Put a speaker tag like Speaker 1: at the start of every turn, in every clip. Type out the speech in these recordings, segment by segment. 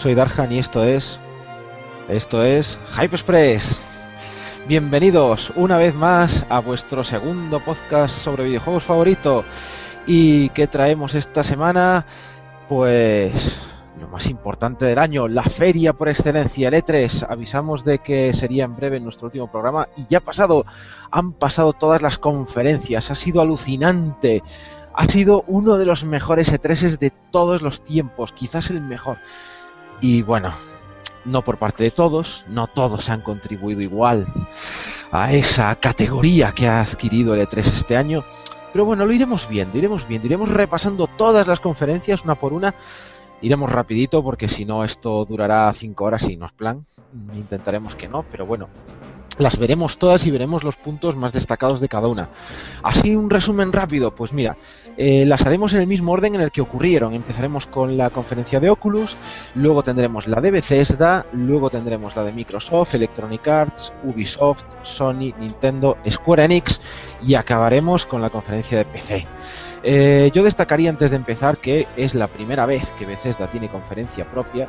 Speaker 1: Soy Darhan y esto es. Esto es Hyperexpress. Bienvenidos una vez más a vuestro segundo podcast sobre videojuegos favorito. ¿Y qué traemos esta semana? Pues lo más importante del año, la feria por excelencia, el E3. Avisamos de que sería en breve nuestro último programa y ya ha pasado, han pasado todas las conferencias, ha sido alucinante. Ha sido uno de los mejores E3 de todos los tiempos, quizás el mejor. Y bueno, no por parte de todos, no todos han contribuido igual a esa categoría que ha adquirido el E3 este año. Pero bueno, lo iremos viendo, iremos viendo, iremos repasando todas las conferencias una por una. Iremos rapidito porque si no esto durará cinco horas y no es plan. Intentaremos que no, pero bueno, las veremos todas y veremos los puntos más destacados de cada una. Así un resumen rápido, pues mira, eh, las haremos en el mismo orden en el que ocurrieron. Empezaremos con la conferencia de Oculus, luego tendremos la de Bethesda, luego tendremos la de Microsoft, Electronic Arts, Ubisoft, Sony, Nintendo, Square Enix y acabaremos con la conferencia de PC. Eh, yo destacaría antes de empezar que es la primera vez que Bethesda tiene conferencia propia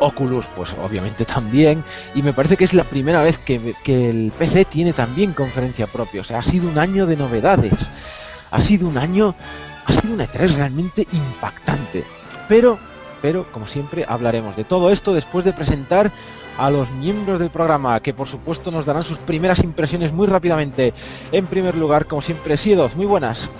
Speaker 1: Oculus, pues obviamente también, y me parece que es la primera vez que, que, el PC tiene también conferencia propia, o sea, ha sido un año de novedades, ha sido un año, ha sido un E3 realmente impactante, pero, pero, como siempre, hablaremos de todo esto después de presentar a los miembros del programa, que por supuesto nos darán sus primeras impresiones muy rápidamente. En primer lugar, como siempre, Siedoz, muy buenas.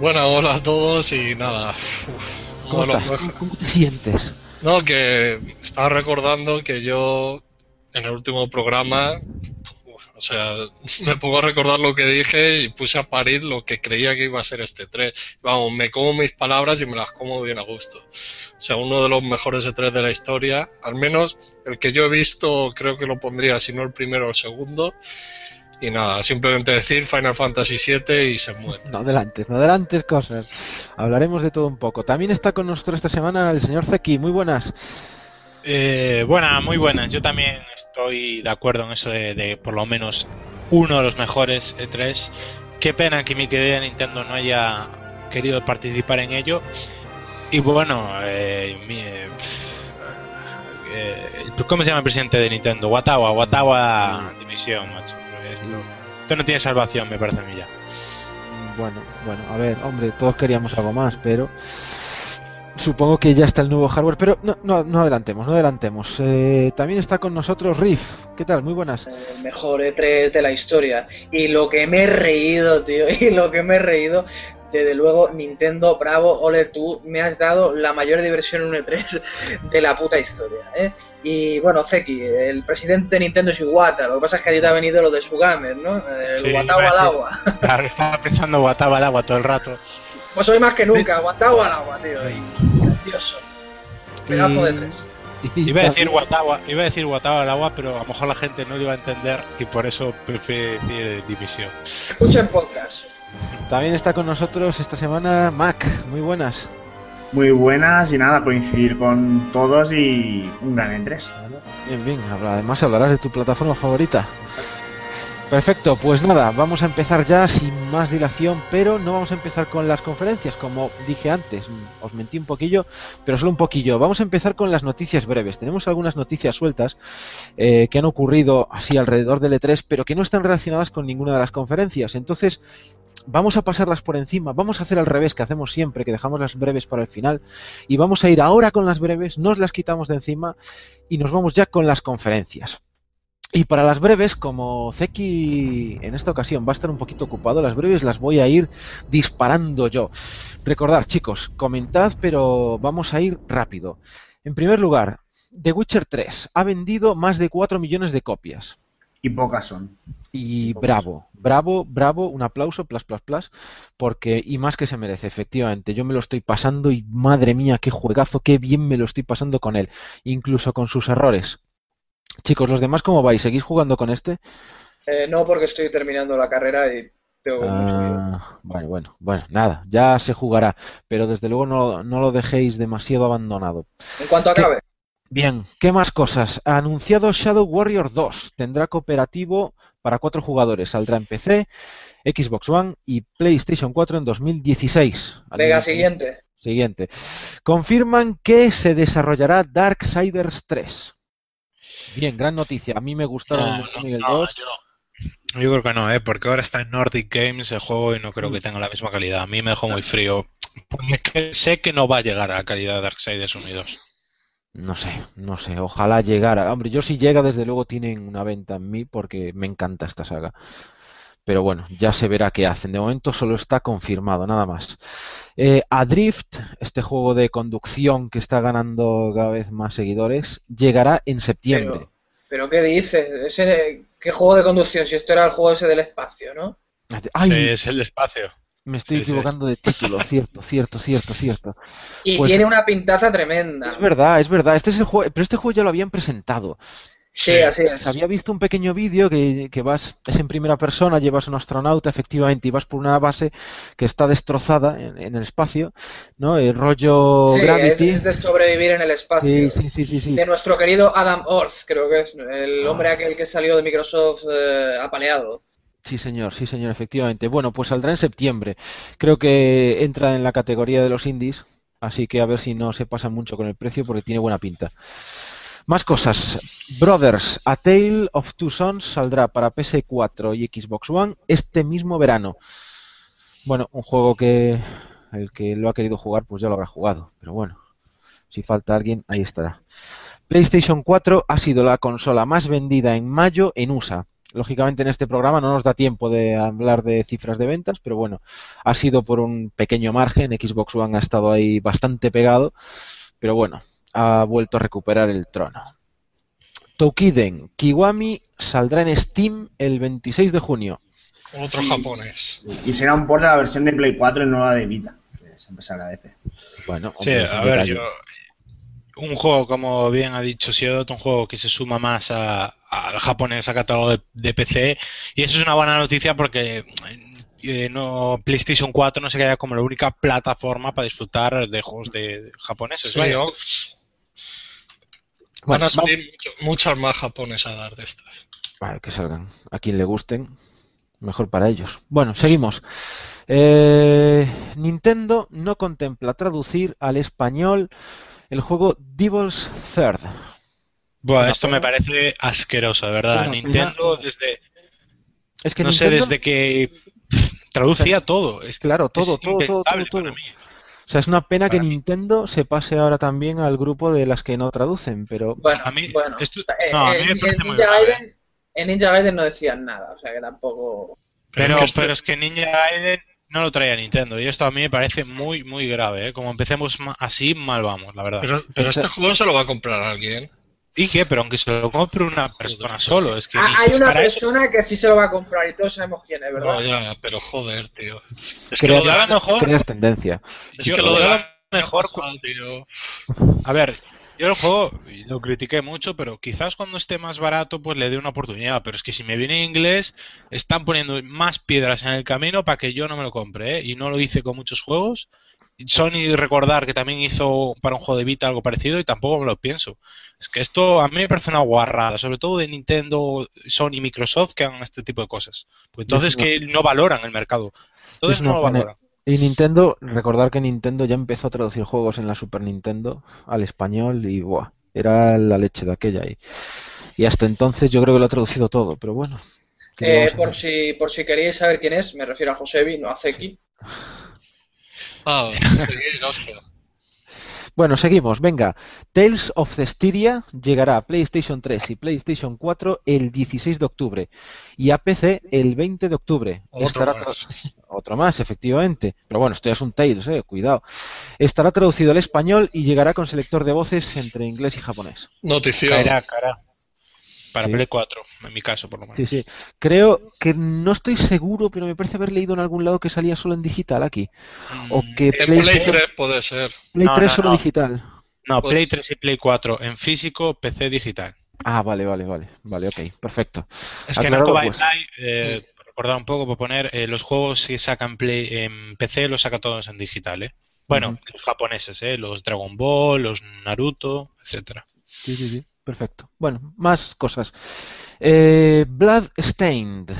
Speaker 2: Bueno, hola a todos y nada. Uf,
Speaker 1: ¿Cómo estás? ¿Cómo, ¿Cómo te sientes?
Speaker 2: No, que estaba recordando que yo en el último programa, o sea, me pongo a recordar lo que dije y puse a parir lo que creía que iba a ser este 3. Vamos, me como mis palabras y me las como bien a gusto. O sea, uno de los mejores E3 de la historia, al menos el que yo he visto, creo que lo pondría, si no el primero o el segundo. Y nada, simplemente decir Final Fantasy VII y se muere.
Speaker 1: No adelantes, no adelantes cosas. Hablaremos de todo un poco. También está con nosotros esta semana el señor Zeki. Muy buenas.
Speaker 3: Eh, buenas, muy buenas. Yo también estoy de acuerdo en eso de, de, por lo menos uno de los mejores E3. Qué pena que mi querida Nintendo no haya querido participar en ello. Y bueno, eh, mi, eh, ¿cómo se llama el presidente de Nintendo? Watawa, Watawa División, macho. Esto, esto, no tiene salvación, me parece a mí ya.
Speaker 1: Bueno, bueno, a ver, hombre, todos queríamos algo más, pero supongo que ya está el nuevo hardware, pero no, no, no adelantemos, no adelantemos. Eh, también está con nosotros Riff. ¿Qué tal? Muy buenas.
Speaker 4: El mejor E3 de la historia. Y lo que me he reído, tío, y lo que me he reído desde luego, Nintendo, bravo, ole tú, me has dado la mayor diversión en un E3 de la puta historia, ¿eh? Y bueno, Zeki, el presidente de Nintendo es Iwata, lo que pasa es que a ti te ha venido lo de su gamer, ¿no? El sí, Watawa al agua.
Speaker 3: Claro, estaba pensando Watawa al agua todo el rato.
Speaker 4: Pues hoy más que nunca, Watawa al agua, tío. Grandioso. Pedazo de tres.
Speaker 3: Iba a decir Watawa, iba a decir al agua, pero a lo mejor la gente no lo iba a entender y por eso prefiero decir división.
Speaker 4: Escuchen podcast.
Speaker 1: También está con nosotros esta semana Mac. Muy buenas.
Speaker 5: Muy buenas y nada, coincidir con todos y un gran E3.
Speaker 1: Bien, bien. Además hablarás de tu plataforma favorita. Perfecto, pues nada, vamos a empezar ya sin más dilación, pero no vamos a empezar con las conferencias, como dije antes, os mentí un poquillo, pero solo un poquillo. Vamos a empezar con las noticias breves. Tenemos algunas noticias sueltas eh, que han ocurrido así alrededor del E3, pero que no están relacionadas con ninguna de las conferencias. Entonces, vamos a pasarlas por encima, vamos a hacer al revés que hacemos siempre, que dejamos las breves para el final, y vamos a ir ahora con las breves, nos las quitamos de encima y nos vamos ya con las conferencias. Y para las breves, como Zeki en esta ocasión va a estar un poquito ocupado, las breves las voy a ir disparando yo. Recordad, chicos, comentad, pero vamos a ir rápido. En primer lugar, The Witcher 3 ha vendido más de 4 millones de copias.
Speaker 5: Y pocas son.
Speaker 1: Y bravo, bravo, bravo, un aplauso, plus, plus, plus, porque, y más que se merece, efectivamente, yo me lo estoy pasando y madre mía, qué juegazo, qué bien me lo estoy pasando con él, incluso con sus errores. Chicos, ¿los demás cómo vais? ¿Seguís jugando con este?
Speaker 4: Eh, no, porque estoy terminando la carrera y tengo
Speaker 1: Ah,
Speaker 4: mucho
Speaker 1: bueno, bueno, bueno, nada, ya se jugará, pero desde luego no, no lo dejéis demasiado abandonado.
Speaker 4: En cuanto acabe.
Speaker 1: Bien, ¿qué más cosas? Ha anunciado Shadow Warrior 2. Tendrá cooperativo para cuatro jugadores. Saldrá en PC, Xbox One y PlayStation 4 en 2016.
Speaker 4: Venga, siguiente.
Speaker 1: Siguiente. Confirman que se desarrollará Darksiders 3. Bien, gran noticia. A mí me gustaron
Speaker 3: No,
Speaker 1: el
Speaker 3: no,
Speaker 1: 1 y el
Speaker 3: no,
Speaker 1: 2.
Speaker 3: yo, yo creo que no, ¿eh? porque ahora está en Nordic Games el juego y no creo que tenga la misma calidad. A mí me dejó muy frío. Porque es que sé que no va a llegar a la calidad de Darksiders 1 y 2.
Speaker 1: No sé, no sé. Ojalá llegara. Hombre, yo si llega, desde luego tienen una venta en mí porque me encanta esta saga. Pero bueno, ya se verá qué hacen. De momento solo está confirmado, nada más. Eh, Adrift, este juego de conducción que está ganando cada vez más seguidores, llegará en septiembre.
Speaker 4: Pero, pero ¿qué dices? Ese, ¿Qué juego de conducción? Si esto era el juego ese del espacio, ¿no?
Speaker 1: Ay,
Speaker 3: Sí, es el espacio.
Speaker 1: me estoy
Speaker 3: sí, sí.
Speaker 1: equivocando de título. Cierto, cierto, cierto, cierto.
Speaker 4: Y
Speaker 1: Pues-
Speaker 4: tiene una pintaza tremenda.
Speaker 1: Es verdad, es verdad. Este es el juego, pero este juego ya lo habían presentado.
Speaker 4: Sí,
Speaker 2: Sí,
Speaker 4: así es.
Speaker 1: Había visto un pequeño vídeo que, que vas, es en primera persona, llevas un astronauta, efectivamente, y vas por una base que está destrozada en, en el espacio, ¿no? El rollo
Speaker 4: Sí, es,
Speaker 1: Gravity.
Speaker 4: es de sobrevivir en el espacio.
Speaker 1: Sí, sí, sí, sí, sí.
Speaker 4: De nuestro querido Adam Orth, creo que es el
Speaker 1: Ah.
Speaker 4: hombre aquel que salió de Microsoft eh, apaleado.
Speaker 1: Sí, señor, sí, señor, efectivamente. Bueno, pues saldrá en septiembre. Creo que entra en la categoría de los indies, así que a ver si no se pasa mucho con el precio porque tiene buena pinta. Más cosas. Brothers, A Tale of Two Sons saldrá para PS4 y Xbox One este mismo verano. Bueno, un juego que el que lo ha querido jugar pues ya lo habrá jugado, pero bueno, si falta alguien, ahí estará. PlayStation 4 ha sido la consola más vendida en mayo en USA. Lógicamente en este programa no nos da tiempo de hablar de cifras de ventas, pero bueno, ha sido por un pequeño margen. Xbox One ha estado ahí bastante pegado, pero bueno, ha vuelto a recuperar el trono. Toukiden Kiwami saldrá en Steam el 26 de junio.
Speaker 2: Otro japonés.
Speaker 5: Y será un port de la versión de Play 4 y no la de Vita. Siempre se agradece.
Speaker 1: Bueno,
Speaker 3: Sí,
Speaker 1: hombre,
Speaker 3: a ver, yo. Un juego, como bien ha dicho Siodot, un juego que se suma más a- al japonés, a catálogo de, de PC. Y eso es una buena noticia porque eh, no PlayStation 4 no se queda como la única plataforma para disfrutar de juegos de, de japoneses.
Speaker 2: Sí. Van
Speaker 1: Bueno,
Speaker 2: a salir mucho- muchas más japones a dar de estas.
Speaker 1: Vale, que salgan. A quien le gusten, mejor para ellos. Bueno, seguimos. Eh, Nintendo no contempla traducir al español el juego Devil's Third.
Speaker 3: Buah,
Speaker 1: Una
Speaker 3: esto me parece asqueroso, de verdad. Nintendo, desde.
Speaker 1: Es que
Speaker 3: no sé, desde que traducía todo. Es,
Speaker 1: Claro, todo,
Speaker 3: es
Speaker 1: todo, todo, todo, todo.
Speaker 3: para mí.
Speaker 1: O sea, es una pena que
Speaker 3: mí.
Speaker 1: Nintendo se pase ahora también al grupo de las que no traducen, pero
Speaker 4: Bueno,
Speaker 3: A mí,
Speaker 4: bueno.
Speaker 3: esto-
Speaker 4: Eh,
Speaker 3: no, a mí
Speaker 4: en,
Speaker 3: me
Speaker 4: en
Speaker 3: parece muy
Speaker 4: Ninja. Gaiden, en Ninja Gaiden no decían nada, o sea que tampoco...
Speaker 3: Pero,
Speaker 2: es que
Speaker 3: pero es que Ninja Gaiden no lo traía Nintendo y esto a mí me parece muy, muy grave. ¿eh? Como empecemos así, mal vamos, la verdad.
Speaker 2: Pero, pero este juego se lo va a comprar alguien.
Speaker 3: ¿Y qué? Pero aunque se lo compre una persona solo, es que
Speaker 4: Ah, hay
Speaker 3: es
Speaker 4: una
Speaker 3: eso.
Speaker 4: persona que sí se lo va a comprar y todos sabemos quién es, ¿verdad?
Speaker 2: No, ya, pero joder, tío. Es que lo de
Speaker 3: a
Speaker 2: la-
Speaker 3: lo mejor,
Speaker 1: creas tendencia.
Speaker 2: es
Speaker 3: yo-
Speaker 2: que lo de
Speaker 3: a lo mejor,
Speaker 2: tío.
Speaker 3: a ver, yo el juego lo critiqué mucho, pero quizás cuando esté más barato, pues le dé una oportunidad. Pero es que si me viene en inglés, están poniendo más piedras en el camino para que yo no me lo compre, ¿eh? Y no lo hice con muchos juegos. Sony recordar que también hizo para un juego de Vita algo parecido y tampoco me lo pienso. Es que esto a mí me parece una guarrada, sobre todo de Nintendo, Sony, Microsoft que hagan este tipo de cosas. Pues entonces
Speaker 1: Es una-
Speaker 3: que no valoran el mercado. Entonces no lo valoran.
Speaker 1: Y Nintendo, recordar que Nintendo ya empezó a traducir juegos en la Super Nintendo al español y buah, era la leche de aquella. Y, y hasta entonces yo creo que lo ha traducido todo, pero bueno. ¿qué le
Speaker 4: Eh, por, si, por si queréis saber quién es, me refiero a Josebi, no a Zeki.
Speaker 2: Ah, hostia.
Speaker 1: Bueno, seguimos, venga. Tales of Cestiria llegará a PlayStation 3 y PlayStation 4 el 16 de octubre y a PC el 20 de octubre.
Speaker 2: Otro
Speaker 1: Estará
Speaker 2: más.
Speaker 1: tra- Otro más, efectivamente. Pero bueno, esto ya es un Tales, eh, cuidado. Estará traducido al español y llegará con selector de voces entre inglés y japonés.
Speaker 2: Notición.
Speaker 3: Caerá, caerá. Para
Speaker 1: Sí.
Speaker 3: Play 4, en mi caso por lo menos.
Speaker 1: Sí, sí. Creo que no estoy seguro, pero me parece haber leído en algún lado que salía solo en digital aquí. O
Speaker 3: Mm,
Speaker 1: que
Speaker 2: En Play
Speaker 1: PlayStation-
Speaker 2: 3 puede ser.
Speaker 1: Play
Speaker 3: No,
Speaker 1: 3
Speaker 3: no,
Speaker 1: solo
Speaker 3: no.
Speaker 1: digital.
Speaker 3: No,
Speaker 2: Pues-
Speaker 3: Play 3 y Play 4 en físico, PC digital.
Speaker 1: Ah, vale, vale, vale. Vale, ok, perfecto.
Speaker 3: Es que
Speaker 1: Aclarado,
Speaker 3: Narco
Speaker 1: pues.
Speaker 3: Eh, recordar un poco, por poner eh, los juegos que sacan Play en PC los saca todos en digital, ¿eh? Bueno, los japoneses, ¿eh? Los Dragon Ball, los Naruto, etcétera.
Speaker 1: Sí, sí, sí. Perfecto. Bueno, más cosas. Eh, Bloodstained,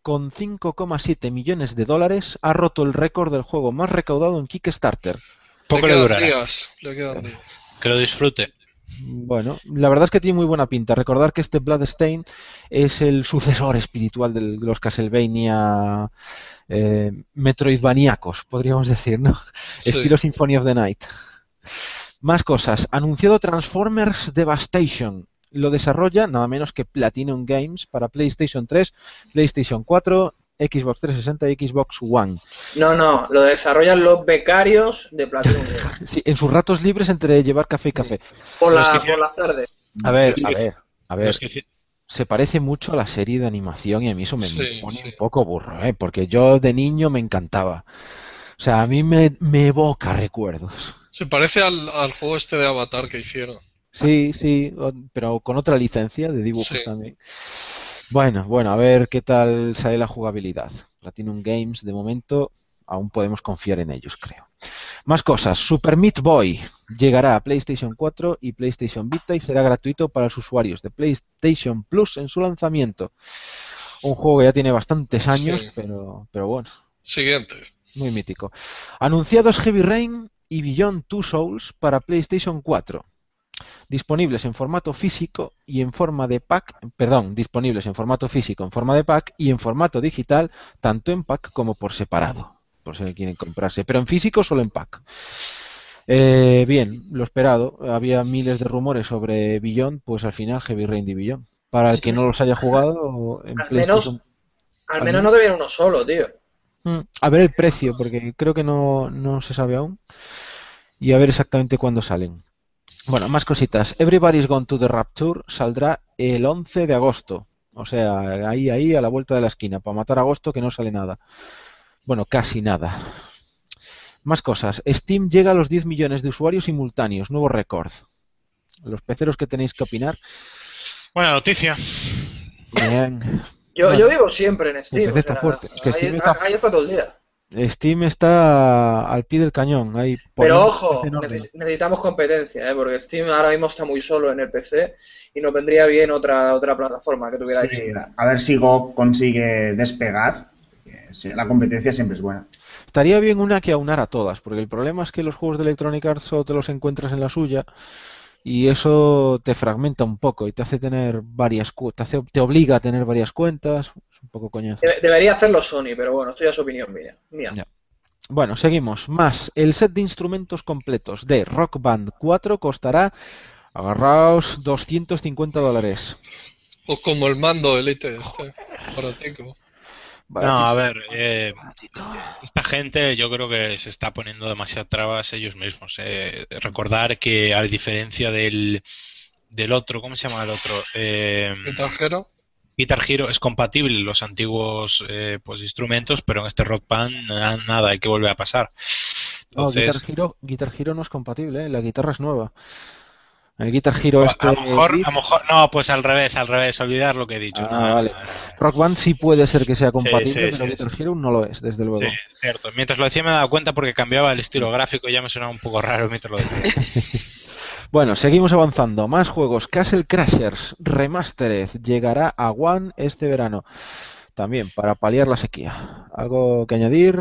Speaker 1: con 5,7 millones de dólares, ha roto el récord del juego más recaudado en Kickstarter.
Speaker 3: Poco
Speaker 2: le
Speaker 3: durará.
Speaker 2: días, le quedan días.
Speaker 3: Que lo disfrute.
Speaker 1: Bueno, la verdad es que tiene muy buena pinta. Recordar que este Bloodstain es el sucesor espiritual de los Castlevania eh, Metroidvaniacos, podríamos decir, ¿no?
Speaker 2: Sí.
Speaker 1: Estilo Symphony of the Night. Más cosas. Anunciado Transformers Devastation. Lo desarrolla nada menos que Platinum Games para PlayStation 3, PlayStation 4, Xbox 360 y Xbox One.
Speaker 4: No, no, lo desarrollan los becarios de Platinum Games.
Speaker 1: Sí, en sus ratos libres entre llevar café y café.
Speaker 4: Por,
Speaker 3: Los
Speaker 4: la-
Speaker 3: que
Speaker 4: por las tardes.
Speaker 1: A ver,
Speaker 3: Sí.
Speaker 1: a ver, a ver.
Speaker 3: Que
Speaker 1: se parece mucho a la serie de animación y a mí eso me,
Speaker 2: Sí,
Speaker 1: me pone
Speaker 2: sí.
Speaker 1: un poco burro, ¿eh? porque yo de niño me encantaba. O sea, a mí me, me evoca recuerdos.
Speaker 2: Se parece al, al juego este de Avatar que hicieron.
Speaker 1: Sí, sí, pero con otra licencia de dibujos
Speaker 2: Sí.
Speaker 1: también. Bueno, bueno, a ver qué tal sale la jugabilidad. Platinum Games, de momento, aún podemos confiar en ellos, creo. Más cosas. Super Meat Boy llegará a PlayStation 4 y PlayStation Vita y será gratuito para los usuarios de PlayStation Plus en su lanzamiento. Un juego que ya tiene bastantes años,
Speaker 2: Sí.
Speaker 1: pero, pero bueno,
Speaker 2: Siguiente.
Speaker 1: Muy mítico. Anunciados Heavy Rain y Beyond Two Souls para PlayStation 4. Disponibles en formato físico y en forma de pack, perdón, disponibles en formato físico, en forma de pack y en formato digital, tanto en pack como por separado, por si quieren comprarse, pero en físico solo en pack. Eh, bien, lo esperado. Había miles de rumores sobre Beyond, pues al final Heavy Rain y Beyond. Para el que no los haya jugado en
Speaker 4: Al
Speaker 1: PlayStation
Speaker 4: menos, al menos no viene uno solo, tío.
Speaker 1: Mm, A ver el precio, porque creo que no, no se sabe aún. Y a ver exactamente cuándo salen. Bueno, más cositas. Everybody's Gone to the Rapture saldrá el 11 de agosto. O sea, ahí, ahí, a la vuelta de la esquina. Para matar agosto que no sale nada. Bueno, casi nada. Más cosas. Steam llega a los 10 millones de usuarios simultáneos. Nuevo récord. Los peceros que tenéis que opinar.
Speaker 3: Buena noticia.
Speaker 1: Bien.
Speaker 4: Yo,
Speaker 1: Bueno.
Speaker 4: yo vivo siempre en Steam.
Speaker 1: PC está
Speaker 4: o sea,
Speaker 1: fuerte. Es que
Speaker 4: ahí,
Speaker 1: Steam está-
Speaker 4: ahí está todo el día.
Speaker 1: Steam está al pie del cañón. Ahí
Speaker 4: Pero ojo, neces- necesitamos competencia, ¿eh? porque Steam ahora mismo está muy solo en el PC y nos vendría bien otra otra plataforma que tuviera
Speaker 5: Sí,
Speaker 4: hecho.
Speaker 5: a ver si Go consigue despegar. La competencia siempre es buena.
Speaker 1: Estaría bien una que aunara todas, porque el problema es que los juegos de Electronic Arts solo te los encuentras en la suya y eso te fragmenta un poco y te hace tener varias te, hace- te obliga a tener varias cuentas, es un poco coñazo.
Speaker 4: Debe- Debería hacerlo Sony, pero bueno, esto ya es opinión mía. mía.
Speaker 1: Ya. Bueno, seguimos. Más, el set de instrumentos completos de Rock Band 4 costará, agarraos, 250 dólares.
Speaker 2: O como el mando Elite este.
Speaker 3: No, a ver, eh, esta gente yo creo que se está poniendo demasiadas trabas ellos mismos. eh. recordar que a diferencia del, del otro, ¿cómo se llama el otro? Eh,
Speaker 2: Guitar Hero.
Speaker 3: Guitar Hero es compatible los antiguos eh, pues instrumentos, pero en este Rock Band na- nada, hay que volver a pasar.
Speaker 1: No,
Speaker 3: Entonces,
Speaker 1: Guitar Hero, Guitar Hero no es compatible, ¿eh? la guitarra es nueva. El Guitar Hero este
Speaker 3: a lo mejor,
Speaker 1: Leaf-
Speaker 3: a lo mejor, no, pues al revés, al revés, olvidar lo que he dicho.
Speaker 1: Ah,
Speaker 3: No,
Speaker 1: vale.
Speaker 3: no, no, no.
Speaker 1: Rock Band sí puede ser que sea compatible,
Speaker 3: sí,
Speaker 1: pero
Speaker 3: sí,
Speaker 1: Guitar. Hero no lo es, desde luego.
Speaker 3: Sí, es cierto. Mientras lo decía me he dado cuenta porque cambiaba el estilo gráfico y ya me sonaba un poco raro mientras lo decía.
Speaker 1: Bueno, seguimos avanzando. Más juegos. Castle Crashers Remastered llegará a One este verano. También para paliar la sequía. ¿Algo que añadir?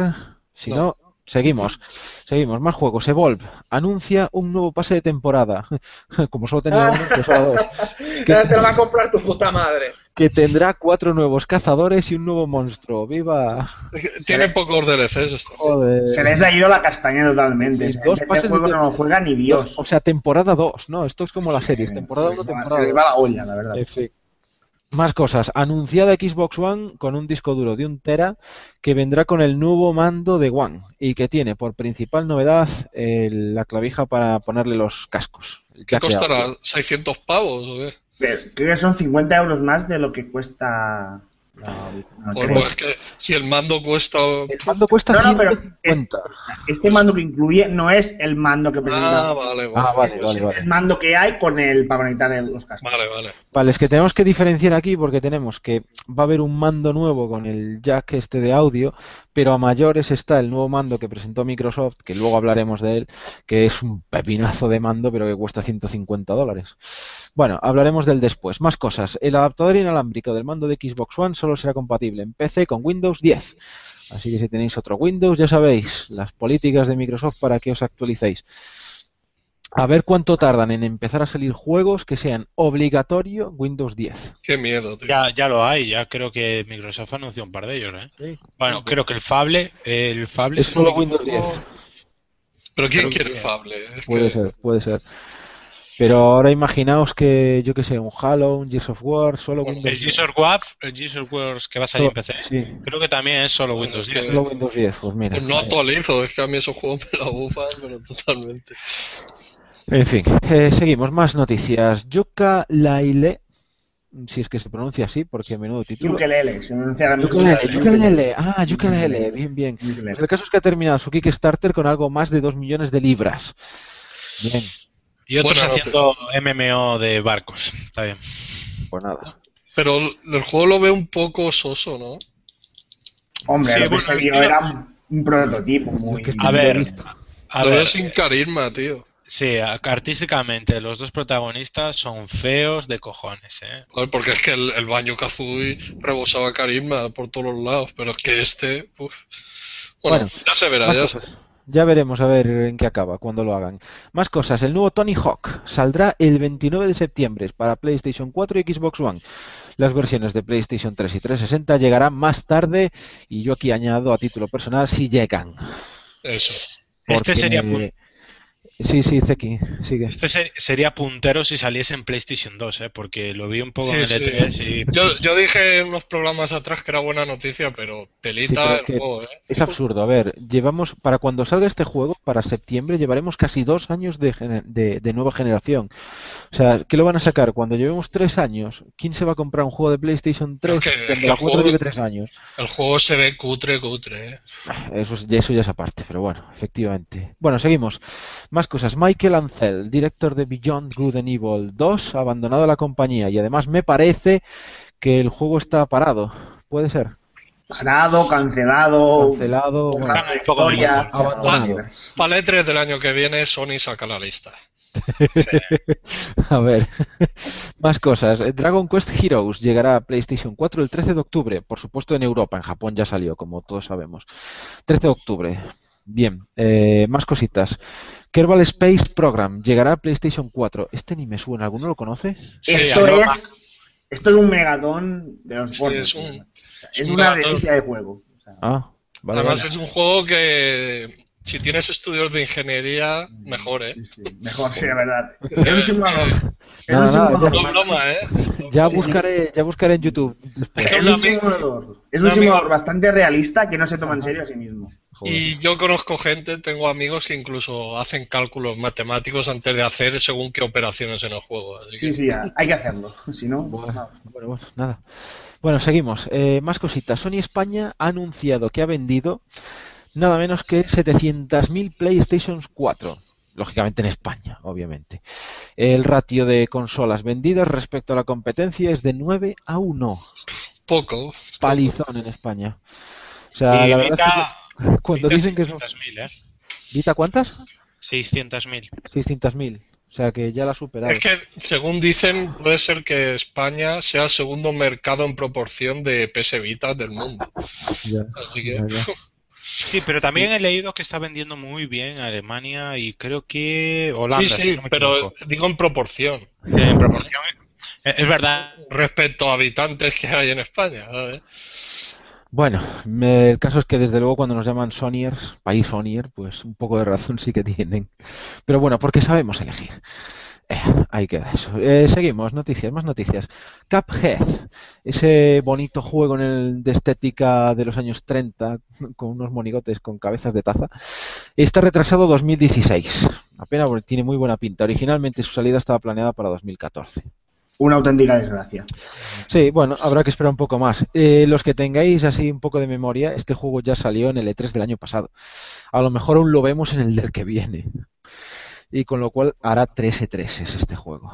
Speaker 1: Si No. Seguimos. Seguimos. Más juegos. Evolve anuncia un nuevo pase de temporada. Como solo tenía uno, pues ahora dos.
Speaker 4: Te te lo va a comprar tu puta madre.
Speaker 1: Que tendrá cuatro nuevos cazadores y un nuevo monstruo. ¡Viva!
Speaker 2: Tiene pocos DLCs esto.
Speaker 1: Joder.
Speaker 5: Se les ha ido la castaña totalmente.
Speaker 1: Sí,
Speaker 5: O sea,
Speaker 1: dos
Speaker 5: este
Speaker 1: pases
Speaker 5: juego
Speaker 1: de-
Speaker 5: no lo juega ni Dios.
Speaker 1: O sea, temporada 2, ¿no? Esto es como las series. Temporada
Speaker 5: se
Speaker 1: 1,
Speaker 5: les va-
Speaker 1: temporada
Speaker 5: Se les
Speaker 1: 2.
Speaker 5: va la olla, la verdad.
Speaker 1: Más cosas. Anunciada Xbox One con un disco duro de un tera que vendrá con el nuevo mando de One y que tiene por principal novedad el- la clavija para ponerle los cascos.
Speaker 2: ¿Qué costará?
Speaker 1: audio.
Speaker 2: ¿600 pavos o qué?
Speaker 5: Pero creo que son 50 euros más de lo que cuesta.
Speaker 2: Pues no, es que si el mando cuesta...
Speaker 1: El mando cuesta
Speaker 5: No, no, pero
Speaker 1: 150.
Speaker 5: Este mando que incluye no es el mando que presenta.
Speaker 2: Ah, vale, vale.
Speaker 1: Ah, vale, vale.
Speaker 5: El mando que hay con el para conectar los cascos.
Speaker 2: Vale, vale.
Speaker 1: Vale, es que tenemos que diferenciar aquí porque tenemos que va a haber un mando nuevo con el jack este de audio, pero a mayores está el nuevo mando que presentó Microsoft, que luego hablaremos de él, que es un pepinazo de mando, pero que cuesta 150 dólares. Bueno, hablaremos del después. Más cosas. El adaptador inalámbrico del mando de Xbox One solo será compatible en PC con Windows 10. Así que si tenéis otro Windows, ya sabéis, las políticas de Microsoft para que os actualicéis. A ver cuánto tardan en empezar a salir juegos que sean obligatorio Windows 10.
Speaker 2: Qué miedo, tío.
Speaker 3: Ya, ya lo hay, ya creo que Microsoft anunció un par de ellos, ¿eh? Bueno, creo que el Fable, el Fable
Speaker 1: Es solo Windows
Speaker 3: equivoco,
Speaker 1: 10.
Speaker 2: Pero ¿quién
Speaker 3: Creo
Speaker 2: quiere
Speaker 3: que-
Speaker 2: Fable? Es
Speaker 1: Puede
Speaker 2: que-
Speaker 1: ser, puede ser. Pero ahora imaginaos que, yo que sé, un Halo, un Gears of War, solo
Speaker 2: Bueno,
Speaker 1: Windows
Speaker 3: El Gears of War, el Gears of War que va a salir en PC,
Speaker 1: Sí,
Speaker 3: creo que también es solo
Speaker 2: Bueno,
Speaker 3: Windows
Speaker 2: es que-
Speaker 3: 10.
Speaker 1: solo Windows 10, pues mira.
Speaker 2: Pues no actualizo, es que a mí esos juegos me la bufan, pero totalmente.
Speaker 1: En fin, eh, seguimos, más noticias. Yuka Laile, si es que se pronuncia así, porque menudo título.
Speaker 5: Ukelele, se pronuncia.
Speaker 1: Ukulele, ukulele. Ah, ukulele, bien, bien. Pues el caso es que ha terminado su Kickstarter con algo más de 2 millones de libras. Bien,
Speaker 3: Y otros haciendo MMO de barcos. Está bien.
Speaker 1: pues nada.
Speaker 2: Pero el juego lo veo un poco soso, ¿no?
Speaker 5: Hombre,
Speaker 3: Sí,
Speaker 5: lo que se vio era un, un prototipo muy.
Speaker 1: Que
Speaker 3: A ver, a
Speaker 2: lo veo
Speaker 3: ver,
Speaker 2: sin carisma, tío.
Speaker 3: sí, artísticamente los dos protagonistas son feos de cojones, ¿eh?
Speaker 2: Porque es que el, el Banjo Kazooie rebosaba carisma por todos los lados, pero es que este. uf. Bueno,
Speaker 1: Bueno,
Speaker 2: ya se verá, ya se-
Speaker 1: cosas. Ya veremos a ver en qué acaba cuando lo hagan. Más cosas. El nuevo Tony Hawk saldrá el 29 de septiembre para PlayStation 4 y Xbox One. Las versiones de PlayStation 3 y 360 llegarán más tarde y yo aquí añado a título personal si llegan.
Speaker 2: Eso.
Speaker 3: Este sería pun-
Speaker 1: Sí, sí, Zeki, sigue.
Speaker 3: Este ser- sería puntero si saliese en PlayStation 2, ¿eh? Porque lo vi un poco en el
Speaker 2: Sí, sí.
Speaker 3: E3 y...
Speaker 2: Yo, yo dije unos programas atrás que era buena noticia, pero
Speaker 1: Sí,
Speaker 2: telita
Speaker 1: pero es
Speaker 2: el juego, ¿eh?
Speaker 1: Es absurdo. A ver, llevamos, para cuando salga este juego, para septiembre, llevaremos casi dos años de, gener- de, de nueva generación. O sea, ¿qué lo van a sacar? Cuando llevemos tres años, ¿quién se va a comprar un juego de PlayStation 3
Speaker 2: Es que- es
Speaker 1: cuando
Speaker 2: que
Speaker 1: la
Speaker 2: el
Speaker 1: 4
Speaker 2: juego-
Speaker 1: lleve tres años?
Speaker 2: El juego se ve cutre, cutre, ¿eh?
Speaker 1: Eso, es- eso ya es aparte, pero bueno, efectivamente. Bueno, seguimos. Más cosas. Michael Ancel, director de Beyond Good and Evil 2, ha abandonado la compañía y además me parece que el juego está parado. ¿Puede ser?
Speaker 5: Parado, cancelado.
Speaker 1: Cancelado. bueno.
Speaker 5: la historia,
Speaker 1: abandonado.
Speaker 2: Para el E3 del año que viene, Sony saca la lista.
Speaker 1: A ver, más cosas. Dragon Quest Heroes llegará a PlayStation 4 el 13 de octubre, por supuesto en Europa, en Japón ya salió, como todos sabemos. 13 de octubre. Bien, eh, más cositas. Kerbal Space Program llegará a PlayStation 4. Este ni me suena, ¿alguno lo conoce?
Speaker 2: Sí,
Speaker 5: esto es. Esto es un megatón de los
Speaker 2: Sí,
Speaker 5: pornos,
Speaker 2: es un-
Speaker 5: tío. O sea,
Speaker 2: es
Speaker 5: es
Speaker 2: un
Speaker 5: una delicia de juego. O sea,
Speaker 1: Ah, vale,
Speaker 2: Además,
Speaker 1: vale.
Speaker 2: es un juego que si tienes estudios de ingeniería, mejor, ¿eh?
Speaker 5: sí, sí, Mejor, sí, la verdad. Es un simulador. Es un simulador.
Speaker 2: No broma, ¿eh?
Speaker 1: Ya buscaré, ya buscaré en YouTube.
Speaker 2: Es que
Speaker 5: Es
Speaker 2: un
Speaker 5: simulador. Es
Speaker 2: un
Speaker 5: simulador bastante realista que no se toma en serio a sí mismo.
Speaker 1: Joder.
Speaker 2: Y yo conozco gente, tengo amigos que incluso hacen cálculos matemáticos antes de hacer según qué operaciones en el juego. Así
Speaker 5: Sí,
Speaker 2: que
Speaker 5: sí, hay que hacerlo. Si no,
Speaker 1: Bueno,
Speaker 5: no.
Speaker 1: bueno, bueno, nada. Bueno, seguimos. Eh, más cositas. Sony España ha anunciado que ha vendido nada menos que 700.000 PlayStation 4. Lógicamente en España, obviamente. El ratio de consolas vendidas respecto a la competencia es de 9 a 1.
Speaker 2: poco.
Speaker 1: Palizón en España. O sea,
Speaker 3: y
Speaker 1: la verdad
Speaker 3: Vita,
Speaker 1: es que cuando
Speaker 3: Vita
Speaker 1: dicen que son...
Speaker 3: 600.000, ¿eh?
Speaker 1: ¿Vita cuántas?
Speaker 3: 600.000.
Speaker 1: 600.000. O sea, que ya la ha superado.
Speaker 2: Es que, según dicen, puede ser que España sea el segundo mercado en proporción de PS Vita del mundo.
Speaker 1: Ya,
Speaker 2: Así que,
Speaker 1: ya, ya.
Speaker 3: Sí, pero también he leído que está vendiendo muy bien Alemania y creo que Holanda.
Speaker 2: sí,
Speaker 3: si
Speaker 2: sí,
Speaker 3: no me
Speaker 2: pero
Speaker 3: equivoco.
Speaker 2: digo en proporción.
Speaker 3: en proporción. Es verdad.
Speaker 2: Respecto a habitantes que hay en España. ¿sabes?
Speaker 1: Bueno, el caso es que desde luego cuando nos llaman Sonyers, país Sonyer, pues un poco de razón sí que tienen. Pero bueno, porque sabemos elegir. Eh, ahí queda eso. Eh, seguimos, noticias, más noticias. Cuphead, ese bonito juego en el, de estética de los años 30, con unos monigotes con cabezas de taza, está retrasado 2016. Apenas porque tiene muy buena pinta. Originalmente su salida estaba planeada para 2014.
Speaker 5: Una auténtica desgracia.
Speaker 1: Sí, bueno, habrá que esperar un poco más. Eh, los que tengáis así un poco de memoria, este juego ya salió en el E3 del año pasado. A lo mejor aún lo vemos en el del que viene. Y con lo cual hará 3 E3 es este juego.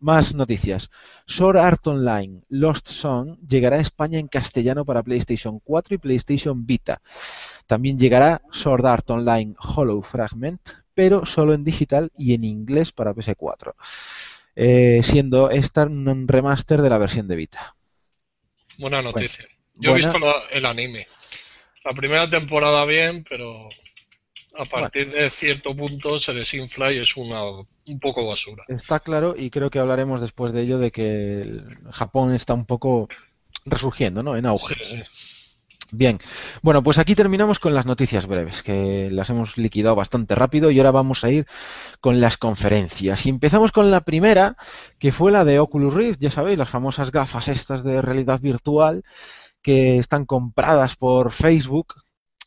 Speaker 1: Más noticias. Sword Art Online Lost Song llegará a España en castellano para PlayStation 4 y PlayStation Vita. También llegará Sword Art Online Hollow Fragment, pero solo en digital y en inglés para PS4 eh, siendo esta un remaster de la versión de Vita.
Speaker 2: Buena noticia. Yo he visto la- el anime. La primera temporada bien, pero a partir de cierto punto se desinfla y es una un poco basura.
Speaker 1: Está claro y creo que hablaremos después de ello de que Japón está un poco resurgiendo, ¿no? En auge.
Speaker 2: Sí, sí.
Speaker 1: Bien, bueno, pues aquí terminamos con las noticias breves, que las hemos liquidado bastante rápido y ahora vamos a ir con las conferencias. Y empezamos con la primera, que fue la de Oculus Rift, ya sabéis, las famosas gafas estas de realidad virtual que están compradas por Facebook.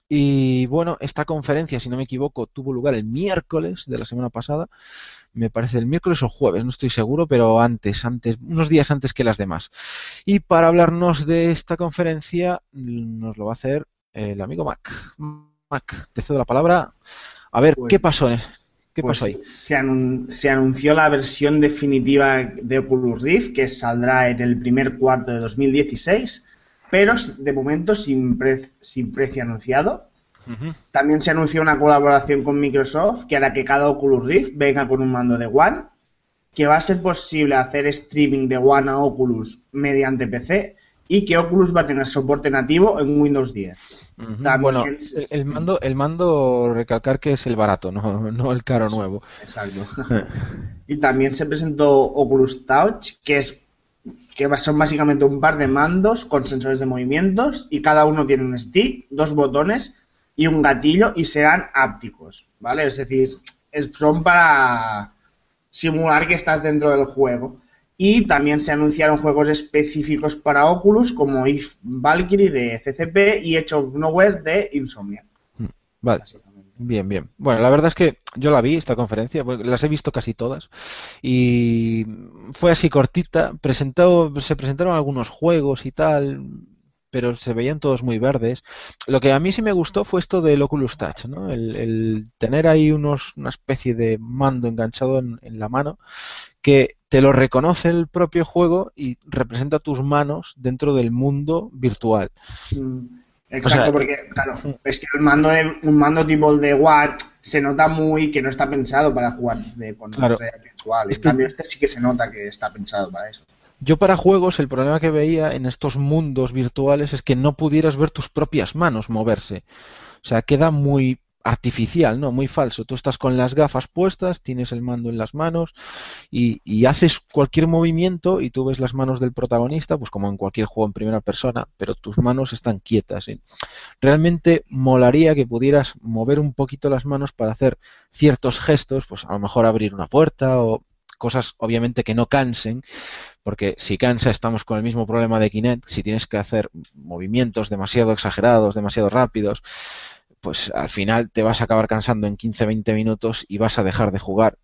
Speaker 1: Y bueno, esta conferencia, si no me equivoco, tuvo lugar el miércoles de la semana pasada me parece el miércoles o jueves, no estoy seguro, pero antes, antes, unos días antes que las demás. Y para hablarnos de esta conferencia nos lo va a hacer el amigo Mac. Mac, te cedo la palabra. A ver,
Speaker 5: Pues-
Speaker 1: ¿qué pasó? ¿Qué
Speaker 5: Pues
Speaker 1: pasó ahí?
Speaker 5: Se, anun- se anunció la versión definitiva de Oculus Rift, que saldrá en el primer cuarto de 2016, pero de momento sin, pre- sin precio anunciado. También se anunció una colaboración con Microsoft que hará que cada Oculus Rift venga con un mando de One, que va a ser posible hacer streaming de One a Oculus mediante PC y que Oculus va a tener soporte nativo en Windows 10.
Speaker 1: Ujú.
Speaker 5: También
Speaker 1: Bueno,
Speaker 5: es-
Speaker 1: el mando, el mando, recalcar que es el barato, no, no el caro nuevo.
Speaker 5: Exacto. Y también se presentó Oculus Touch, que es que son básicamente un par de mandos con sensores de movimientos y cada uno tiene un stick, dos botones y un gatillo y serán ápticos, ¿vale? Es decir, es- son para simular que estás dentro del juego. Y también se anunciaron juegos específicos para Oculus como If Valkyrie de CCP y Edge of Nowhere de Insomnia.
Speaker 1: Vale.
Speaker 5: básicamente.
Speaker 1: Bien, bien. Bueno, la verdad es que yo la vi, esta conferencia, pues, las he visto casi todas y fue así cortita. Presentó, se presentaron algunos juegos y tal, pero se veían todos muy verdes. Lo que a mí sí me gustó fue esto del Oculus Touch, ¿no? El, el tener ahí unos, una especie de mando enganchado en, en la mano que te lo reconoce el propio juego y representa tus manos dentro del mundo virtual.
Speaker 5: Mm, Exacto,
Speaker 1: O sea,
Speaker 5: porque claro, es que el mando de, un mando tipo de Watt se nota muy que no está pensado para jugar de, con
Speaker 1: Claro.
Speaker 5: realidad virtual.
Speaker 1: Es
Speaker 5: En
Speaker 1: que-
Speaker 5: cambio, este sí que se nota que está pensado para eso.
Speaker 1: Yo para juegos el problema que veía en estos mundos virtuales es que no pudieras ver tus propias manos moverse. O sea, queda muy artificial, ¿no? Muy falso. Tú estás con las gafas puestas, tienes el mando en las manos y, haces cualquier movimiento y tú ves las manos del protagonista, pues como en cualquier juego en primera persona, pero tus manos están quietas. ¿eh? Realmente molaría que pudieras mover un poquito las manos para hacer ciertos gestos, pues a lo mejor abrir una puerta o cosas obviamente que no cansen, porque si cansa estamos con el mismo problema de Kinect, si tienes que hacer movimientos demasiado exagerados, demasiado rápidos, pues al final te vas a acabar cansando en 15-20 minutos y vas a dejar de jugar.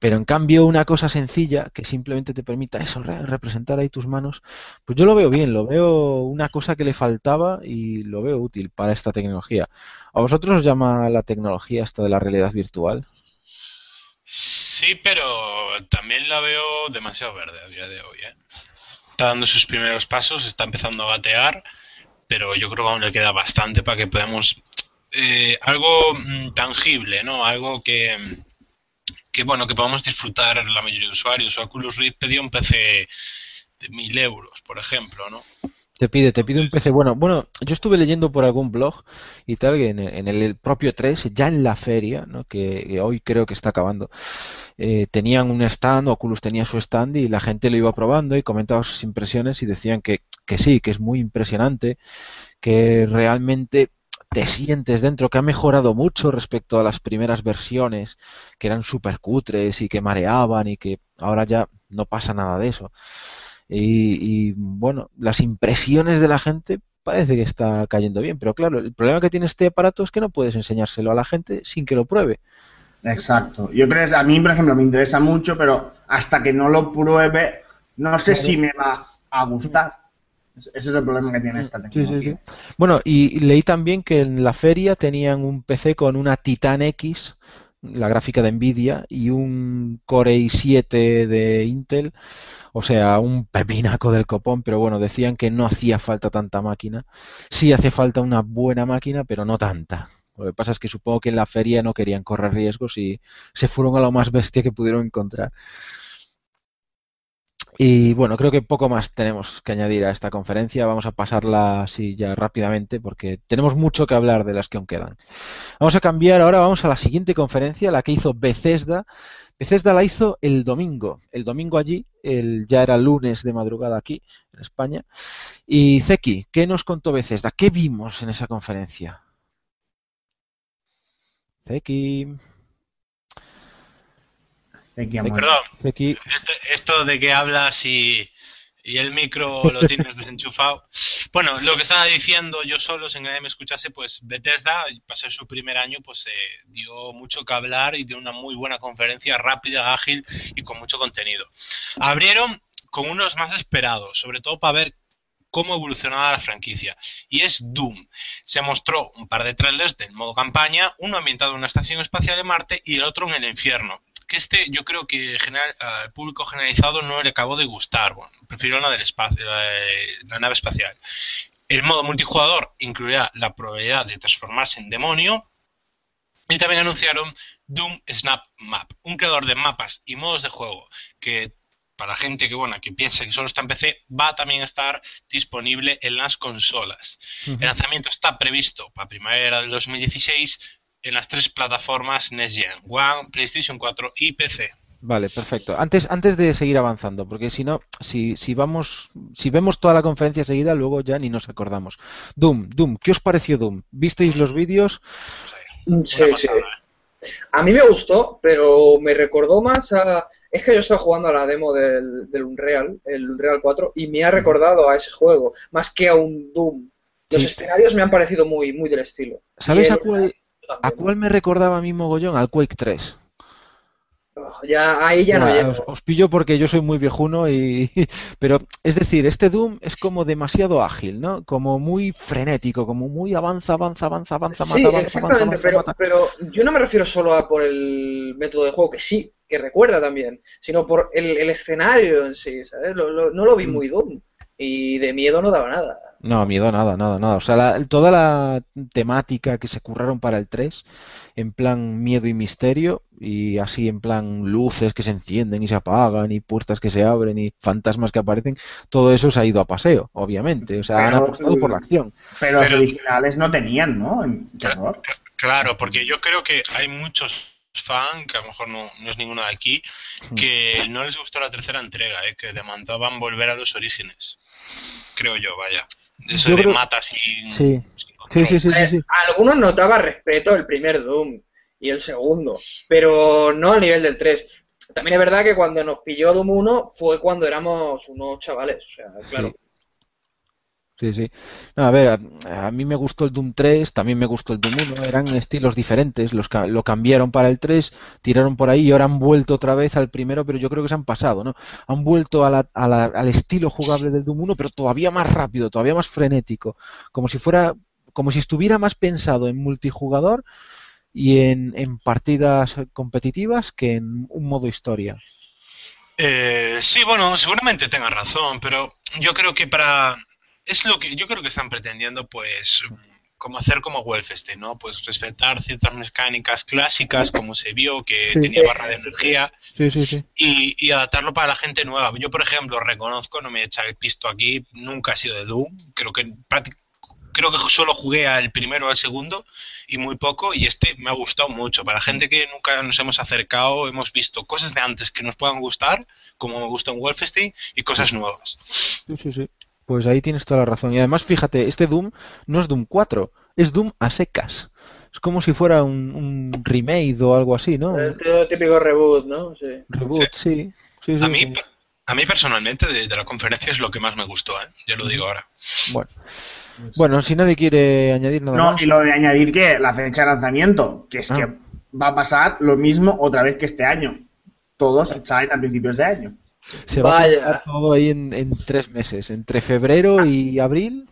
Speaker 1: Pero en cambio una cosa sencilla que simplemente te permita eso, re- representar ahí tus manos, pues yo lo veo bien, lo veo una cosa que le faltaba y lo veo útil para esta tecnología. ¿A vosotros os llama la tecnología esta de la realidad virtual?
Speaker 3: Sí, pero también la veo demasiado verde a día de hoy, ¿eh? Está dando sus primeros pasos, está empezando a gatear, pero yo creo que aún le queda bastante para que podamos eh, algo mm, tangible, ¿no? Algo que, que bueno, que podamos disfrutar la mayoría de usuarios. Oculus Rift pedía un PC de mil euros, por ejemplo, ¿no?
Speaker 1: Te pide, te pide un PC. Bueno, bueno, yo estuve leyendo por algún blog y tal, en, en el propio 3, ya en la feria, ¿no? que, que hoy creo que está acabando, eh, tenían un stand, Oculus tenía su stand y la gente lo iba probando y comentaba sus impresiones y decían que, que sí, que es muy impresionante, que realmente te sientes dentro, que ha mejorado mucho respecto a las primeras versiones, que eran súper cutres y que mareaban y que ahora ya no pasa nada de eso. Y, y, bueno, las impresiones de la gente parece que está cayendo bien, pero claro, el problema que tiene este aparato es que no puedes enseñárselo a la gente sin que lo pruebe.
Speaker 5: Exacto. Yo creo que a mí, por ejemplo, me interesa mucho, pero hasta que no lo pruebe, no sé
Speaker 1: Claro.
Speaker 5: si me va a gustar. Ese es el problema que tiene esta
Speaker 1: Sí, sí,
Speaker 5: tecnología.
Speaker 1: sí. Bueno, y leí también que en la feria tenían un PC con una Titan X, la gráfica de Nvidia, y un Core i7 de Intel, o sea, un pepinaco del copón, pero bueno, decían que no hacía falta tanta máquina. Sí hace falta una buena máquina, pero no tanta. Lo que pasa es que supongo que en la feria no querían correr riesgos y se fueron a lo más bestia que pudieron encontrar. Y bueno, creo que poco más tenemos que añadir a esta conferencia. Vamos a pasarla así ya rápidamente porque tenemos mucho que hablar de las que aún quedan. Vamos a cambiar ahora, vamos a la siguiente conferencia, la que hizo Bethesda. Bethesda la hizo el domingo. El domingo allí, el, ya era lunes de madrugada aquí, en España. Y Zeki, ¿qué nos contó Bethesda? ¿Qué vimos en esa conferencia? Zeki.
Speaker 5: Zeki,
Speaker 3: Ay,
Speaker 5: amor.
Speaker 3: Perdón,
Speaker 1: Zeki.
Speaker 3: esto de que hablas y, y el micro lo tienes desenchufado. Bueno, lo que estaba diciendo yo solo, sin que nadie me escuchase, pues Bethesda, pasé su primer año, pues eh, dio mucho que hablar y dio una muy buena conferencia, rápida, ágil y con mucho contenido. Abrieron con unos más esperados, sobre todo para ver cómo evolucionaba la franquicia. Y es Doom. Se mostró un par de trailers del modo campaña, uno ambientado en una estación espacial de Marte y el otro en el infierno. Que este yo creo que general, al público generalizado no le acabó de gustar. Bueno, prefirió la del espacio, la, de- la nave espacial. El modo multijugador incluirá la probabilidad de transformarse en demonio. Y también anunciaron Doom Snap Map, un creador de mapas y modos de juego que para gente que bueno que piensa que solo está en PC va a también estar disponible en las consolas. El lanzamiento está previsto para primavera del 2016 en las tres plataformas Next Gen, One, PlayStation 4 y PC.
Speaker 1: Vale, perfecto. Antes, antes de seguir avanzando, porque si no, si, si vamos, si vemos toda la conferencia seguida, luego ya ni nos acordamos. Doom, Doom, ¿qué os pareció Doom? ¿Visteis los vídeos?
Speaker 4: Sí, sí.
Speaker 3: ¿eh?
Speaker 4: A mí me gustó, pero me recordó más a... Es que yo estaba jugando a la demo del, del Unreal, el Unreal 4, y me ha recordado a ese juego, más que a un Doom. Los
Speaker 1: Sí.
Speaker 4: escenarios me han parecido muy, muy del estilo.
Speaker 1: ¿Sabes a cuál, a cuál me recordaba a mí mogollón? Al Quake 3.
Speaker 4: Oh, Ya, ahí ya no llego.
Speaker 1: os, os pillo porque yo soy muy viejuno y pero es decir, este Doom es como demasiado ágil, ¿no? Como muy frenético, como muy avanza, avanza, avanza, avanza,
Speaker 4: Sí,
Speaker 1: mata,
Speaker 4: exactamente,
Speaker 1: avanza,
Speaker 4: pero,
Speaker 1: mata.
Speaker 4: pero yo no me refiero solo a por el método de juego, que sí, que recuerda también, sino por el, el escenario en sí, ¿sabes? Lo- lo- no lo vi
Speaker 1: Mm.
Speaker 4: muy Doom, y de miedo no daba nada.
Speaker 1: No, miedo nada, nada, nada. O sea, la- toda la temática que se curraron para el 3, en plan miedo y misterio, y así en plan luces que se encienden y se apagan, y puertas que se abren, y fantasmas que aparecen, todo eso se ha ido a paseo, obviamente. O sea, han apostado por la acción.
Speaker 5: Pero los originales no tenían, ¿no? Terror.
Speaker 3: Claro, porque yo creo que hay muchos fans, que a lo mejor no, no es ninguno de aquí,
Speaker 1: Hmm.
Speaker 3: que no les gustó la tercera entrega, ¿eh? que demandaban volver a los orígenes. Creo yo, vaya. Eso
Speaker 1: Yo
Speaker 3: de
Speaker 1: creo-
Speaker 3: matas sin,
Speaker 1: Sí.
Speaker 3: sin
Speaker 1: Sí, sí,
Speaker 4: algunos notaba respeto el primer Doom y el segundo, pero no al nivel del 3. También es verdad que cuando nos pilló Doom 1 fue cuando éramos unos chavales, o sea, claro.
Speaker 1: Sí, sí. No, a ver, a, mí me gustó el Doom 3, también me gustó el Doom 1, eran estilos diferentes, los lo cambiaron para el 3, tiraron por ahí y ahora han vuelto otra vez al primero, pero yo creo que se han pasado, ¿no? Han vuelto al estilo jugable del Doom 1, pero todavía más rápido, todavía más frenético, como si fuera, como si estuviera más pensado en multijugador y en, en partidas competitivas que en un modo historia.
Speaker 3: Eh, sí, bueno, seguramente tenga razón, pero yo creo que para... Es lo que yo creo que están pretendiendo, pues, como hacer como Wolfenstein, ¿no? Pues respetar ciertas mecánicas clásicas, como se vio, que
Speaker 1: Sí.
Speaker 3: tenía barra de
Speaker 4: Sí,
Speaker 3: energía, y, y adaptarlo para la gente nueva. Yo, por ejemplo, reconozco, no me a echar el pisto aquí, nunca he sido de Doom, creo que creo que solo jugué al primero o al segundo y muy poco y este me ha gustado mucho. Para gente que nunca nos hemos acercado, hemos visto cosas de antes que nos puedan gustar, como me gustó en Wolfenstein, y cosas nuevas.
Speaker 1: Sí, sí, sí. Pues ahí tienes toda la razón. Y además, fíjate, este Doom no es Doom 4, es Doom a secas. Es como si fuera un, un remake o algo así, ¿no?
Speaker 4: El típico reboot, ¿no? Sí.
Speaker 1: Reboot, sí. Sí, sí,
Speaker 3: A mí,
Speaker 1: sí.
Speaker 3: a mí personalmente de, de la conferencia es lo que más me gustó, ¿eh? ya lo digo ahora.
Speaker 1: Bueno. Bueno, si nadie quiere añadir nada
Speaker 5: No,
Speaker 1: más.
Speaker 5: y lo de añadir que la fecha de lanzamiento, que es
Speaker 1: Ah.
Speaker 5: que va a pasar lo mismo otra vez que este año. Todos salen a principios de año.
Speaker 1: Se va a todo ahí en, en tres meses, entre febrero y abril.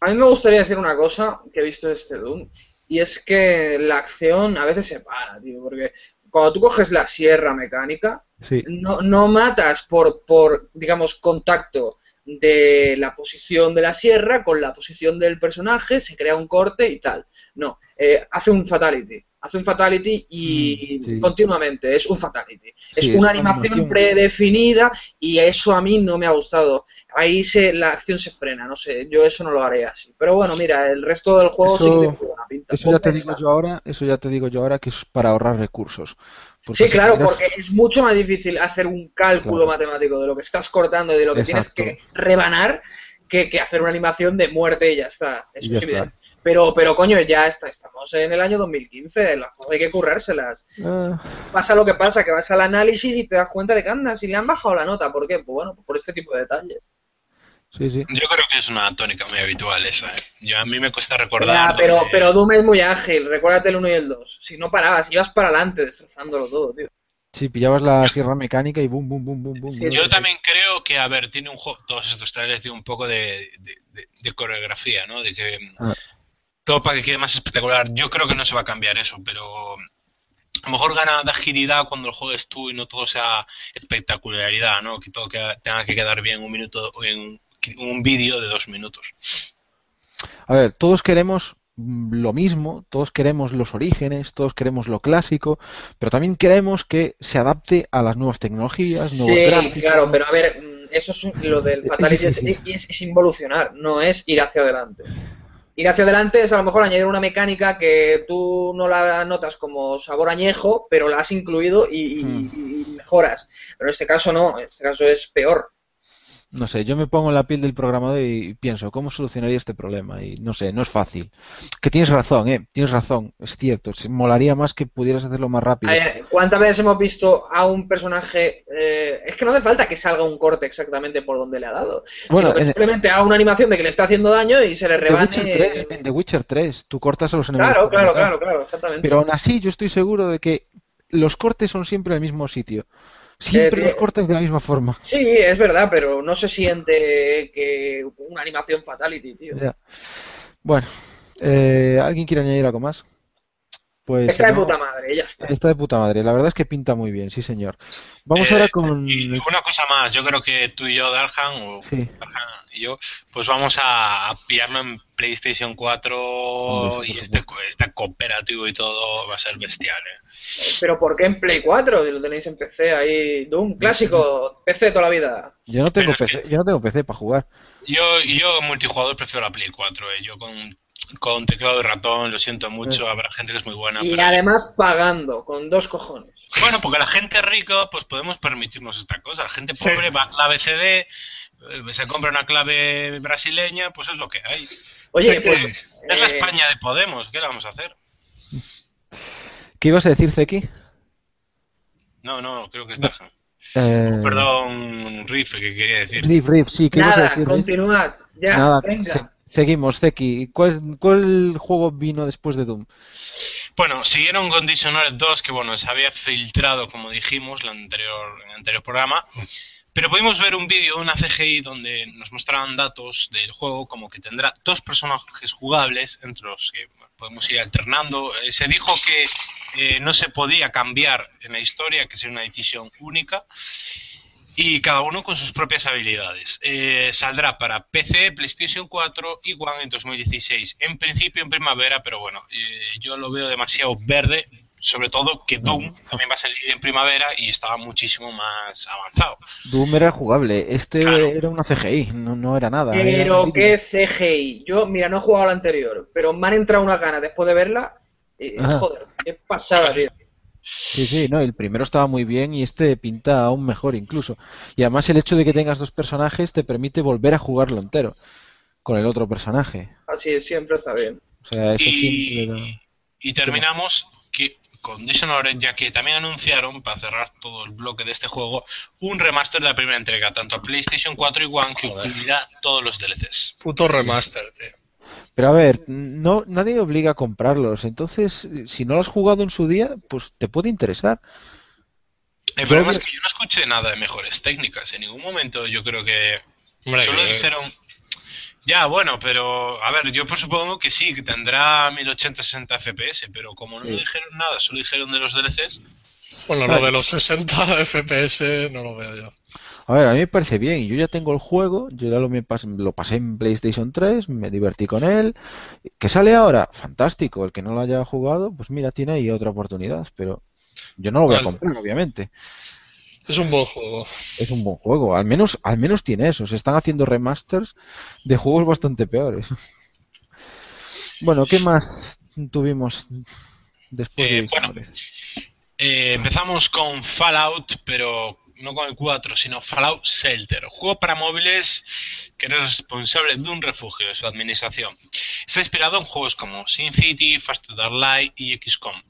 Speaker 4: A mí me gustaría decir una cosa que he visto de este Doom, y es que la acción a veces se para, tío, porque cuando tú coges la sierra mecánica,
Speaker 1: Sí,
Speaker 4: no, no matas por, por, digamos, contacto de la posición de la sierra con la posición del personaje, se crea un corte y tal. No, eh, hace un fatality. Hace un fatality y
Speaker 1: Mm, sí.
Speaker 4: continuamente es un fatality. Es una
Speaker 1: es
Speaker 4: animación
Speaker 1: animación.
Speaker 4: predefinida y eso a mí no me ha gustado. Ahí se, la acción se frena, no sé, yo eso no lo haré así. Pero bueno, mira, el resto del juego sí que
Speaker 1: Eso-
Speaker 4: tiene buena pinta.
Speaker 1: Eso ya te digo yo ahora, eso ya te digo yo ahora que es para ahorrar recursos. Porque
Speaker 4: Sí, claro, porque es mucho más difícil hacer un cálculo
Speaker 1: Claro.
Speaker 4: matemático de lo que estás cortando y de lo que
Speaker 1: Exacto.
Speaker 4: tienes que rebanar que, que hacer una animación de muerte y ya está. Eso
Speaker 1: ya
Speaker 4: es
Speaker 1: está.
Speaker 4: Pero, pero coño, ya está, estamos en el año 2015, las cosas hay que currárselas.
Speaker 1: Ah,
Speaker 4: Pasa lo que pasa, que vas al análisis y te das cuenta de que andas y le han bajado la nota. ¿Por qué? Pues bueno, por este tipo de detalles.
Speaker 1: sí, sí.
Speaker 3: Yo creo que es una tónica muy habitual esa. ¿eh? Yo, a mí me cuesta recordar.
Speaker 4: Ya, pero,
Speaker 3: donde-
Speaker 4: pero Doom es muy ágil, recuérdate el 1 y el 2. Si no parabas, ibas para adelante destrozándolo todo, tío.
Speaker 1: Sí, pillabas la sierra mecánica y boom, boom, boom, boom, boom.
Speaker 3: Yo también creo que, a ver, tiene un juego, todos estos trailers tienen un poco de, de- de- de coreografía, ¿no? De que
Speaker 1: Ah.
Speaker 3: Todo para que quede más espectacular. Yo creo que no se va a cambiar eso, pero a lo mejor gana de agilidad cuando lo juegues tú y no todo sea espectacularidad, ¿no? Que todo queda- tenga que quedar bien un minuto o en un vídeo de dos minutos.
Speaker 1: A ver, todos queremos lo mismo, todos queremos los orígenes, todos queremos lo clásico, pero también queremos que se adapte a las nuevas tecnologías, nuevos
Speaker 4: Sí,
Speaker 1: gráficos.
Speaker 4: claro, pero a ver, mm, eso es lo del Fatality es- es involucionar, no es ir hacia adelante. Ir hacia adelante es a lo mejor añadir una mecánica que tú no la notas como sabor añejo, pero la has incluido y, y-
Speaker 1: Hmm.
Speaker 4: y mejoras. Pero en este caso no, en este caso es peor.
Speaker 1: No sé, yo me pongo en la piel del programador y pienso, ¿cómo solucionaría este problema? Y no sé, no es fácil. Que tienes razón, ¿eh? Tienes razón, es cierto. Molaría más que pudieras hacerlo más rápido.
Speaker 4: ¿Cuántas veces hemos visto a un personaje? eh, es que no hace falta que salga un corte exactamente por donde le ha dado.
Speaker 1: Bueno,
Speaker 4: sino que
Speaker 1: en-
Speaker 4: simplemente haga una animación de que le está haciendo daño y se le
Speaker 1: The
Speaker 4: rebane.
Speaker 1: Witcher 3, en The Witcher 3, tú cortas a los enemigos.
Speaker 4: Claro, claro, claro, claro, exactamente.
Speaker 1: Pero aún así, yo estoy seguro de que los cortes son siempre en el mismo sitio. Siempre
Speaker 4: Eh,
Speaker 1: los
Speaker 4: eh,
Speaker 1: cortes de la misma forma.
Speaker 4: Sí, es verdad, pero no se siente que una animación fatality, tío.
Speaker 1: Ya. Bueno, eh, ¿alguien quiere añadir algo más? Pues
Speaker 4: Está de
Speaker 1: no,
Speaker 4: puta madre, ya está.
Speaker 1: está de puta madre. La verdad es que pinta muy bien, sí señor. Vamos
Speaker 3: Eh,
Speaker 1: ahora con...
Speaker 3: Y una cosa más, yo creo que tú y yo, Darhan, o
Speaker 1: Sí.
Speaker 3: Darhan y yo, pues vamos a, pillarlo en PlayStation 4
Speaker 1: Hombre, sí,
Speaker 3: y este, este cooperativo y todo va a ser bestial. ¿eh?
Speaker 4: Pero ¿por qué en Play 4? Si lo tenéis en PC ahí. Doom, clásico, PC toda la vida.
Speaker 1: Yo no tengo
Speaker 3: Pero es
Speaker 1: PC, yo no tengo PC para jugar.
Speaker 3: Yo, yo multijugador prefiero la Play 4, ¿eh? yo con, con teclado y ratón, lo siento mucho, habrá gente que es muy buena.
Speaker 4: Y
Speaker 3: pero-
Speaker 4: además pagando, con dos cojones.
Speaker 3: Bueno, porque la gente rica, pues podemos permitirnos esta cosa. La gente pobre va a clave CD, eh, se compra una clave brasileña, pues es lo que hay.
Speaker 4: Oye,
Speaker 2: Sí,
Speaker 4: pues.
Speaker 3: Es la
Speaker 4: eh,
Speaker 3: España de Podemos, ¿qué le vamos a hacer?
Speaker 1: ¿Qué ibas a decir, Zeki?
Speaker 3: No, no, creo que es Darhan.
Speaker 1: Eh,
Speaker 3: Perdón, Riff, que quería decir.
Speaker 1: Riff, Riff, sí, ¿qué ibas a
Speaker 4: Nada,
Speaker 1: decir? Riff?
Speaker 4: continuad. Ya,
Speaker 1: Nada,
Speaker 4: venga.
Speaker 1: Se- seguimos, Zeki. ¿Cuál, ¿Cuál juego vino después de Doom?
Speaker 3: Bueno, siguieron con Dishonored 2, que bueno, se había filtrado, como dijimos la anterior, en el anterior programa. Pero pudimos ver un vídeo, una CGI, donde nos mostraban datos del juego, como que tendrá dos personajes jugables, entre los que podemos ir alternando. Eh, se dijo que eh, no se podía cambiar en la historia, que sería una decisión única, y cada uno con sus propias habilidades. Eh, saldrá para PC, PlayStation 4 y One en 2016. En principio en primavera, pero bueno, eh, yo lo veo demasiado verde, sobre todo que Doom también va a salir en primavera y estaba muchísimo más avanzado.
Speaker 1: Doom era jugable. Este
Speaker 3: Claro.
Speaker 1: era una CGI, no, no era nada.
Speaker 4: Pero qué. CGI. Yo, mira, no he jugado a la anterior, pero me han entrado unas ganas después de verla.
Speaker 1: Ajá.
Speaker 4: joder, qué pasada, tío.
Speaker 1: Sí, sí, no, el primero estaba muy bien y este pinta aún mejor incluso. Y además el hecho de que tengas dos personajes te permite volver a jugarlo entero con el otro personaje.
Speaker 4: Así es, siempre está bien.
Speaker 1: O sea, eso siempre da-
Speaker 3: Y, y terminamos que con Dishonored, ya que también anunciaron, para cerrar todo el bloque de este juego, un remaster de la primera entrega, tanto a PlayStation 4 y One, que
Speaker 2: Joder.
Speaker 3: incluirá todos los DLCs.
Speaker 2: Puto remaster, tío.
Speaker 1: Pero a ver, no, nadie obliga a comprarlos. Entonces, si no lo has jugado en su día, pues te puede interesar.
Speaker 3: El problema es que yo no escuché nada de mejores técnicas. En ningún momento yo creo que
Speaker 2: Hombre,
Speaker 3: solo
Speaker 2: que-
Speaker 3: dijeron. Ya, bueno, pero a ver, yo pues supongo que sí, que tendrá 1080-60 FPS, pero como no
Speaker 1: Sí.
Speaker 3: dijeron nada, solo dijeron de los DLCs.
Speaker 2: bueno, lo de los 60 FPS no lo veo yo.
Speaker 1: A ver, a mí me parece bien. Yo ya tengo el juego, yo ya lo, me pas- lo pasé en PlayStation 3, me divertí con él. ¿Que sale ahora? Fantástico. El que no lo haya jugado, pues mira, tiene ahí otra oportunidad. Pero yo no lo voy a comprar, obviamente.
Speaker 2: Es un buen juego.
Speaker 1: Es un buen juego. Al menos, al menos tiene eso. Se están haciendo remasters de juegos bastante peores. Bueno, ¿qué más tuvimos después
Speaker 3: Eh,
Speaker 1: de
Speaker 3: bueno? Eh, empezamos con Fallout, pero no con el 4, sino Fallout Shelter, juego para móviles que eres responsable de un refugio de su administración. Está inspirado en juegos como SimCity, Faster Than Light y XCOM.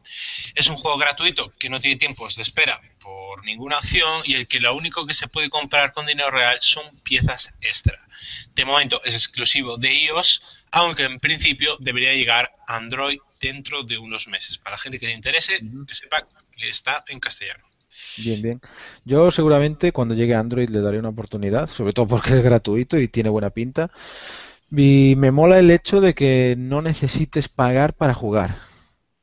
Speaker 3: Es un juego gratuito que no tiene tiempos de espera por ninguna acción y el que lo único que se puede comprar con dinero real son piezas extra. De momento es exclusivo de iOS, aunque en principio debería llegar a Android dentro de unos meses. Para la gente que le interese, que sepa que está en castellano.
Speaker 1: Bien, bien. Yo seguramente cuando llegue a Android le daré una oportunidad, sobre todo porque es gratuito y tiene buena pinta. Y me mola el hecho de que no necesites pagar para jugar,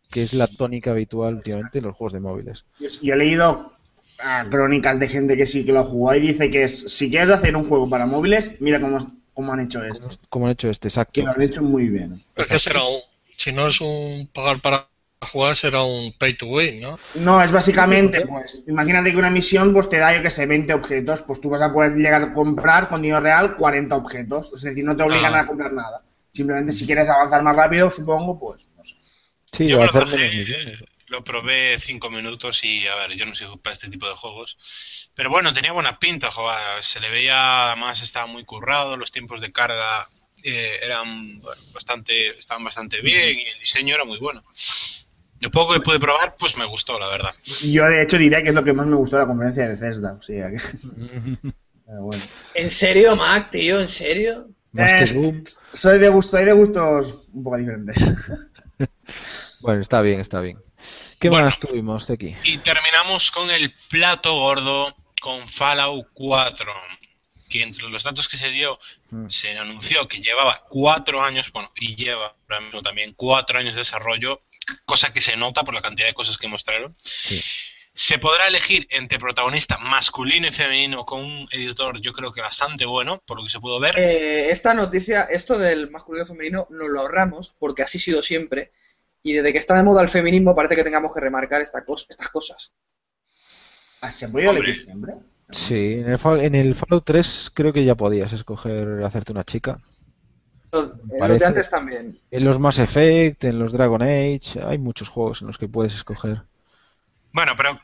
Speaker 1: que es la tónica habitual últimamente en los juegos de móviles.
Speaker 5: Yo, he leído ah, crónicas de gente que sí que lo jugó y dice que es, si quieres hacer un juego para móviles, mira cómo, cómo han hecho esto.
Speaker 1: Como han hecho este,
Speaker 5: Que
Speaker 1: exacto.
Speaker 5: lo han hecho muy bien.
Speaker 2: Es que será un. Si no es un pagar para jugar, será un pay to win, ¿no?
Speaker 5: No, es básicamente, pues, imagínate que una misión pues te da, yo que sé, 20 objetos, pues tú vas a poder llegar a comprar con dinero real 40 objetos. Es decir, no te obligan
Speaker 2: Ah.
Speaker 5: a comprar nada. Simplemente si quieres avanzar más rápido, supongo, pues, no sé.
Speaker 1: Sí,
Speaker 3: Yo lo bajé,
Speaker 1: misiones.
Speaker 3: Lo probé cinco minutos y, a ver, yo no soy para este tipo de juegos. Pero bueno, tenía buena pinta, joder. Se le veía, además estaba muy currado, los tiempos de carga eh, eran bueno, bastante, estaban bastante bien y el diseño era muy bueno. Lo poco que pude probar, pues me gustó, la verdad.
Speaker 5: Yo, de hecho, diría que es lo que más me gustó de la conferencia de Bethesda. O sea, que... Pero bueno.
Speaker 4: ¿En serio, Mac, tío? ¿En serio?
Speaker 1: Más que
Speaker 5: Es-
Speaker 1: Doom.
Speaker 5: Soy de gusto, hay de gustos un poco diferentes.
Speaker 1: Bueno, está bien, está bien. ¿Qué
Speaker 3: Bueno.
Speaker 1: más tuvimos de aquí?
Speaker 3: Y terminamos con el plato gordo con Fallout 4. Que entre los datos que se dio,
Speaker 1: Mm.
Speaker 3: se anunció que llevaba cuatro años, bueno, y lleva ahora mismo también cuatro años de desarrollo, cosa que se nota por la cantidad de cosas que mostraron.
Speaker 1: Sí.
Speaker 3: Se podrá elegir entre protagonista masculino y femenino con un editor, yo creo que bastante bueno, por lo que se pudo ver.
Speaker 4: Eh, esta noticia, esto del masculino y femenino, nos lo ahorramos porque así ha sido siempre. Y desde que está de moda el feminismo, parece que tengamos que remarcar esta cos- estas cosas.
Speaker 5: Ah, ¿Se puede
Speaker 3: Hombre.
Speaker 5: elegir siempre?
Speaker 1: Sí, en el, en el Fallout 3 creo que ya podías escoger hacerte una chica.
Speaker 4: Eh, los
Speaker 1: Parece-
Speaker 4: de antes también.
Speaker 1: En los Mass Effect, en los Dragon Age, hay muchos juegos en los que puedes escoger.
Speaker 3: Bueno, pero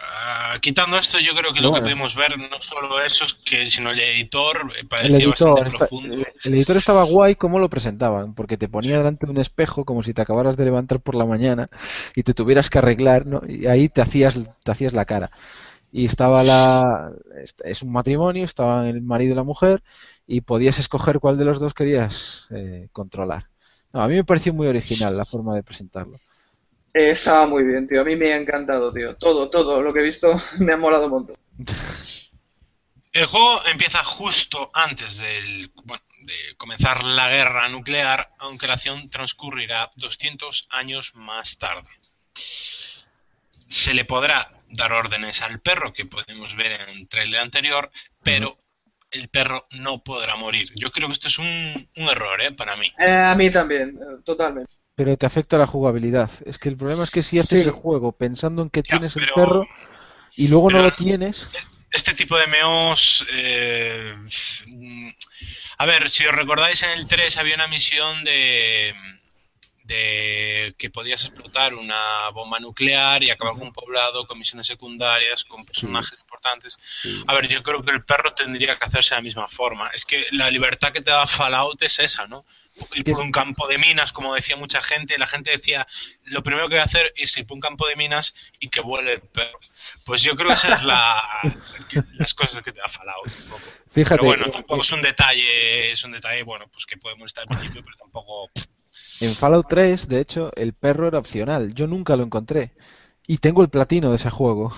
Speaker 3: ah, quitando esto, yo creo que lo
Speaker 1: bueno.
Speaker 3: que pudimos ver no solo eso, que, sino el editor eh,
Speaker 1: El
Speaker 3: parecía
Speaker 1: editor,
Speaker 3: bastante
Speaker 1: está-
Speaker 3: profundo.
Speaker 1: el, el editor estaba guay como lo presentaban, porque te ponía delante de un espejo como si te acabaras de levantar por la mañana y te tuvieras que arreglar, ¿no? Y ahí te hacías, te hacías la cara. Y estaba la... Es un matrimonio, estaban el marido y la mujer y podías escoger cuál de los dos querías eh, controlar. No, a mí me pareció muy original la forma de presentarlo.
Speaker 4: Eh, estaba muy bien, tío. A mí me ha encantado, tío. Todo, todo lo que he visto me ha molado un montón.
Speaker 3: El juego empieza justo antes del, bueno, de comenzar la guerra nuclear, aunque la acción transcurrirá 200 años más tarde. Se le podrá dar órdenes al perro, que podemos ver en el trailer anterior, pero el perro no podrá morir. Yo creo que esto es un, un error, ¿eh? Para mí.
Speaker 4: Eh, a mí también, eh, totalmente.
Speaker 1: Pero te afecta la jugabilidad. Es que el problema es que si haces
Speaker 4: Sí.
Speaker 1: el juego pensando en que
Speaker 3: Ya,
Speaker 1: tienes el perro y luego no lo tienes,
Speaker 3: Este tipo de meos. eh, mm, a ver, si os recordáis, en el 3 había una misión de. De que podías explotar una bomba nuclear y acabar con un poblado, con misiones secundarias, con personajes importantes. A ver, yo creo que el perro tendría que hacerse de la misma forma. Es que la libertad que te da Fallout es esa, ¿no? Ir por un campo de minas, como decía mucha gente, la gente decía, lo primero que voy a hacer es ir por un campo de minas y que vuele el perro. Pues yo creo que esa es la, las cosas que te da Fallout un poco.
Speaker 1: fíjate,
Speaker 3: Pero bueno,
Speaker 1: eh,
Speaker 3: tampoco es un detalle, es un detalle, bueno, pues que podemos estar al principio, pero tampoco...
Speaker 1: en Fallout 3, de hecho, el perro era opcional. Yo nunca lo encontré. Y tengo el platino de ese juego.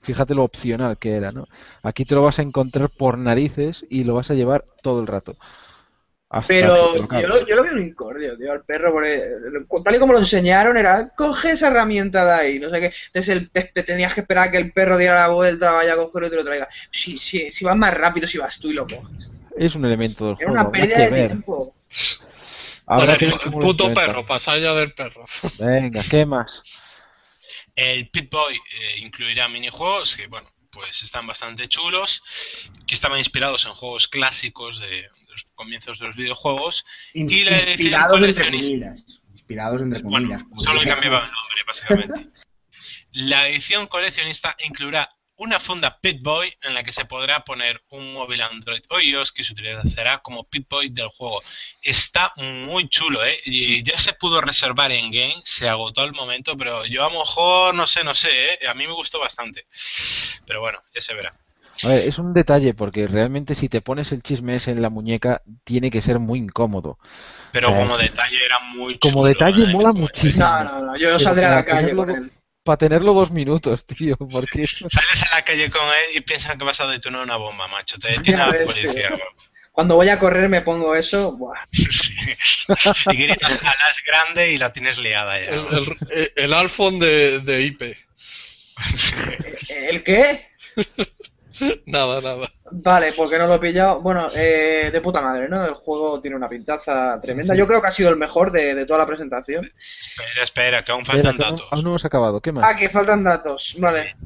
Speaker 1: Fíjate lo opcional que era, ¿no? Aquí te lo vas a encontrar por narices y lo vas a llevar todo el rato.
Speaker 4: Pero yo, yo lo veo un incordio, tío, al perro. Porque, tal y como lo enseñaron, era coge esa herramienta de ahí, no sé qué. Entonces el, te, te tenías que esperar a que el perro diera la vuelta, vaya a cogerlo y te lo traiga. Si, si, si vas más rápido, si vas tú y lo coges.
Speaker 1: Es un elemento del
Speaker 4: Era
Speaker 1: juego.
Speaker 4: una
Speaker 1: habrá
Speaker 4: pérdida de
Speaker 1: ver.
Speaker 4: tiempo.
Speaker 1: Ver
Speaker 2: el puto perro, pasa ya del perro.
Speaker 1: Venga, ¿qué más?
Speaker 3: El Pit-Boy eh, incluirá minijuegos que, bueno, pues están bastante chulos, que estaban inspirados en juegos clásicos de, de los comienzos de los videojuegos. Y la edición
Speaker 5: inspirados entre comillas. Inspirados entre
Speaker 3: Bueno,
Speaker 5: comillas. como
Speaker 3: solo cambiaba el nombre, básicamente. La edición coleccionista incluirá una funda Pit-Boy en la que se podrá poner un móvil Android o iOS que se utilizará como Pit-Boy del juego. Está muy chulo, ¿eh? Y ya se pudo reservar en game, se agotó al momento, pero yo a lo mejor no sé, no sé, ¿eh? A mí me gustó bastante. Pero bueno, ya se verá.
Speaker 1: A ver, es un detalle porque realmente si te pones el chisme ese en la muñeca tiene que ser muy incómodo.
Speaker 3: Pero
Speaker 1: Eh,
Speaker 3: como detalle era muy chulo.
Speaker 1: Como detalle
Speaker 3: ¿eh?
Speaker 1: mola muchísimo.
Speaker 4: No, no, no, yo saldré a la calle con él.
Speaker 1: Para tenerlo dos minutos, tío, porque
Speaker 3: Sales a la calle con él y piensan que vas a detonar una bomba, macho. Te detiene la policía.
Speaker 4: tío. Cuando voy a correr me pongo eso, buah.
Speaker 3: Sí. Y gritas a las grande y la tienes liada ya.
Speaker 2: El, el, el iPhone de, de IP.
Speaker 4: ¿El qué?
Speaker 2: Nada, nada.
Speaker 4: Vale, porque no lo he pillado. Bueno, eh, de puta madre, ¿no? El juego tiene una pintaza tremenda. Yo creo que ha sido el mejor de, de toda la presentación.
Speaker 3: Espera, espera, que aún faltan datos.
Speaker 1: aún no hemos acabado. ¿Qué más?
Speaker 4: Ah, que faltan datos. Vale.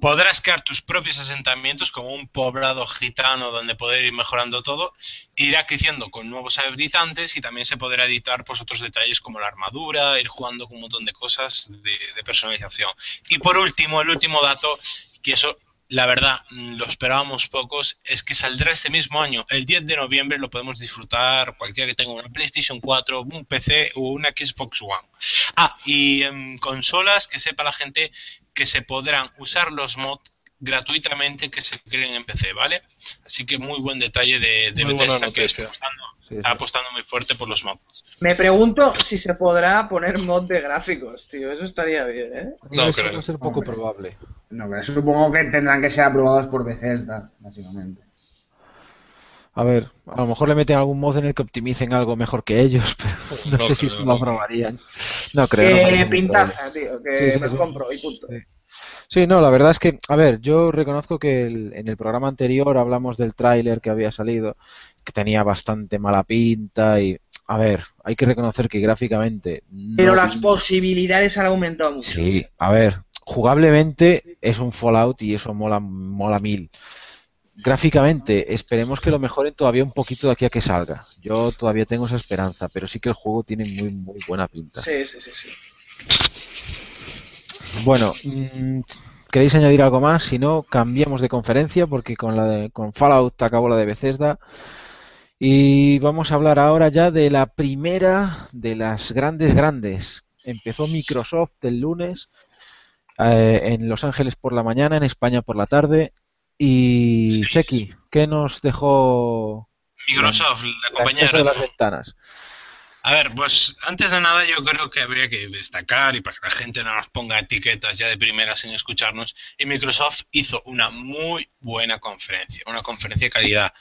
Speaker 3: Podrás crear tus propios asentamientos como un poblado gitano donde poder ir mejorando todo. Irá creciendo con nuevos habitantes y también se podrá editar pues, otros detalles como la armadura, ir jugando con un montón de cosas de, de personalización. Y por último, el último dato, que eso la verdad mm, lo esperábamos pocos, es que saldrá este mismo año, el 10 de noviembre, lo podemos disfrutar cualquiera que tenga una PlayStation 4, un PC o una Xbox One. Ah, y en consolas que sepa la gente que se podrán usar los mods gratuitamente que se creen en PC, ¿vale? Así que muy buen detalle de, de Bethesda que está
Speaker 2: noticia.
Speaker 1: Sí.
Speaker 3: está apostando muy fuerte por los mods.
Speaker 4: Me pregunto si se podrá poner mod de gráficos, tío. Eso estaría bien, ¿eh?
Speaker 2: No
Speaker 1: Eso
Speaker 2: creo.
Speaker 1: va a ser poco
Speaker 5: Hombre.
Speaker 1: probable.
Speaker 5: No, pero supongo que tendrán que ser aprobados por Bethesda, básicamente.
Speaker 1: A ver, a lo mejor le meten algún mod en el que optimicen algo mejor que ellos, pero no,
Speaker 2: No
Speaker 1: sé si eso lo
Speaker 2: no.
Speaker 1: aprobarían. No creo. no
Speaker 4: Que
Speaker 1: probable.
Speaker 4: pintaza, tío. Que
Speaker 1: Sí, sí,
Speaker 4: me
Speaker 1: sí.
Speaker 4: compro y punto.
Speaker 1: Sí. Sí, no, la verdad es que, a ver, yo reconozco que el- en el programa anterior hablamos del tráiler que había salido, que tenía bastante mala pinta y, a ver, hay que reconocer que gráficamente no
Speaker 4: Pero las
Speaker 1: pinta-
Speaker 4: posibilidades han aumentado mucho.
Speaker 1: Sí, a ver, jugablemente es un Fallout y eso mola, mola mil. Gráficamente, esperemos que lo mejoren todavía un poquito de aquí a que salga. Yo todavía tengo esa esperanza, pero sí que el juego tiene muy, muy buena pinta.
Speaker 4: Sí, sí, sí, sí.
Speaker 1: Bueno, mm, ¿queréis añadir algo más? Si no, cambiamos de conferencia porque con la de- con Fallout acabó la de Bethesda. Y vamos a hablar ahora ya de la primera de las grandes grandes. Empezó Microsoft el lunes eh, en Los Ángeles por la mañana, en España por la tarde. Y
Speaker 3: Sí.
Speaker 1: Zeki, ¿qué nos dejó
Speaker 3: Microsoft, la
Speaker 1: la
Speaker 3: compañía
Speaker 1: de las ventanas?
Speaker 3: A ver, pues antes de nada yo creo que habría que destacar y para que la gente no nos ponga etiquetas ya de primera sin escucharnos, y Microsoft hizo una muy buena conferencia, una conferencia de calidad.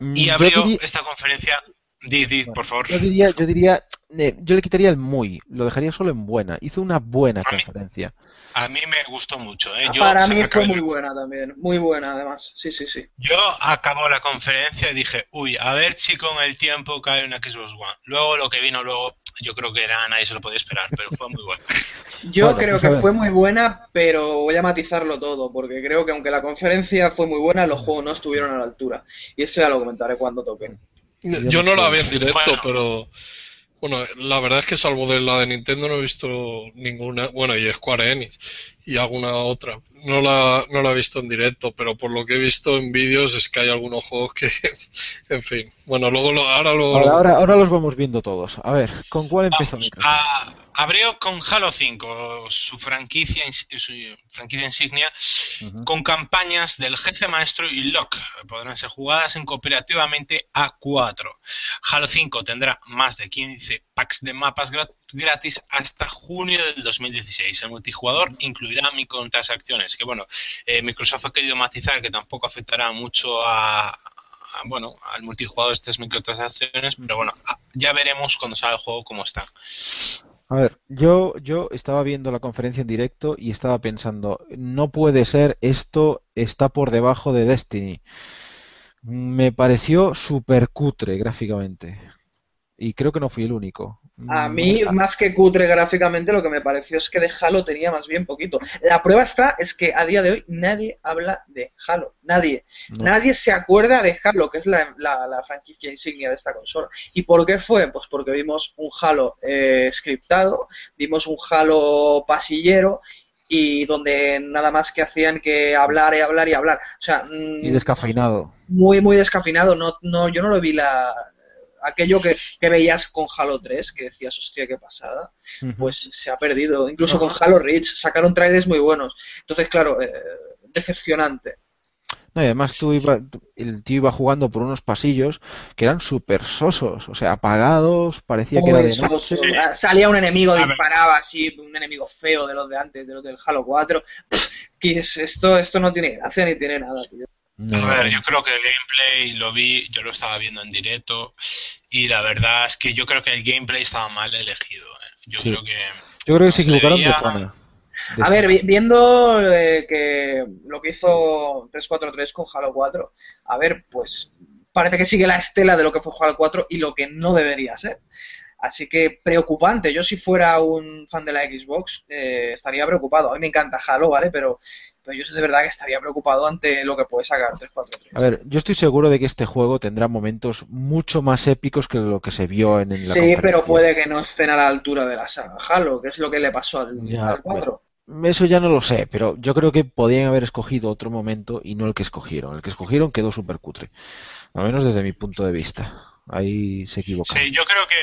Speaker 3: Y abrió
Speaker 1: diría-
Speaker 3: esta conferencia, di, di, por favor.
Speaker 1: Yo diría, yo diría, eh, yo le quitaría el muy, lo dejaría solo en buena. Hizo una buena
Speaker 3: A mí-
Speaker 1: conferencia.
Speaker 3: A mí me gustó mucho. ¿eh? Yo,
Speaker 4: Para mí fue muy buena también. Muy buena, además. Sí, sí, sí.
Speaker 3: Yo acabó la conferencia y dije, uy, a ver si con el tiempo cae una Xbox One. Luego lo que vino luego, yo creo que era nadie se lo podía esperar, pero fue muy bueno.
Speaker 4: Yo
Speaker 1: Vale,
Speaker 4: creo
Speaker 1: pues
Speaker 4: que fue muy buena, pero voy a matizarlo todo, porque creo que aunque la conferencia fue muy buena, los juegos no estuvieron a la altura. Y esto ya lo comentaré cuando toque.
Speaker 2: Yo no la vi en directo,
Speaker 3: Bueno.
Speaker 2: pero bueno, la verdad es que salvo de la de Nintendo no he visto ninguna, bueno, y Square Enix y alguna otra. No la, no la he visto en directo, pero por lo que he visto en vídeos es que hay algunos juegos que, en fin. Bueno, luego lo, ahora lo...
Speaker 1: Ahora, ahora, ahora los vamos viendo todos. A ver, ¿con cuál empezó
Speaker 3: Vamos,
Speaker 1: Microsoft?
Speaker 3: a- abrió con Halo 5, su franquicia, su franquicia insignia, con campañas del jefe maestro y Locke. Podrán ser jugadas en cooperativamente a 4. Halo 5 tendrá más de 15 packs de mapas gra- gratis hasta junio del 2016. El multijugador incluirá microtransacciones, que bueno, eh, Microsoft ha querido matizar que tampoco afectará mucho a, bueno, al multijugador estas microtransacciones, pero bueno, ya veremos cuando salga el juego cómo está.
Speaker 1: A ver, yo, yo estaba viendo la conferencia en directo y estaba pensando, no puede ser, esto está por debajo de Destiny. Me pareció súper cutre gráficamente. Y creo que no fui el único.
Speaker 4: A
Speaker 1: Mm,
Speaker 4: mí, más que cutre gráficamente, lo que me pareció es que de Halo tenía más bien poquito. La prueba está, es que a día de hoy nadie habla de Halo. Nadie.
Speaker 1: no.
Speaker 4: Nadie se acuerda de Halo, que es la, la- la franquicia insignia de esta consola. ¿Y por qué fue? Pues porque vimos un Halo eh, scriptado, vimos un Halo pasillero y donde nada más que hacían que hablar y hablar y hablar. O sea, mm,
Speaker 1: Y descafeinado.
Speaker 4: muy, muy descafinado. No, no, yo no lo vi la aquello que, que veías con Halo 3, que decías, hostia, qué pasada, pues se ha perdido. Incluso con Halo Reach sacaron trailers muy buenos. Entonces, claro, eh, decepcionante.
Speaker 1: No, y además tú iba, el tío iba jugando por unos pasillos que eran súper sosos, o sea, apagados, parecía que era de noche.
Speaker 4: Salía un enemigo,
Speaker 3: A ver.
Speaker 4: disparaba así, un enemigo feo de los de antes, de los del Halo 4. Pff, ¿qué es esto, esto no tiene gracia ni tiene nada, tío.
Speaker 1: No,
Speaker 3: A ver, yo creo que el gameplay lo vi, yo lo estaba viendo en directo y la verdad es que yo creo que el gameplay estaba mal elegido. ¿eh? Yo
Speaker 1: Sí.
Speaker 3: creo que
Speaker 1: yo creo que se
Speaker 3: se
Speaker 1: equivocaron de zona. De
Speaker 4: A ver, vi- viendo eh, que lo que hizo 343 con Halo 4, a ver, pues parece que sigue la estela de lo que fue Halo 4 y lo que no debería ser. Así que preocupante. Yo si fuera un fan de la Xbox eh, estaría preocupado. A mí me encanta Halo, ¿vale? Pero, pero yo de verdad que estaría preocupado ante lo que puede sacar 343.
Speaker 1: A ver, yo estoy seguro de que este juego tendrá momentos mucho más épicos que lo que se vio en, en la
Speaker 4: Sí, pero puede que no estén a la altura de la saga Halo, que es lo que le pasó al,
Speaker 1: Ya,
Speaker 4: al 4.
Speaker 1: Eso ya no lo sé, pero yo creo que podían haber escogido otro momento y no el que escogieron. El que escogieron quedó súper cutre, al menos desde mi punto de vista. Ahí se equivocaron.
Speaker 3: Sí, yo creo que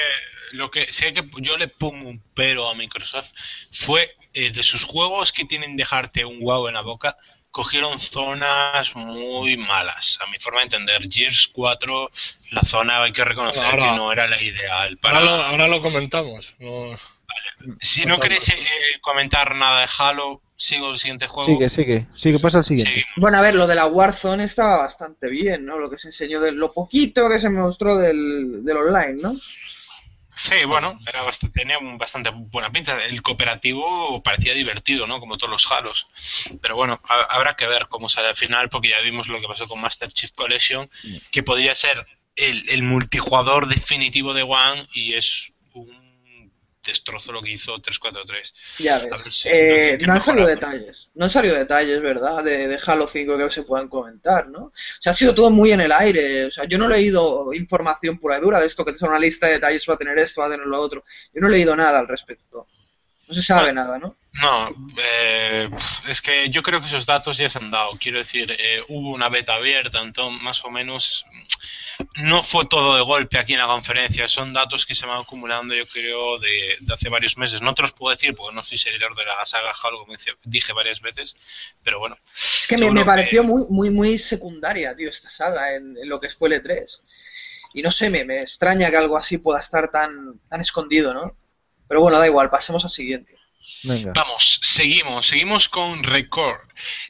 Speaker 3: lo que sí que yo le pongo un pero a Microsoft fue eh, de sus juegos que tienen dejarte un wow en la boca, cogieron zonas muy malas, a mi forma de entender. Gears 4, la zona hay que reconocer
Speaker 2: Ahora-
Speaker 3: que no era la ideal para
Speaker 2: Ahora lo, ahora lo comentamos. No-
Speaker 3: Si no queréis eh, comentar nada de Halo, sigo el siguiente juego.
Speaker 1: Sigue, sigue, sigue, pasa al siguiente.
Speaker 3: Seguimos.
Speaker 4: Bueno, a ver, lo de la Warzone estaba bastante bien, ¿no? Lo que se enseñó de lo poquito que se mostró del, del online, ¿no?
Speaker 3: Sí, bueno, era bastante, tenía un- bastante buena pinta. El cooperativo parecía divertido, ¿no? Como todos los Halos. Pero bueno, ha- habrá que ver cómo sale al final, porque ya vimos lo que pasó con Master Chief Collection, que podría ser el, el multijugador definitivo de One y es destrozo lo que hizo 343.
Speaker 4: Ya ves.
Speaker 3: si-
Speaker 4: Eh, no han salido detalles. No han salido detalles, ¿verdad? De, de Halo 5 que se puedan comentar, ¿no? O sea, ha sido todo muy en el aire. O sea, yo no he leído información pura y dura de esto, que te son una lista de detalles, va a tener esto, va a tener lo otro. Yo no he leído nada al respecto. No se sabe nada, ¿no?
Speaker 3: No, eh, es que yo creo que esos datos ya se han dado. Quiero decir, eh, hubo una beta abierta, entonces más o menos no fue todo de golpe aquí en la conferencia. Son datos que se van acumulando, yo creo, de, de hace varios meses. No te los puedo decir porque no soy seguidor de la saga Halo, como dije varias veces, pero bueno.
Speaker 4: Es que me,
Speaker 3: que-
Speaker 4: pareció muy, muy, muy secundaria, tío, esta saga en, en lo que fue el E3. Y no sé, me, me extraña que algo así pueda estar tan, tan escondido, ¿no? Pero bueno, da igual, pasemos al siguiente.
Speaker 1: Venga.
Speaker 3: Vamos, seguimos, seguimos con Record,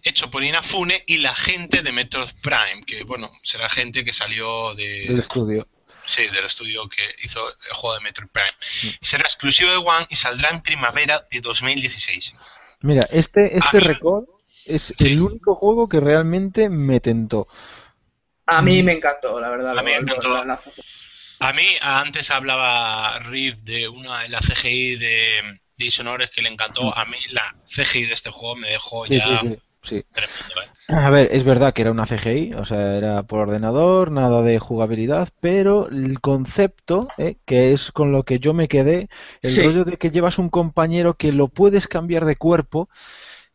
Speaker 3: hecho por Inafune y la gente de Metroid Prime, que bueno, será gente que salió de,
Speaker 1: Del estudio.
Speaker 3: Sí, del estudio que hizo el juego de Metroid Prime. Será exclusivo de One y saldrá en primavera de 2016.
Speaker 1: Mira, este, este
Speaker 3: mí-
Speaker 1: record es
Speaker 3: Sí.
Speaker 1: el único juego que realmente me tentó.
Speaker 4: A mí me encantó, la verdad.
Speaker 3: A mí me
Speaker 4: la-
Speaker 3: encantó.
Speaker 4: la- la-
Speaker 3: A mí, antes hablaba Riff de una la CGI de Dishonored que le encantó. A mí la CGI de este juego me dejó
Speaker 1: Sí,
Speaker 3: ya
Speaker 1: sí, sí, sí.
Speaker 3: tremendo. ¿eh?
Speaker 1: A ver, es verdad que era una CGI, o sea, era por ordenador, nada de jugabilidad, pero el concepto, ¿eh? que es con lo que yo me quedé, el
Speaker 4: Sí.
Speaker 1: rollo de que llevas un compañero que lo puedes cambiar de cuerpo,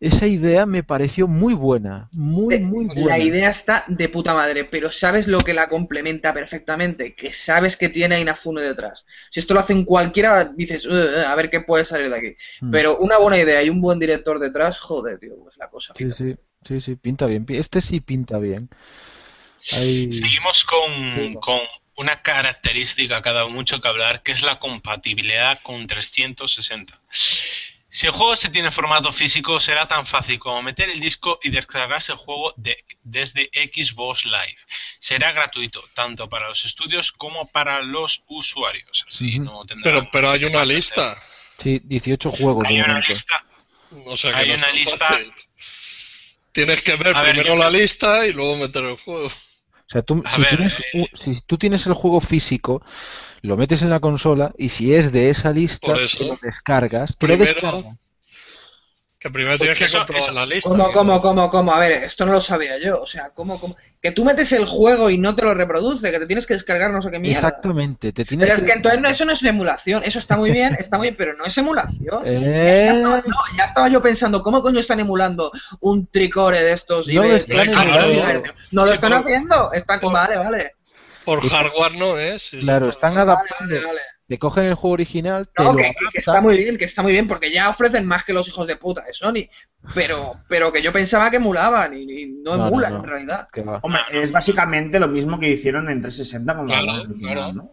Speaker 1: esa idea me pareció muy buena, muy,
Speaker 4: Eh,
Speaker 1: muy buena.
Speaker 4: La idea está de puta madre, pero ¿sabes lo que la complementa perfectamente? Que sabes que tiene a Inafune detrás. Si esto lo hacen cualquiera, dices, "Uh, uh, a ver qué puede salir de aquí.
Speaker 1: Mm.
Speaker 4: Pero una buena idea y un buen director detrás, joder, tío, pues la cosa.
Speaker 1: Sí, sí, sí, sí, pinta bien. Este sí pinta bien. Ahí-
Speaker 3: Seguimos con, con una característica que ha dado mucho que hablar, que es la compatibilidad con 360. Si el juego se tiene en formato físico, será tan fácil como meter el disco y descargarse el juego de- desde Xbox Live. Será gratuito, tanto para los estudios como para los usuarios.
Speaker 1: Ujú.
Speaker 3: no
Speaker 2: Pero, pero hay una lista.
Speaker 3: hacer.
Speaker 1: Sí, 18 juegos.
Speaker 3: Hay una
Speaker 1: momento.
Speaker 3: lista.
Speaker 2: O sea que
Speaker 3: Hay
Speaker 2: no
Speaker 3: una lista-
Speaker 2: fácil. Tienes que ver
Speaker 3: A ver,
Speaker 2: primero
Speaker 3: yo-
Speaker 2: la lista y luego meter el juego.
Speaker 1: O sea, tú, si,
Speaker 3: ver,
Speaker 1: tienes,
Speaker 3: eh,
Speaker 1: si tú tienes el juego físico, lo metes en la consola y si es de esa lista,
Speaker 2: eso.
Speaker 1: lo descargas. Te lo
Speaker 2: Primero-
Speaker 1: descargas.
Speaker 2: Que primero tienes que comprobar
Speaker 3: eso-
Speaker 2: la lista.
Speaker 4: ¿Cómo, cómo, cómo, cómo? A ver, esto no lo sabía yo. O sea, ¿cómo, cómo? Que tú metes el juego y no te lo reproduce, que te tienes que descargar no sé qué mierda.
Speaker 1: Exactamente. Te tienes
Speaker 4: Pero es que entonces no, eso no es emulación. Eso está muy bien, está muy bien, pero no es emulación. Ya
Speaker 1: Eh,
Speaker 4: estaba, no, ya estaba yo pensando, ¿cómo coño están emulando un tricore de estos? y
Speaker 1: No lo están.
Speaker 4: No lo están haciendo. Están...
Speaker 2: por-
Speaker 4: Vale, vale.
Speaker 2: Por hardware no es. sí
Speaker 1: claro,
Speaker 2: está-
Speaker 1: están
Speaker 4: Vale,
Speaker 1: adaptando.
Speaker 4: vale, vale.
Speaker 1: Te cogen el juego original, te
Speaker 4: No,
Speaker 1: lo
Speaker 4: que, que está muy bien, que está muy bien, porque ya ofrecen más que los hijos de puta de Sony. Pero, pero que yo pensaba que emulaban y, y no
Speaker 1: No, no,
Speaker 4: emulan
Speaker 1: no.
Speaker 4: en realidad.
Speaker 5: Hombre, es básicamente lo mismo que hicieron en 360 con
Speaker 2: Claro,
Speaker 5: la original,
Speaker 2: claro.
Speaker 5: ¿no?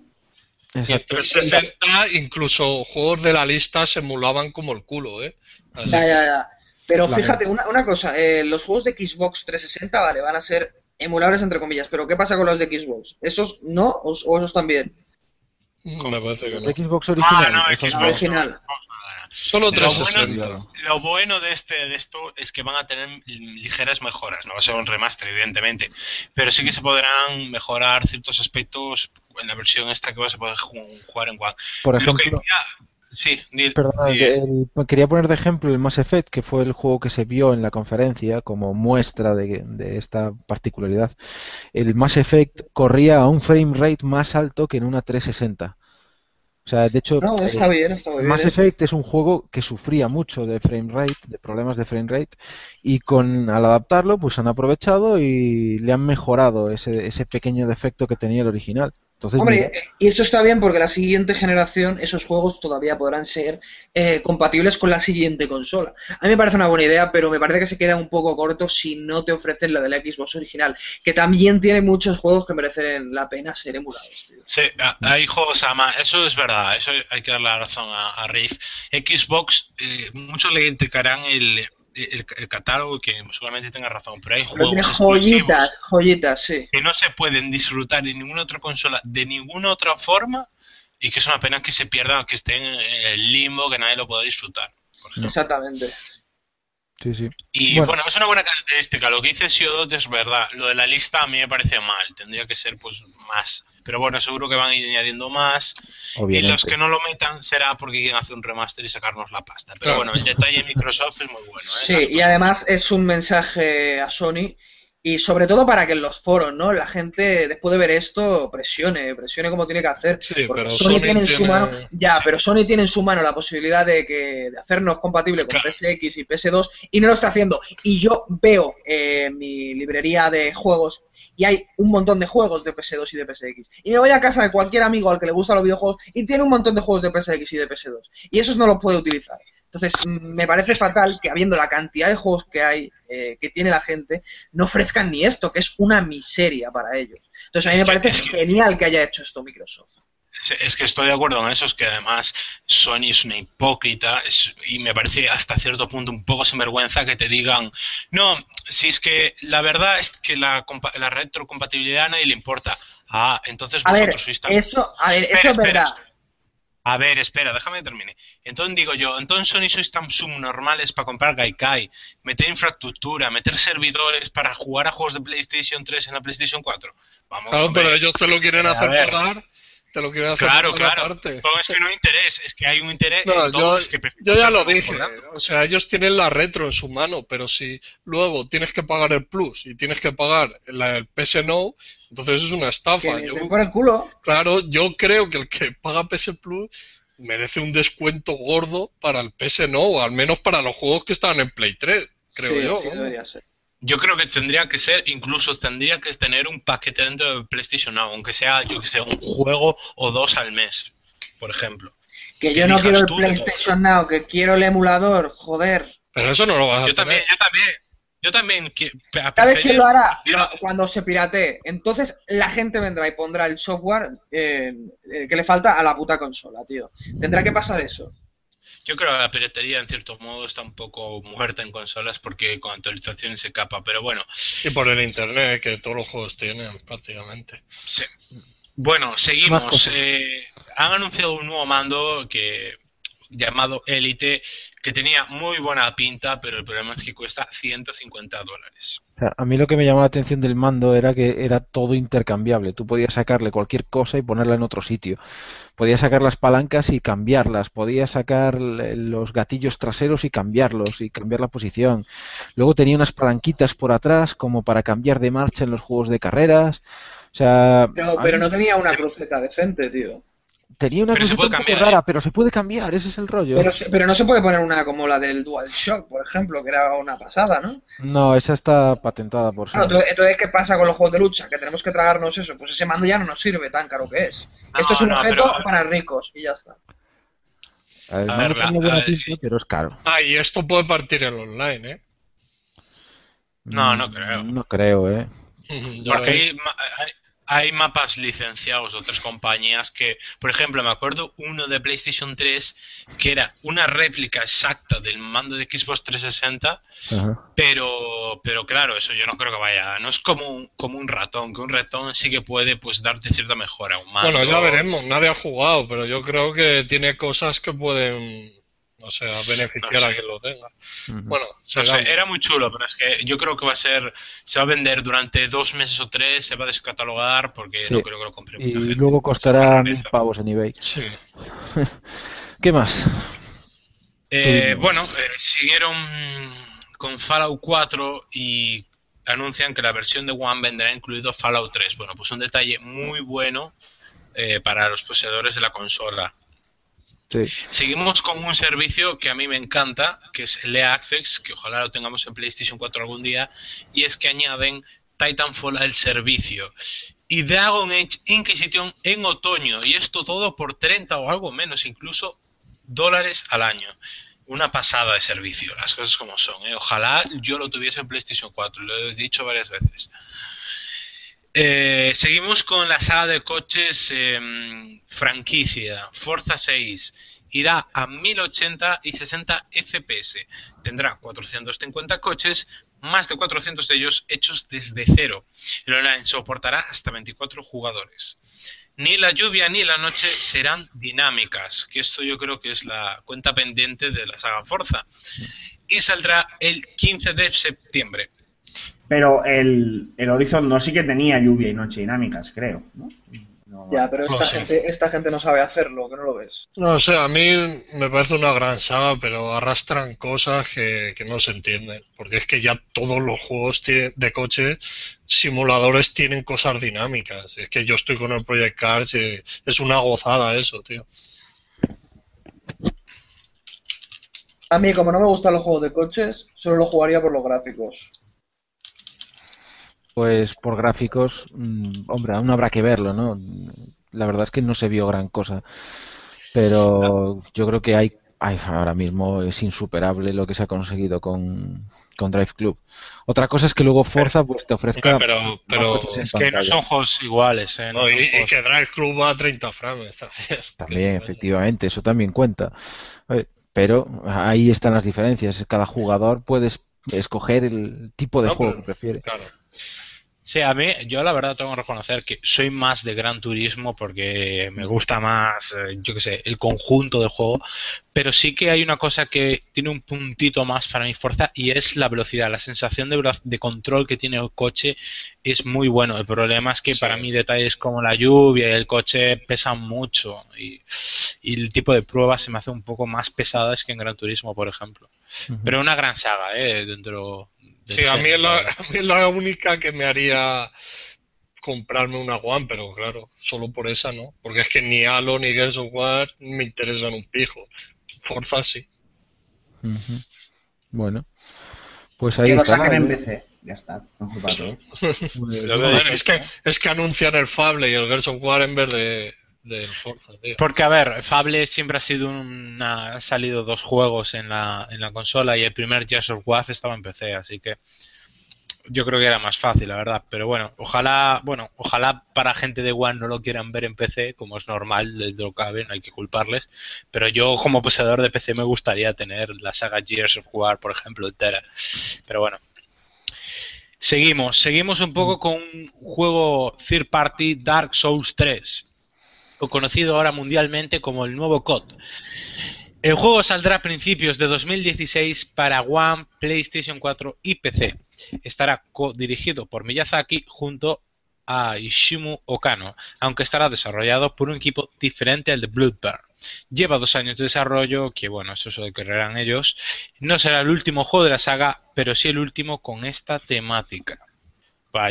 Speaker 2: Y en
Speaker 1: Exacto.
Speaker 2: 360 incluso juegos de la lista se emulaban como el culo, ¿eh? Así
Speaker 4: Ya, ya, ya. Pero fíjate, una, una cosa, eh, los juegos de Xbox 360, vale, van a ser emulables entre comillas, pero ¿qué pasa con los de Xbox? ¿Esos no o, o esos también?
Speaker 2: me parece que no.
Speaker 1: Xbox original.
Speaker 3: Ah, no, Xbox.
Speaker 4: Original.
Speaker 2: Solo
Speaker 3: Lo
Speaker 2: 360.
Speaker 1: bueno-
Speaker 3: Lo bueno de este de esto es que van a tener ligeras mejoras, no va a ser un remaster evidentemente, pero sí que se podrán mejorar ciertos aspectos en la versión esta que vas a poder ju- jugar en One.
Speaker 1: Por
Speaker 3: Lo que
Speaker 1: ejemplo,
Speaker 3: sí, di-
Speaker 1: Perdona, el- quería poner de ejemplo el Mass Effect, que fue el juego que se vio en la conferencia como muestra de, de esta particularidad. El Mass Effect corría a un frame rate más alto que en una 360. O sea, de hecho,
Speaker 4: No,
Speaker 1: eh,
Speaker 4: está bien, está bien.
Speaker 1: Mass
Speaker 4: eso.
Speaker 1: Effect es un juego que sufría mucho de frame rate, de problemas de frame rate, y con al adaptarlo, pues han aprovechado y le han mejorado ese, ese pequeño defecto que tenía el original. Entonces, mira,
Speaker 4: Hombre, y esto está bien porque la siguiente generación, esos juegos todavía podrán ser eh, compatibles con la siguiente consola. A mí me parece una buena idea, pero me parece que se queda un poco corto si no te ofrecen la de la Xbox original, que también tiene muchos juegos que merecen la pena ser emulados. tío.
Speaker 3: Sí, a- hay juegos además, eso es verdad, eso hay que darle la razón a, a Riff. Xbox, eh, muchos le criticarán el, el, el catálogo que seguramente tenga razón, pero hay
Speaker 4: Pero
Speaker 3: juegos
Speaker 4: tiene
Speaker 3: exclusivos
Speaker 4: joyitas, joyitas, sí.
Speaker 3: que no se pueden disfrutar en ninguna otra consola de ninguna otra forma y que es una pena que se pierdan, que estén en el limbo, que nadie lo pueda disfrutar.
Speaker 4: Exactamente.
Speaker 1: Sí, sí.
Speaker 3: Y
Speaker 1: Bueno.
Speaker 3: bueno. es una buena característica. Lo que dice Siodot es verdad. Lo de la lista a mí me parece mal. Tendría que ser pues más. Pero bueno, seguro que van a ir añadiendo más. Y los que no lo metan será porque quieren hacer un remaster y sacarnos la pasta. Pero
Speaker 2: Claro.
Speaker 3: bueno, el detalle de Microsoft es muy bueno. ¿eh?
Speaker 4: Sí, y además es un mensaje a Sony y sobre todo para que en los foros, ¿no? La gente después de ver esto presione, presione como tiene que hacer.
Speaker 2: Sí,
Speaker 4: porque Sony,
Speaker 2: Sony
Speaker 4: tiene en su mano, ya, pero Sony tiene en su mano la posibilidad de que de hacernos compatible con
Speaker 3: Claro.
Speaker 4: PSX y PS2 y no lo está haciendo. Y yo veo eh, mi librería de juegos y hay un montón de juegos de PS2 y de PSX. Y me voy a casa de cualquier amigo al que le gustan los videojuegos y tiene un montón de juegos de PSX y de PS2. Y esos no los puede utilizar. Entonces, mm, me parece fatal que habiendo la cantidad de juegos que hay, eh, que tiene la gente, no ofrezcan ni esto, que es una miseria para ellos. Entonces, a mí
Speaker 3: Es
Speaker 4: me
Speaker 3: que-
Speaker 4: parece
Speaker 3: que-
Speaker 4: genial que haya hecho esto Microsoft.
Speaker 3: Es que estoy de acuerdo con eso, es que además Sony es una hipócrita es- y me parece hasta cierto punto un poco sinvergüenza que te digan, no, si es que la verdad es que la, la retrocompatibilidad a nadie le importa. Ah, entonces
Speaker 4: A ver,
Speaker 3: vosotros sois tan...
Speaker 4: eso, a ver,
Speaker 3: Espera,
Speaker 4: eso es
Speaker 3: espera,
Speaker 4: verdad.
Speaker 3: A ver, espera, déjame que termine. Entonces digo yo, entonces Sony sois tan subnormales para comprar Gaikai, meter infraestructura, meter servidores para jugar a juegos de PlayStation 3 en la PlayStation 4. Vamos,
Speaker 2: Claro,
Speaker 3: hombre.
Speaker 2: pero ellos te lo quieren hacer pagar. Te lo quieren hacer
Speaker 3: Claro,
Speaker 2: pagar
Speaker 3: claro.
Speaker 2: aparte.
Speaker 3: No, es que no hay interés, es que hay un interés
Speaker 2: No,
Speaker 3: en
Speaker 2: yo,
Speaker 3: que
Speaker 2: yo ya lo dije. O sea, ellos tienen la retro en su mano, pero si luego tienes que pagar el Plus y tienes que pagar el PS Now, entonces es una estafa.
Speaker 4: Que
Speaker 2: Yo-
Speaker 4: por el culo.
Speaker 2: claro, yo creo que el que paga PS Plus merece un descuento gordo para el PS Now, al menos para los juegos que estaban en Play 3, creo
Speaker 4: Sí,
Speaker 2: yo.
Speaker 4: sí, debería ser.
Speaker 3: Yo creo que tendría que ser, incluso tendría que tener un paquete dentro de PlayStation Now, aunque sea, yo que sé, un juego o dos al mes, por ejemplo.
Speaker 4: Que yo no quiero el PlayStation Now, que quiero el emulador, joder.
Speaker 2: Pero eso no lo vas a
Speaker 3: Yo también,
Speaker 2: tener.
Speaker 3: yo también, yo también. pe-
Speaker 4: ¿Sabes quién lo hará? Cuando se piratee. Entonces la gente vendrá y pondrá el software eh, eh, que le falta a la puta consola, tío. Tendrá que pasar eso.
Speaker 3: Yo creo que la piratería en cierto modo está un poco muerta en consolas porque con actualizaciones se capa, pero bueno.
Speaker 2: Y por el internet, que todos los juegos tienen prácticamente.
Speaker 3: Sí. Bueno, seguimos. Eh, han anunciado un nuevo mando que llamado Elite, que tenía muy buena pinta, pero el problema es que cuesta 150 dólares.
Speaker 1: a mí lo que me llamó la atención del mando era que era todo intercambiable. Tú podías sacarle cualquier cosa y ponerla en otro sitio. Podías sacar las palancas y cambiarlas. Podías sacar los gatillos traseros y cambiarlos y cambiar la posición. Luego tenía unas palanquitas por atrás como para cambiar de marcha en los juegos de carreras. O sea,
Speaker 4: pero, pero no tenía una cruceta decente, tío.
Speaker 1: Tenía una cosa un poco rara, ¿eh? pero se puede cambiar, ese es el rollo.
Speaker 4: Pero, no se puede poner una como la del DualShock, por ejemplo, que era una pasada, ¿no?
Speaker 1: No, esa está patentada por
Speaker 4: sí. entonces, ¿qué pasa con los juegos de lucha? Que tenemos que tragarnos eso. Pues ese mando ya no nos sirve tan caro que es. Esto es un objeto para ricos y ya está.
Speaker 1: Mando tiene buena pinta, pero es caro.
Speaker 2: Ah, y esto puede partir el online, ¿eh?
Speaker 3: No, no creo.
Speaker 1: No creo, ¿eh?
Speaker 3: Porque hay, hay mapas licenciados de otras compañías que, por ejemplo, me acuerdo uno de PlayStation 3 que era una réplica exacta del mando de Xbox 360, pero pero claro, eso yo no creo que vaya, no es como un, como un ratón, que un ratón sí que puede pues darte cierta mejora a un mando.
Speaker 2: Bueno, ya veremos, nadie ha jugado, pero yo creo que tiene cosas que pueden o sea, beneficiar a quien lo tenga. Bueno,
Speaker 3: era muy chulo, pero es que yo creo que va a ser, se va a vender durante dos meses o tres, se va a descatalogar porque no creo que lo compre mucha
Speaker 1: y luego costará mil pavos en eBay.
Speaker 2: Sí.
Speaker 1: ¿Qué más?
Speaker 3: Eh, bueno, eh, siguieron con Fallout 4 y anuncian que la versión de One vendrá incluido Fallout 3. Bueno, pues un detalle muy bueno eh, para los poseedores de la consola. Seguimos con un servicio que a mí me encanta, que es el Access, que ojalá lo tengamos en PlayStation 4 algún día, y es que añaden Titanfall al servicio. Y Dragon Age Inquisition en otoño, y esto todo por 30 o algo menos, incluso dólares al año. Una pasada de servicio, las cosas como son. ¿eh? Ojalá yo lo tuviese en PlayStation 4, lo he dicho varias veces. Eh, seguimos con la saga de coches em, franquicia. Forza 6 irá a 1080 y 60 FPS. Tendrá 450 coches, más de 400 de ellos hechos desde cero. El online soportará hasta 24 jugadores. Ni la lluvia ni la noche serán dinámicas, que esto yo creo que es la cuenta pendiente de la saga Forza. Y saldrá el 15 de septiembre.
Speaker 5: Pero el, el Horizon no sí que tenía lluvia y noche dinámicas, creo,
Speaker 4: ya, pero esta, gente, esta gente no sabe hacerlo, que no lo ves.
Speaker 2: No, o sea, a mí me parece una gran saga, pero arrastran cosas que, no se entienden. Porque es que ya todos los juegos de coche, simuladores tienen cosas dinámicas. Es que yo estoy con el Project Cars y es una gozada eso, tío.
Speaker 4: A mí, como no me gustan los juegos de coches, solo lo jugaría por los gráficos.
Speaker 1: Pues por gráficos, mm, hombre, aún habrá que verlo, ¿no? La verdad es que no se vio gran cosa. Pero yo creo que hay, hay ahora mismo es insuperable lo que se ha conseguido con, Drive Club. Otra cosa es que luego Forza pues te ofrezca.
Speaker 2: Pero, pero,
Speaker 3: es que no son juegos iguales. ¿eh?
Speaker 2: y, que Drive Club va a 30 frames también.
Speaker 1: También, efectivamente, eso también cuenta. Pero ahí están las diferencias. Cada jugador puede escoger el tipo de juego que prefiere.
Speaker 2: Claro.
Speaker 3: Sí, a mí, yo la verdad tengo que reconocer que soy más de Gran Turismo porque me gusta más, eh, yo qué sé, el conjunto del juego, pero sí que hay una cosa que tiene un puntito más para mi fuerza y es la velocidad. La sensación de, de control que tiene el coche es muy bueno. El problema es que para mí detalles como la lluvia y el coche pesan mucho y, el tipo de pruebas se me hace un poco más pesadas que en Gran Turismo, por ejemplo. Pero una gran saga, ¿eh? Dentro
Speaker 2: Sí, a mí, es la, única que me haría comprarme una One, pero claro, solo por esa no. Porque es que ni Halo ni Gears of War me interesan un pijo. Forza sí.
Speaker 1: Bueno, pues ahí está.
Speaker 5: en PC. Ya está,
Speaker 2: es, que, es que anuncian el Fable y el Gears of War en vez de,
Speaker 3: Porque, a ver, Fable siempre ha sido una. Han salido dos juegos en la, en la consola y el primer Gears of War estaba en PC, así que. yo creo que era más fácil, la verdad. Pero bueno, ojalá, bueno, ojalá para gente de One no lo quieran ver en PC, como es normal, desde lo cabe, no hay que culparles. Pero yo, como poseedor de PC, me gustaría tener la saga Gears of War, por ejemplo, entera. Pero bueno. Seguimos, seguimos un poco con un juego third party Dark Souls 3, o conocido ahora mundialmente como el nuevo COD. El juego saldrá a principios de 2016 para One, PlayStation 4 y PC. Estará dirigido por Miyazaki junto a Ishimu Okano, aunque estará desarrollado por un equipo diferente al de Bloodburn. Lleva dos años de desarrollo, que bueno, eso es lo que ellos. No será el último juego de la saga, pero sí el último con esta temática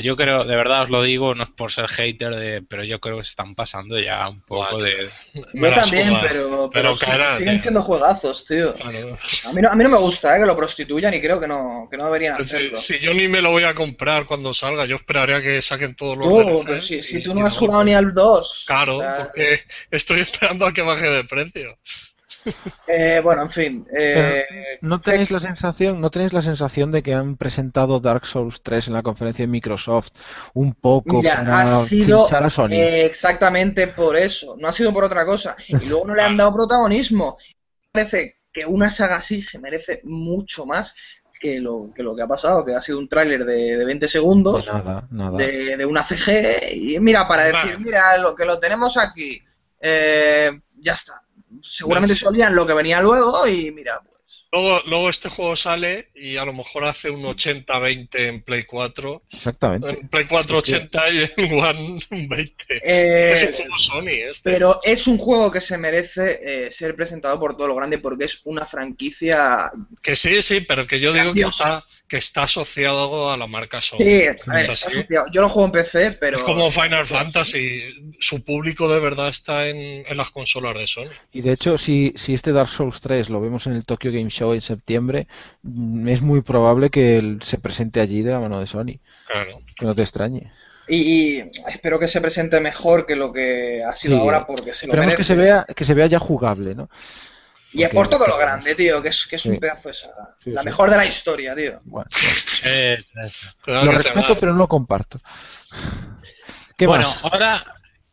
Speaker 3: yo creo, de verdad os lo digo, no es por ser hater, de, pero yo creo que se están pasando ya un poco de...
Speaker 4: Yo también, pero, pero, siguen siendo juegazos, tío. A, mí no, a mí no me gusta eh, que lo prostituyan y creo que no, que no deberían hacerlo.
Speaker 2: Si, yo ni me lo voy a comprar cuando salga, yo esperaría que saquen todos los...
Speaker 4: pero si, si, tú no has jugado ni al 2...
Speaker 2: Claro, porque estoy esperando a que baje de precio.
Speaker 4: Eh, bueno, en fin. Eh,
Speaker 1: ¿No tenéis la sensación, no tenéis la sensación de que han presentado Dark Souls 3 en la conferencia de Microsoft un poco
Speaker 4: para ha sido a Sony? exactamente por eso, no ha sido por otra cosa. Y luego no le han dado protagonismo. Parece que una saga así se merece mucho más que lo que, lo que ha pasado, que ha sido un tráiler de, 20 segundos
Speaker 1: De,
Speaker 4: de, una CG y mira, para decir, mira, lo que lo tenemos aquí, eh, ya está seguramente se olvidan lo que venía luego y mira,
Speaker 2: Luego, luego este juego sale y a lo mejor hace un 80-20 en Play 4.
Speaker 1: Exactamente.
Speaker 2: En Play 4 80 y en One 20.
Speaker 4: Eh, es un juego Sony este. Pero es un juego que se merece eh, ser presentado por todo lo grande porque es una franquicia...
Speaker 2: Que sí, sí, pero que yo digo que está, que está asociado a la marca Sony.
Speaker 4: Sí, a ver, está asociado. Yo lo juego en PC, pero...
Speaker 2: Es como Final Fantasy. Su público de verdad está en, en las consolas de Sony.
Speaker 1: Y de hecho, si, si este Dark Souls 3 lo vemos en el Tokyo Game Show en septiembre, mm, es muy probable que se presente allí de la mano de Sony.
Speaker 2: Claro.
Speaker 1: Que no te extrañe.
Speaker 4: Y, espero que se presente mejor que lo que ha sido ahora porque se lo merece.
Speaker 1: que se vea que se vea ya jugable, ¿no?
Speaker 4: Y es por todo lo grande, tío, que es, que es un pedazo de saga. la mejor de la historia, tío.
Speaker 1: lo respeto, pero no lo comparto.
Speaker 3: bueno, ahora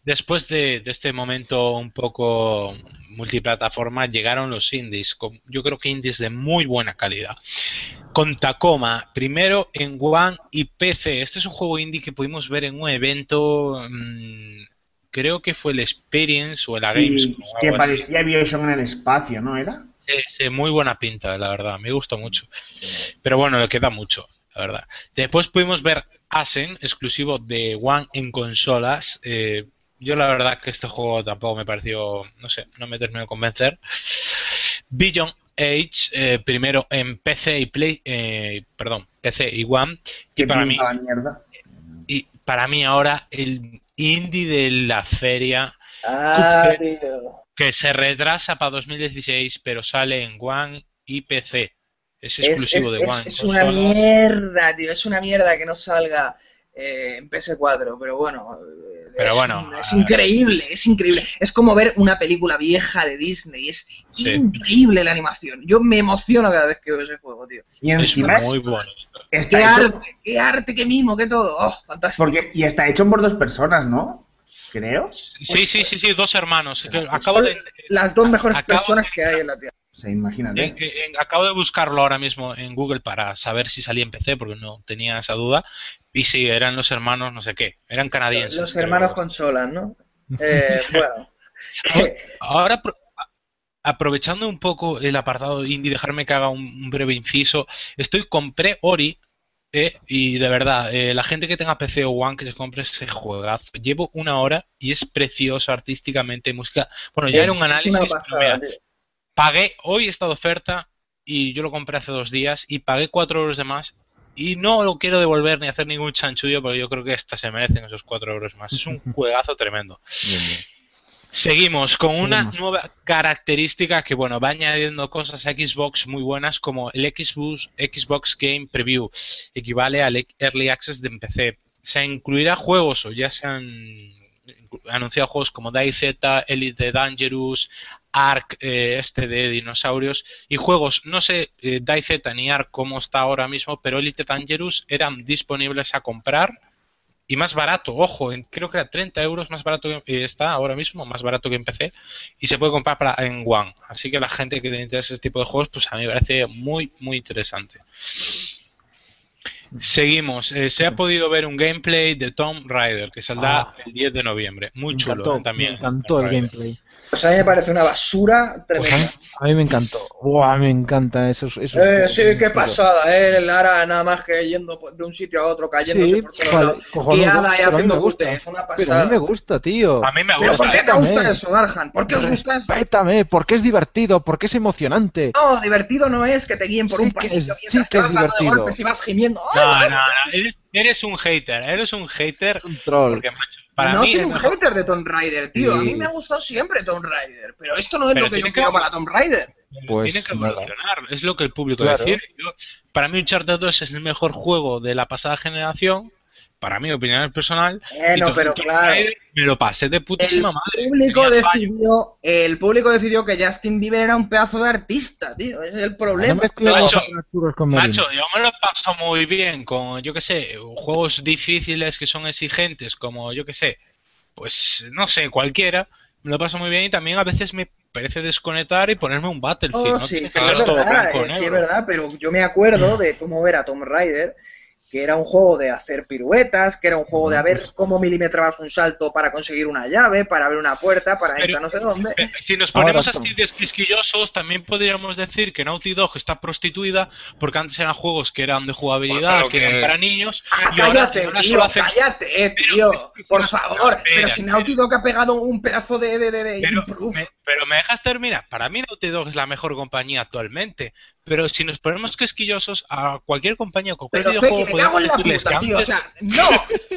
Speaker 3: Después de, este momento un poco multiplataforma, llegaron los indies, yo creo que indies de muy buena calidad. Con Tacoma, primero en One y PC. Este es un juego indie que pudimos ver en un evento, mm, creo que fue el Experience o el Games.
Speaker 5: Que parecía Bioshock en el espacio, ¿no era?
Speaker 3: Sí, muy buena pinta, la verdad, me gustó mucho. Pero bueno, le queda mucho, la verdad. Después pudimos ver Asen, exclusivo de One en consolas. Eh, yo la verdad que este juego tampoco me pareció, no sé, no me terminó de convencer. Beyond Age, eh, primero en PC y Play, eh, perdón, PC y One. Y para mí, para mí ahora el indie de la feria
Speaker 4: ah,
Speaker 3: que, se retrasa para 2016, pero sale en One y PC. Es exclusivo de One.
Speaker 4: Es una mierda, tío. Es una mierda que no salga eh, en PS4, pero bueno.
Speaker 3: Pero
Speaker 4: es,
Speaker 3: bueno.
Speaker 4: Es increíble, es increíble. Es como ver una película vieja de Disney. Es increíble la animación. Yo me emociono cada vez que veo ese juego, tío.
Speaker 3: Y es muy bueno.
Speaker 4: Qué arte, qué arte, qué mimo, qué todo. Oh, fantástico.
Speaker 5: Porque, y está hecho por dos personas, ¿no? Creo.
Speaker 3: Sí, sí, sí, sí, dos hermanos. Acabo de,
Speaker 4: las dos mejores personas que hay en la Tierra.
Speaker 5: Se imagínate.
Speaker 3: acabo de buscarlo ahora mismo en Google para saber si salía en PC, porque no tenía esa duda. Y sí, eran los hermanos, no sé qué. Eran canadienses.
Speaker 4: Los hermanos consolas, ¿no? Eh, bueno.
Speaker 3: Ahora, aprovechando un poco el apartado indie, dejarme que haga un, breve inciso. Estoy, compré Ori. Eh, y de verdad, eh, la gente que tenga PC o One que se compre ese juegazo. Llevo una hora y es precioso artísticamente, música. Bueno, ya era un análisis. pagué, hoy está de oferta y yo lo compré hace dos días y pagué cuatro euros de más y no lo quiero devolver ni hacer ningún chanchullo porque yo creo que esta se merecen esos 4 euros más. Es un juegazo tremendo. Seguimos con una nueva característica que, bueno, va añadiendo cosas a Xbox muy buenas como el Xbox, Xbox Game Preview, equivale al Early Access de PC. Se incluirá juegos o ya sean anunciado juegos como DayZ, Elite Dangerous, Ark, eh, este de dinosaurios, y juegos, no sé eh, DayZ ni Ark cómo está ahora mismo, pero Elite Dangerous eran disponibles a comprar y más barato, ojo, en- creo que era 30 euros más barato que eh, está ahora mismo, más barato que en PC, y se puede comprar para, en One. Así que la gente que le interesa ese tipo de juegos, pues a mí me parece muy, muy interesante. Seguimos. Eh, se ha podido ver un gameplay de Tomb Raider que saldrá
Speaker 1: Ah.
Speaker 3: el 10 de noviembre. Muy chulo
Speaker 1: encantó,
Speaker 3: eh, también.
Speaker 1: me encantó el gameplay.
Speaker 4: Pues a mí me parece una basura
Speaker 1: Pues a, mí,
Speaker 4: tremenda.
Speaker 1: a mí me encantó. Buah, me encanta esos. esos
Speaker 4: Eh, sí, qué
Speaker 1: pero-
Speaker 4: pasada, eh, Lara nada más que yendo de un sitio a otro, cayéndose
Speaker 1: Sí,
Speaker 4: por todos
Speaker 1: vale,
Speaker 4: lados, guiada y
Speaker 1: pero a mí
Speaker 4: haciendo
Speaker 1: me gusta.
Speaker 4: curtes, una
Speaker 1: Pero a
Speaker 4: pasada.
Speaker 1: mí me gusta, tío.
Speaker 3: A mí me
Speaker 4: ¿Pero
Speaker 3: gusta.
Speaker 4: por qué te gusta eso, Darhan? ¿Por qué os gusta eso?
Speaker 1: Respétame, porque es divertido, porque es emocionante.
Speaker 4: No, divertido no es que te guíen por
Speaker 1: Sí
Speaker 4: un
Speaker 1: que es-
Speaker 4: pasillo
Speaker 1: sí
Speaker 4: mientras
Speaker 1: que
Speaker 4: te
Speaker 1: es
Speaker 4: de golpes y vas gimiendo. ¡Ay,
Speaker 3: No, no, no. Eres, un hater. Eres un hater.
Speaker 1: Un troll.
Speaker 3: Porque, macho, para
Speaker 4: no
Speaker 3: mí
Speaker 4: soy
Speaker 3: es
Speaker 4: un
Speaker 3: mejor-
Speaker 4: hater de Tomb Raider, tío. A mí me ha gustado siempre Tomb Raider. Pero esto no es
Speaker 3: Pero
Speaker 4: lo que yo
Speaker 3: que-
Speaker 4: quiero para Tomb Raider.
Speaker 1: Pues
Speaker 3: tiene que evolucionar, es lo que el público
Speaker 1: Claro.
Speaker 3: decide. Yo- para mí Uncharted 2 es el mejor juego de la pasada generación, para mi opinión personal.
Speaker 4: Bueno, pero claro.
Speaker 3: Me lo pasé de putísima
Speaker 4: El
Speaker 3: madre.
Speaker 4: público decidió, el público decidió que Justin Bieber era un pedazo de artista, tío. Ese es el
Speaker 1: No
Speaker 4: problema.
Speaker 3: Macho. Macho, yo me lo paso muy bien con, yo que sé, juegos difíciles que son exigentes, como yo que sé, pues no sé, cualquiera, me lo paso muy bien y también a veces me parece desconectar y ponerme un Battlefield.
Speaker 4: Oh,
Speaker 3: no
Speaker 4: sí,
Speaker 3: tiene
Speaker 4: sí,
Speaker 3: que
Speaker 4: es
Speaker 3: todo
Speaker 4: verdad,
Speaker 3: blanco
Speaker 4: eh, sí, es verdad, pero yo me acuerdo de cómo era Tomb Raider, que era un juego de hacer piruetas, que era un juego de a ver cómo milimetrabas un salto para conseguir una llave, para abrir una puerta, para
Speaker 3: Pero-
Speaker 4: entrar no sé dónde.
Speaker 3: Eh, Si nos ponemos
Speaker 1: Ahora
Speaker 3: así desquisquillosos, también podríamos decir que Naughty Dog está prostituida porque antes eran juegos que eran de jugabilidad,
Speaker 2: Bueno,
Speaker 3: que,
Speaker 2: pero que-
Speaker 3: eran para niños,
Speaker 4: Ah,
Speaker 3: y
Speaker 4: cállate,
Speaker 3: ahora
Speaker 4: tío,
Speaker 3: hacen...
Speaker 4: cállate, eh,
Speaker 3: Pero
Speaker 4: tío, por
Speaker 3: no-
Speaker 4: favor.
Speaker 3: espera,
Speaker 4: pero si Naughty Dog ha pegado un pedazo de, de, de, de
Speaker 3: Pero
Speaker 4: improve.
Speaker 3: me, pero me dejas terminar. Para mí Naughty Dog es la mejor compañía actualmente. Pero si nos ponemos quisquillosos a cualquier compañía, cualquier
Speaker 4: Pero
Speaker 3: videojuego,
Speaker 4: que me cago en la puta, tío. O sea, no.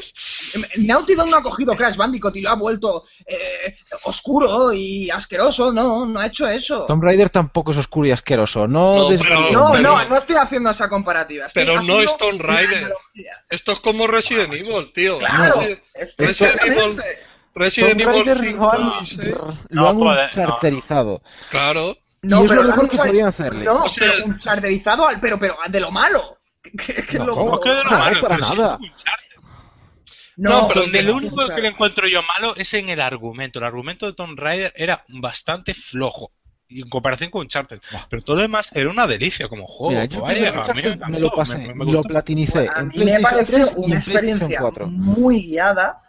Speaker 4: Naughty Dog no ha cogido Crash Bandicoot y lo ha vuelto eh, oscuro y asqueroso. No, no ha hecho eso.
Speaker 1: Tomb Raider tampoco es oscuro y asqueroso. No,
Speaker 2: No.
Speaker 4: No,
Speaker 2: pero-
Speaker 4: no, no estoy haciendo esa comparativa. estoy
Speaker 2: Pero no es Tomb Raider. Esto es como Resident Evil, tío.
Speaker 4: Claro, es- exactamente.
Speaker 2: Resident Evil
Speaker 1: Raider
Speaker 2: 5
Speaker 1: lo han,
Speaker 2: y 6.
Speaker 1: lo
Speaker 3: No,
Speaker 1: han
Speaker 3: joder, no.
Speaker 1: charterizado.
Speaker 2: Claro.
Speaker 4: No,
Speaker 1: y es
Speaker 4: pero
Speaker 1: lo mejor que
Speaker 4: char-
Speaker 1: podían hacerle.
Speaker 4: No,
Speaker 2: O sea-
Speaker 4: pero un charterizado al, pero, pero de lo malo. Que- que
Speaker 1: No,
Speaker 4: lo-
Speaker 1: ¿cómo
Speaker 3: que de lo
Speaker 1: No,
Speaker 3: malo?
Speaker 1: para
Speaker 3: si
Speaker 1: nada.
Speaker 3: es un Uncharted.
Speaker 4: No,
Speaker 2: No, pero
Speaker 3: lo único que le encuentro yo malo es en el argumento. El argumento de Tomb Raider era bastante flojo. y En comparación con Uncharted. Pero todo lo demás era una delicia como juego.
Speaker 1: Mira, yo
Speaker 3: Vaya,
Speaker 1: el
Speaker 3: a mí encantó,
Speaker 1: me lo pasé,
Speaker 3: me- me
Speaker 1: me lo platinicé
Speaker 4: a
Speaker 1: en
Speaker 4: mí me pareció
Speaker 1: 3 y
Speaker 4: una experiencia
Speaker 1: 4.
Speaker 4: muy guiada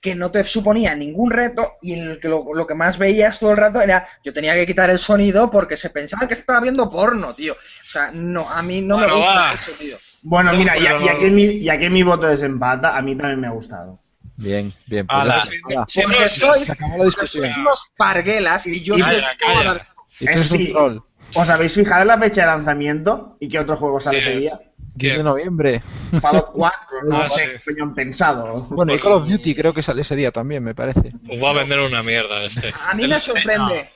Speaker 4: que no te suponía ningún reto y en el que lo, lo que más veías todo el rato era yo tenía que quitar el sonido porque se pensaba que estaba viendo porno, tío. O sea, no, a mí no
Speaker 2: Bueno,
Speaker 4: me gusta
Speaker 2: va.
Speaker 4: mucho, tío.
Speaker 5: Bueno,
Speaker 2: No,
Speaker 5: mira, ya que mi, ya que mi voto desempata, a mí también me ha gustado.
Speaker 1: Bien, bien. Pues
Speaker 3: Ala.
Speaker 1: ya
Speaker 4: Porque sois,
Speaker 1: Se acabó la
Speaker 4: porque
Speaker 1: discusión.
Speaker 4: sois unos parguelas y yo
Speaker 5: Y-
Speaker 4: soy
Speaker 1: Y
Speaker 5: sí.
Speaker 1: troll.
Speaker 5: ¿Os habéis fijado en la fecha de lanzamiento y qué otro juego sale ese día?
Speaker 1: 10 de noviembre.
Speaker 5: Fallout 4, no
Speaker 2: Ah,
Speaker 5: sé
Speaker 2: sí.
Speaker 5: qué han pensado.
Speaker 1: Bueno, y Call of Duty creo que sale ese día también, me parece.
Speaker 2: Pues va a vender una mierda este.
Speaker 4: A mí me sorprende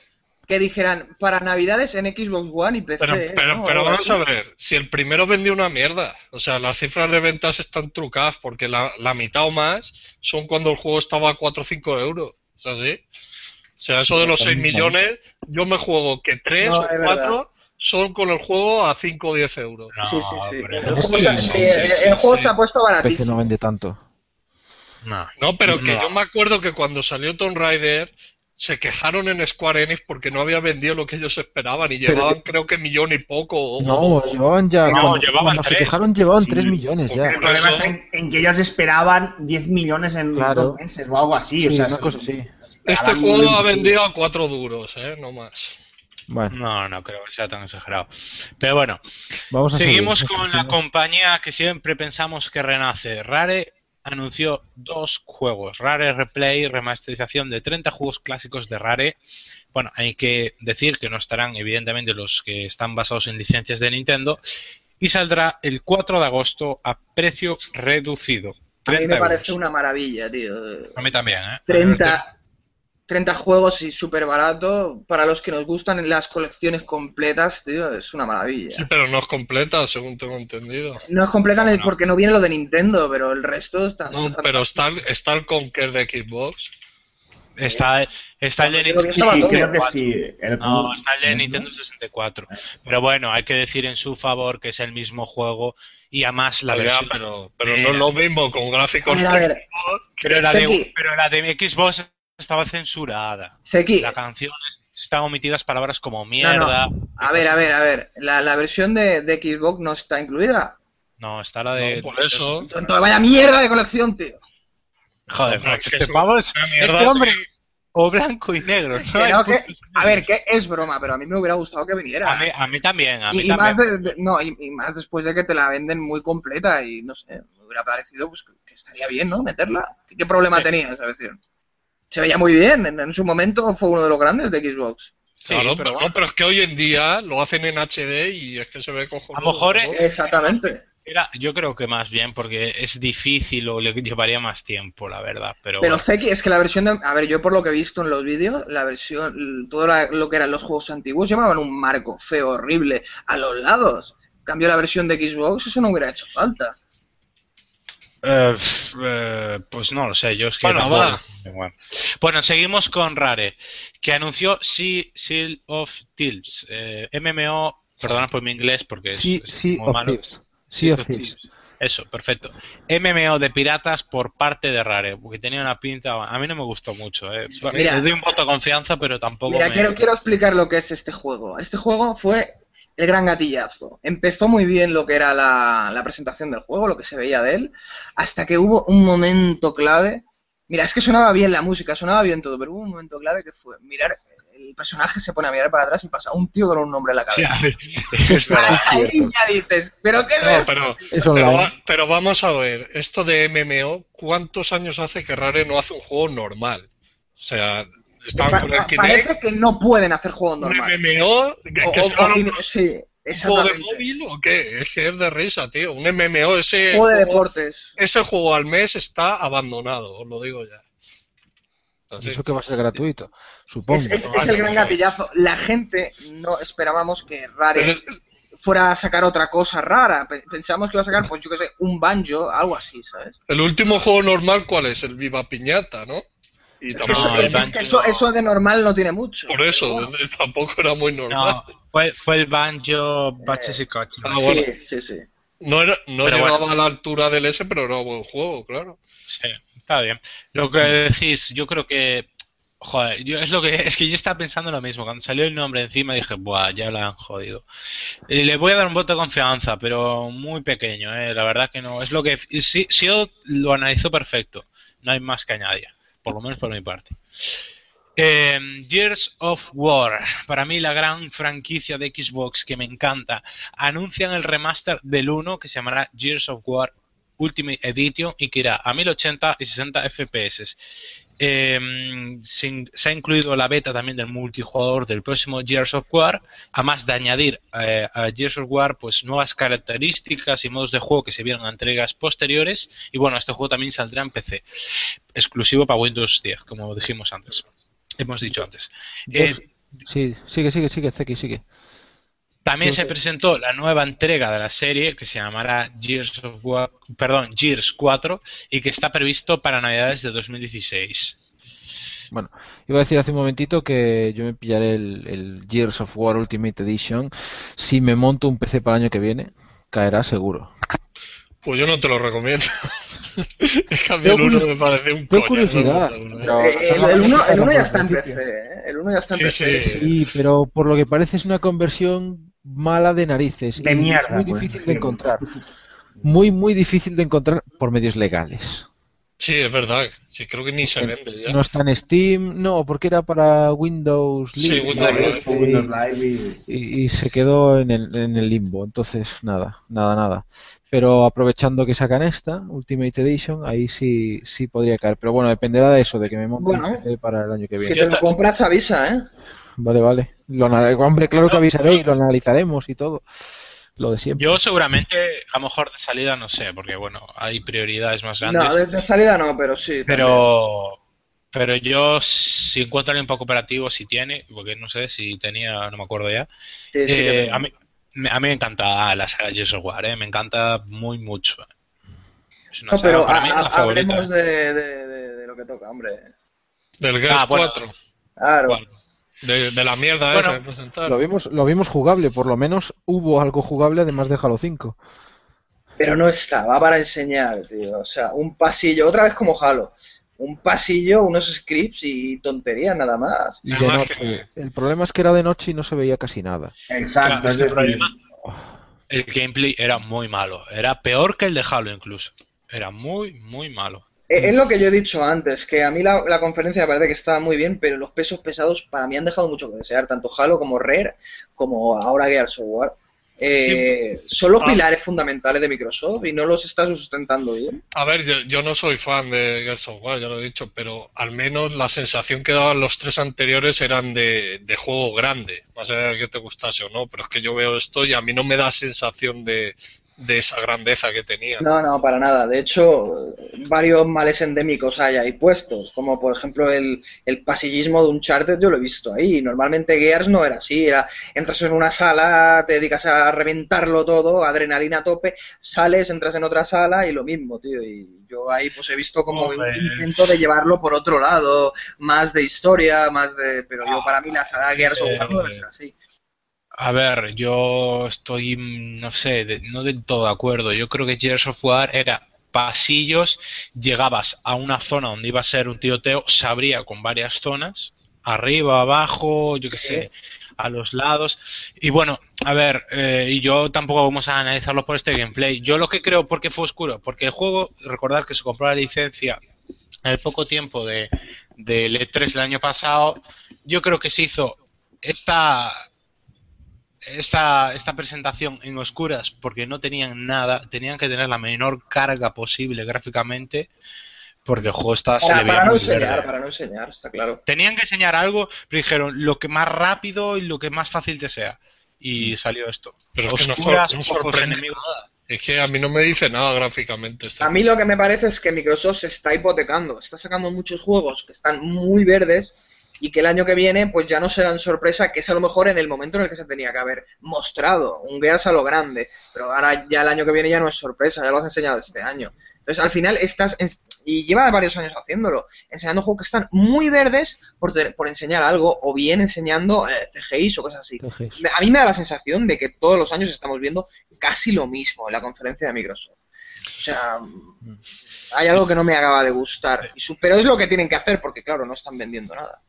Speaker 4: que dijeran para Navidades en Xbox One y PC.
Speaker 2: Pero, pero,
Speaker 4: ¿no?
Speaker 2: pero vamos a ver, si el primero vendió una mierda, o sea, las cifras de ventas están trucadas porque la, la mitad o más son cuando el juego estaba a 4 o 5 euros. ¿Es así? O sea, eso de los 6 millones, yo me juego que 3
Speaker 4: No,
Speaker 2: o
Speaker 4: es
Speaker 2: 4 son con el juego a 5 o 10 euros.
Speaker 3: No,
Speaker 4: Sí, sí, sí.
Speaker 3: hombre,
Speaker 4: El juego,
Speaker 2: sí,
Speaker 4: se-
Speaker 2: sí,
Speaker 4: sí,
Speaker 2: sí,
Speaker 4: el-
Speaker 2: sí,
Speaker 4: el juego
Speaker 2: sí.
Speaker 4: se ha puesto
Speaker 1: PC
Speaker 4: baratísimo.
Speaker 1: no vende tanto.
Speaker 3: No.
Speaker 2: No, pero que
Speaker 3: No.
Speaker 2: yo me acuerdo que cuando salió Tomb Raider se quejaron en Square Enix porque no había vendido lo que ellos esperaban y
Speaker 1: Pero-
Speaker 2: llevaban creo que millón y poco. o-
Speaker 1: No,
Speaker 2: o-
Speaker 1: llevaban ya.
Speaker 3: No,
Speaker 1: cuando
Speaker 3: llevaban
Speaker 1: cuando se quejaron, llevaban
Speaker 5: Sí,
Speaker 1: 3 millones ya.
Speaker 5: El problema está en, en que ellos esperaban 10 millones en
Speaker 1: Claro.
Speaker 5: dos meses o algo así. O sea,
Speaker 1: una cosa así.
Speaker 2: Este juego ha vendido a 4 duros, ¿eh? No más.
Speaker 1: Bueno,
Speaker 3: No, no creo que sea tan exagerado. Pero bueno,
Speaker 1: vamos a
Speaker 3: seguimos
Speaker 1: seguir.
Speaker 3: con la compañía que siempre pensamos que renace. Rare anunció dos juegos, Rare Replay, remasterización de 30 juegos clásicos de Rare. Bueno, hay que decir que no estarán evidentemente los que están basados en licencias de Nintendo y saldrá el 4 de agosto a precio reducido.
Speaker 4: A mí
Speaker 3: 30
Speaker 4: me
Speaker 3: euros.
Speaker 4: parece una maravilla, tío.
Speaker 3: A mí también, ¿eh?
Speaker 4: 30, 30 juegos y súper barato. Para los que nos gustan las colecciones completas, tío, es una maravilla.
Speaker 2: Sí, pero no es completa, según tengo entendido.
Speaker 4: No es completa porque no viene lo de Nintendo, pero el resto está...
Speaker 2: No,
Speaker 4: está
Speaker 2: pero está, el- está el Conquer de Xbox.
Speaker 3: Está, está el de
Speaker 5: sí. El-
Speaker 3: No, está el de Nintendo 64. Pero bueno, hay que decir en su favor que es el mismo juego y además la
Speaker 2: Ya,
Speaker 3: versión.
Speaker 2: pero, pero no es lo mismo con gráficos.
Speaker 3: Pero la, de, pero la de Xbox estaba censurada.
Speaker 4: Zeki,
Speaker 3: La canción están omitidas palabras como mierda.
Speaker 4: a ver, a ver, a ver. La, la versión de, de Xbox no está incluida.
Speaker 3: No, está la de.
Speaker 2: No, por eso.
Speaker 4: Entonces, vaya mierda de colección, tío.
Speaker 3: Joder,
Speaker 2: No,
Speaker 3: macho,
Speaker 2: es que
Speaker 3: este
Speaker 2: es
Speaker 3: pavo es-
Speaker 2: una mierda,
Speaker 3: Este hombre,
Speaker 2: tío.
Speaker 3: o blanco y negro. ¿no?
Speaker 4: Que a ver, que es broma, pero a mí me hubiera gustado que viniera.
Speaker 3: A mí, a mí también, a mí
Speaker 4: y, y
Speaker 3: también.
Speaker 4: más de- de- no, y, y más después de que te la venden muy completa y no sé, me hubiera parecido pues, que, estaría bien, ¿no? Meterla. ¿Qué, qué problema
Speaker 3: Sí.
Speaker 4: tenía esa versión? Se veía muy bien, en, en su momento fue uno de los grandes de Xbox.
Speaker 3: Sí,
Speaker 2: claro,
Speaker 3: pero bueno.
Speaker 2: no, pero es que hoy en día lo hacen en HD y es que se ve cojonudo.
Speaker 3: A lo mejor,
Speaker 2: ¿no?
Speaker 3: eh,
Speaker 4: Exactamente.
Speaker 3: Era- yo creo que más bien porque es difícil o le llevaría más tiempo, la verdad. Pero,
Speaker 4: Pero
Speaker 3: bueno.
Speaker 4: Zeki, es que la versión de... A ver, yo por lo que he visto en los vídeos, la versión, todo la- lo que eran los juegos antiguos llevaban un marco feo, horrible, a los lados. En cambio, la versión de Xbox, eso no hubiera hecho falta.
Speaker 3: Eh, eh, pues no lo sé, yo es que
Speaker 2: Bueno, va.
Speaker 3: Bueno. Bueno, seguimos con Rare, que anunció Sea, Seal of Thieves, eh, MMO, perdona por mi inglés porque es,
Speaker 1: Sí,
Speaker 3: es
Speaker 1: sí,
Speaker 3: muy
Speaker 1: of
Speaker 3: malo.
Speaker 1: Thieves. Sea of Thieves.
Speaker 3: Eso, perfecto. MMO de piratas por parte de Rare, porque tenía una pinta. A mí no me gustó mucho. Eh.
Speaker 4: Mira.
Speaker 3: Le doy un voto de confianza, pero tampoco.
Speaker 4: Mira,
Speaker 3: me-
Speaker 4: quiero, quiero explicar lo que es este juego. Este juego fue el gran gatillazo. Empezó muy bien lo que era la, la presentación del juego, lo que se veía de él, hasta que hubo un momento clave. Mira, es que sonaba bien la música, sonaba bien todo, pero hubo un momento clave que fue mirar, el personaje se pone a mirar para atrás y pasa un tío con un nombre en la
Speaker 3: Sí,
Speaker 4: cabeza.
Speaker 3: es verdad.
Speaker 4: Ahí ya dices, ¿pero qué es
Speaker 2: No, pero, pero vamos a ver, esto de MMO, ¿cuántos años hace que Rare no hace un juego normal? O sea, estaban
Speaker 4: Pa-
Speaker 2: con el
Speaker 4: pa-
Speaker 2: Kinect,
Speaker 4: parece que no pueden hacer juegos
Speaker 2: un
Speaker 4: normales.
Speaker 2: MMO, que,
Speaker 4: O-
Speaker 2: que
Speaker 4: o-
Speaker 2: solo
Speaker 4: o-
Speaker 2: un
Speaker 4: sí,
Speaker 2: juego de móvil o qué? Es que es de risa, tío. Un MMO, ese
Speaker 4: Juego de
Speaker 2: juego-
Speaker 4: deportes.
Speaker 2: ese juego al mes está abandonado, os lo digo ya. Así.
Speaker 1: Eso que va a ser gratuito, supongo.
Speaker 4: Es, es- es el gran gatillazo. La gente no esperábamos que Rare fuera a sacar otra cosa rara. Pe- Pensábamos que iba a sacar, pues yo qué sé, un banjo, algo así, ¿sabes?
Speaker 2: El último juego normal, ¿cuál es? El Viva Piñata, ¿no? Y
Speaker 4: Que
Speaker 2: tampoco,
Speaker 4: eso, es- de normal no tiene mucho.
Speaker 2: por eso, tampoco era muy normal.
Speaker 3: No, fue, fue el banjo, baches y coches.
Speaker 2: Ah, bueno.
Speaker 4: Sí, sí, sí.
Speaker 2: No, era, no
Speaker 3: Pero
Speaker 2: llegaba
Speaker 3: bueno.
Speaker 2: a la altura del S, pero era buen juego, claro.
Speaker 3: Sí, está bien. Lo que decís, yo creo que. Joder, yo, es lo que es que yo estaba pensando lo mismo. Cuando salió el nombre encima dije, buah, ya lo han jodido. Eh, le voy a dar un voto de confianza, pero muy pequeño, eh, la verdad que no. Es lo que. Sí, sí lo analizó perfecto. No hay más que añadir, por lo menos por mi parte. Eh, Gears of War, para mí la gran franquicia de Xbox que me encanta. Anuncian el remaster del 1 que se llamará Gears of War Ultimate Edition y que irá a 1080 y 60 FPS. Eh, se, ha incluido la beta también del multijugador del próximo Gears of War, además de añadir eh, a Gears of War pues nuevas características y modos de juego que se vieron a entregas posteriores. Y bueno, este juego también saldrá en PC, exclusivo para Windows 10, como dijimos antes. Hemos dicho antes. Eh,
Speaker 1: Sí, sigue, sigue, sigue, Zeki, sigue.
Speaker 3: También se presentó la nueva entrega de la serie que se llamará Gears of War, perdón, Gears 4 y que está previsto para Navidades de 2016.
Speaker 1: Bueno, iba a decir hace un momentito que yo me pillaré el, el Gears of War Ultimate Edition. Si me monto un PC para el año que viene, caerá seguro.
Speaker 2: Pues yo no te lo recomiendo. es que a mí
Speaker 1: Tengo
Speaker 2: el uno
Speaker 1: curios-
Speaker 2: me parece un coñazo,
Speaker 1: curiosidad,
Speaker 2: ¿no?
Speaker 1: pero-
Speaker 4: Eh, el, el el ya está en PC. ¿eh? El uno ya está en
Speaker 2: Sí,
Speaker 4: PC.
Speaker 2: sí.
Speaker 1: Sí, pero por lo que parece es una conversión mala de narices.
Speaker 5: De mierda,
Speaker 1: Muy
Speaker 5: pues,
Speaker 1: difícil de
Speaker 5: decirlo.
Speaker 1: encontrar. Muy, muy difícil de encontrar por medios legales.
Speaker 2: Sí, es verdad. Sí, creo que ni se vende ya.
Speaker 1: No está en Steam, no, porque era para Windows
Speaker 2: Sí,
Speaker 1: Live,
Speaker 2: Windows
Speaker 1: ¿no?
Speaker 2: Live.
Speaker 1: Y-
Speaker 5: Windows Live y-
Speaker 1: y, y se quedó en el, en el limbo. Entonces, nada, nada, nada. Pero aprovechando que sacan esta, Ultimate Edition, ahí sí, sí podría caer. Pero bueno, dependerá de eso, de que me monte
Speaker 4: Bueno.
Speaker 1: Para el año que
Speaker 4: Si
Speaker 1: viene.
Speaker 4: te lo compras, avisa, ¿eh?
Speaker 1: Vale, vale. Lo hombre, claro que avisaré y lo analizaremos y todo. Lo de siempre.
Speaker 3: Yo seguramente, a lo mejor de salida no sé, porque bueno, hay prioridades más grandes.
Speaker 4: No, de, de salida no, pero sí. también.
Speaker 3: pero Pero yo, si encuentro alguien para cooperativo, si tiene, porque no sé si tenía, no me acuerdo ya.
Speaker 4: Sí, sí,
Speaker 3: eh,
Speaker 4: que-
Speaker 3: a, mí, me- a mí me encanta la saga Gears of War, ¿eh? me encanta muy mucho. Es una
Speaker 4: No,
Speaker 3: saga
Speaker 4: pero
Speaker 3: para mí
Speaker 4: ha- hablemos de, de- de- de lo que toca, hombre.
Speaker 2: Del Gears
Speaker 3: Ah, bueno.
Speaker 2: 4.
Speaker 4: Claro.
Speaker 2: De, de la mierda
Speaker 3: Bueno,
Speaker 2: esa que presentaron.
Speaker 1: Lo vimos, lo vimos jugable, por lo menos hubo algo jugable además de Halo 5.
Speaker 4: Pero no estaba para enseñar, tío. O sea, un pasillo, otra vez como Halo. Un pasillo, unos scripts y tonterías nada más.
Speaker 1: Y de noche. El problema es que era de noche y no se veía casi nada.
Speaker 5: Exacto.
Speaker 3: Claro,
Speaker 5: es
Speaker 3: el problema- el gameplay era muy malo. Era peor que el de Halo incluso. Era muy, muy malo.
Speaker 4: Es lo que yo he dicho antes, que a mí la, la conferencia me parece que está muy bien, pero los pesos pesados para mí han dejado mucho que desear, tanto Halo como Rare, como ahora Gears of War. Eh, son los
Speaker 2: Ah.
Speaker 4: pilares fundamentales de Microsoft y no los está sustentando bien.
Speaker 2: A ver, yo, yo no soy fan de Gears of War, ya lo he dicho, pero al menos la sensación que daban los tres anteriores eran de, de juego grande, más allá de que te gustase o no, pero es que yo veo esto y a mí no me da sensación de, de esa grandeza que tenía.
Speaker 4: No, no, para nada. De hecho, varios males endémicos hay ahí puestos, como por ejemplo el, el pasillismo de Uncharted, yo lo he visto ahí. Normalmente Gears no era así, era entras en una sala, te dedicas a reventarlo todo, adrenalina a tope, sales, entras en otra sala y lo mismo, tío. Y yo ahí pues he visto como
Speaker 3: Hombre.
Speaker 4: un intento de llevarlo por otro lado, más de historia, más de... Pero yo para mí la saga Gears of War no debe ser así.
Speaker 3: A ver, yo estoy, mm, no sé, de- no del todo de acuerdo. Yo creo que Gears of War era pasillos, llegabas a una zona donde iba a ser un tiroteo, se abría con varias zonas, arriba, abajo, yo qué
Speaker 4: Sí.
Speaker 3: sé, a los lados. Y bueno, a ver, eh, y yo tampoco vamos a analizarlo por este gameplay. Yo lo que creo, ¿por qué fue oscuro? Porque el juego, recordad que se compró la licencia en el poco tiempo de, del E3 el año pasado, yo creo que se hizo esta esta, esta presentación en oscuras porque no tenían nada, tenían que tener la menor carga posible gráficamente porque el juego estaba se
Speaker 4: Para,
Speaker 3: le veía
Speaker 4: para no
Speaker 3: muy
Speaker 4: enseñar,
Speaker 3: verde.
Speaker 4: para no enseñar, está claro.
Speaker 3: Tenían que enseñar algo, pero dijeron lo que más rápido y lo que más fácil te sea. Y salió esto.
Speaker 2: Pero es que no,
Speaker 3: Oscuras,
Speaker 2: sor- no
Speaker 3: ojos
Speaker 2: sorprende
Speaker 3: enemigos.
Speaker 2: nada. Es que a mí no me dice nada gráficamente. Este
Speaker 4: A mí lo que me parece es que Microsoft se está hipotecando, está sacando muchos juegos que están muy verdes y que el año que viene pues ya no serán sorpresa, que es a lo mejor en el momento en el que se tenía que haber mostrado, un Gears a lo grande, pero ahora ya el año que viene ya no es sorpresa, ya lo has enseñado este año. Entonces al final estás, en- y lleva varios años haciéndolo, enseñando juegos que están muy verdes por, te- por enseñar algo o bien enseñando eh, CGIs o cosas así. A mí me da la sensación de que todos los años estamos viendo casi lo mismo en la conferencia de Microsoft. O sea, hay algo que no me acaba de gustar. Pero es lo que tienen que hacer porque, claro, no están vendiendo nada.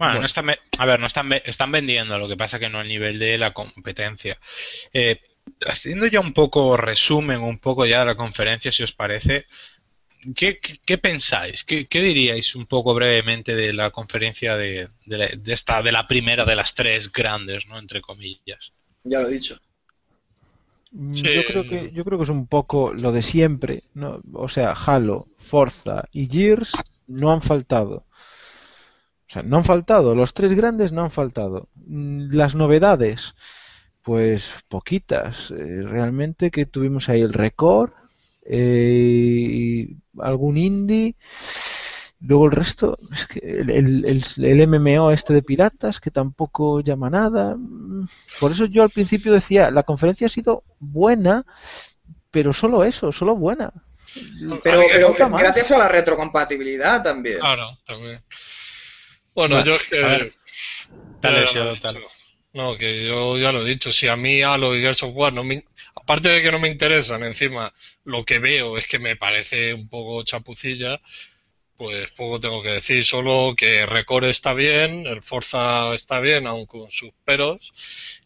Speaker 3: Bueno,
Speaker 1: Bueno.
Speaker 3: no están, a ver, no están, están vendiendo, lo que pasa que no al nivel de la competencia. Eh, haciendo ya un poco resumen, un poco ya de la conferencia, si os parece, ¿qué, qué- qué pensáis? ¿Qué, qué diríais un poco brevemente de la conferencia de, de la, de esta, de la primera de las tres grandes, ¿no? Entre comillas.
Speaker 4: Ya lo he dicho.
Speaker 1: mm,
Speaker 2: Sí.
Speaker 1: yo creo que yo creo que es un poco lo de siempre, ¿no? O sea, Halo, Forza y Gears no han faltado. O sea, no han faltado, los tres grandes no han faltado. Mm, Las novedades, pues poquitas. Eh, realmente que tuvimos ahí el Record, eh, algún indie. Luego el resto, es que el, el- el- el MMO este de piratas, que tampoco llama nada. Mm, Por eso yo al principio decía, la conferencia ha sido buena, pero solo eso, solo buena.
Speaker 4: Pero, pero gracias a la retrocompatibilidad también.
Speaker 2: Claro, también. Bueno,
Speaker 1: Bueno,
Speaker 2: yo es que.
Speaker 3: a ver, dale, dale.
Speaker 2: No, que yo ya lo he dicho. Si a mí Halo y Gears of War no me. Aparte de que no me interesan, encima lo que veo es que me parece un poco chapucilla, pues poco tengo que decir. Solo que Record está bien, el Forza está bien, aun con sus peros,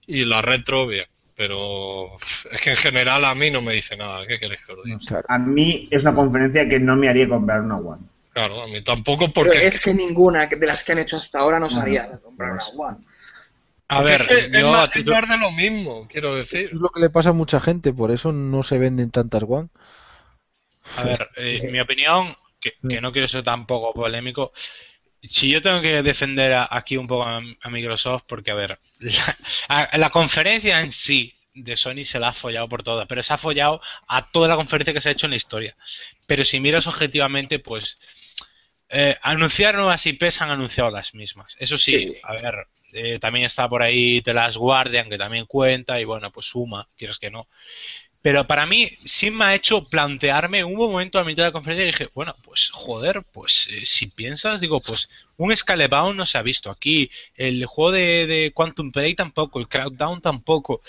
Speaker 2: y la Retro bien. Pero es que en general a mí no me dice nada. ¿Qué queréis que os diga?
Speaker 1: Claro.
Speaker 5: A mí es una conferencia que no me haría comprar una One.
Speaker 2: Claro, a mí tampoco
Speaker 4: Pero
Speaker 2: porque.
Speaker 4: es que ninguna de las que han hecho hasta ahora nos haría de comprar una. One.
Speaker 3: A
Speaker 2: porque
Speaker 3: ver,
Speaker 2: es, que es
Speaker 3: yo
Speaker 2: más, es más de lo mismo, quiero decir.
Speaker 1: Eso es lo que le pasa a mucha gente, por eso no se venden tantas One.
Speaker 3: A ver, eh, mi opinión, que, que no quiero ser tampoco polémico, si yo tengo que defender a- aquí un poco a, a Microsoft, porque a ver, la, a- la conferencia en sí de Sony se la ha follado por todas, pero se ha follado a toda la conferencia que se ha hecho en la historia. Pero si miras objetivamente, pues eh, anunciar nuevas IPs han anunciado las mismas. Eso sí,
Speaker 4: Sí.
Speaker 3: a ver, eh, también está por ahí The Last Guardian, que también cuenta, y bueno, pues suma, quieres que no. Pero para mí sí me ha hecho plantearme, hubo un momento a mitad de la conferencia y dije, bueno, pues joder, pues eh, si piensas, digo, pues un Scalebound no se ha visto aquí, el juego de, de Quantum Play tampoco, el Crowddown tampoco.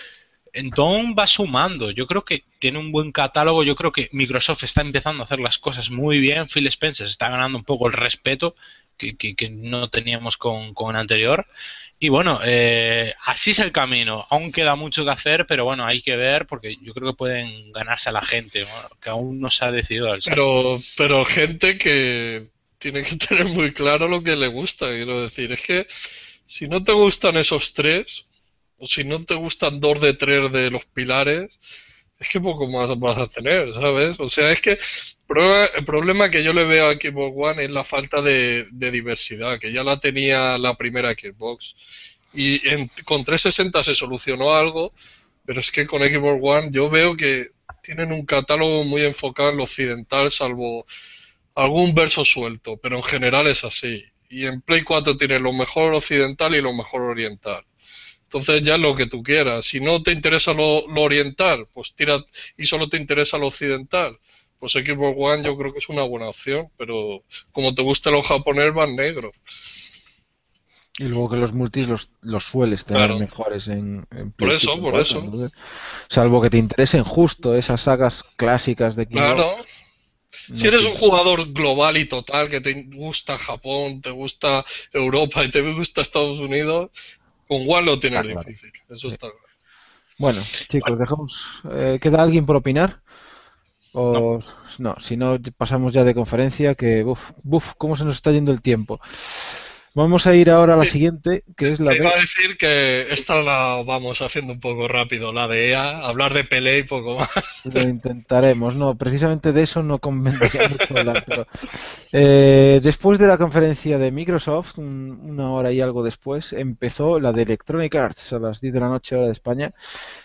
Speaker 3: Entonces va sumando. Yo creo que tiene un buen catálogo. Yo creo que Microsoft está empezando a hacer las cosas muy bien. Phil Spencer está ganando un poco el respeto que, no teníamos con, con el anterior. Y bueno, eh, así es el camino. Aún queda mucho que hacer, pero bueno, hay que ver porque yo creo que pueden ganarse a la gente, bueno, que aún no se ha decidido al
Speaker 2: Pero, pero gente que tiene que tener muy claro lo que le gusta. Quiero decir, es que si no te gustan esos tres, o si no te gustan dos de tres de los pilares, es que poco más vas a tener, ¿sabes? O sea, es que el problema, que yo le veo a Xbox One es la falta de, diversidad, que ya la tenía la primera Xbox. Y en- con 360 se solucionó algo, pero es que con Xbox One yo veo que tienen un catálogo muy enfocado en lo occidental, salvo algún verso suelto, pero en general es así. Y en Play 4 tienes lo mejor occidental y lo mejor oriental. Entonces ya lo que tú quieras. Si no te interesa lo, lo oriental, pues tira y solo te interesa lo occidental, pues Xbox One yo creo que es una buena opción, pero como te gusta lo japonés, van negro.
Speaker 1: Y luego que los multis los, los sueles tener
Speaker 2: Claro.
Speaker 1: mejores en, en
Speaker 2: Por eso, por
Speaker 1: 4,
Speaker 2: eso.
Speaker 1: entonces, salvo que te interesen justo esas sagas clásicas de Xbox.
Speaker 2: Claro.
Speaker 1: no
Speaker 2: Si eres un jugador global y total, que te gusta Japón, te gusta Europa y te gusta Estados Unidos, con One lo
Speaker 1: claro.
Speaker 2: difícil. Eso está claro.
Speaker 1: Bueno, chicos, dejamos. eh, ¿Queda alguien por opinar? O no. si no, pasamos ya de conferencia. Que, buf, buf, cómo se nos está yendo el tiempo. Vamos a ir ahora a la siguiente, que es la
Speaker 2: iba a
Speaker 1: de.
Speaker 2: decir que esta la vamos haciendo un poco rápido, la de EA, hablar de pelea y poco más.
Speaker 1: Lo intentaremos. No, precisamente de eso no convendría mucho hablar. Pero, eh, después de la conferencia de Microsoft, un- una hora y algo después, empezó la de Electronic Arts a las 10 de la noche, hora de España,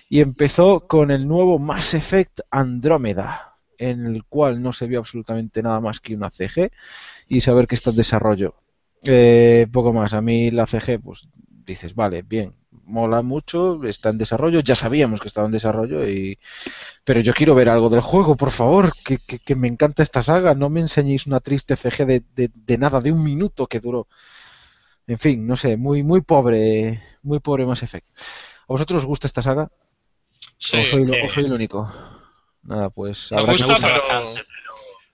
Speaker 1: y empezó con el nuevo Mass Effect Andrómeda, en el cual no se vio absolutamente nada más que una CG y saber que está en desarrollo. Eh, poco más. A mí la CG, pues dices, vale, bien, mola mucho, está en desarrollo, ya sabíamos que estaba en desarrollo y pero yo quiero ver algo del juego, por favor, que, que- que me encanta esta saga, no me enseñéis una triste CG de, de- de nada, de un minuto que duró. En fin, no sé, muy muy pobre, muy pobre Mass Effect. ¿A vosotros os gusta esta saga?
Speaker 2: Sí,
Speaker 1: ¿O soy, o el único? Nada, pues
Speaker 2: me
Speaker 1: habrá que
Speaker 2: gusta,
Speaker 1: buscar.
Speaker 2: pero
Speaker 3: bastante.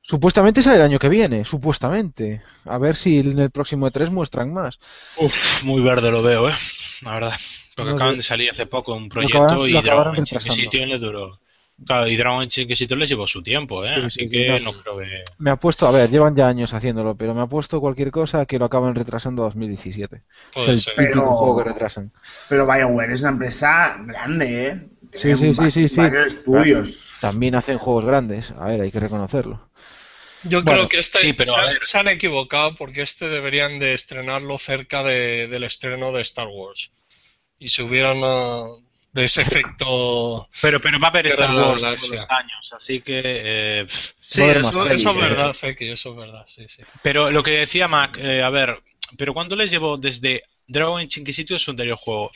Speaker 1: Supuestamente sale el año que viene, supuestamente. A ver si en el próximo E3 muestran más.
Speaker 3: Uf, muy verde lo veo, ¿eh? La verdad. Porque
Speaker 1: No,
Speaker 3: acaban de salir hace poco un proyecto
Speaker 1: acabaron-
Speaker 3: y Dragon Age. Inquisition le duró. Claro, y Dragon Age Inquisition les llevó su tiempo, ¿eh?
Speaker 1: Sí,
Speaker 3: Así
Speaker 1: sí,
Speaker 3: que
Speaker 1: sí, no.
Speaker 3: no creo que...
Speaker 1: Me ha puesto, a ver, llevan ya años haciéndolo, pero me ha puesto cualquier cosa que lo acaban retrasando a 2017. Es
Speaker 2: puede
Speaker 1: el
Speaker 5: Pero-
Speaker 1: juego que retrasan.
Speaker 5: Pero BioWare es una empresa grande, ¿eh?
Speaker 1: Sí, sí, sí, sí, sí.
Speaker 5: Varios estudios.
Speaker 1: También hacen juegos grandes, a ver, hay que reconocerlo.
Speaker 2: Yo
Speaker 1: Bueno,
Speaker 2: creo que este
Speaker 3: sí, pero
Speaker 2: se,
Speaker 3: a
Speaker 2: han-
Speaker 3: ver.
Speaker 2: se han equivocado porque este deberían de estrenarlo cerca de- del estreno de Star Wars. Y se hubieran ah, de ese efecto.
Speaker 3: Pero, pero va a haber Star Wars todos los años, así que... eh.
Speaker 2: Sí, eso, es
Speaker 1: ¿eh?
Speaker 2: verdad, Feki, eso es verdad, sí, sí.
Speaker 3: Pero lo que decía Mac, eh, a ver, pero ¿cuánto les llevó desde Dragon Age Inquisition su anterior juego?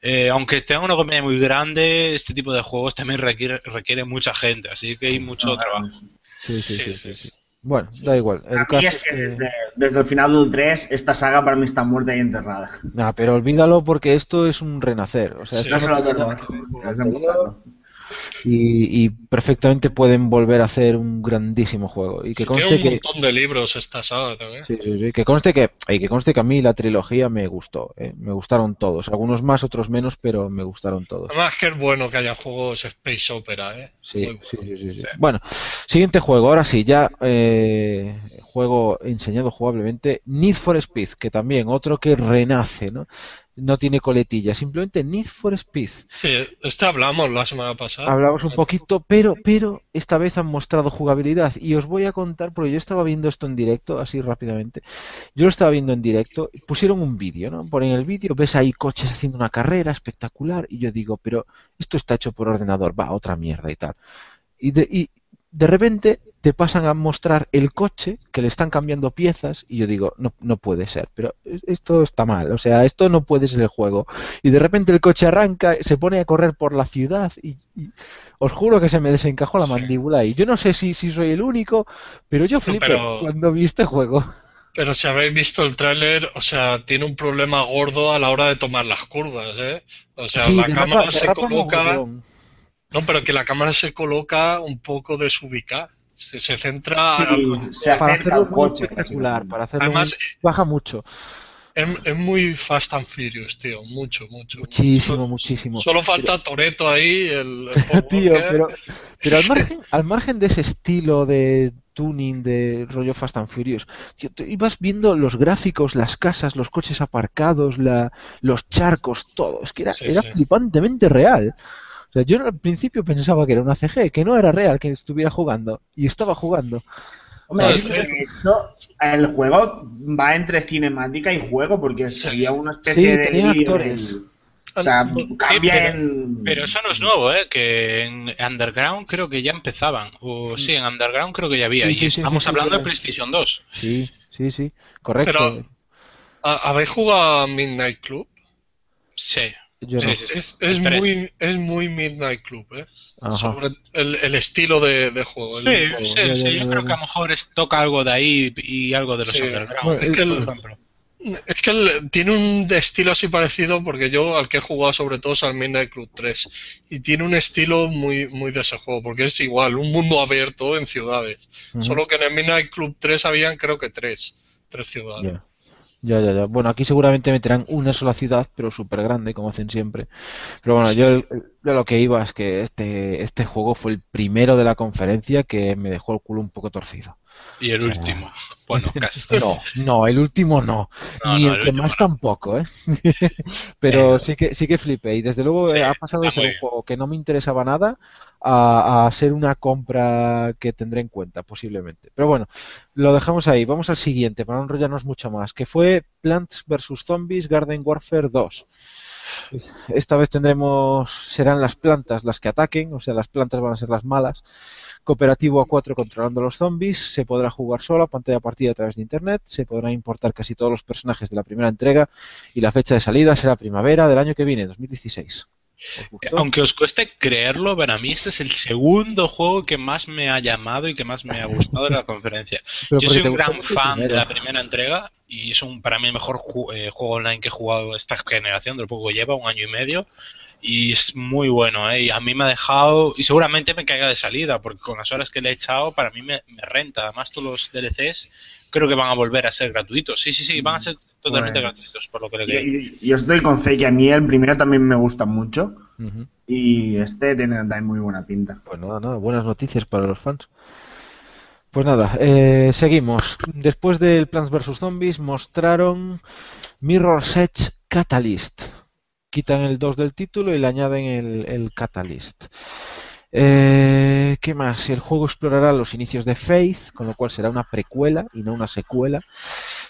Speaker 3: Eh, aunque tenga una compañía muy grande, este tipo de juegos también requiere, requiere mucha gente, así que hay mucho
Speaker 5: Ah,
Speaker 3: trabajo.
Speaker 1: Sí, sí, sí,
Speaker 2: Sí,
Speaker 1: sí,
Speaker 2: sí,
Speaker 1: sí.
Speaker 2: sí.
Speaker 1: Bueno, da igual. El
Speaker 5: A mí
Speaker 1: caso
Speaker 5: es que desde, desde el final del 3, esta saga para mí está muerta y enterrada.
Speaker 1: Nah, pero olvídalo porque esto es un renacer. O sea,
Speaker 2: Sí.
Speaker 1: esto
Speaker 5: No se lo
Speaker 1: y, y perfectamente pueden volver a hacer un grandísimo juego. Y que conste
Speaker 2: tiene un
Speaker 1: que,
Speaker 2: montón de libros esta saga también.
Speaker 1: sí, sí, sí, que conste que, y que conste que a mí la trilogía me gustó, ¿eh? me gustaron todos, algunos más, otros menos, pero me gustaron todos.
Speaker 2: Además que es bueno que haya juegos Space Opera, ¿eh?
Speaker 1: Sí,
Speaker 2: Muy bueno.
Speaker 1: sí, sí, sí, sí. Bueno, siguiente juego, ahora sí, ya eh, juego enseñado jugablemente, Need for Speed, que también otro que renace, ¿no? No tiene coletilla, simplemente Need for Speed.
Speaker 2: Sí, este hablamos la semana pasada.
Speaker 1: Hablamos un poquito, pero, pero esta vez han mostrado jugabilidad y os voy a contar, porque yo estaba viendo esto en directo, así rápidamente. Yo lo estaba viendo en directo, pusieron un vídeo, ¿no? Por en el vídeo ves ahí coches haciendo una carrera espectacular y yo digo, pero esto está hecho por ordenador, va, otra mierda y tal. Y de, y de repente te pasan a mostrar el coche, que le están cambiando piezas, y yo digo, no, no puede ser, pero esto está mal, o sea, esto no puede ser el juego. Y de repente el coche arranca, se pone a correr por la ciudad, y, y os juro que se me desencajó la
Speaker 2: Sí.
Speaker 1: mandíbula, y yo no sé si, si soy el único, pero yo flipé
Speaker 2: pero-
Speaker 1: cuando vi este juego.
Speaker 2: Pero si habéis visto el tráiler, o sea, tiene un problema gordo a la hora de tomar las curvas, ¿eh? O sea,
Speaker 1: Sí,
Speaker 2: la cámara se coloca... No, pero que la cámara se coloca un poco desubicada. Se, se centra...
Speaker 5: Sí, se
Speaker 1: Para hacerlo muy
Speaker 5: coche.
Speaker 1: espectacular, para hacerlo
Speaker 2: Además,
Speaker 1: muy- baja mucho,
Speaker 2: es, es muy Fast and Furious, tío. Mucho, mucho.
Speaker 1: muchísimo, muchísimo.
Speaker 2: Solo falta Toreto ahí, el,
Speaker 1: Tío, pero, pero al margen, al margen de ese estilo de tuning de rollo Fast and Furious, tío, tú ibas viendo los gráficos, las casas, los coches aparcados, la, los charcos, todo. Es que era,
Speaker 2: Sí,
Speaker 1: era
Speaker 2: sí.
Speaker 1: flipantemente real. O sea, yo al principio pensaba que era una CG, que no era real, que estuviera jugando. Y estaba jugando.
Speaker 5: Hombre,
Speaker 2: No,
Speaker 5: es que hecho, el juego va entre cinemática y juego porque
Speaker 2: Sí.
Speaker 5: sería una especie
Speaker 1: Sí,
Speaker 5: de
Speaker 1: actores.
Speaker 5: O sea, cambia
Speaker 3: pero-
Speaker 5: en...
Speaker 3: Pero eso no es nuevo, ¿eh? Que en Underground creo que ya empezaban. O sí, en Underground creo que ya había.
Speaker 1: Sí,
Speaker 3: y estamos
Speaker 1: sí, sí,
Speaker 3: hablando de PlayStation 2.
Speaker 1: Sí, sí, sí. Correcto.
Speaker 2: Pero- ¿Ha- ¿Habéis jugado a Midnight Club?
Speaker 3: Sí.
Speaker 1: Yo no.
Speaker 3: sí, sí, sí.
Speaker 2: Es, es muy, es muy Midnight Club, ¿eh?
Speaker 1: Ajá.
Speaker 2: Sobre el, el estilo de, de juego. el
Speaker 3: Sí,
Speaker 2: juego.
Speaker 3: sí,
Speaker 1: Ya, ya,
Speaker 3: sí,
Speaker 1: ya,
Speaker 3: yo creo que a lo mejor es- toca algo de ahí y algo de los
Speaker 2: Sí.
Speaker 3: Underground.
Speaker 1: Bueno,
Speaker 2: es que
Speaker 3: por
Speaker 2: el-
Speaker 3: ejemplo.
Speaker 2: Es que el- tiene un estilo así parecido porque yo al que he jugado sobre todo es al Midnight Club 3 y tiene un estilo muy muy de ese juego porque es igual, un mundo abierto en ciudades. Solo que en el Midnight Club 3 habían creo que tres, tres ciudades.
Speaker 1: Ya, ya, ya. Bueno, aquí seguramente meterán una sola ciudad, pero súper grande, como hacen siempre. Pero bueno, yo, yo lo que iba es que este, este juego fue el primero de la conferencia que me dejó el culo un poco torcido.
Speaker 3: Y el último. Bueno, casi.
Speaker 1: No, no, el último no.
Speaker 3: No,
Speaker 1: Ni
Speaker 3: no,
Speaker 1: el,
Speaker 3: el
Speaker 1: que más
Speaker 3: no.
Speaker 1: tampoco, ¿eh? Pero
Speaker 3: Eh,
Speaker 1: sí que, sí que flipé. Y desde luego
Speaker 3: sí,
Speaker 1: eh, ha pasado de ser un juego que no me interesaba nada a, a ser una compra que tendré en cuenta, posiblemente. Pero bueno, lo dejamos ahí. Vamos al siguiente, para no enrollarnos mucho más, que fue Plants vs. Zombies Garden Warfare 2. Esta vez tendremos, serán las plantas las que ataquen, o sea, las plantas van a ser las malas. Cooperativo a 4 controlando los zombies, se podrá jugar solo pantalla partida a través de internet, se podrán importar casi todos los personajes de la primera entrega y la fecha de salida será primavera del año que viene, 2016. ¿Os gustó?
Speaker 3: Aunque os cueste creerlo, para mí este es el segundo juego que más me ha llamado y que más me ha gustado de la conferencia.
Speaker 1: Pero
Speaker 3: Yo soy un gran fan de la primera entrega y es un para mí el mejor ju- eh, juego online que he jugado esta generación, del poco que lleva, un año y medio. Y es muy bueno, ¿eh? Y a mí me ha dejado, y seguramente me caiga de salida, porque con las horas que le he echado, para mí me, me renta. Además, todos los DLCs creo que van a volver a ser gratuitos. Sí, sí, sí, van a ser totalmente
Speaker 5: Pues-
Speaker 3: gratuitos, por lo que le
Speaker 5: Y,
Speaker 3: creí.
Speaker 5: y- yo estoy con que a mí el primero también me gusta mucho y este tiene también muy buena pinta.
Speaker 1: Pues nada, nada, buenas noticias para los fans. Pues nada, eh, seguimos. Después del Plants vs. Zombies mostraron Mirror's Edge Catalyst. Quitan el 2 del título y le añaden el, el Catalyst. Eh, ¿Qué más? El juego explorará los inicios de Faith, con lo cual será una precuela y no una secuela.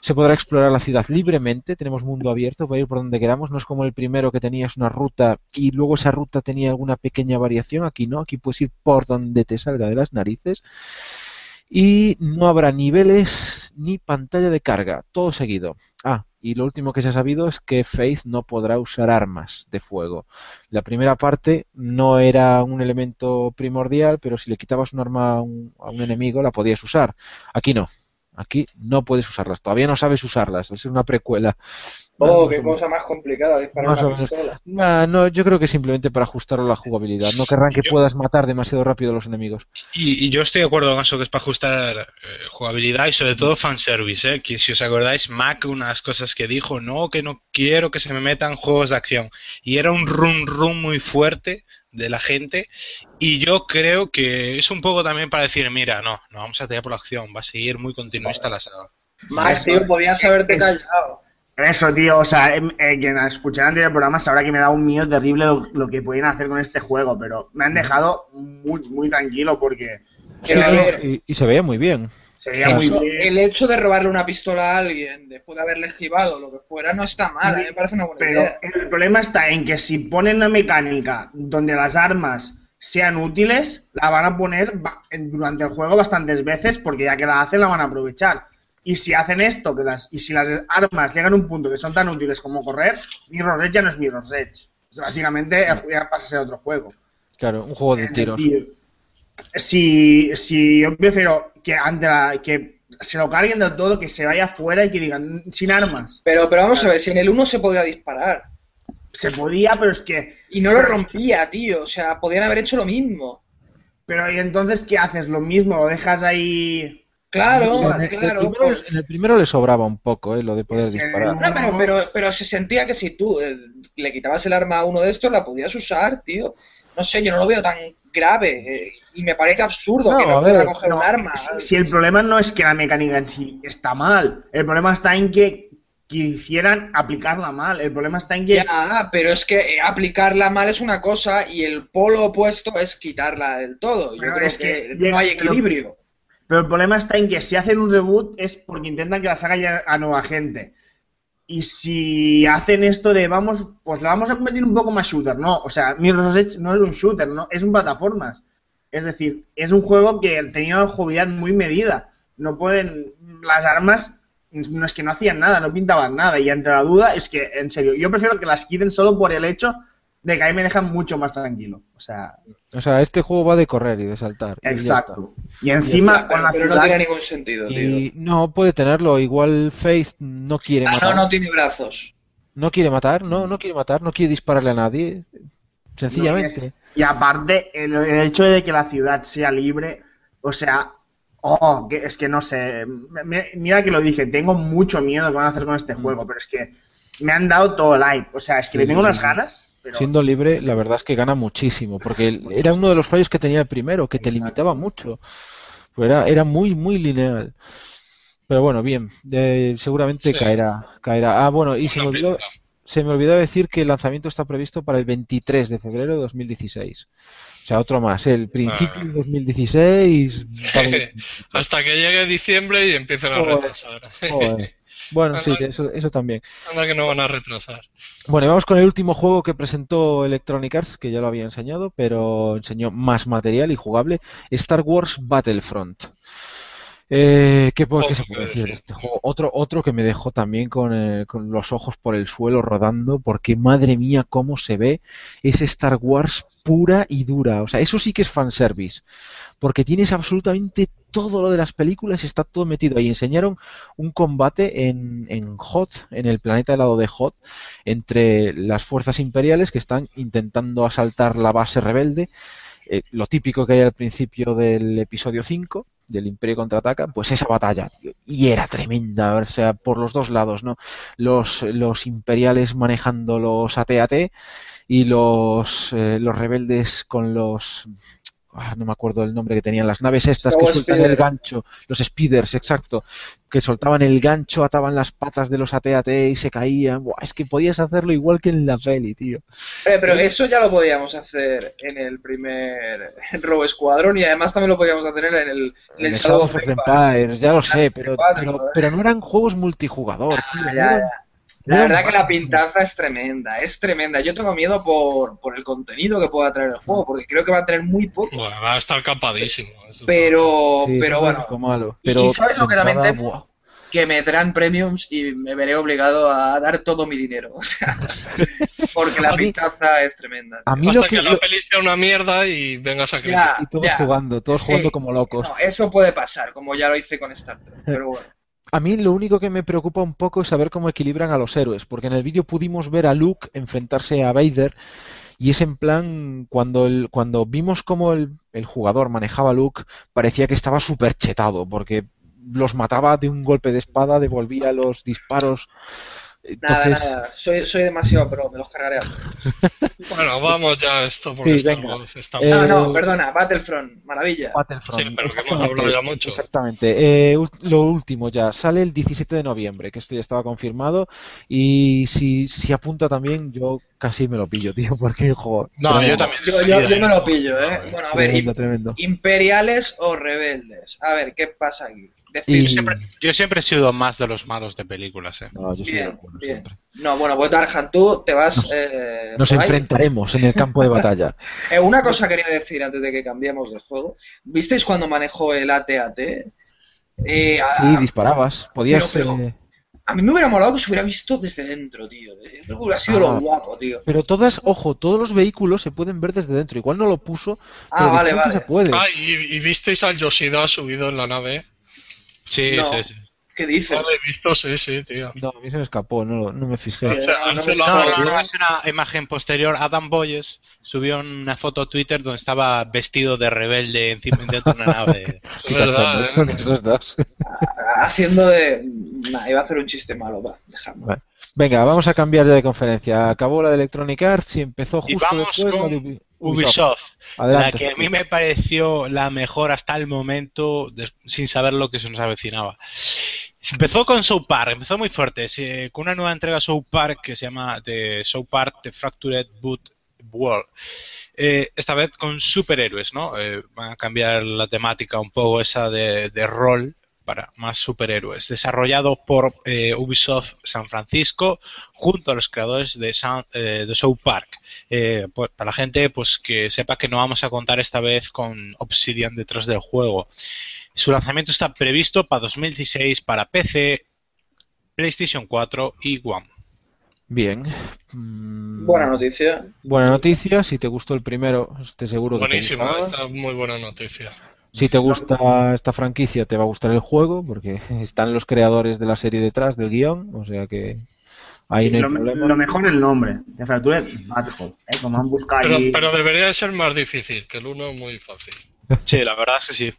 Speaker 1: Se podrá explorar la ciudad libremente, tenemos mundo abierto, para ir por donde queramos, no es como el primero que tenías una ruta y luego esa ruta tenía alguna pequeña variación, aquí no, aquí puedes ir por donde te salga de las narices y no habrá niveles ni pantalla de carga, todo seguido. Ah, y lo último que se ha sabido es que Faith no podrá usar armas de fuego. La primera parte no era un elemento primordial, pero si le quitabas un arma a un, a un enemigo la podías usar. Aquí no. Aquí no puedes usarlas. Todavía no sabes usarlas. Es una precuela.
Speaker 4: Oh,
Speaker 1: Más
Speaker 4: qué cosa más complicada disparar una pistola.
Speaker 1: Nah, no, yo creo que simplemente para ajustar la jugabilidad. No querrán que
Speaker 3: Yo-
Speaker 1: puedas matar demasiado rápido a los enemigos.
Speaker 3: Y, y yo estoy de acuerdo con eso que es para ajustar eh, jugabilidad y sobre todo fanservice, ¿eh? que si os acordáis, Mac unas cosas que dijo, no, que no quiero que se me metan juegos de acción. Y era un run run muy fuerte de la gente y yo creo que es un poco también para decir, mira, no, no vamos a tirar por la acción, va a seguir muy continuista la saga.
Speaker 4: Max, tío, podías haberte callado.
Speaker 5: Eso, tío, o sea, em, eh, quien escuché el anterior programa sabrá que me da un miedo terrible lo, lo que pueden hacer con este juego, pero me han dejado muy, muy tranquilo porque
Speaker 1: Sí, y, y se veía muy bien.
Speaker 5: Se veía muy
Speaker 4: eso-
Speaker 5: bien.
Speaker 4: el hecho de robarle una pistola a alguien después de haberle esquivado lo que fuera no está mal, a mí me parece una buena
Speaker 5: Pero
Speaker 4: idea.
Speaker 5: el problema está en que si ponen una mecánica donde las armas sean útiles, la van a poner durante el juego bastantes veces porque ya que la hacen la van a aprovechar. Y si hacen esto, que las, y si las armas llegan a un punto que son tan útiles como correr, Mirror's Edge ya no es Mirror's Edge. O sea, básicamente ya pasa a ser otro juego.
Speaker 1: Claro, un juego de
Speaker 5: Es
Speaker 1: tiros.
Speaker 5: decir, si, si yo prefiero que, ante la- que se lo carguen del todo, que se vaya afuera y que digan sin armas.
Speaker 4: Pero, pero vamos a ver, si en el 1 se podía disparar.
Speaker 5: Se podía, pero es que.
Speaker 4: Y no lo rompía, tío. O sea, podían haber hecho lo mismo.
Speaker 5: Pero ¿y entonces qué haces? Lo mismo, lo dejas ahí.
Speaker 4: Claro,
Speaker 1: En el,
Speaker 4: claro.
Speaker 1: el primero,
Speaker 4: por-
Speaker 1: en el primero le sobraba un poco, ¿eh? Lo de poder
Speaker 5: Es que
Speaker 1: disparar.
Speaker 5: No,
Speaker 4: pero, pero, pero se sentía que si tú eh, le quitabas el arma a uno de estos, la podías usar, tío. No sé, yo no lo veo tan grave. eh, y me parece absurdo
Speaker 1: No,
Speaker 4: que no
Speaker 1: a ver,
Speaker 4: pueda coger
Speaker 5: No,
Speaker 4: un arma.
Speaker 5: Si, si el problema no es que la mecánica en sí está mal, el problema está en que quisieran aplicarla mal. El problema está en que.
Speaker 4: Ya, pero es que eh, aplicarla mal es una cosa y el polo opuesto es quitarla del todo. Yo
Speaker 5: Pero
Speaker 4: creo
Speaker 5: es
Speaker 4: que,
Speaker 5: que
Speaker 4: no hay
Speaker 5: pero-
Speaker 4: equilibrio.
Speaker 5: Pero el problema está en que si hacen un reboot es porque intentan que la saga llegue a nueva gente. Y si hacen esto de vamos, pues la vamos a convertir un poco más shooter, no. O sea, Mirror's Edge no es un shooter, no, es un plataformas. Es decir, es un juego que tenía una jugabilidad muy medida. No pueden. Las armas no es que no hacían nada, no pintaban nada. Y ante la duda es que, en serio, yo prefiero que las quiten solo por el hecho de que ahí me dejan mucho más tranquilo. O sea,
Speaker 1: O sea, este juego va de correr y de saltar. y
Speaker 5: exacto. Y encima
Speaker 4: pero,
Speaker 5: con la
Speaker 4: pero no tiene ningún sentido,
Speaker 1: está.
Speaker 4: tío.
Speaker 1: Y no puede tenerlo. Igual Faith no quiere
Speaker 4: Ah,
Speaker 1: matar.
Speaker 4: no, no tiene brazos.
Speaker 1: No quiere matar, no, no quiere matar, no quiere dispararle a nadie. Sencillamente.
Speaker 5: No, y, es- y aparte, el, el hecho de que la ciudad sea libre, o sea, oh, que, es que no sé, me- mira que lo dije, tengo mucho miedo que van a hacer con este juego, pero es que me han dado todo hype, o sea, es que le tengo
Speaker 1: sí,
Speaker 5: unas
Speaker 1: sí.
Speaker 5: ganas, pero
Speaker 1: Siendo libre, la verdad es que gana muchísimo, porque el- era uno de los fallos que tenía el primero, que te
Speaker 5: Exacto.
Speaker 1: limitaba mucho. Pues era, era muy, muy lineal. Pero bueno, bien, eh, seguramente
Speaker 2: Sí.
Speaker 1: caerá, caerá. Ah, bueno, y se me olvidó. Se me olvidó decir que el lanzamiento está previsto para el 23 de febrero de 2016. O sea, otro más, el principio
Speaker 2: Ah.
Speaker 1: de 2016. va de-
Speaker 2: Hasta que llegue diciembre y empiecen a retrasar.
Speaker 1: Bueno, sí, eso, eso también.
Speaker 2: Anda que no van a retrasar.
Speaker 1: Bueno, y vamos con el último juego que presentó Electronic Arts, que ya lo había enseñado, pero enseñó más material y jugable, Star Wars Battlefront. Eh, ¿qué, qué se puede decir de este juego? Otro, otro que me dejó también con, eh, con los ojos por el suelo rodando, porque madre mía cómo se ve es Star Wars pura y dura. O sea, eso sí que es fanservice, porque tienes absolutamente todo lo de las películas y está todo metido ahí. Enseñaron un combate en, en Hoth, en el planeta helado de Hoth, entre las fuerzas imperiales que están intentando asaltar la base rebelde. Eh, lo típico que hay al principio del episodio 5 del Imperio contraataca, pues esa batalla, tío, y era tremenda, o sea, por los dos lados, ¿no? Los, los imperiales manejando los AT-AT y los, eh, los rebeldes con los ah, no me acuerdo el nombre que tenían las naves estas que
Speaker 4: Speeder.
Speaker 1: el gancho, los speeders, exacto, que soltaban el gancho, ataban las patas de los AT-AT y se caían. Buah, es que podías hacerlo igual que en la peli, tío.
Speaker 4: Eh, pero eso ya lo podíamos hacer en el primer Robo Squadron y además también lo podíamos hacer en el, en el Shadow of Empire.
Speaker 1: Ya lo sé, pero,
Speaker 4: 64,
Speaker 1: pero, no eran juegos multijugador, tío.
Speaker 4: Ah,
Speaker 1: no
Speaker 4: ya,
Speaker 1: eran-
Speaker 4: ya. La verdad que la pintaza es tremenda, es tremenda. Yo tengo miedo por, por el contenido que pueda traer el juego, porque creo que va a tener muy poco.
Speaker 2: Bueno, va a estar capadísimo. eso
Speaker 4: Pero,
Speaker 1: Sí,
Speaker 4: pero bueno,
Speaker 1: malo. Pero
Speaker 4: y ¿sabes lo que también temo? que me traen premiums y me veré obligado a dar todo mi dinero. O sea, porque la pintaza es tremenda.
Speaker 1: A mí
Speaker 2: Hasta
Speaker 1: lo
Speaker 2: que,
Speaker 1: que,
Speaker 2: la peli sea una mierda y vengas a criticar.
Speaker 1: Y todos
Speaker 4: ya.
Speaker 1: jugando, todos
Speaker 4: Sí.
Speaker 1: jugando como locos.
Speaker 4: No, eso puede pasar, como ya lo hice con Star Trek. Pero bueno.
Speaker 1: A mí lo único que me preocupa un poco es saber cómo equilibran a los héroes, porque en el vídeo pudimos ver a Luke enfrentarse a Vader y es en plan, cuando, el, cuando vimos cómo el, el jugador manejaba a Luke, parecía que estaba súper chetado, porque los mataba de un golpe de espada, devolvía los disparos.
Speaker 4: Nada,
Speaker 1: Entonces,
Speaker 4: nada. Soy, soy demasiado pro, me los cargaré.
Speaker 2: Bueno, vamos ya a esto porque
Speaker 1: Sí, venga.
Speaker 2: estamos, estamos-
Speaker 1: Eh,
Speaker 4: No, no, perdona, Battlefront, maravilla.
Speaker 1: Battlefront,
Speaker 2: Sí, pero que hemos
Speaker 1: exactamente,
Speaker 2: hablado ya mucho.
Speaker 1: Exactamente. Eh, lo último ya, sale el 17 de noviembre, que esto ya estaba confirmado, y si, si apunta también, yo casi me lo pillo, tío, porque joder,
Speaker 3: No, yo también.
Speaker 4: Yo, yo- yo me lo pillo, ¿eh? Bueno, a ver,
Speaker 1: tremendo, tremendo.
Speaker 4: imperiales o rebeldes. A ver, ¿qué pasa aquí? Decir,
Speaker 1: Y-
Speaker 3: Yo siempre, yo siempre he sido más de los malos de películas, ¿eh?
Speaker 1: No, yo soy
Speaker 4: Bien,
Speaker 1: siempre.
Speaker 4: No, bueno, pues Darhan, tú te vas. eh,
Speaker 1: Nos
Speaker 4: ahí.
Speaker 1: enfrentaremos en el campo de batalla.
Speaker 4: Eh, una cosa quería decir antes de que cambiemos de juego. ¿Visteis cuando manejó el AT-AT? Eh, a,
Speaker 1: Sí, disparabas, podías...
Speaker 4: pero-
Speaker 1: eh,
Speaker 4: a mí me hubiera molado que se hubiera visto desde dentro, tío. Yo creo que hubiera sido
Speaker 1: Ah.
Speaker 4: lo guapo, tío.
Speaker 1: Pero todas, ojo, todos los vehículos se pueden ver desde dentro. Igual no lo puso,
Speaker 4: Ah,
Speaker 1: pero
Speaker 4: vale, vale.
Speaker 1: se puede.
Speaker 2: Ah, y, y visteis al Yoshida subido en la nave.
Speaker 3: Sí,
Speaker 4: No.
Speaker 3: sí, sí.
Speaker 4: ¿Qué
Speaker 2: No
Speaker 4: dices?
Speaker 2: lo he visto, sí, sí, tío.
Speaker 1: No, a mí se me escapó, no, lo- no me fijé.
Speaker 4: Sí.
Speaker 2: O sea,
Speaker 4: no, no me
Speaker 3: No, no, no, es una imagen posterior. Adam Boyes subió una foto a Twitter donde estaba vestido de rebelde encima dentro de una nave.
Speaker 1: Qué
Speaker 2: verdad, ¿eh?
Speaker 1: son esos dos.
Speaker 4: Haciendo de. Nah, iba a hacer un chiste malo, va, dejadme.
Speaker 1: Vale. Venga, vamos a cambiar ya de conferencia. Acabó la de Electronic Arts y empezó
Speaker 3: Y
Speaker 1: justo
Speaker 3: vamos
Speaker 1: después
Speaker 3: con Ubisoft,
Speaker 1: Adelante.
Speaker 3: la que a mí me pareció la mejor hasta el momento, sin saber lo que se nos avecinaba. Se Empezó con South Park, empezó muy fuerte, se- con una nueva entrega South Park que se llama The South Park The Fractured Boot World. Eh, esta vez con superhéroes, ¿no? Eh, van a cambiar la temática un poco esa de, de rol para más superhéroes. Desarrollado por eh, Ubisoft San Francisco junto a los creadores de, Sound- eh, de South Park. Eh, pues, para la gente pues que sepa que no vamos a contar esta vez con Obsidian detrás del juego. Su lanzamiento está previsto para 2016 para PC, PlayStation 4 y One.
Speaker 1: Bien. Mm,
Speaker 4: Buena noticia.
Speaker 1: Buena noticia. Si te gustó el primero, estoy seguro que te
Speaker 2: Buenísimo,
Speaker 1: gustará.
Speaker 2: esta muy buena noticia.
Speaker 1: Si te gusta esta franquicia, te va a gustar el juego, porque están los creadores de la serie detrás del guion, o sea que ahí
Speaker 5: Sí,
Speaker 1: no hay
Speaker 5: lo,
Speaker 1: problema.
Speaker 5: lo mejor el nombre, de Fractured Butthole, ¿eh? Como han buscado
Speaker 2: Pero,
Speaker 5: ahí...
Speaker 2: pero debería de ser más difícil, que el uno es muy fácil.
Speaker 3: Sí, la verdad es que sí.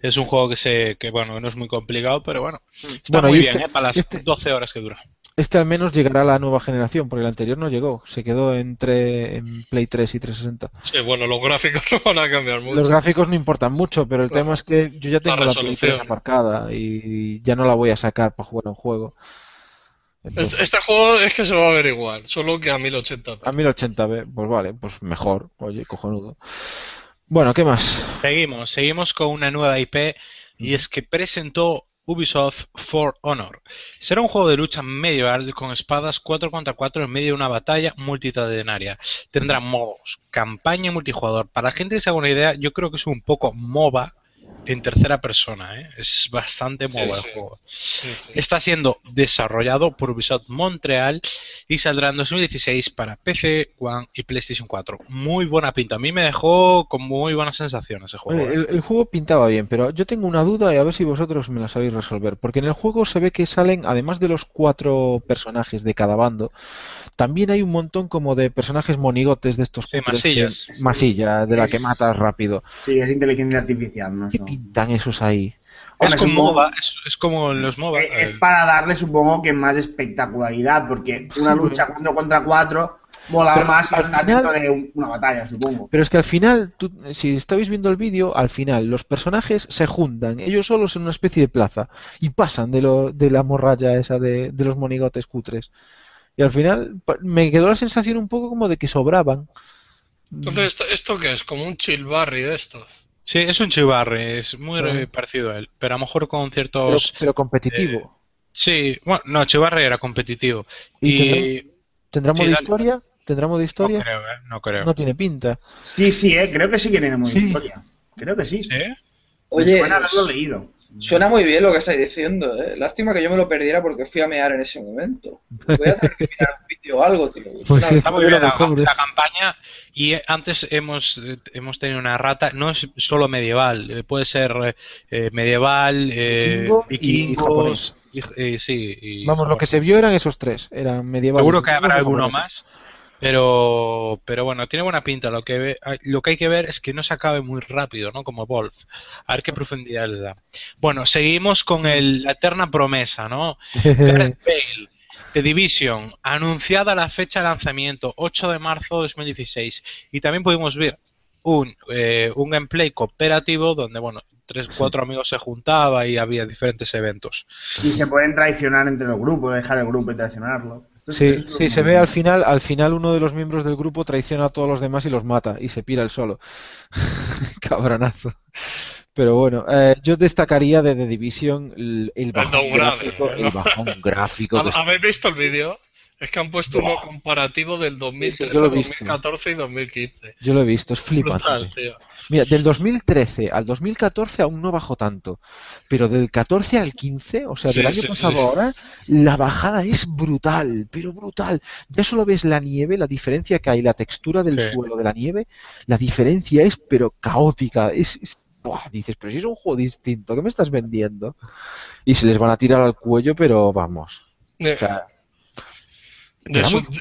Speaker 3: Es un juego que se que bueno, no es muy complicado, pero bueno, está
Speaker 1: Bueno,
Speaker 3: muy
Speaker 1: y
Speaker 3: bien,
Speaker 1: este-
Speaker 3: ¿eh? Para las
Speaker 1: este-
Speaker 3: 12 horas que dura.
Speaker 1: Este al menos llegará a la nueva generación, porque el anterior no llegó, se quedó entre en Play 3 y 360.
Speaker 2: Sí, bueno, los gráficos no van a cambiar mucho.
Speaker 1: Los gráficos no importan mucho, pero el
Speaker 2: Claro.
Speaker 1: tema es que yo ya tengo la, Play 3
Speaker 2: resolución.
Speaker 1: aparcada y ya no la voy a sacar para jugar un juego. Entonces,
Speaker 2: Este, este juego es que se va a ver igual, solo que a 1080p.
Speaker 1: a 1080p, pues vale, pues mejor, oye, cojonudo. Bueno, ¿qué más?
Speaker 3: Seguimos, seguimos con una nueva IP y es que presentó Ubisoft For Honor. Será un juego de lucha medieval con espadas 4 contra 4 en medio de una batalla multitudinaria. Tendrá modos, campaña y multijugador. Para la gente que se haga una idea, yo creo que es un poco MOBA en tercera persona. ¿eh? Es bastante MOBA
Speaker 2: sí.
Speaker 3: el juego.
Speaker 2: Sí, sí.
Speaker 3: Está siendo desarrollado por Ubisoft Montreal y saldrá en 2016 para PC, One y PlayStation 4. Muy buena pinta. A mí me dejó con muy buenas sensaciones ese juego.
Speaker 1: Oye,
Speaker 3: ¿eh?
Speaker 1: El, el juego pintaba bien, pero yo tengo una duda y a ver si vosotros me la sabéis resolver. Porque en el juego se ve que salen, además de los cuatro personajes de cada bando, también hay un montón como de personajes monigotes de estos
Speaker 3: Sí,
Speaker 1: cutres que-
Speaker 3: masillas.
Speaker 1: masilla, de la que matas rápido.
Speaker 5: Sí, es inteligencia artificial, ¿no?
Speaker 1: ¿Qué
Speaker 5: Eso.
Speaker 1: pintan esos ahí?
Speaker 3: Es como
Speaker 5: supongo-
Speaker 3: MOBA, es, es como en los MOBA.
Speaker 5: Es para darle, supongo que más espectacularidad, porque una lucha cuatro contra cuatro mola
Speaker 1: Pero
Speaker 5: más
Speaker 1: al final-
Speaker 5: dentro de un- una batalla, supongo.
Speaker 1: Pero es que al final, tú- si estáis viendo el vídeo, al final los personajes se juntan, ellos solos en una especie de plaza, y pasan de, lo, de la morralla esa de, de los monigotes cutres. Y al final me quedó la sensación un poco como de que sobraban.
Speaker 2: Entonces, ¿esto, ¿esto qué es? Como un chill barry de estos.
Speaker 3: Sí, es un chivarre, es muy eh, parecido a él, pero a lo mejor con
Speaker 1: Pero,
Speaker 3: ciertos...
Speaker 1: pero competitivo.
Speaker 3: Sí, bueno, no, chivarre era competitivo.
Speaker 1: ¿Y
Speaker 3: Y...
Speaker 1: ¿Tendrá
Speaker 3: sí,
Speaker 1: modo
Speaker 3: dale.
Speaker 1: historia? ¿Tendrá modo
Speaker 3: No
Speaker 1: historia?
Speaker 3: creo, ¿eh? No creo.
Speaker 1: No tiene pinta.
Speaker 5: Sí, sí, eh, creo que sí que tenemos
Speaker 1: Sí.
Speaker 5: historia. Creo que sí.
Speaker 3: ¿Sí?
Speaker 4: Oye,
Speaker 5: haberlo leído.
Speaker 4: Suena muy bien lo que estáis diciendo, ¿eh? Lástima que yo me lo perdiera porque fui a mear en ese momento. Voy a tener que mirar un vídeo o algo, tío.
Speaker 1: Pues sí.
Speaker 3: Está muy bien la, campaña y antes hemos, eh, hemos tenido una rata, no es solo medieval, eh, puede ser eh, medieval, eh,
Speaker 1: Vikingo y
Speaker 3: vikingos,
Speaker 1: japonés.
Speaker 3: y- eh, sí, y
Speaker 1: Vamos, lo que se vio eran esos tres. Eran medievales.
Speaker 3: Seguro que habrá alguno más, pero, pero bueno, tiene buena pinta. Lo que, ve- lo que hay que ver es que no se acabe muy rápido, ¿no? Como Wolf. A ver qué profundidad les da. Bueno, seguimos con el, la eterna promesa, ¿no? Gareth Bale, The Division, anunciada la fecha de lanzamiento, 8 de marzo de 2016. Y también pudimos ver un, eh, un gameplay cooperativo donde, bueno, tres, cuatro amigos se juntaban y había diferentes eventos.
Speaker 5: Y se pueden traicionar entre los grupos, dejar el grupo y traicionarlo.
Speaker 1: Sí, sí, se ve al final, al final uno de los miembros del grupo traiciona a todos los demás y los mata y se pira el solo. Cabronazo. Pero bueno, eh, yo destacaría de The Division el, el bajón
Speaker 2: downgrade,
Speaker 1: gráfico, el bajón gráfico que
Speaker 2: ¿Ha- ¿Habéis visto el vídeo? Es que han puesto uno comparativo del
Speaker 1: Sí,
Speaker 2: 2013,
Speaker 1: yo lo he visto.
Speaker 2: 2014 y 2015.
Speaker 1: yo lo he visto, es flipante.
Speaker 2: Brutal, tío.
Speaker 1: Mira, del 2013 al 2014 aún no bajó tanto, pero del 14 al 15, o sea,
Speaker 2: Sí,
Speaker 1: del año
Speaker 2: sí,
Speaker 1: pasado
Speaker 2: sí.
Speaker 1: ahora, la bajada es brutal, pero brutal. Ya solo ves la nieve, la diferencia que hay, la textura del suelo de la nieve, la diferencia es pero caótica, es, es- buah, dices, pero si es un juego distinto, ¿qué me estás vendiendo? Y se les van a tirar al cuello, pero vamos.
Speaker 2: De,
Speaker 1: O sea,
Speaker 2: de
Speaker 1: vamos,
Speaker 2: sub-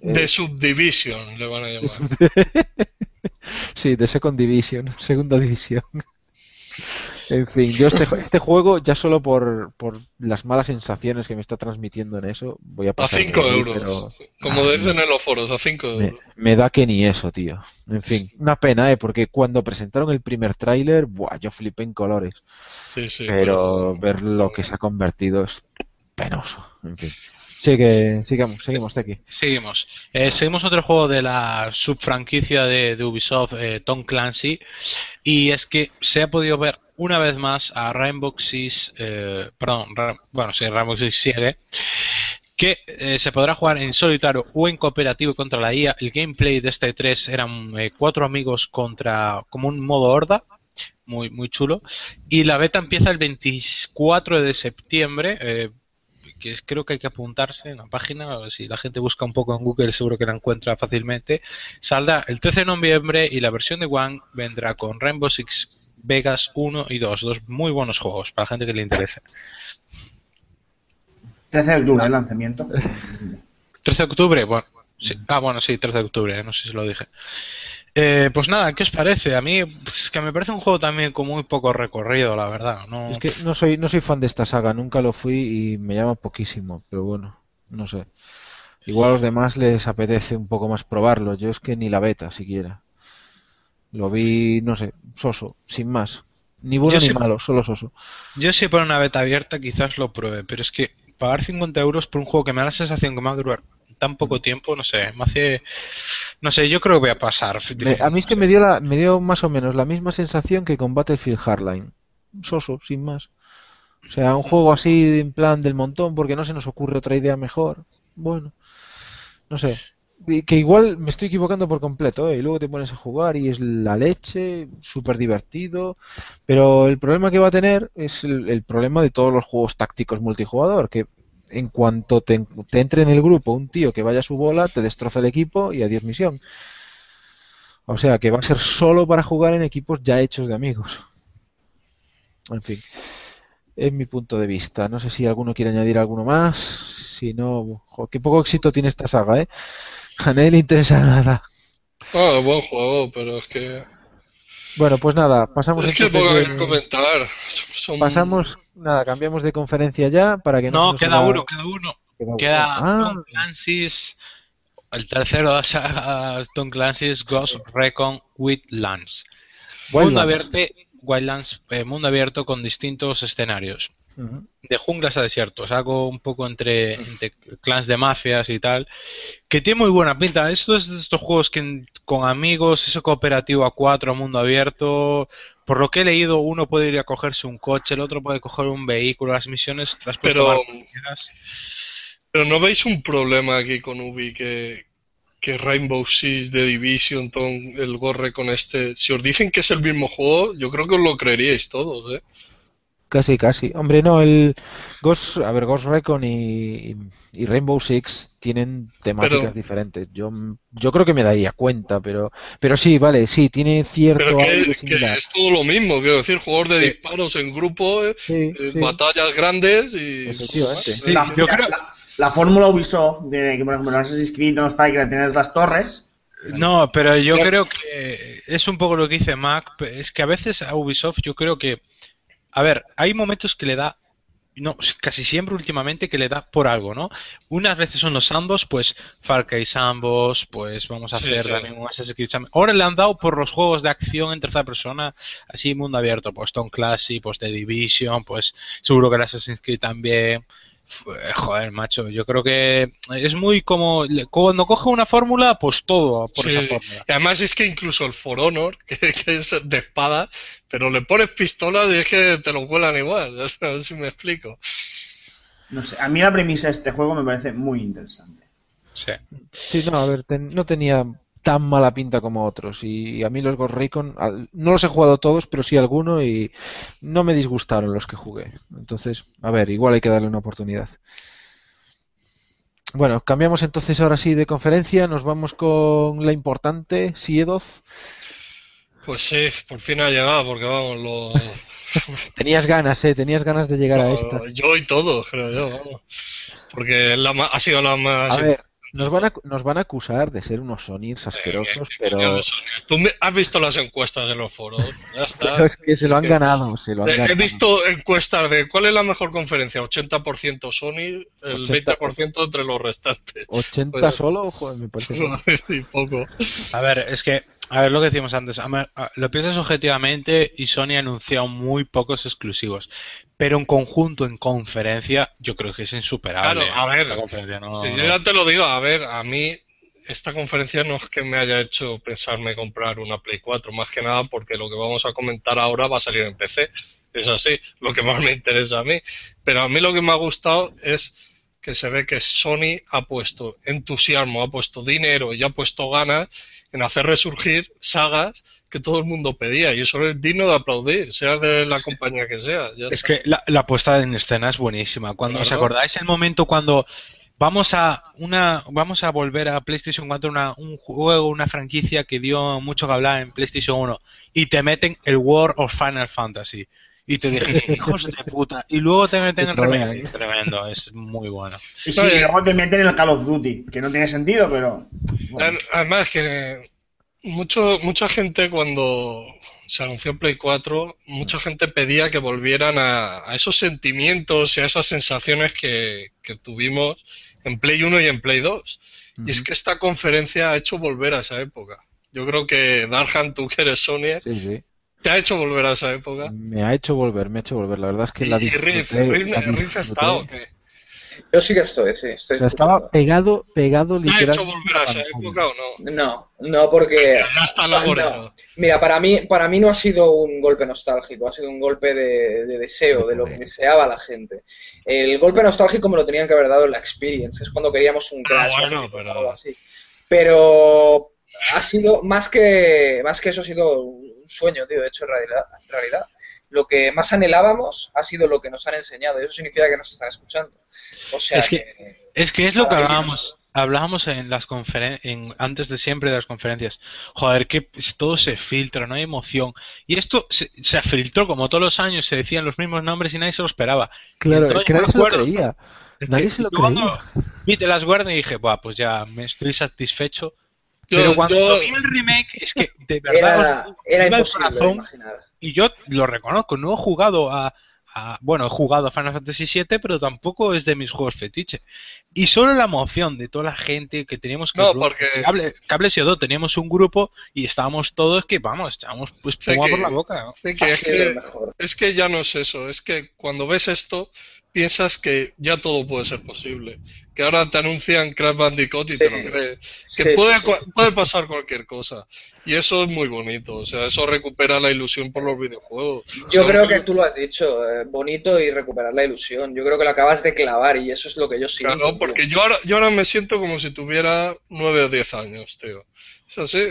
Speaker 1: eh,
Speaker 2: de Subdivision le van a llamar.
Speaker 1: Sí, de Second Division, segunda división. En fin, yo este, este juego, ya solo por, por las malas sensaciones que me está transmitiendo en eso, voy a
Speaker 2: A
Speaker 1: pasar.
Speaker 2: 5
Speaker 1: de ahí,
Speaker 2: euros.
Speaker 1: pero
Speaker 2: Como
Speaker 1: Ah,
Speaker 2: dicen en los foros, a 5
Speaker 1: me,
Speaker 2: euros.
Speaker 1: me da que ni eso, tío. En fin, una pena, ¿eh? Porque cuando presentaron el primer tráiler, buah, yo flipé en colores.
Speaker 2: Sí, sí.
Speaker 1: Pero ver lo que se ha convertido es penoso. En fin. Sigue, sigamos, seguimos, aquí.
Speaker 3: Seguimos. Eh, seguimos otro juego de la subfranquicia de, de Ubisoft, eh, Tom Clancy, y es que se ha podido ver una vez más a Rainbow Six, eh, perdón, bueno, sí, Rainbow Six sigue, que se podrá jugar en solitario o en cooperativo contra la IA. El gameplay de este 3 eran eh, cuatro amigos contra, como un modo horda, muy, muy chulo, y la beta empieza el 24 de septiembre. Que es- creo que hay que apuntarse en la página, si la gente busca un poco en Google seguro que la encuentra fácilmente. Saldrá el 13 de noviembre y la versión de One vendrá con Rainbow Six Vegas 1 y 2, dos muy buenos juegos para la gente que le interese.
Speaker 5: 13 de octubre, el lanzamiento.
Speaker 3: 13 de octubre, bueno, sí. ah, bueno, sí, 13 de octubre, no sé si lo dije. Eh, pues nada, ¿qué os parece? A mí pues, es que me parece un juego también con muy poco recorrido, la verdad. No,
Speaker 1: Es que no soy, no soy fan de esta saga, nunca lo fui y me llama poquísimo, pero bueno, no sé. Igual a los demás les apetece un poco más probarlo, yo es que ni la beta siquiera. Lo vi, no sé, soso, sin más. Ni bueno
Speaker 3: Yo
Speaker 1: ni malo, solo soso.
Speaker 3: Yo si por una beta abierta quizás lo pruebe, pero es que pagar 50 euros por un juego que me da la sensación que me va a durar tan poco tiempo, no sé, me hace... No sé, yo creo que voy a pasar.
Speaker 1: Me- a mí es que me dio, la, me dio más o menos la misma sensación que con Battlefield Hardline. Soso, sin más. O sea, un juego así en plan del montón porque no se nos ocurre otra idea mejor. Bueno, no sé. Que igual me estoy equivocando por completo, ¿eh? Y luego te pones a jugar y es la leche, súper divertido. Pero el problema que va a tener es el, el problema de todos los juegos tácticos multijugador, que en cuanto te, te entre en el grupo un tío que vaya a su bola, te destroza el equipo y adiós misión. O sea que va a ser solo para jugar en equipos ya hechos de amigos. En fin, es mi punto de vista. No sé si alguno quiere añadir alguno más. Si no, jo, qué poco éxito tiene esta saga, ¿eh? A nadie le interesa nada.
Speaker 2: Ah, buen juego, pero es que.
Speaker 1: Bueno, pues nada, pasamos
Speaker 2: Es que poco
Speaker 1: de-
Speaker 2: que comentar. Son-
Speaker 1: pasamos, nada, cambiamos de conferencia ya para que no, se
Speaker 3: No, queda
Speaker 1: haga-
Speaker 3: uno, queda uno.
Speaker 1: queda
Speaker 3: Queda
Speaker 1: uno.
Speaker 3: Tom Clancy's, el tercero de la saga Tom Clancy's Ghost Recon Wildlands. Mundo abierto, Wildlands, eh, mundo abierto con distintos escenarios. De junglas a desiertos, algo un poco entre, entre clans de mafias y tal, que tiene muy buena pinta. Esto es de estos juegos que con amigos, eso cooperativo a cuatro, mundo abierto. Por lo que he leído, uno puede ir a cogerse un coche, el otro puede coger un vehículo, las misiones las puedes
Speaker 2: Pero-
Speaker 3: tomar como quieras.
Speaker 2: Pero no veis un problema aquí con Ubi que, que Rainbow Six de Division, Tom, el Gorre con este. Si os dicen que es el mismo juego, yo creo que os lo creeríais todos, ¿eh?
Speaker 1: Casi, casi. Hombre, no, el Ghost, a ver, Ghost Recon y, y Rainbow Six tienen temáticas
Speaker 2: Pero-
Speaker 1: diferentes. Yo, yo creo que me daría cuenta, pero, pero sí, vale, sí, tiene cierto
Speaker 2: Pero
Speaker 1: aire
Speaker 2: que, que
Speaker 1: similar.
Speaker 2: es todo lo mismo, quiero decir, juegos de
Speaker 1: Sí.
Speaker 2: disparos en grupo, eh,
Speaker 1: Sí,
Speaker 2: eh,
Speaker 1: sí.
Speaker 2: batallas grandes y.
Speaker 1: Efectivamente.
Speaker 2: Sí,
Speaker 5: la,
Speaker 3: yo
Speaker 5: la-
Speaker 3: creo-
Speaker 5: la- la fórmula Ubisoft, de que por ejemplo Assassin's Creed no está que tienes las torres,
Speaker 3: No, pero yo creo que es un poco lo que dice Mac. Es que a veces a Ubisoft yo creo que, a ver, hay momentos que le da, no, casi siempre últimamente que le da por algo, ¿no? Unas veces son los sandbox, pues Far Cry sandbox, pues vamos a
Speaker 2: Sí,
Speaker 3: hacer
Speaker 2: sí.
Speaker 3: también un Assassin's Creed sandbox. Ahora le han dado por los juegos de acción en tercera persona, así mundo abierto, pues Tom Clancy, pues The Division, pues seguro que el Assassin's Creed también. Joder, macho, yo creo que es muy como cuando coge una fórmula, pues todo por
Speaker 2: Sí,
Speaker 3: esa fórmula.
Speaker 2: y además es que incluso el For Honor, que, que es de espada, pero le pones pistolas y es que te lo vuelan igual. A ver si me explico.
Speaker 5: No sé, a mí la premisa de este juego me parece muy interesante.
Speaker 3: Sí.
Speaker 1: Sí, no, a ver, ten- no tenía tan mala pinta como otros. Y a mí los Ghost Recon, al- no los he jugado todos, pero sí alguno y no me disgustaron los que jugué. Entonces, a ver, igual hay que darle una oportunidad. Bueno, cambiamos entonces ahora sí de conferencia, nos vamos con la importante, Siedoz.
Speaker 2: Pues sí, por fin ha llegado, porque vamos, lo,
Speaker 1: Tenías ganas, eh, tenías ganas de llegar a esta.
Speaker 2: yo y todo, creo yo, vamos. Porque la ma- ha sido la más...
Speaker 1: A ver, nos van a, nos van a acusar de ser unos Sonics asquerosos,
Speaker 2: Eh,
Speaker 1: pero,
Speaker 2: Tú me- has visto las encuestas de los foros, ya está.
Speaker 1: pero es que se lo han ganado, se lo han
Speaker 2: He- He
Speaker 1: ganado.
Speaker 2: visto encuestas de cuál es la mejor conferencia, 80% Sony, el
Speaker 1: 80.
Speaker 2: 20% entre los restantes.
Speaker 1: 80
Speaker 2: Pues-
Speaker 1: solo, joder, me parece.
Speaker 2: y poco.
Speaker 3: A ver, es que, a ver lo que decimos antes, a ver, a- lo piensas objetivamente y Sony ha anunciado muy pocos exclusivos, pero en conjunto, en conferencia, yo creo que es insuperable.
Speaker 2: Claro, a ver,
Speaker 3: no-
Speaker 2: Si yo ya te lo digo, a ver, a mí esta conferencia no es que me haya hecho pensarme comprar una Play 4, más que nada porque lo que vamos a comentar ahora va a salir en PC. Es así, lo que más me interesa a mí. Pero a mí lo que me ha gustado es que se ve que Sony ha puesto entusiasmo, ha puesto dinero y ha puesto ganas en hacer resurgir sagas que todo el mundo pedía. Y eso es digno de aplaudir, sea de la compañía que sea.
Speaker 3: Es que la, la puesta en escena es buenísima. Cuando os acordáis el momento cuando vamos a una vamos a volver a PlayStation 4 una, un juego, una franquicia que dio mucho que hablar en PlayStation 1 y te meten el War of Final Fantasy y te dijiste hijos de puta y luego te meten
Speaker 1: trolean.
Speaker 3: remake. Tremendo, es muy bueno.
Speaker 5: Y sí, y luego te meten el Call of Duty, que no tiene sentido, pero. bueno.
Speaker 2: Ad- Además que mucho, mucha gente cuando se anunció Play 4, mucha gente pedía que volvieran a, a esos sentimientos y a esas sensaciones que, que tuvimos en Play 1 y en Play 2. Y es que esta conferencia ha hecho volver a esa época. Yo creo que Darhan, tú que eres Sony,
Speaker 1: Sí, sí.
Speaker 2: Te ha hecho volver a esa época.
Speaker 1: Me ha hecho volver, me ha hecho volver. La verdad es que
Speaker 2: Y,
Speaker 1: la
Speaker 2: y Riff,
Speaker 1: disfruté.
Speaker 2: Riff,
Speaker 1: la
Speaker 2: Riff
Speaker 1: disfruté.
Speaker 2: está o qué?
Speaker 4: Yo sí que estoy, sí. Estoy
Speaker 1: O sea, estaba pegado, pegado
Speaker 2: ¿Te ha
Speaker 1: literalmente.
Speaker 2: hecho volver a esa época o no?
Speaker 4: No, no, porque.
Speaker 2: Ya está la
Speaker 4: No.
Speaker 2: Moreno.
Speaker 4: Mira, para mí, para mí no ha sido un golpe nostálgico, ha sido un golpe de, de deseo, de lo que deseaba la gente. El golpe nostálgico me lo tenían que haber dado en la Experience, es cuando queríamos un
Speaker 2: Ah,
Speaker 4: Crash
Speaker 2: bueno,
Speaker 4: o
Speaker 2: pero-
Speaker 4: algo así. Pero ha sido, más que, más que eso, ha sido un sueño, tío, hecho en realidad, en realidad. Lo que más anhelábamos ha sido lo que nos han enseñado, y eso significa que nos están escuchando. O sea
Speaker 3: Es que-
Speaker 4: que-
Speaker 3: Es que es lo que hablábamos, hablábamos en las conferencias, antes de siempre de las conferencias. Joder, que todo se filtra, no hay emoción. Y esto se, se filtró como todos los años, se decían los mismos nombres y nadie se lo esperaba.
Speaker 1: Claro, es que nadie se lo creía. Nadie se lo creía.
Speaker 3: Vi The Last Guardian y dije, Buah, pues ya me estoy satisfecho.
Speaker 2: Yo-
Speaker 3: Pero cuando
Speaker 2: yo-
Speaker 3: vi el remake, es que de verdad
Speaker 4: era,
Speaker 3: os-
Speaker 4: era
Speaker 3: el corazón
Speaker 4: imaginar.
Speaker 3: y yo lo reconozco, no he jugado a, a- bueno, he jugado a Final Fantasy VII, pero tampoco es de mis juegos fetiche. Y solo la emoción de toda la gente que teníamos que
Speaker 2: No, porque-
Speaker 3: Cable, Cable CO2, teníamos un grupo y estábamos todos que vamos, echábamos pues
Speaker 2: que-
Speaker 3: por la boca.
Speaker 2: es que-. Es que ya no es eso, es que cuando ves esto piensas que ya todo puede ser posible. Que ahora te anuncian Crash Bandicoot y
Speaker 4: Sí.
Speaker 2: te lo crees. Que
Speaker 4: Sí,
Speaker 2: puede,
Speaker 4: sí.
Speaker 2: puede pasar cualquier cosa. Y eso es muy bonito. O sea, eso recupera la ilusión por los videojuegos. O
Speaker 4: Yo
Speaker 2: sea,
Speaker 4: creo que tú lo has dicho, eh, bonito y recuperar la ilusión. Yo creo que lo acabas de clavar y eso es lo que yo siento.
Speaker 2: Claro, porque yo ahora, yo ahora me siento como si tuviera nueve o diez años, tío. Es así.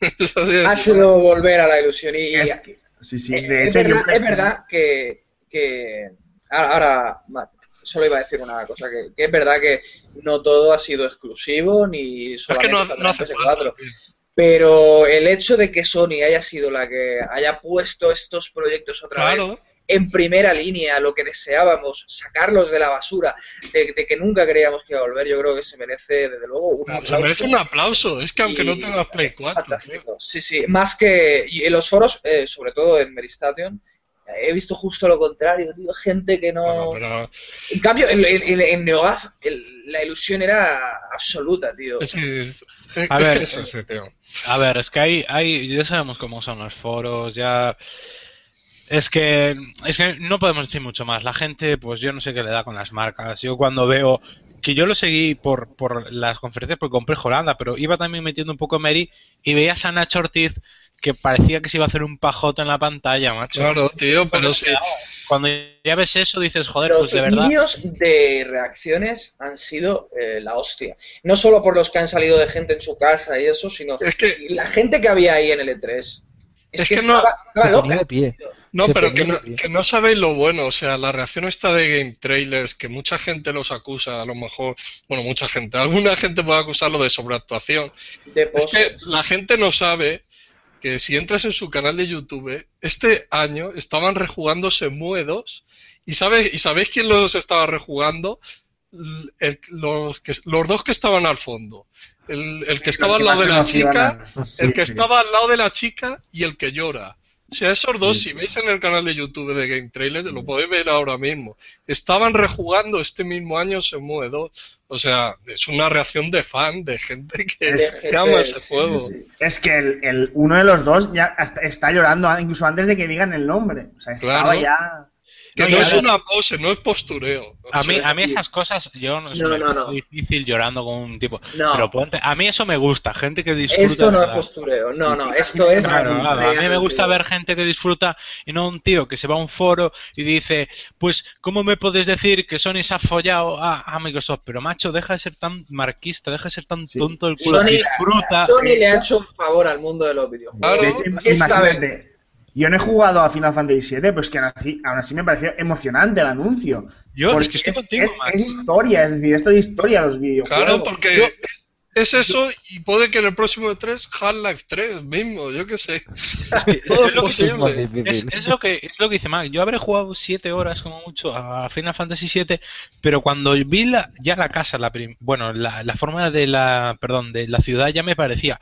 Speaker 2: Es así.
Speaker 4: Ha sido volver a la ilusión y, y-
Speaker 5: Es que- sí, sí,
Speaker 4: eh,
Speaker 5: de
Speaker 4: es,
Speaker 5: hecho, yo
Speaker 4: verdad, es verdad que, que ahora, ahora, solo iba a decir una cosa, que, que es verdad que no todo ha sido exclusivo ni
Speaker 2: Es que
Speaker 4: solamente
Speaker 2: no,
Speaker 4: saldrá
Speaker 2: no
Speaker 4: en
Speaker 2: hace
Speaker 4: PS4.
Speaker 2: falta.
Speaker 4: Pero el hecho de que Sony haya sido la que haya puesto estos proyectos otra vez en primera línea, lo que deseábamos, sacarlos de la basura, de, de que nunca creíamos que iba a volver, yo creo que se merece, desde luego, un
Speaker 2: Se
Speaker 4: aplauso.
Speaker 2: merece un aplauso. Es que aunque
Speaker 4: Y
Speaker 2: no tengas Play
Speaker 4: es
Speaker 2: 4. tío.
Speaker 4: Fantástico. Sí, sí. Más que. Y en los foros, eh, sobre todo en Meristation, he visto justo lo contrario, tío. Gente que no.
Speaker 2: Bueno, pero
Speaker 4: En cambio, en, en, en NeoGAF, el- la ilusión era absoluta, tío.
Speaker 2: es, es- es
Speaker 3: A
Speaker 2: que
Speaker 3: ver,
Speaker 2: es ese, tío.
Speaker 3: A ver, es que hay, hay, ya sabemos cómo son los foros, ya... Es que, es que no podemos decir mucho más. La gente, pues yo no sé qué le da con las marcas. Yo cuando veo que yo lo seguí por, por las conferencias porque compré Holanda, pero iba también metiendo un poco Mary y veías a Nacho Ortiz que parecía que se iba a hacer un pajote en la pantalla, macho.
Speaker 2: Claro, tío, pero sí.
Speaker 3: Cuando ya ves eso dices, joder,
Speaker 4: Los
Speaker 3: pues de verdad.
Speaker 4: vídeos de reacciones han sido eh, la hostia. No solo por los que han salido de gente en su casa y eso, sino
Speaker 2: Es que,
Speaker 4: la gente que había ahí en el E3. Es,
Speaker 2: Es
Speaker 4: que,
Speaker 2: que no-
Speaker 4: estaba, estaba
Speaker 1: Se
Speaker 4: loca.
Speaker 1: ponía de pie.
Speaker 2: no,
Speaker 1: Se
Speaker 2: pero que no, que no sabéis lo bueno. O sea, la reacción esta de Game Trailers, que mucha gente los acusa, a lo mejor, bueno, mucha gente, alguna gente puede acusarlo de sobreactuación.
Speaker 4: De
Speaker 2: Es que la gente no sabe que si entras en su canal de YouTube, este año estaban rejugándose Mue 2 y sabes y sabéis quién los estaba rejugando el- los, que, los dos que estaban al fondo. El, el que estaba al lado de la chica, el que estaba al lado de la chica y el que llora. O sea, esos dos, si veis en el canal de YouTube de Game Trailers, lo podéis ver ahora mismo. Estaban rejugando este mismo año Semue 2. O sea, es una reacción de fan, de gente que,
Speaker 4: De
Speaker 2: que
Speaker 4: gente-
Speaker 2: ama ese
Speaker 4: sí,
Speaker 2: juego.
Speaker 4: sí, sí.
Speaker 5: Es que el, el- uno de los dos ya está llorando incluso antes de que digan el nombre. O sea, estaba
Speaker 2: Claro.
Speaker 5: ya.
Speaker 2: Que
Speaker 3: No,
Speaker 2: es una pose, no es postureo. O
Speaker 3: A mí, a mí esas cosas, yo no sé,
Speaker 4: No, no, no.
Speaker 3: difícil llorando con un tipo.
Speaker 4: No.
Speaker 3: Pero ponte- a mí eso me gusta, gente que disfruta.
Speaker 4: Esto no es postureo. No, no, esto es.
Speaker 3: Claro, claro. A mí me gusta ver gente que disfruta y no un tío que se va a un foro y dice, pues, ¿cómo me puedes decir que Sony se ha follado a, a Microsoft? Pero macho, deja de ser tan marquista, deja de ser tan
Speaker 5: Sí.
Speaker 3: tonto el culo.
Speaker 4: Sony-
Speaker 3: disfruta.
Speaker 4: Sony le ha hecho un favor al mundo de los videojuegos.
Speaker 2: Claro.
Speaker 5: Imagínate. Yo no he jugado a Final Fantasy VII, pues que aún así, aún así me pareció emocionante el anuncio.
Speaker 3: Yo, es que estoy
Speaker 5: es,
Speaker 3: contigo,
Speaker 5: es- historia, es decir, esto es historia los videojuegos.
Speaker 2: Claro, porque
Speaker 5: Yo-
Speaker 2: es eso y puede que en el próximo E3 Half-Life 3 mismo, yo qué sé.
Speaker 3: que-
Speaker 2: Todo
Speaker 3: es lo que-
Speaker 1: Es
Speaker 3: lo que es lo que dice Mac. Yo habré jugado siete horas como mucho a Final Fantasy VII, pero cuando vi la, ya la casa, la prim- bueno, la, la forma de la, perdón, de la ciudad ya me parecía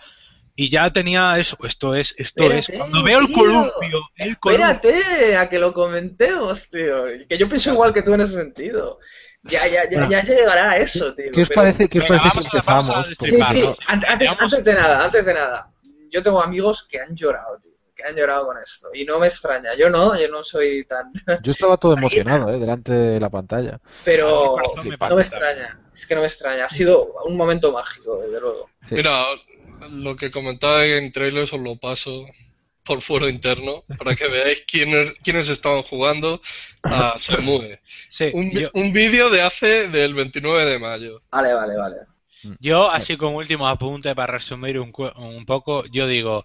Speaker 3: y ya tenía eso. Esto es, esto
Speaker 4: Espérate,
Speaker 3: es. Cuando veo el
Speaker 4: tío.
Speaker 3: columpio, el columpio.
Speaker 4: Espérate a que lo comentemos, tío. Que yo pienso igual que tú en ese sentido. Ya, ya, ya,
Speaker 1: Bueno.
Speaker 4: ya llegará a eso, tío.
Speaker 1: ¿Qué os parece,
Speaker 3: a
Speaker 1: empezamos?
Speaker 4: Sí, sí. Antes, antes de nada, antes de nada. Yo tengo amigos que han llorado, tío. Que han llorado con esto. Y no me extraña. Yo no, yo no soy tan.
Speaker 1: Yo estaba todo emocionado, ¿eh? Delante de la pantalla.
Speaker 4: Pero no me extraña. Es que no me extraña. Ha sido un momento mágico, desde luego.
Speaker 1: Sí.
Speaker 2: Mira, lo que comentaba Game Trailers os lo paso por foro interno para que veáis quiénes, quiénes estaban jugando a Semue.
Speaker 3: Sí,
Speaker 2: Un,
Speaker 3: yo,
Speaker 2: un vídeo de hace del 29 de mayo.
Speaker 4: Vale, vale, vale.
Speaker 3: yo, así como último apunte para resumir un, cu- un poco, yo digo,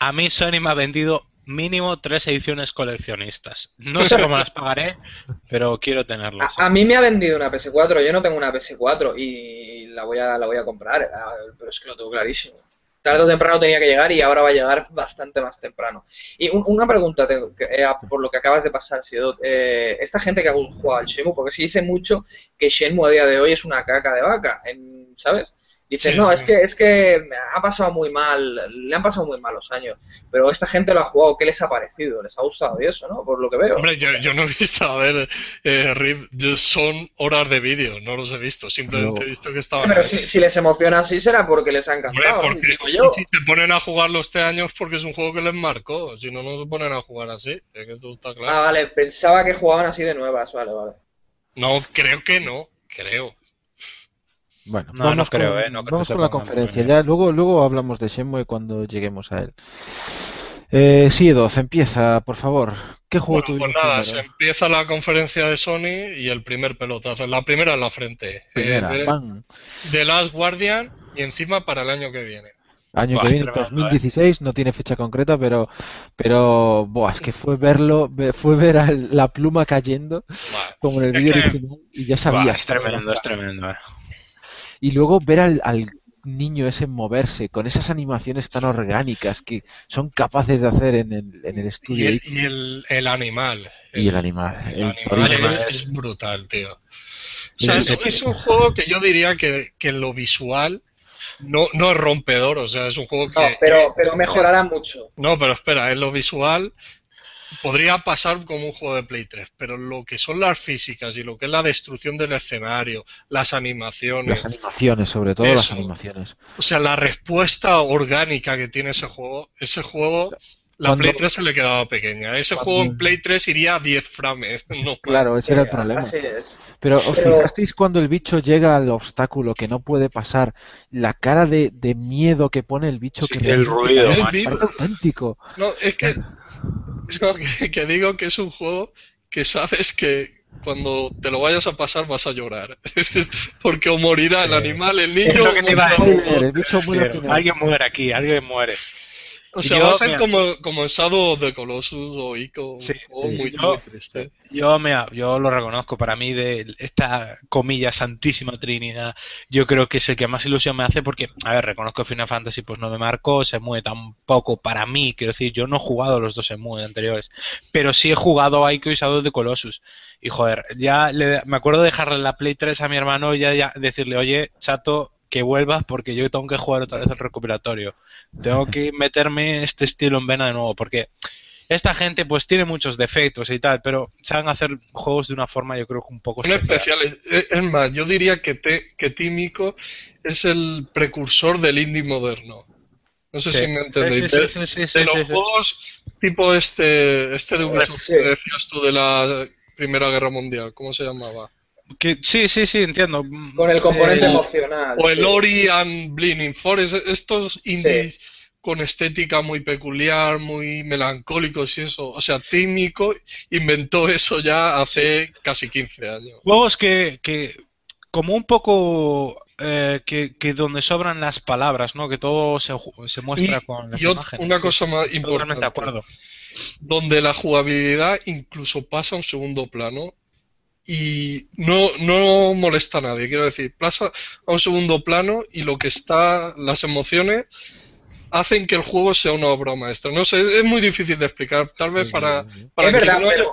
Speaker 3: a mí Sony me ha vendido mínimo tres ediciones coleccionistas. No sé cómo las pagaré, pero quiero tenerlas.
Speaker 4: A, mí me ha vendido una PS4, yo no tengo una PS4 y la voy a, la voy a comprar, ah, pero es que lo tengo clarísimo. Tarde o temprano tenía que llegar y ahora va a llegar bastante más temprano. Y un- una pregunta tengo, eh, por lo que acabas de pasar, Sidot. Eh, esta gente que ha jugado al Shenmue, porque se dice mucho que Shenmue a día de hoy es una caca de vaca, en- ¿sabes? Dicen,
Speaker 2: Sí,
Speaker 4: no,
Speaker 2: sí.
Speaker 4: es que es que ha pasado muy mal, le han pasado muy mal los años, pero esta gente lo ha jugado, ¿qué les ha parecido? ¿Les ha gustado y eso, no? Por lo que veo.
Speaker 2: Hombre, yo, yo no he visto, a ver, eh, Rip, son horas de vídeo, no los he visto, simplemente
Speaker 1: No.
Speaker 2: he visto que estaban
Speaker 4: Pero si, si les emociona así será porque les ha
Speaker 2: Hombre,
Speaker 4: encantado,
Speaker 2: porque
Speaker 4: digo yo.
Speaker 2: si se ponen a jugarlo este año es porque es un juego que les marcó, si no, no se ponen a jugar así, es que eso está claro.
Speaker 4: Ah, vale, pensaba que jugaban así de nuevas, vale, vale.
Speaker 2: No, creo que no, creo.
Speaker 1: Bueno,
Speaker 3: No,
Speaker 1: vamos
Speaker 3: no creo,
Speaker 1: con,
Speaker 3: ¿eh? No creo
Speaker 1: vamos con la conferencia. Ya, luego, luego hablamos de Shenmue cuando lleguemos a él. Eh, sí, Edoz, empieza, por favor. ¿Qué juego
Speaker 2: Bueno, pues nada, se empieza la conferencia de Sony y el primer pelotazo, la primera en la frente,
Speaker 1: Primera,
Speaker 2: eh, de. The Last Guardian y encima para el año que viene.
Speaker 1: Año
Speaker 3: Buah,
Speaker 1: que viene,
Speaker 3: tremendo, ¿eh?
Speaker 1: 2016, no tiene fecha concreta, pero, pero, buah, es que fue verlo, ve- fue ver a la pluma cayendo, como en el vídeo original, y ya sabías.
Speaker 3: es tremendo, es tremendo.
Speaker 1: Y luego ver al, al niño ese moverse con esas animaciones tan orgánicas que son capaces de hacer en el, en el
Speaker 2: Y
Speaker 1: estudio
Speaker 2: el, y el, el animal.
Speaker 1: y el animal.
Speaker 2: El
Speaker 1: el
Speaker 2: animal es, brutal, tío. O sea, es, es un juego que yo diría que, que en lo visual no, no es rompedor, o sea, es un juego que...
Speaker 4: No, pero, pero mejorará mucho.
Speaker 2: No, pero espera, en lo visual podría pasar como un juego de Play 3, pero lo que son las físicas y lo que es la destrucción del escenario, las animaciones,
Speaker 1: Las animaciones, sobre todo las animaciones.
Speaker 2: o sea, la respuesta orgánica que tiene ese juego, ese juego La
Speaker 1: Cuando-
Speaker 2: Play 3 se le quedaba pequeña. Ese juego en Play 3 iría a 10 frames. No,
Speaker 1: Claro, ese
Speaker 4: Sí,
Speaker 1: era el problema.
Speaker 4: Así es.
Speaker 1: Pero ¿os
Speaker 4: Pero-
Speaker 1: fijasteis cuando el bicho llega al obstáculo que no puede pasar? La cara de, de miedo que pone el bicho
Speaker 3: Sí,
Speaker 1: que
Speaker 3: el ruido,
Speaker 2: macho.
Speaker 1: auténtico.
Speaker 2: No, es que, es que, que digo que es un juego que sabes que cuando te lo vayas a pasar vas a llorar. Porque o morirá el animal, el
Speaker 3: Es
Speaker 2: niño,
Speaker 3: lo que te iba a decir.
Speaker 1: Final.
Speaker 3: Alguien muere aquí, alguien muere.
Speaker 2: O sea,
Speaker 3: Yo,
Speaker 2: va a ser
Speaker 3: mira.
Speaker 2: como, como Shadow of the Colossus o Ico,
Speaker 3: Sí,
Speaker 1: sí.
Speaker 2: muy,
Speaker 3: Yo-
Speaker 2: muy triste.
Speaker 3: Yo, mira, yo lo reconozco, para mí de esta comilla santísima trinidad, yo creo que es el que más ilusión me hace porque, a ver, reconozco que Final Fantasy pues no me marcó, se mueve tampoco para mí, quiero decir, yo no he jugado los dos muy anteriores, pero sí he jugado a Ico y Shadow the Colossus. Y joder, ya le- me acuerdo de dejarle la Play 3 a mi hermano y ya, ya decirle, oye, chato, que vuelvas porque yo tengo que jugar otra vez el recopilatorio. Tengo que meterme este estilo en vena de nuevo porque esta gente pues tiene muchos defectos y tal, pero saben hacer juegos de una forma yo creo que un poco
Speaker 2: Son especiales. Es es más, yo diría que, te, que Tímico es el precursor del indie moderno. No sé
Speaker 3: Sí.
Speaker 2: si me entendéis.
Speaker 3: Sí,
Speaker 2: De-
Speaker 3: sí, sí,
Speaker 2: de los
Speaker 3: sí, sí.
Speaker 2: juegos tipo este, este de
Speaker 4: Sí.
Speaker 2: que decías tú de la Primera Guerra Mundial, ¿cómo se llamaba?
Speaker 3: Que- sí, sí, sí, entiendo.
Speaker 4: Con el componente
Speaker 3: Eh,
Speaker 4: emocional.
Speaker 2: O el
Speaker 4: sí.
Speaker 2: Ori and Bleeding Forest, estos indies con estética muy peculiar, muy melancólicos y eso. O sea, Tímico inventó eso ya hace casi 15 años.
Speaker 3: Juegos que, que como un poco eh, que, que donde sobran las palabras, ¿no? Que todo se, se muestra
Speaker 2: Y-
Speaker 3: con las
Speaker 2: y
Speaker 3: imágenes.
Speaker 2: una cosa más
Speaker 3: totalmente
Speaker 2: importante.
Speaker 3: de acuerdo.
Speaker 2: donde la jugabilidad incluso pasa a un segundo plano y no, no molesta a nadie, quiero decir, pasa a un segundo plano y lo que está, las emociones hacen que el juego sea una obra maestra. No sé, es muy difícil de explicar, tal vez para, para
Speaker 4: Es verdad,
Speaker 2: no haya-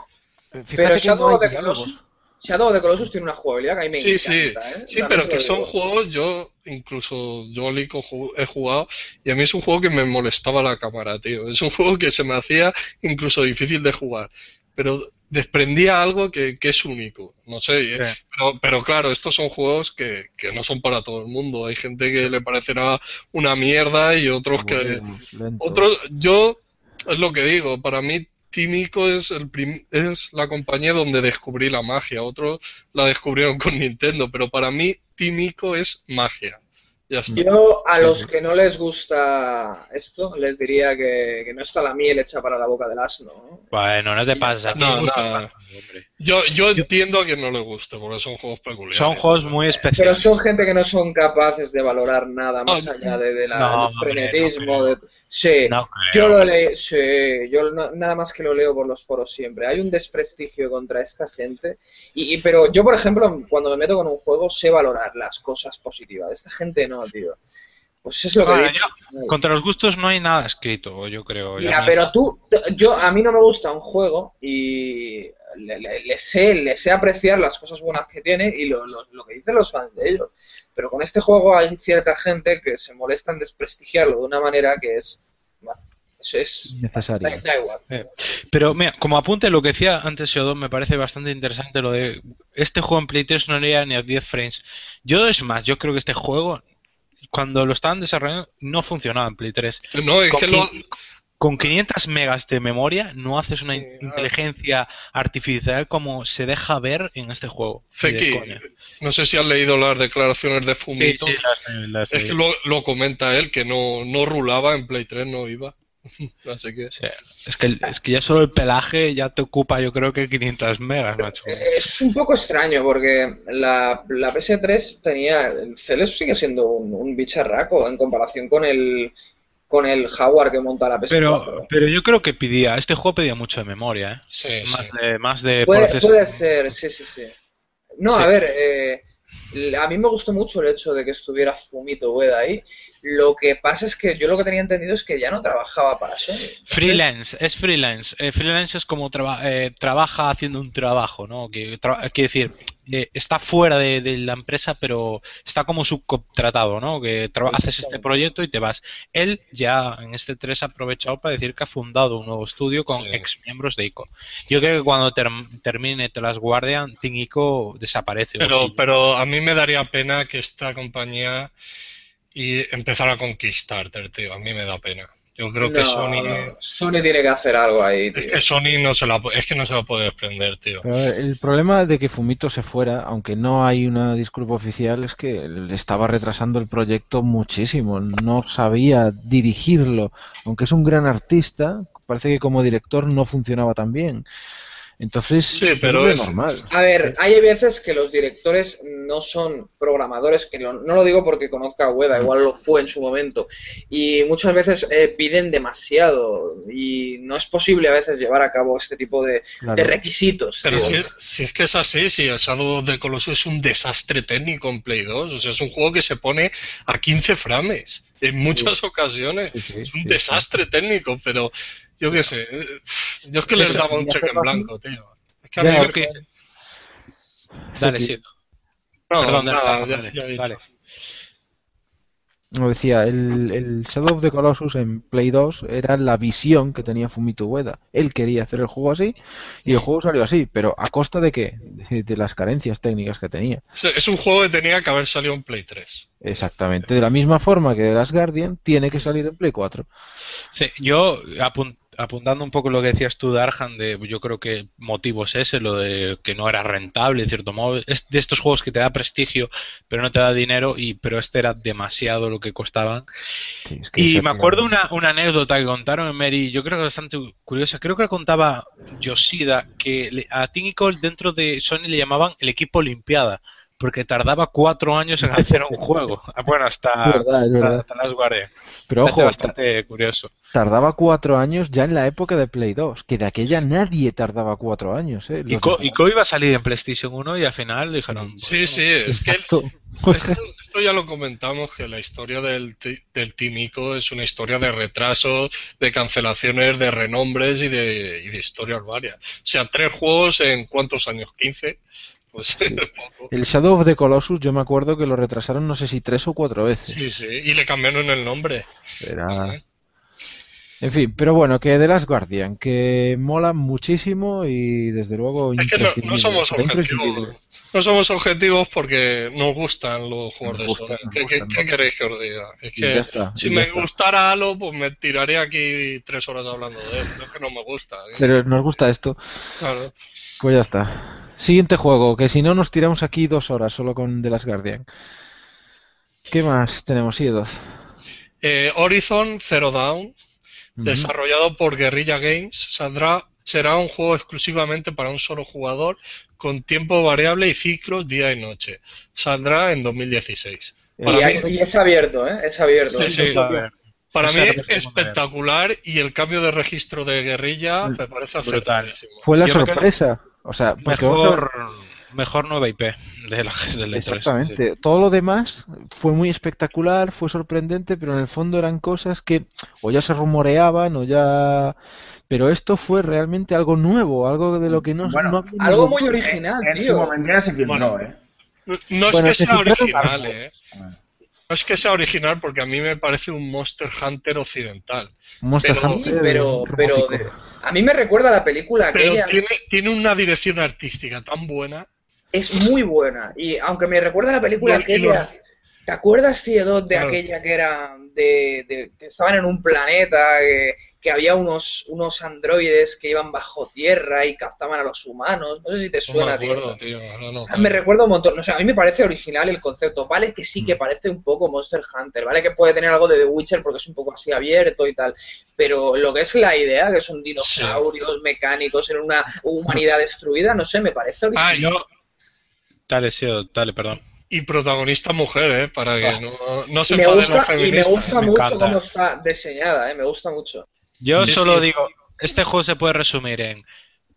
Speaker 4: pero, pero
Speaker 1: no
Speaker 4: Shadow
Speaker 1: hay
Speaker 4: of the
Speaker 1: diálogos.
Speaker 4: Colossus, Shadow of the Colossus tiene una jugabilidad que a mí me
Speaker 2: Sí, sí.
Speaker 4: ¿eh?
Speaker 2: sí, pero que son juegos, yo incluso yo al Ico ju- he jugado y a mí es un juego que me molestaba la cámara, tío. Es un juego que se me hacía incluso difícil de jugar, pero desprendía algo que, que es único, no sé.
Speaker 3: Sí.
Speaker 2: Pero, pero claro, estos son juegos que, que no son para todo el mundo. Hay gente que le parecerá una mierda y otros que... Otros, yo, es lo que digo, para mí Tímico es, el prim- es la compañía donde descubrí la magia. Otros la descubrieron con Nintendo, pero para mí Tímico es magia.
Speaker 4: Yo a los que no les gusta esto, les diría que, que no está la miel hecha para la boca del asno. ¿no?
Speaker 3: Bueno, no te pases. A ti
Speaker 2: No,
Speaker 3: te gusta
Speaker 2: nada.
Speaker 3: bastante, hombre.
Speaker 2: Yo, yo entiendo a quien no le guste, porque son juegos peculiares.
Speaker 3: Son juegos muy
Speaker 4: Pero
Speaker 3: especiales.
Speaker 4: son gente que no son capaces de valorar nada más
Speaker 2: No,
Speaker 4: allá de, de la,
Speaker 3: no,
Speaker 4: del frenetismo.
Speaker 3: no
Speaker 4: de- sí,
Speaker 3: No
Speaker 4: yo lo leí, sí, yo no- nada más que lo leo por los foros siempre. Hay un desprestigio contra esta gente. Y, y- pero yo, por ejemplo, cuando me meto con un juego, sé valorar las cosas positivas. Esta gente no, tío. Pues es lo que he dicho.
Speaker 3: Contra los gustos no hay nada escrito, yo creo.
Speaker 4: Mira, pero tú, yo, a mí no me gusta un juego y le, le- le sé, le sé apreciar las cosas buenas que tiene y lo, lo- lo que dicen los fans de ellos. Pero con este juego hay cierta gente que se molesta en desprestigiarlo de una manera que es. bueno, eso es.
Speaker 1: Innecesario.
Speaker 4: Da, da igual.
Speaker 3: Pero mira, como apunte lo que decía antes Sheldon, me parece bastante interesante lo de este juego en Play 3 no llega ni a 10 frames. Yo es más, yo creo que este juego cuando lo estaban desarrollando no funcionaba en Play 3.
Speaker 2: No, es
Speaker 3: Con,
Speaker 2: que lo,
Speaker 3: con 500 megas de memoria no haces una
Speaker 2: Sí,
Speaker 3: in-
Speaker 2: ah.
Speaker 3: inteligencia artificial como se deja ver en este juego.
Speaker 2: Zeki, no sé si has leído las declaraciones de
Speaker 3: Sí,
Speaker 2: Fumito.
Speaker 3: sí, las- las-
Speaker 2: Es que lo, lo comenta él, que no, no rulaba en Play 3, no iba. Así que...
Speaker 3: sí. Es que, es que ya solo el pelaje ya te ocupa yo creo que 500 megas, macho.
Speaker 4: Es un poco extraño porque la, la PS3 tenía. El Celes sigue siendo un, un bicharraco en comparación con el con el Jaguar que monta la PS4.
Speaker 3: Pero, pero yo creo que pedía, este juego pedía mucho de memoria, ¿eh?
Speaker 2: Sí,
Speaker 3: Más
Speaker 2: sí.
Speaker 3: de, más de
Speaker 4: Puede,
Speaker 3: proceso.
Speaker 4: puede ser, sí, sí, sí. No,
Speaker 3: Sí.
Speaker 4: a ver, eh, a mí me gustó mucho el hecho de que estuviera Fumito Ueda ahí. Lo que pasa es que yo lo que tenía entendido es que ya no trabajaba para Sony.
Speaker 3: Freelance, es freelance. Eh, freelance es como traba- eh, trabaja haciendo un trabajo, ¿no? Que tra- quiere decir, eh, está fuera de, de la empresa, pero está como subcontratado, ¿no? Que haces este proyecto y te vas. Él ya en este 3 ha aprovechado para decir que ha fundado un nuevo estudio con
Speaker 2: Sí.
Speaker 3: ex miembros de ICO. Yo creo que cuando term- termine The Last Guardian, Team ICO desaparece.
Speaker 2: Pero, pero a mí me daría pena que esta compañía y empezara con Kickstarter, tío. A mí me da pena. Yo creo que
Speaker 4: No,
Speaker 2: Sony.
Speaker 4: Sony tiene que hacer algo ahí, tío.
Speaker 2: Es que Sony no se la, es que no se la puede desprender, tío.
Speaker 1: Pero a el problema de que Fumito se fuera, aunque no hay una disculpa oficial, es que le estaba retrasando el proyecto muchísimo. No sabía dirigirlo. Aunque es un gran artista, parece que como director no funcionaba tan bien. Entonces,
Speaker 2: Sí, pero es-
Speaker 1: normal.
Speaker 4: A ver, hay veces que los directores no son programadores, que no, no lo digo porque conozca a Ueda, igual lo fue en su momento, y muchas veces eh, piden demasiado y no es posible a veces llevar a cabo este tipo de,
Speaker 1: Claro.
Speaker 4: de requisitos.
Speaker 2: Pero si, si es que es así, si el Shadow of the Colossus es un desastre técnico en Play 2, o sea, es un juego que se pone a 15 frames en muchas ocasiones.
Speaker 1: Sí, sí,
Speaker 2: Es un
Speaker 1: sí,
Speaker 2: desastre técnico, pero yo qué sé, eh, yo es que les daba un cheque en blanco, tío. Es que a mí
Speaker 3: Porque- Dale,
Speaker 1: Sí,
Speaker 2: no,
Speaker 3: Perdón, dale,
Speaker 2: nada,
Speaker 3: dale,
Speaker 2: ya-
Speaker 3: dale,
Speaker 2: ya he dicho.
Speaker 3: dale.
Speaker 1: Como decía, el, el Shadow of the Colossus en Play 2 era la visión que tenía Fumito Ueda. Él quería hacer el juego así y el juego salió así, pero ¿a costa de qué? De, de las carencias técnicas que tenía.
Speaker 2: Es- un juego que tenía que haber salido en Play 3.
Speaker 1: Exactamente. De la misma forma que The Last Guardian tiene que salir en Play 4.
Speaker 3: Sí, yo apun- apuntando un poco lo que decías tú de Arjan, de yo creo que motivo es ese, lo de que no era rentable, en cierto modo, es de estos juegos que te da prestigio, pero no te da dinero, y pero este era demasiado lo que costaban.
Speaker 1: Sí, es que
Speaker 3: Y me acuerdo una, una anécdota que contaron en Mary, yo creo que bastante curiosa, creo que la contaba Yoshida, que a Nicole dentro de Sony le llamaban el equipo Olimpiada, porque tardaba cuatro años en hacer un juego. Bueno, hasta,
Speaker 1: Es verdad, es
Speaker 3: hasta,
Speaker 1: verdad.
Speaker 3: hasta Last Guardian.
Speaker 1: Pero ojo,
Speaker 3: bastante curioso.
Speaker 1: tardaba cuatro años ya en la época de Play 2, que de aquella nadie tardaba cuatro años. ¿eh?
Speaker 3: Y Co,
Speaker 1: de-
Speaker 3: y Co iba a salir en PlayStation 1 y al final dijeron...
Speaker 2: Sí,
Speaker 3: bueno,
Speaker 2: sí, es que el-. Esto, esto ya lo comentamos, que la historia del, ti- del Team Ico es una historia de retrasos, de cancelaciones, de renombres y de, y de historias varias. O sea, tres juegos en cuántos años, 15, pues.
Speaker 1: El Shadow of the Colossus, yo me acuerdo que lo retrasaron no sé si tres o cuatro veces.
Speaker 2: Sí, sí, y le cambiaron el nombre.
Speaker 1: Era... En fin, pero bueno, que The Last Guardian, que mola muchísimo y desde luego
Speaker 2: Es que no, no somos objetivos. No somos objetivos porque nos gustan los juegos de Sony. ¿Qué, qué-
Speaker 1: gustan,
Speaker 2: qué
Speaker 1: ¿no?
Speaker 2: queréis que os diga? Es
Speaker 1: Y
Speaker 2: que
Speaker 1: ya está,
Speaker 2: si me
Speaker 1: está.
Speaker 2: gustara Halo, pues me tiraría aquí tres horas hablando de él. Pero es que no me gusta. ¿eh?
Speaker 1: Pero nos gusta esto,
Speaker 2: Claro.
Speaker 1: pues ya está. Siguiente juego, que si no nos tiramos aquí dos horas solo con The Last Guardian. ¿Qué más tenemos, Iedoz?
Speaker 2: Eh, Horizon Zero Dawn,
Speaker 1: Ujú.
Speaker 2: desarrollado por Guerrilla Games, saldrá, será un juego exclusivamente para un solo jugador, con tiempo variable y ciclos día y noche. Saldrá en 2016.
Speaker 1: Eh,
Speaker 2: Para
Speaker 4: y,
Speaker 2: mí-
Speaker 4: hay- y es abierto, ¿eh? Es abierto.
Speaker 2: Sí, sí. Para mí espectacular y el cambio de registro de Guerrilla me parece
Speaker 3: Brutal.
Speaker 1: Fue la
Speaker 3: Yo
Speaker 1: sorpresa. O sea, a
Speaker 3: Mejor, mejor nueva IP de la, de la E3,
Speaker 1: Exactamente. Todo lo demás fue muy espectacular, fue sorprendente, pero en el fondo eran cosas que o ya se rumoreaban o ya... Pero esto fue realmente algo nuevo, algo de lo que no...
Speaker 5: Bueno,
Speaker 1: no
Speaker 4: Algo muy original,
Speaker 5: En su
Speaker 4: tío.
Speaker 5: momento ya se filtró,
Speaker 2: Bueno.
Speaker 5: ¿eh?
Speaker 2: No es
Speaker 1: Bueno,
Speaker 2: que
Speaker 1: se
Speaker 2: sea original, eh. No es que sea original porque a mí me parece un Monster Hunter occidental.
Speaker 1: Monster
Speaker 2: Pero-
Speaker 1: Hunter
Speaker 4: Sí, pero, pero a mí me recuerda a la película
Speaker 2: Pero
Speaker 4: aquella.
Speaker 2: tiene, tiene una dirección artística tan buena.
Speaker 4: Es muy buena. Y aunque me recuerda a la película
Speaker 2: y
Speaker 4: aquella.
Speaker 2: los-
Speaker 4: ¿Te acuerdas, Ciedot, de
Speaker 2: Claro.
Speaker 4: aquella que era de, de- que estaban en un planeta, que, que había unos, unos androides que iban bajo tierra y cazaban a los humanos? No sé si te
Speaker 2: No
Speaker 4: suena,
Speaker 2: me acuerdo,
Speaker 4: tío.
Speaker 2: tío. ahora no,
Speaker 4: Ah, Me recuerda un montón, o sea, a mí me parece original el concepto, vale que
Speaker 2: Mm.
Speaker 4: sí que parece un poco Monster Hunter, vale que puede tener algo de The Witcher porque es un poco así abierto y tal, pero lo que es la idea, que son dinosaurios mecánicos en una humanidad destruida, no sé, me parece original.
Speaker 2: Ah, yo.
Speaker 3: Dale, sí, dale, perdón.
Speaker 2: Y protagonista mujer, ¿eh? Para que no, no se enfaden los
Speaker 4: gusta, y me
Speaker 2: feministas.
Speaker 4: gusta
Speaker 3: me
Speaker 4: mucho
Speaker 3: encanta.
Speaker 4: cómo está diseñada, eh, me gusta mucho.
Speaker 3: Yo
Speaker 2: Sí,
Speaker 3: solo
Speaker 2: sí.
Speaker 3: digo, este juego se puede resumir en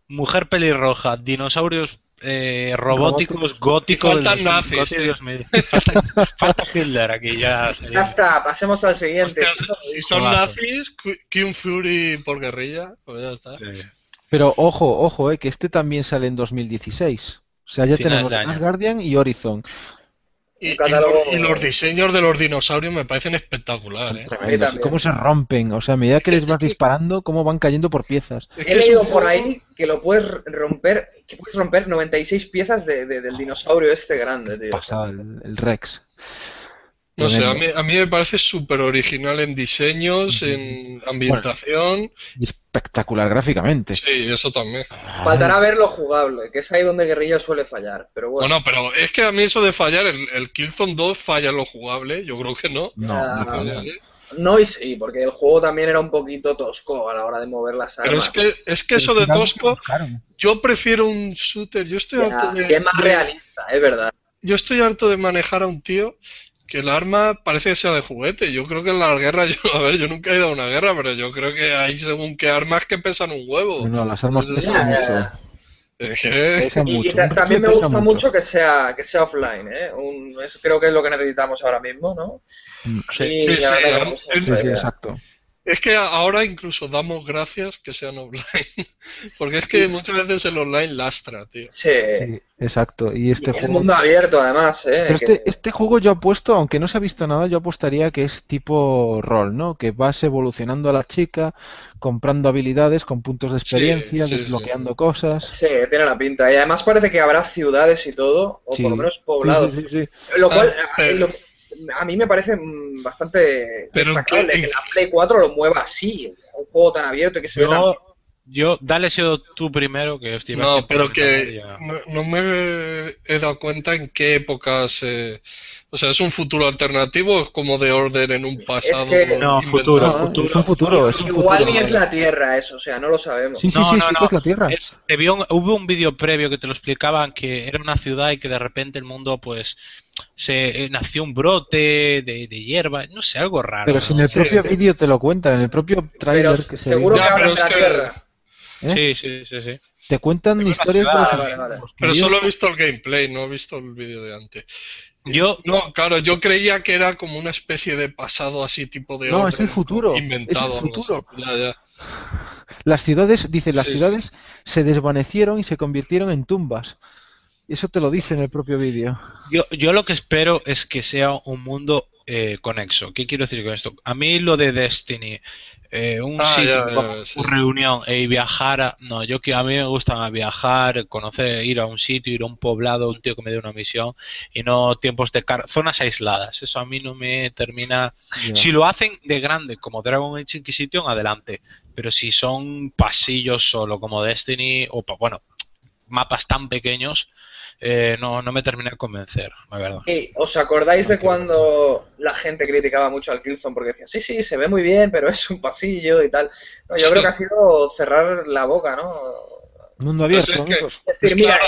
Speaker 3: mujer pelirroja, dinosaurios eh, robóticos, góticos.
Speaker 2: Y faltan nazis.
Speaker 3: Dios mío. Falta, falta Hitler aquí, ya
Speaker 4: Ya está, pasemos al siguiente.
Speaker 2: Hostia, si son nazis, King Fury por guerrilla, pues ya está.
Speaker 3: Sí.
Speaker 1: Pero ojo, ojo, eh, que este también sale en 2016. O sea, ya
Speaker 3: Finales
Speaker 1: tenemos Last. Guardian y Horizon.
Speaker 2: Y, los, y los diseños de los dinosaurios me parecen espectaculares. ¿eh?
Speaker 1: ¿Cómo se rompen? O sea, a medida que les vas disparando, cómo van cayendo por piezas.
Speaker 4: He leído por ahí que lo puedes romper, que puedes romper 96 piezas de, de- del dinosaurio este grande, tío.
Speaker 1: Pasado, el, el Rex.
Speaker 2: No sé, a mí, a mí me parece súper original en diseños, en ambientación.
Speaker 1: Espectacular gráficamente.
Speaker 2: Sí, eso también.
Speaker 4: Faltará ver lo jugable, que es ahí donde Guerrilla suele fallar. Pero bueno,
Speaker 2: Bueno, pero es que a mí eso de fallar, el, el Killzone 2 falla en lo jugable, yo creo que no.
Speaker 1: No,
Speaker 4: Ah,
Speaker 1: no falla.
Speaker 4: no y sí, porque el juego también era un poquito tosco a la hora de mover las
Speaker 2: Pero
Speaker 4: armas.
Speaker 2: es que, es que eso de
Speaker 1: Pero
Speaker 2: tosco, yo prefiero un shooter. Yo estoy
Speaker 4: Ya,
Speaker 2: harto de,
Speaker 4: que es más realista, es verdad.
Speaker 2: yo estoy harto de manejar a un tío que el arma parece que sea de juguete. Yo creo que en las guerras, yo, a ver, yo nunca he ido a una guerra, pero yo creo que hay según qué armas que pesan un huevo.
Speaker 1: No, las armas
Speaker 2: Entonces,
Speaker 1: pesan
Speaker 4: Ya,
Speaker 1: mucho.
Speaker 4: ya.
Speaker 2: es que-
Speaker 1: Pesan
Speaker 4: Y, y
Speaker 1: mucho.
Speaker 4: también me gusta mucho que sea que sea offline, ¿eh? Un- creo que es lo que necesitamos ahora mismo, ¿no?
Speaker 1: Mm,
Speaker 3: Sí.
Speaker 4: Y
Speaker 2: Sí, sí,
Speaker 1: exacto.
Speaker 2: Es que ahora incluso damos gracias que sean offline. Porque es que muchas veces el online lastra, tío.
Speaker 4: Sí.
Speaker 1: Sí, exacto. Y este
Speaker 4: Y el
Speaker 1: juego.
Speaker 4: mundo abierto, además, ¿eh?
Speaker 1: Pero
Speaker 4: que-
Speaker 1: este, este juego yo apuesto, aunque no se ha visto nada, yo apostaría que es tipo rol, ¿no? Que vas evolucionando a la chica, comprando habilidades con puntos de experiencia,
Speaker 2: sí, sí.
Speaker 1: desbloqueando cosas.
Speaker 4: Sí, tiene la pinta. Y además parece que habrá ciudades y todo, o
Speaker 1: Sí.
Speaker 4: por lo menos
Speaker 1: Sí,
Speaker 4: poblados.
Speaker 1: sí, sí, sí.
Speaker 4: Lo cual
Speaker 2: Ah, pero-
Speaker 4: lo- a mí me parece mm, bastante
Speaker 2: Pero
Speaker 4: destacable
Speaker 2: ¿qué-
Speaker 4: que la Play 4 lo mueva así, un juego tan abierto y que se ve tan
Speaker 3: Yo, dale sido tú primero, que vas
Speaker 2: No,
Speaker 3: a
Speaker 2: pero que no, no me he dado cuenta en qué épocas. eh, o sea, ¿es un futuro alternativo o es como de orden en un pasado?
Speaker 4: que-
Speaker 3: No,
Speaker 2: inventado?
Speaker 3: futuro,
Speaker 1: No,
Speaker 3: futuro.
Speaker 1: es un futuro, es un
Speaker 4: Igual
Speaker 1: futuro.
Speaker 4: ni es la Tierra eso, o sea, no lo sabemos.
Speaker 1: Sí, sí,
Speaker 3: No,
Speaker 1: sí,
Speaker 3: no,
Speaker 1: sí, es la Tierra.
Speaker 3: Es- te vio un- hubo un vídeo previo que te lo explicaban que era una ciudad y que de repente el mundo pues se eh, nació un brote de, de hierba, no sé, algo raro.
Speaker 1: Pero si en el
Speaker 2: Sí.
Speaker 1: propio vídeo te lo cuentan, en el propio
Speaker 4: Pero
Speaker 1: trailer que se
Speaker 4: seguro
Speaker 1: ve,
Speaker 4: que hablan de la
Speaker 2: que-
Speaker 4: Tierra.
Speaker 1: ¿eh?
Speaker 3: Sí, sí, sí, sí.
Speaker 1: te cuentan
Speaker 3: una
Speaker 1: historias los
Speaker 4: vale, vale.
Speaker 1: que
Speaker 2: Pero solo he visto el gameplay, no he visto el vídeo de antes.
Speaker 3: Yo,
Speaker 2: No, claro, yo creía que era como una especie de pasado así, tipo de
Speaker 1: No, es el futuro,
Speaker 2: inventado.
Speaker 1: es el
Speaker 2: algo así.
Speaker 1: futuro.
Speaker 2: Ya, ya.
Speaker 1: Las ciudades, dice, las
Speaker 2: Sí,
Speaker 1: ciudades se desvanecieron y se convirtieron en tumbas. Y eso te lo dice en el propio vídeo.
Speaker 3: yo, yo lo que espero es que sea un mundo eh, conexo. ¿Qué quiero decir con esto? A mí lo de Destiny, eh, un
Speaker 2: Ah,
Speaker 3: sitio,
Speaker 2: ya, ya,
Speaker 3: como
Speaker 2: sí.
Speaker 3: una reunión e viajar, a- no, yo que a mí me gusta viajar, conocer, ir a un sitio, ir a un poblado, un tío que me dé una misión y no tiempos de car zonas aisladas. Eso a mí no me termina. Si lo hacen de grande, como Dragon Age Inquisition, adelante. Pero si son pasillos solo, como Destiny, o pa- bueno, mapas tan pequeños, eh, no, no me termina de convencer, la verdad.
Speaker 4: ¿Y ¿Os acordáis de cuando la gente criticaba mucho al Killzone porque decía, sí, sí, se ve muy bien, pero es un pasillo y tal? No, yo creo que ha sido cerrar la boca, ¿no?
Speaker 1: Mundo
Speaker 2: Pues
Speaker 1: abierto,
Speaker 2: es que-
Speaker 1: amigos.
Speaker 4: Es decir,
Speaker 2: Es
Speaker 4: mira,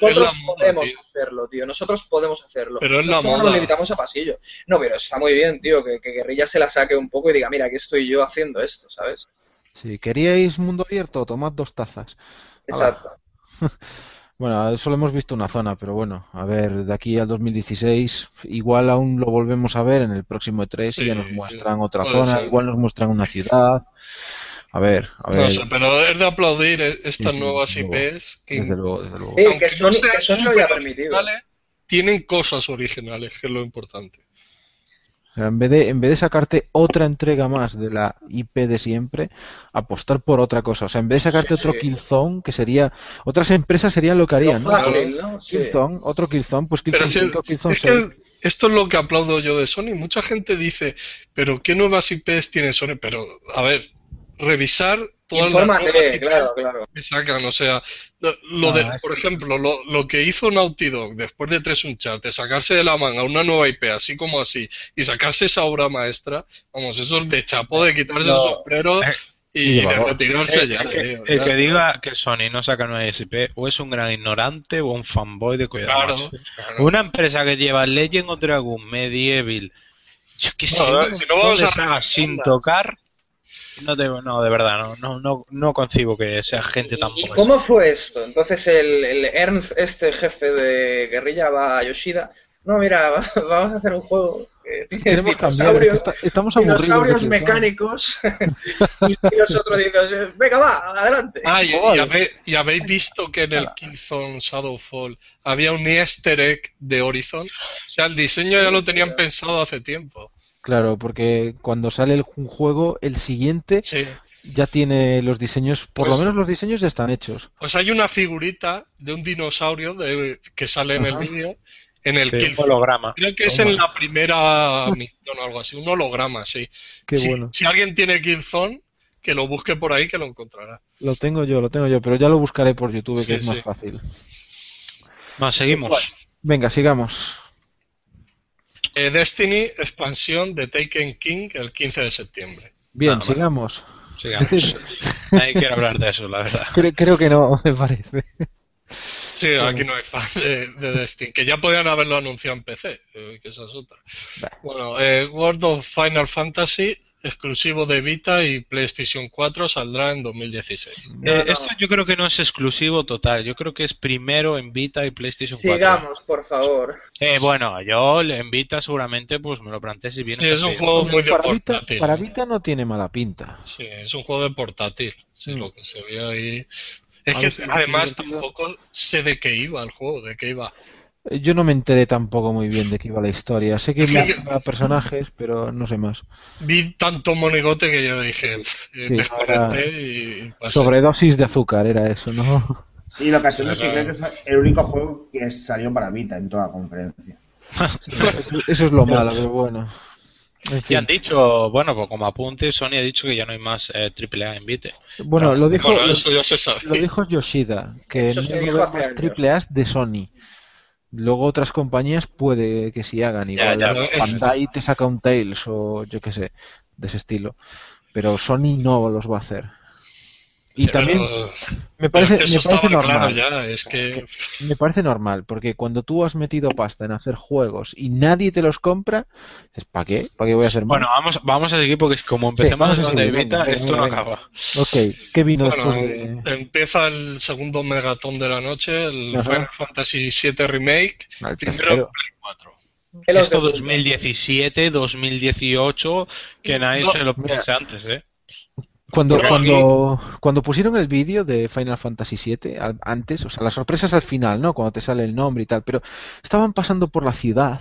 Speaker 4: nosotros
Speaker 2: es la moda,
Speaker 4: podemos
Speaker 2: tío.
Speaker 4: hacerlo, tío, nosotros podemos hacerlo.
Speaker 2: Pero es la
Speaker 4: no solo
Speaker 2: moda.
Speaker 4: nos limitamos a pasillo. No, pero está muy bien, tío, que, que Guerrilla se la saque un poco y diga, mira, aquí estoy yo haciendo esto, ¿sabes?
Speaker 1: Si queríais mundo abierto, tomad dos tazas.
Speaker 4: Exacto.
Speaker 1: Bueno, solo hemos visto una zona, pero bueno, a ver, de aquí al 2016, igual aún lo volvemos a ver en el próximo E3
Speaker 2: Sí,
Speaker 1: y ya nos
Speaker 2: sí,
Speaker 1: muestran otra zona,
Speaker 2: ser.
Speaker 1: igual nos muestran una ciudad. A ver, a ver.
Speaker 2: No sé, pero es de aplaudir eh, estas
Speaker 1: Sí, sí,
Speaker 2: nuevas
Speaker 1: desde luego.
Speaker 2: IPs que,
Speaker 1: Desde luego, desde luego.
Speaker 4: Que
Speaker 2: no
Speaker 4: Sony,
Speaker 2: sean
Speaker 4: que
Speaker 2: súper
Speaker 4: permitido.
Speaker 2: originales, tienen cosas originales, que es lo importante.
Speaker 1: O sea, en vez de, en vez de sacarte otra entrega más de la IP de siempre, apostar por otra cosa. O sea, en vez de sacarte
Speaker 4: Sí,
Speaker 1: otro
Speaker 4: sí.
Speaker 1: Killzone, que sería, otras empresas serían lo que harían, ¿no?
Speaker 4: fácil, ¿no? Sí.
Speaker 1: Killzone, otro Killzone, pues Killzone
Speaker 2: si-
Speaker 1: 5, Killzone
Speaker 2: es
Speaker 1: 6.
Speaker 2: que esto es lo que aplaudo yo de Sony. Mucha gente dice, pero ¿qué nuevas IPs tiene Sony? Pero, a ver, revisar nuevas
Speaker 4: Infórmate, claro, claro.
Speaker 2: que sacan. O sea, lo, de, por ejemplo, lo, lo que hizo Naughty Dog después de tres Uncharted, sacarse de la manga una nueva IP así como así y sacarse esa obra maestra, vamos, eso es de chapo, de quitarse
Speaker 4: No.
Speaker 2: el sombrero
Speaker 3: Eh,
Speaker 2: y
Speaker 1: y de
Speaker 2: retirarse
Speaker 3: El,
Speaker 2: ya.
Speaker 3: el que-
Speaker 2: tío,
Speaker 3: el
Speaker 2: ya
Speaker 3: que
Speaker 2: está.
Speaker 3: diga que Sony no saca nueva SP o es un gran ignorante o un fanboy de cuidado.
Speaker 2: Claro, claro.
Speaker 3: Una empresa que lleva Legend of Dragon, Medieval, yo qué sé,
Speaker 2: No,
Speaker 3: un
Speaker 2: si no vamos a
Speaker 3: sagas sin tocar, no, te- no, de verdad, no, no, no, no concibo que sea gente tan
Speaker 4: ¿Y, cómo fue esto? Entonces el, el Ernst, este jefe de guerrilla, va a Yoshida. No, mira, va- vamos a hacer un juego que tiene
Speaker 1: Queremos cambiar,
Speaker 4: dinosaurios,
Speaker 1: está- estamos
Speaker 4: dinosaurios mecánicos y, y nosotros decimos, venga, va, adelante.
Speaker 2: Ah, y, y habe- y habéis visto que en el Killzone Shadowfall había un easter egg de Horizon. O sea, el diseño ya lo tenían pensado hace tiempo.
Speaker 1: Claro, porque cuando sale el, un juego, el siguiente
Speaker 2: Sí.
Speaker 1: ya tiene los diseños, por
Speaker 2: Pues-
Speaker 1: lo menos los diseños ya están hechos.
Speaker 2: Pues hay una figurita de un dinosaurio de- que sale en el vídeo en el
Speaker 3: Sí, un
Speaker 2: Killzone.
Speaker 3: holograma.
Speaker 2: Creo que es
Speaker 1: Toma.
Speaker 2: en la primera misión o algo así, un holograma, sí.
Speaker 1: Qué
Speaker 2: si,
Speaker 1: bueno.
Speaker 2: si alguien tiene Killzone, que lo busque por ahí, que lo encontrará.
Speaker 1: Lo tengo yo, lo tengo yo, pero ya lo buscaré por YouTube,
Speaker 2: Sí,
Speaker 1: que es más fácil.
Speaker 3: Bueno, seguimos.
Speaker 1: Venga, sigamos.
Speaker 2: Eh, Destiny, expansión de Taken King el 15 de septiembre.
Speaker 1: Bien,
Speaker 3: Ah,
Speaker 1: sigamos.
Speaker 3: Sigamos. Nadie quiere hablar de eso, la verdad.
Speaker 1: Cre- creo que no, me parece.
Speaker 2: Sí, aquí no hay fan de, de Destiny, que ya podían haberlo anunciado en PC, eh, que esa es otra.
Speaker 1: Bah.
Speaker 2: Bueno, eh, World of Final Fantasy, exclusivo de Vita y PlayStation 4, saldrá en 2016.
Speaker 4: No,
Speaker 3: Eh,
Speaker 4: no.
Speaker 3: Esto yo creo que no es exclusivo total. Yo creo que es primero en Vita y PlayStation 4.
Speaker 4: Sigamos, por favor.
Speaker 3: Eh, bueno, yo en Vita seguramente pues me lo planteé si viene.
Speaker 2: Sí, es un juego muy de
Speaker 1: para, Vita,
Speaker 2: portátil.
Speaker 1: para Vita no tiene mala pinta.
Speaker 2: Sí, es un juego de portátil. Sí,
Speaker 1: Mm.
Speaker 2: lo que se ve ahí. Es
Speaker 1: A
Speaker 2: que además tampoco sé de qué iba el juego, de qué iba.
Speaker 1: Eh, Yo no me enteré tampoco muy bien de qué iba la historia. Sé que
Speaker 2: Es yo-
Speaker 1: personajes, pero no sé más.
Speaker 2: Vi tanto monigote que yo dije, pff, eh,
Speaker 1: Sí,
Speaker 2: desconecté y, y pasé.
Speaker 1: Sobredosis de azúcar era eso, ¿no?
Speaker 5: Sí, lo que es que creo que fue el único juego que salió para Vita en toda la conferencia.
Speaker 1: Eso, eso es lo malo, pero bueno. En
Speaker 3: Y han dicho, bueno, pues como apunte, Sony ha dicho que ya no hay más eh, AAA en Vita.
Speaker 1: Bueno, lo dijo,
Speaker 2: Bueno,
Speaker 1: lo,
Speaker 2: eso ya se sabe.
Speaker 1: lo dijo Yoshida, que
Speaker 4: Eso
Speaker 1: no
Speaker 4: hace
Speaker 1: más A's de Sony. Luego otras compañías puede que sí hagan igual.
Speaker 3: ya,
Speaker 2: es-
Speaker 1: Bandai te saca un Tails o yo qué sé, de ese estilo. Pero Sony no los va a hacer. Y
Speaker 2: Pero-
Speaker 1: también me parece,
Speaker 2: es que eso
Speaker 1: me parece
Speaker 2: estaba claro
Speaker 1: normal.
Speaker 2: ya, es que
Speaker 1: Me parece normal, porque cuando tú has metido pasta en hacer juegos y nadie te los compra, dices, ¿para qué? ¿Para qué voy a hacer más?
Speaker 3: Bueno, vamos, vamos a seguir porque es como empecemos
Speaker 1: vamos a
Speaker 3: con de
Speaker 1: seguir,
Speaker 3: Vita, esto
Speaker 1: venga,
Speaker 3: no
Speaker 1: venga.
Speaker 3: acaba.
Speaker 1: ok, ¿qué vino
Speaker 2: bueno,
Speaker 1: después de...?
Speaker 2: empieza el segundo megatón de la noche, el
Speaker 1: Ajá.
Speaker 2: Final Fantasy VII Remake,
Speaker 1: Al
Speaker 2: primero. Play 4.
Speaker 4: Pelos
Speaker 3: Esto
Speaker 4: de punta.
Speaker 3: 2017, 2018, que nadie
Speaker 2: No,
Speaker 3: se lo
Speaker 1: mira.
Speaker 3: piense antes, ¿eh?
Speaker 1: Cuando,
Speaker 2: Pero
Speaker 1: cuando, cuando pusieron el vídeo de Final Fantasy VII, al- antes, o sea, las sorpresas al final, ¿no? Cuando te sale el nombre y tal, pero estaban pasando por la ciudad,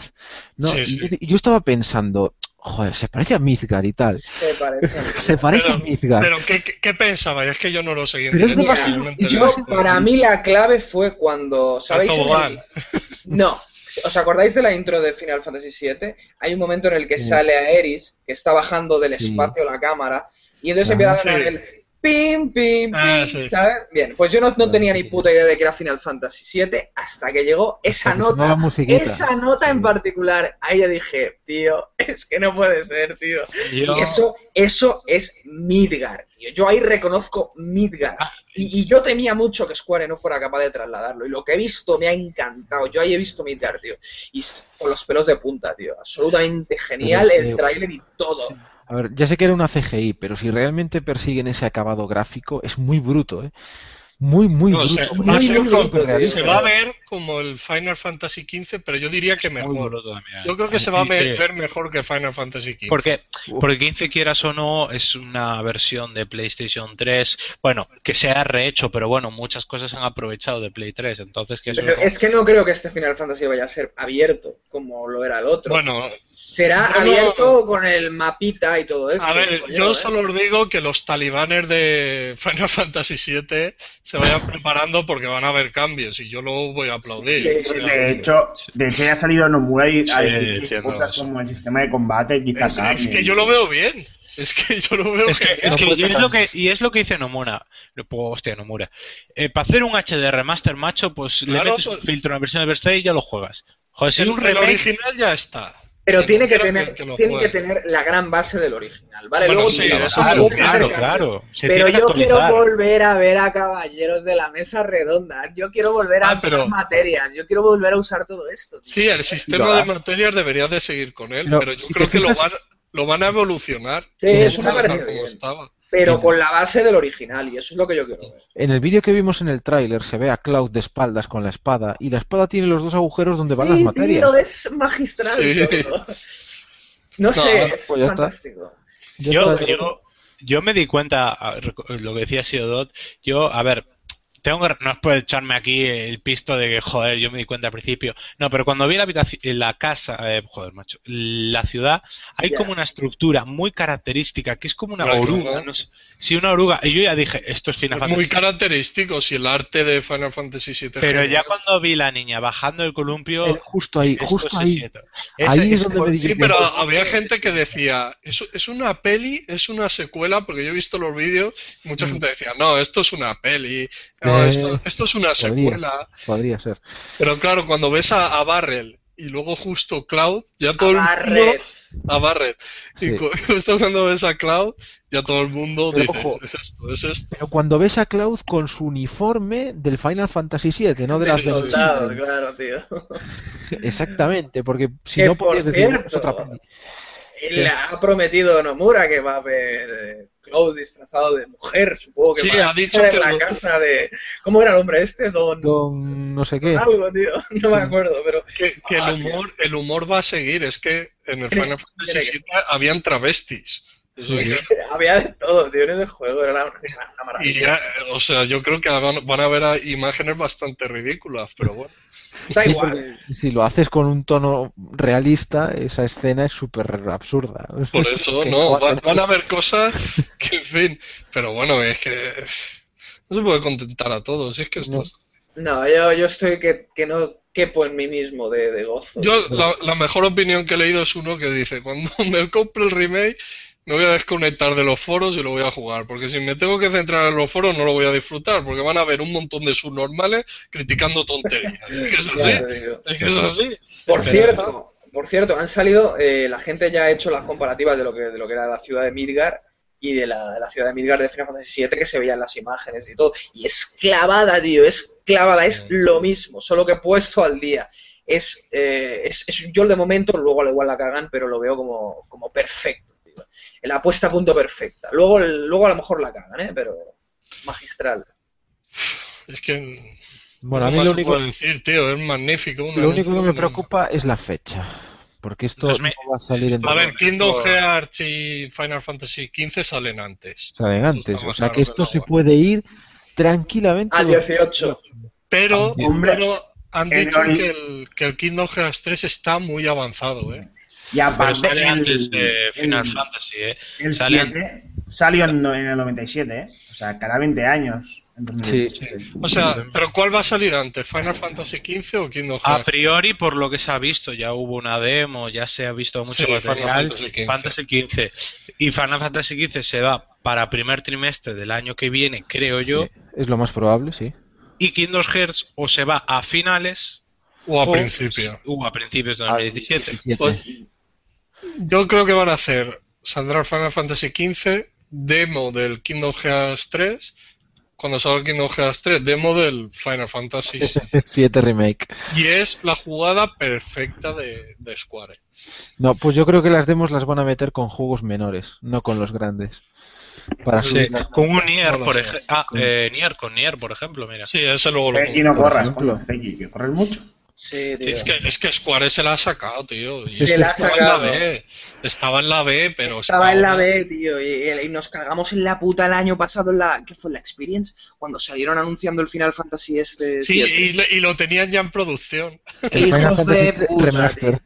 Speaker 1: ¿no?
Speaker 2: Sí,
Speaker 1: y
Speaker 2: sí.
Speaker 1: yo- y yo estaba pensando, joder, se parece a Midgar y tal.
Speaker 4: Se parece.
Speaker 1: Se parece a
Speaker 2: Pero,
Speaker 1: Midgar.
Speaker 2: pero ¿qué, qué, qué pensaba? Es que yo no lo seguí en
Speaker 1: Pero es
Speaker 2: directo,
Speaker 1: demasiado-
Speaker 2: yo
Speaker 4: para mí, la clave fue cuando. ¿Sabéis? el-. No. ¿Os acordáis de la intro de Final Fantasy VII? Hay un momento en el que
Speaker 1: Sí.
Speaker 4: sale a Eris, que está bajando del
Speaker 1: Sí.
Speaker 4: espacio la cámara, y entonces
Speaker 1: Ah,
Speaker 4: empieza a sonar
Speaker 2: sí.
Speaker 4: el pim, pim, pim,
Speaker 2: Ah, sí.
Speaker 4: ¿sabes? Bien, pues yo no, no
Speaker 1: Ah,
Speaker 4: tenía ni puta idea de que era Final Fantasy VII hasta que llegó esa nota. Esa nota en particular, ahí ya dije, tío, es que no puede ser, tío.
Speaker 3: Yo-
Speaker 4: Y eso, eso es Midgar, tío. Yo ahí reconozco Midgar.
Speaker 3: Ah.
Speaker 4: Y, y yo temía mucho que Square no fuera capaz de trasladarlo. Y lo que he visto me ha encantado. Yo ahí he visto Midgar, tío. Y con los pelos de punta, tío. Absolutamente genial
Speaker 1: Pero es
Speaker 4: el tráiler y todo.
Speaker 1: A ver, ya sé que era una CGI, pero si realmente persiguen ese acabado gráfico, es muy bruto, ¿eh? Muy, muy
Speaker 2: No,
Speaker 1: bruto.
Speaker 2: se,
Speaker 1: muy,
Speaker 2: va a
Speaker 4: muy
Speaker 2: ser se va a ver como el Final Fantasy XV, pero yo diría que
Speaker 3: Muy
Speaker 2: mejor. Yo creo que se va a ver mejor que Final Fantasy XV.
Speaker 3: Porque, porque 15 quieras o no, es una versión de PlayStation 3, bueno, que se ha rehecho, pero bueno, muchas cosas han aprovechado de Play 3, entonces que eso
Speaker 4: Pero
Speaker 3: es-
Speaker 4: es que no creo que este Final Fantasy vaya a ser abierto como lo era el otro.
Speaker 2: Bueno,
Speaker 4: Será
Speaker 2: no-
Speaker 4: abierto con el mapita y todo eso.
Speaker 2: a ver, yo
Speaker 4: ¿eh?
Speaker 2: solo os digo que los talibanes de Final Fantasy VII se vayan preparando porque van a haber cambios y yo lo voy a aplaudir.
Speaker 4: Sí,
Speaker 2: O sea,
Speaker 5: De hecho, de hecho ya ha salido Nomura y
Speaker 3: Sí, diciendo
Speaker 5: cosas como el sistema de combate quizá
Speaker 2: es, es que yo lo veo bien. Es que yo lo veo
Speaker 3: Es que, es que y es lo que y es lo que dice Nomura. Pues, hostia, Nomura. Eh, para hacer un HD remaster macho, pues le
Speaker 2: Claro,
Speaker 3: metes un
Speaker 2: pues-
Speaker 3: filtro en la versión de Versailles y ya lo juegas. Joder, si
Speaker 2: el,
Speaker 3: es un
Speaker 2: el
Speaker 3: remake,
Speaker 2: original ya está.
Speaker 4: Pero tiene que tener,
Speaker 2: que
Speaker 4: tiene que tener la gran base del original, ¿vale?
Speaker 2: Bueno,
Speaker 4: Luego
Speaker 2: sí,
Speaker 4: tú-
Speaker 2: eso seguro.
Speaker 4: puedes hacer
Speaker 3: claro,
Speaker 4: cambios.
Speaker 3: claro. Se
Speaker 4: Pero yo quiero volver a ver a caballeros de la mesa redonda. Yo quiero volver a
Speaker 2: Ah,
Speaker 4: usar
Speaker 2: pero-
Speaker 4: materias. Yo quiero volver a usar todo esto. tío.
Speaker 2: Sí, el sistema de materias debería de seguir con él,
Speaker 1: Pero,
Speaker 2: pero yo
Speaker 1: si
Speaker 2: creo que lo van, lo van a evolucionar.
Speaker 4: Sí, eso me parece
Speaker 2: como
Speaker 4: bien.
Speaker 2: estaba.
Speaker 4: Pero con la base del original, y eso es lo que yo quiero ver.
Speaker 1: En el vídeo que vimos en el tráiler se ve a Cloud de espaldas con la espada y la espada tiene los dos agujeros donde van las
Speaker 4: Sí,
Speaker 1: materias.
Speaker 4: tío, es magistral
Speaker 2: Sí.
Speaker 4: todo. No sé, es
Speaker 1: pues ya está.
Speaker 4: fantástico.
Speaker 1: Ya
Speaker 3: Yo, yo, yo me di cuenta, lo que decía Siodot, yo, a ver, tengo que, no os puede echarme aquí el pisto de que, joder, yo me di cuenta al principio. No, pero cuando vi la habitación, la casa, eh, joder, macho, la ciudad, hay como una estructura muy característica, que es como una oruga, no sé. Sí, una oruga. Y yo ya dije, esto es Final
Speaker 2: Es muy
Speaker 3: Fantasy.
Speaker 2: característico si el arte de Final Fantasy VII.
Speaker 3: Pero ya cuando vi la niña bajando el columpio,
Speaker 1: Eh, justo ahí, justo ahí. Ahí es donde me
Speaker 2: Sí, pero había gente que decía, ¿es, es una peli? ¿Es una secuela? Porque yo he visto los vídeos y mucha gente decía, no, esto es una peli, no,
Speaker 1: Mm. Eh,
Speaker 2: esto, esto es una secuela.
Speaker 1: Podría ser.
Speaker 2: Pero claro, cuando ves a, a Barrel y luego justo Cloud, ya todo el mundo... A Barret.
Speaker 1: Sí.
Speaker 2: Y justo cuando ves a Cloud, ya todo el mundo
Speaker 1: Pero
Speaker 2: dice,
Speaker 1: ojo.
Speaker 2: es esto, es esto.
Speaker 1: Pero cuando ves a Cloud con su uniforme del Final Fantasy VII, no de las de
Speaker 4: Soldado,
Speaker 1: Children.
Speaker 4: claro, tío.
Speaker 1: Exactamente, porque si
Speaker 4: Que,
Speaker 1: no
Speaker 4: por
Speaker 1: podrías decir,
Speaker 4: cierto,
Speaker 1: es otra peli.
Speaker 4: Él ha prometido Nomura que va a haber eh, Cloud disfrazado de mujer, supongo que
Speaker 2: Sí,
Speaker 4: para
Speaker 2: ha dicho
Speaker 4: en
Speaker 2: que
Speaker 4: la
Speaker 2: lo-
Speaker 4: casa de... ¿Cómo era el hombre este? Don...
Speaker 1: Don no sé qué.
Speaker 4: Algo, tío. No me acuerdo, pero...
Speaker 2: Que, que el,
Speaker 4: Ah,
Speaker 2: humor, el humor va a seguir, es que en el Final Fantasy VII habían travestis.
Speaker 1: Sí.
Speaker 4: Había de todo, tío, en ese juego. Era una, una
Speaker 2: Y
Speaker 4: maravilla.
Speaker 2: ya, o sea, yo creo que van, van a ver a- imágenes bastante ridículas, pero bueno.
Speaker 4: Da
Speaker 1: Sí,
Speaker 4: igual.
Speaker 1: si lo haces con un tono realista, esa escena es súper absurda.
Speaker 2: Por eso, no, van, van a ver cosas que, en fin, pero bueno, es que no se puede contentar a todos, es que esto
Speaker 1: No.
Speaker 2: es-
Speaker 4: No, yo, yo estoy que, que no quepo en mí mismo de, de gozo.
Speaker 2: Yo, la, la mejor opinión que he leído es uno que dice, cuando me compre el remake, me voy a desconectar de los foros y lo voy a jugar, porque si me tengo que centrar en los foros no lo voy a disfrutar, porque van a ver un montón de subnormales criticando tonterías. Es que es así, es que es así.
Speaker 4: Por cierto, por cierto, han salido, eh, la gente ya ha hecho las comparativas de lo que, de lo que era la ciudad de Midgar y de la, de la ciudad de Midgar de Final Fantasy VII que se veían las imágenes y todo. Y es clavada, tío, es clavada, es lo mismo, solo que puesto al día. Es, eh, es, es- yo de momento, luego al igual la cagan, pero lo veo como, como perfecto, tío. La puesta a punto perfecta. Luego, luego a lo mejor la cagan, ¿eh? Pero magistral.
Speaker 2: Es que
Speaker 1: Bueno, a
Speaker 2: ¿qué
Speaker 1: mí lo único,
Speaker 2: decir, tío, es magnífico.
Speaker 1: lo único que me preocupa es la fecha. Porque esto no va a salir en
Speaker 2: A ver, Kingdom Hearts y Final Fantasy XV salen antes.
Speaker 1: salen antes. O sea que esto se puede ir tranquilamente.
Speaker 4: Al 18.
Speaker 2: Pero,
Speaker 5: Hombre,
Speaker 2: pero han dicho que el, que el Kingdom Hearts 3 está muy avanzado, ¿eh?
Speaker 5: Y
Speaker 3: Pero
Speaker 5: aparte,
Speaker 3: sale antes de
Speaker 5: el,
Speaker 3: Final
Speaker 5: el-
Speaker 3: Fantasy, ¿eh?
Speaker 5: el
Speaker 3: Sale
Speaker 5: 7 salió en, en el 97, ¿eh? O sea, hará 20 años. En 2017.
Speaker 2: O sea, ¿pero cuál va a salir antes? ¿Final Fantasy XV o Kingdom
Speaker 3: A
Speaker 2: Hearts?
Speaker 3: priori, por lo que se ha visto, ya hubo una demo, ya se ha visto mucho
Speaker 2: Sí, Final
Speaker 3: material.
Speaker 2: Fantasy XV.
Speaker 3: Fantasy XV. Y Final Fantasy XV se va para primer trimestre del año que viene, creo yo.
Speaker 1: Sí, es lo más probable, sí.
Speaker 3: Y Kingdom Hearts o se va a finales
Speaker 2: ¿O a
Speaker 3: o-
Speaker 2: principio?
Speaker 3: o a principios de
Speaker 1: Ah,
Speaker 3: 2017.
Speaker 1: 17.
Speaker 2: Yo creo que van a hacer, saldrá el Final Fantasy XV, demo del Kingdom Hearts 3, cuando salga el Kingdom Hearts 3, demo del Final Fantasy
Speaker 1: 7 remake.
Speaker 2: Y es la jugada perfecta de, de Square.
Speaker 1: No, pues yo creo que las demos las van a meter con juegos menores, no con los grandes. Para
Speaker 3: Sí,
Speaker 1: subir
Speaker 3: con un Nier,
Speaker 2: No
Speaker 3: por ejemplo. Ah, eh, Nier, con Nier, por ejemplo, mira.
Speaker 2: Sí, ese luego lo
Speaker 5: Eh, y no
Speaker 1: por
Speaker 5: corras, Zeki, que corres mucho.
Speaker 4: Sí,
Speaker 2: Sí,
Speaker 4: tío.
Speaker 2: es, que, es que Square se la ha sacado, tío. Y
Speaker 4: Se la ha
Speaker 2: estaba
Speaker 4: sacado.
Speaker 2: en la B. Estaba en la B, pero.
Speaker 4: Estaba en la B, tío, y, y nos cagamos en la puta el año pasado en la... ¿Qué fue? ¿La Experience? Cuando salieron anunciando el Final Fantasy este...
Speaker 2: Sí, y, lo tenían ya en producción.
Speaker 4: Hijos de puta,
Speaker 1: Remaster.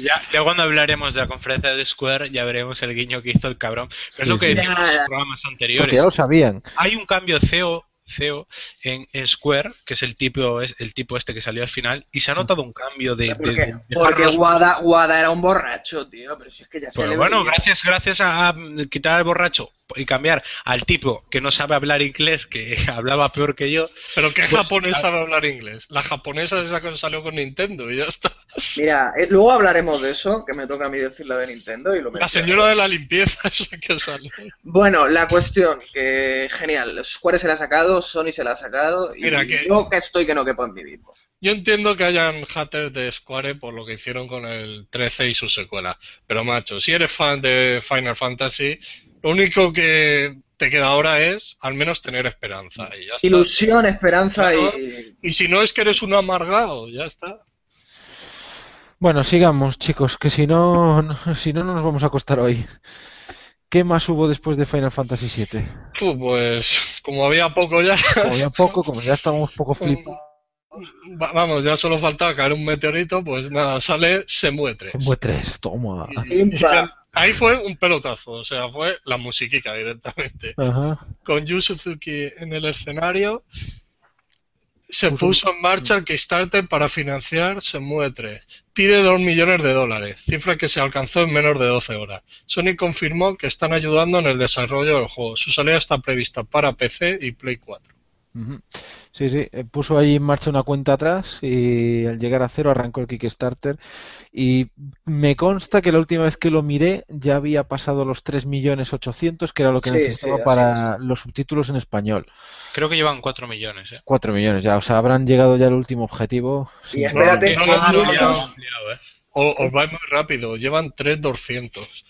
Speaker 3: Ya, luego cuando hablaremos de la conferencia de Square, ya veremos el guiño que hizo el cabrón. Pero es
Speaker 1: Sí,
Speaker 3: lo que
Speaker 1: sí.
Speaker 3: decíamos en
Speaker 4: Ya,
Speaker 3: los
Speaker 4: ya.
Speaker 3: programas
Speaker 1: Porque
Speaker 3: anteriores.
Speaker 1: ya lo sabían.
Speaker 3: Hay un cambio CEO, CEO en, Square, que es el tipo, es el tipo este que salió al final, y se ha notado un cambio de, de-
Speaker 4: Porque,
Speaker 3: de
Speaker 4: porque
Speaker 3: dejarlos-
Speaker 4: Guada, Guada era un borracho, tío, pero si es que ya se
Speaker 3: Pero
Speaker 4: le
Speaker 3: bueno,
Speaker 4: veía.
Speaker 3: gracias, gracias a, a quitar al borracho y cambiar al tipo que no sabe hablar inglés, que hablaba peor que yo.
Speaker 2: Pero ¿qué
Speaker 3: Pues,
Speaker 2: japonés sabe hablar inglés? La japonesa esa que salió con Nintendo y ya está.
Speaker 4: Mira, eh, luego hablaremos de eso, que me toca a mí decir la de Nintendo y lo
Speaker 2: La señora de la limpieza esa que salió.
Speaker 4: Bueno, la cuestión, que genial, Square se la ha sacado, Sony se la ha sacado, y
Speaker 2: Mira, que-
Speaker 4: yo que estoy que no quepo en mi vivo.
Speaker 2: Yo entiendo que hayan haters de Square por lo que hicieron con el 13 y su secuela. Pero macho, si eres fan de Final Fantasy, lo único que te queda ahora es al menos tener esperanza. Y ya está.
Speaker 4: Ilusión, esperanza y...
Speaker 2: Y si no es que eres un amargado, ya está.
Speaker 1: Bueno, sigamos, chicos, que si no, no- si no, no nos vamos a acostar hoy. ¿Qué más hubo después de Final Fantasy VII?
Speaker 2: Tú, pues, como había poco ya,
Speaker 1: Como ya poco, como ya estábamos poco flipados,
Speaker 2: va- vamos, ya solo faltaba caer un meteorito, pues nada, sale se muestre.
Speaker 1: fue tres, toma.
Speaker 2: Ahí fue un pelotazo, o sea, fue la musiquica directamente.
Speaker 1: Ajá.
Speaker 2: Con Yu Suzuki en el escenario, se
Speaker 1: Puso-
Speaker 2: en marcha el Kickstarter para financiar Shenmue 3. Pide 2 millones de dólares, cifra que se alcanzó en menos de 12 horas. Sony confirmó que están ayudando en el desarrollo del juego. Su salida está prevista para PC y Play 4.
Speaker 1: Ujú. Sí, sí, eh, puso ahí en marcha una cuenta atrás y al llegar a cero arrancó el Kickstarter y me consta que la última vez que lo miré ya había pasado los 3.800.000 que era lo que
Speaker 4: Sí,
Speaker 1: necesitaba
Speaker 4: sí,
Speaker 1: para los subtítulos en español.
Speaker 3: Creo que llevan 4 millones, ¿eh?
Speaker 1: 4 millones ya, o sea, habrán llegado ya al último objetivo.
Speaker 4: Y espérate,
Speaker 2: no, no, no,
Speaker 4: muchos-
Speaker 2: no.
Speaker 3: ampliado, ¿eh?
Speaker 2: O- Os vais muy rápido, llevan 3.200.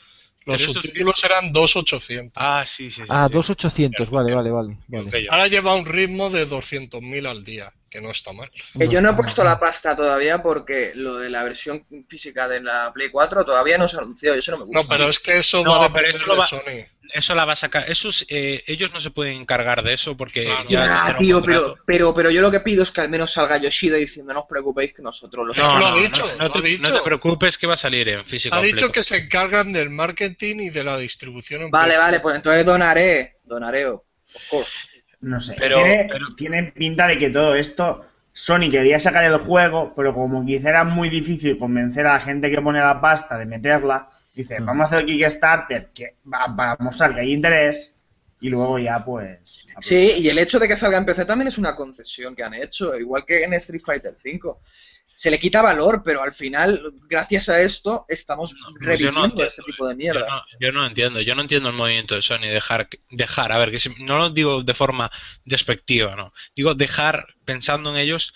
Speaker 2: Los
Speaker 3: 3.200.
Speaker 2: subtítulos eran 2.800.
Speaker 3: Ah, sí, sí, sí.
Speaker 1: Ah,
Speaker 3: sí.
Speaker 1: 2.800, vale, vale, vale. vale.
Speaker 2: Ahora lleva un ritmo de 200.000 al día, que no está mal.
Speaker 4: Que yo no he puesto la pasta todavía porque lo de la versión física de la Play 4 todavía no se anunció y eso no me gusta.
Speaker 2: No, pero es que eso
Speaker 3: No,
Speaker 2: va a depender
Speaker 3: eso
Speaker 2: de
Speaker 3: va-
Speaker 2: Sony.
Speaker 3: Eso la va a sacar. Esos, eh, ellos no se pueden encargar de eso porque
Speaker 2: Claro.
Speaker 3: ya
Speaker 4: tío, pero, pero, pero yo lo que pido es que al menos salga Yoshida diciendo no os preocupéis que nosotros lo
Speaker 2: Es que lo ha
Speaker 3: no,
Speaker 2: dicho,
Speaker 3: no,
Speaker 2: lo
Speaker 3: no
Speaker 2: ha
Speaker 3: te,
Speaker 2: dicho.
Speaker 3: no te preocupes que va a salir en físico.
Speaker 2: Ha dicho
Speaker 3: completo.
Speaker 2: que se encargan del marketing y de la distribución en
Speaker 4: Vale,
Speaker 2: Play.
Speaker 4: vale, pues entonces donaré, donaré, of course.
Speaker 5: No sé.
Speaker 3: Pero-
Speaker 5: tiene,
Speaker 3: pero-
Speaker 5: tiene pinta de que todo esto. Sony quería sacar el juego, pero como quizá era muy difícil convencer a la gente que pone la pasta de meterla, dice, vamos a hacer el Kickstarter que va, para mostrar que hay interés, y luego ya pues.
Speaker 4: Sí, y el hecho de que salga en PC también es una concesión que han hecho, igual que en Street Fighter V. Se le quita valor, pero al final, gracias a esto, estamos
Speaker 3: No, pues
Speaker 4: reviviendo
Speaker 3: no entiendo,
Speaker 4: este tipo de
Speaker 3: Yo
Speaker 4: mierdas.
Speaker 3: no, yo no entiendo, yo no entiendo el movimiento de Sony dejar, dejar, a ver, que si- no lo digo de forma despectiva, no, digo dejar pensando en ellos,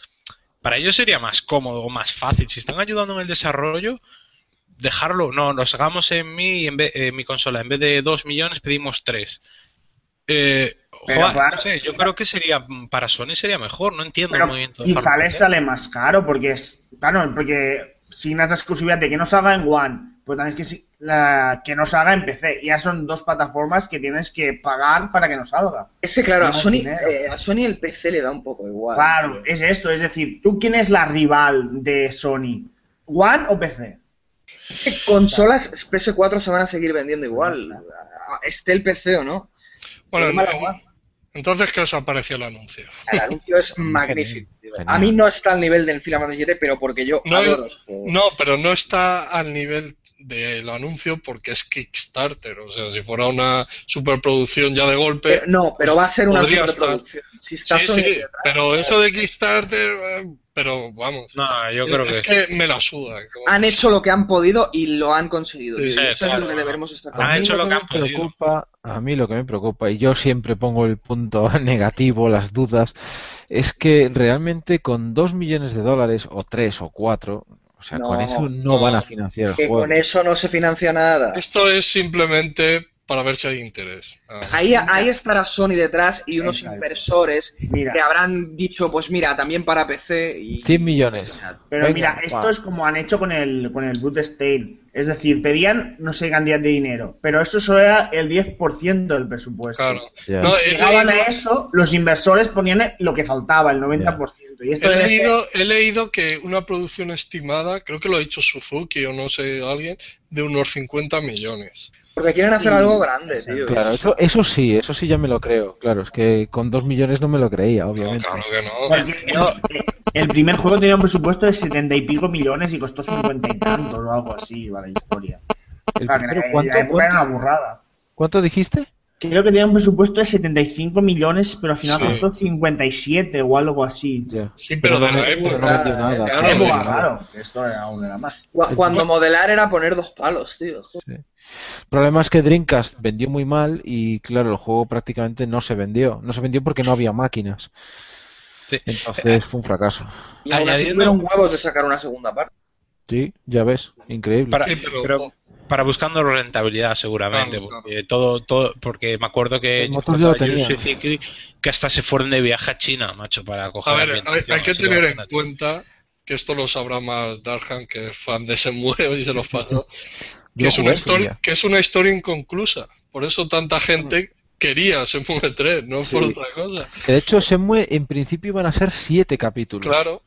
Speaker 3: para ellos sería más cómodo o más fácil, si están ayudando en el desarrollo, dejarlo, no, los hagamos en mi, en vez- en mi consola, en vez de 2 millones pedimos 3. Eh,
Speaker 5: Pero
Speaker 3: joder,
Speaker 5: claro,
Speaker 3: no sé, yo creo que sería, para Sony sería mejor, no entiendo
Speaker 5: Pero
Speaker 3: el movimiento. de
Speaker 5: quizá les
Speaker 3: en
Speaker 5: sale más caro, porque es. Claro, porque sin esa exclusividad de que no salga en One, pues también es que, si- la, que no salga en PC. Ya son dos plataformas que tienes que pagar para que no salga.
Speaker 4: Ese, claro, a Sony, eh, a Sony el PC le da un poco igual.
Speaker 5: Claro,
Speaker 4: tío.
Speaker 5: es esto, es decir, ¿tú quién es la rival de Sony? ¿One o PC?
Speaker 4: Consolas PS4 se van a seguir vendiendo igual, esté el PC o no.
Speaker 2: Bueno, entonces, ¿qué os ha parecido el anuncio?
Speaker 4: El anuncio es magnífico.
Speaker 1: Genial.
Speaker 4: A mí no está al nivel del Final Fantasy VII, pero porque yo
Speaker 2: No,
Speaker 4: adoro.
Speaker 2: No, pero no está al nivel del anuncio porque es Kickstarter. O sea, si fuera una superproducción ya de golpe.
Speaker 4: Pero- no, pero va a ser una superproducción. Si está
Speaker 2: sí,
Speaker 4: Sony
Speaker 2: sí,
Speaker 4: detrás,
Speaker 2: pero eso de Kickstarter, eh, pero vamos.
Speaker 3: No, yo creo
Speaker 2: es
Speaker 3: que,
Speaker 2: que me la suda.
Speaker 4: han hecho lo que han podido y lo han conseguido.
Speaker 2: Sí,
Speaker 4: Eso es lo que deberemos estar
Speaker 3: Han hecho lo que han podido.
Speaker 1: preocupa, a mí lo que me preocupa, y yo siempre pongo el punto negativo, las dudas, es que realmente con dos millones de dólares, o tres o cuatro, o sea, con eso no
Speaker 2: no.
Speaker 1: van a financiar el
Speaker 4: Que
Speaker 1: juego.
Speaker 4: con eso no se financia nada.
Speaker 2: Esto es simplemente para ver si hay interés. Ah.
Speaker 4: Ahí, ahí estará Sony detrás y unos
Speaker 5: Exacto.
Speaker 4: inversores
Speaker 5: Mira,
Speaker 4: que habrán dicho, pues mira, también para PC y...
Speaker 1: 100 millones.
Speaker 5: pero
Speaker 1: Venga,
Speaker 5: mira, esto es como han hecho con el, con el Brute Stain. Es decir, pedían no sé cantidad de dinero, pero eso solo era el 10% del presupuesto.
Speaker 2: Claro.
Speaker 1: Ya.
Speaker 2: No,
Speaker 5: Si llegaban a
Speaker 2: leído-
Speaker 5: eso, los inversores ponían lo que faltaba, el 90%. Y esto
Speaker 2: He
Speaker 5: debe ser-
Speaker 2: leído, he leído que una producción estimada, creo que lo ha dicho Suzuki o no sé, alguien, de unos 50 millones.
Speaker 4: Porque quieren hacer
Speaker 5: Sí,
Speaker 4: algo grande, tío.
Speaker 1: Claro, eso, eso sí, eso sí ya me lo creo. Claro, es que con dos millones no me lo creía,
Speaker 2: No,
Speaker 1: obviamente.
Speaker 2: claro que no.
Speaker 5: Porque el, primer juego tenía un presupuesto de 70 y pico millones y costó 50 y tantos o algo así, va la historia.
Speaker 1: El
Speaker 5: Claro,
Speaker 1: primero, ¿cuánto,
Speaker 5: la era
Speaker 1: cuánto,
Speaker 5: una burrada.
Speaker 1: cuánto dijiste?
Speaker 5: Creo que tenía un presupuesto de 75 millones, pero al final
Speaker 2: Sí.
Speaker 5: costó 57 o algo así.
Speaker 2: Sí, pero de la época.
Speaker 1: no nada.
Speaker 4: Claro,
Speaker 1: vendió
Speaker 5: época,
Speaker 1: nada.
Speaker 5: claro, que esto era aún era más.
Speaker 4: Cu- Cuando modelar era poner dos palos, tío.
Speaker 1: El problema es que Dreamcast vendió muy mal y claro, el juego prácticamente no se vendió. No se vendió porque no había máquinas.
Speaker 3: Sí.
Speaker 1: Entonces fue un fracaso.
Speaker 4: Y aún así tuvieron huevos de sacar una segunda parte.
Speaker 1: Sí, ya ves, increíble.
Speaker 3: Para-
Speaker 2: Sí, pero-
Speaker 3: pero para buscando rentabilidad seguramente
Speaker 2: Claro, claro.
Speaker 3: porque todo todo porque me acuerdo que
Speaker 1: tenía.
Speaker 3: Suzuki, que hasta se fueron de viaje a China macho para coger
Speaker 2: A ver, hay, que tener en cuenta que esto lo sabrá más Darhan, que es fan de Semue y se los pasó, que
Speaker 1: Yo
Speaker 2: es, una historia, que es una historia inconclusa. Por eso tanta gente quería Shenmue 3, no por otra cosa.
Speaker 1: Que de hecho, Shenmue en principio iban a ser siete capítulos.
Speaker 2: Claro.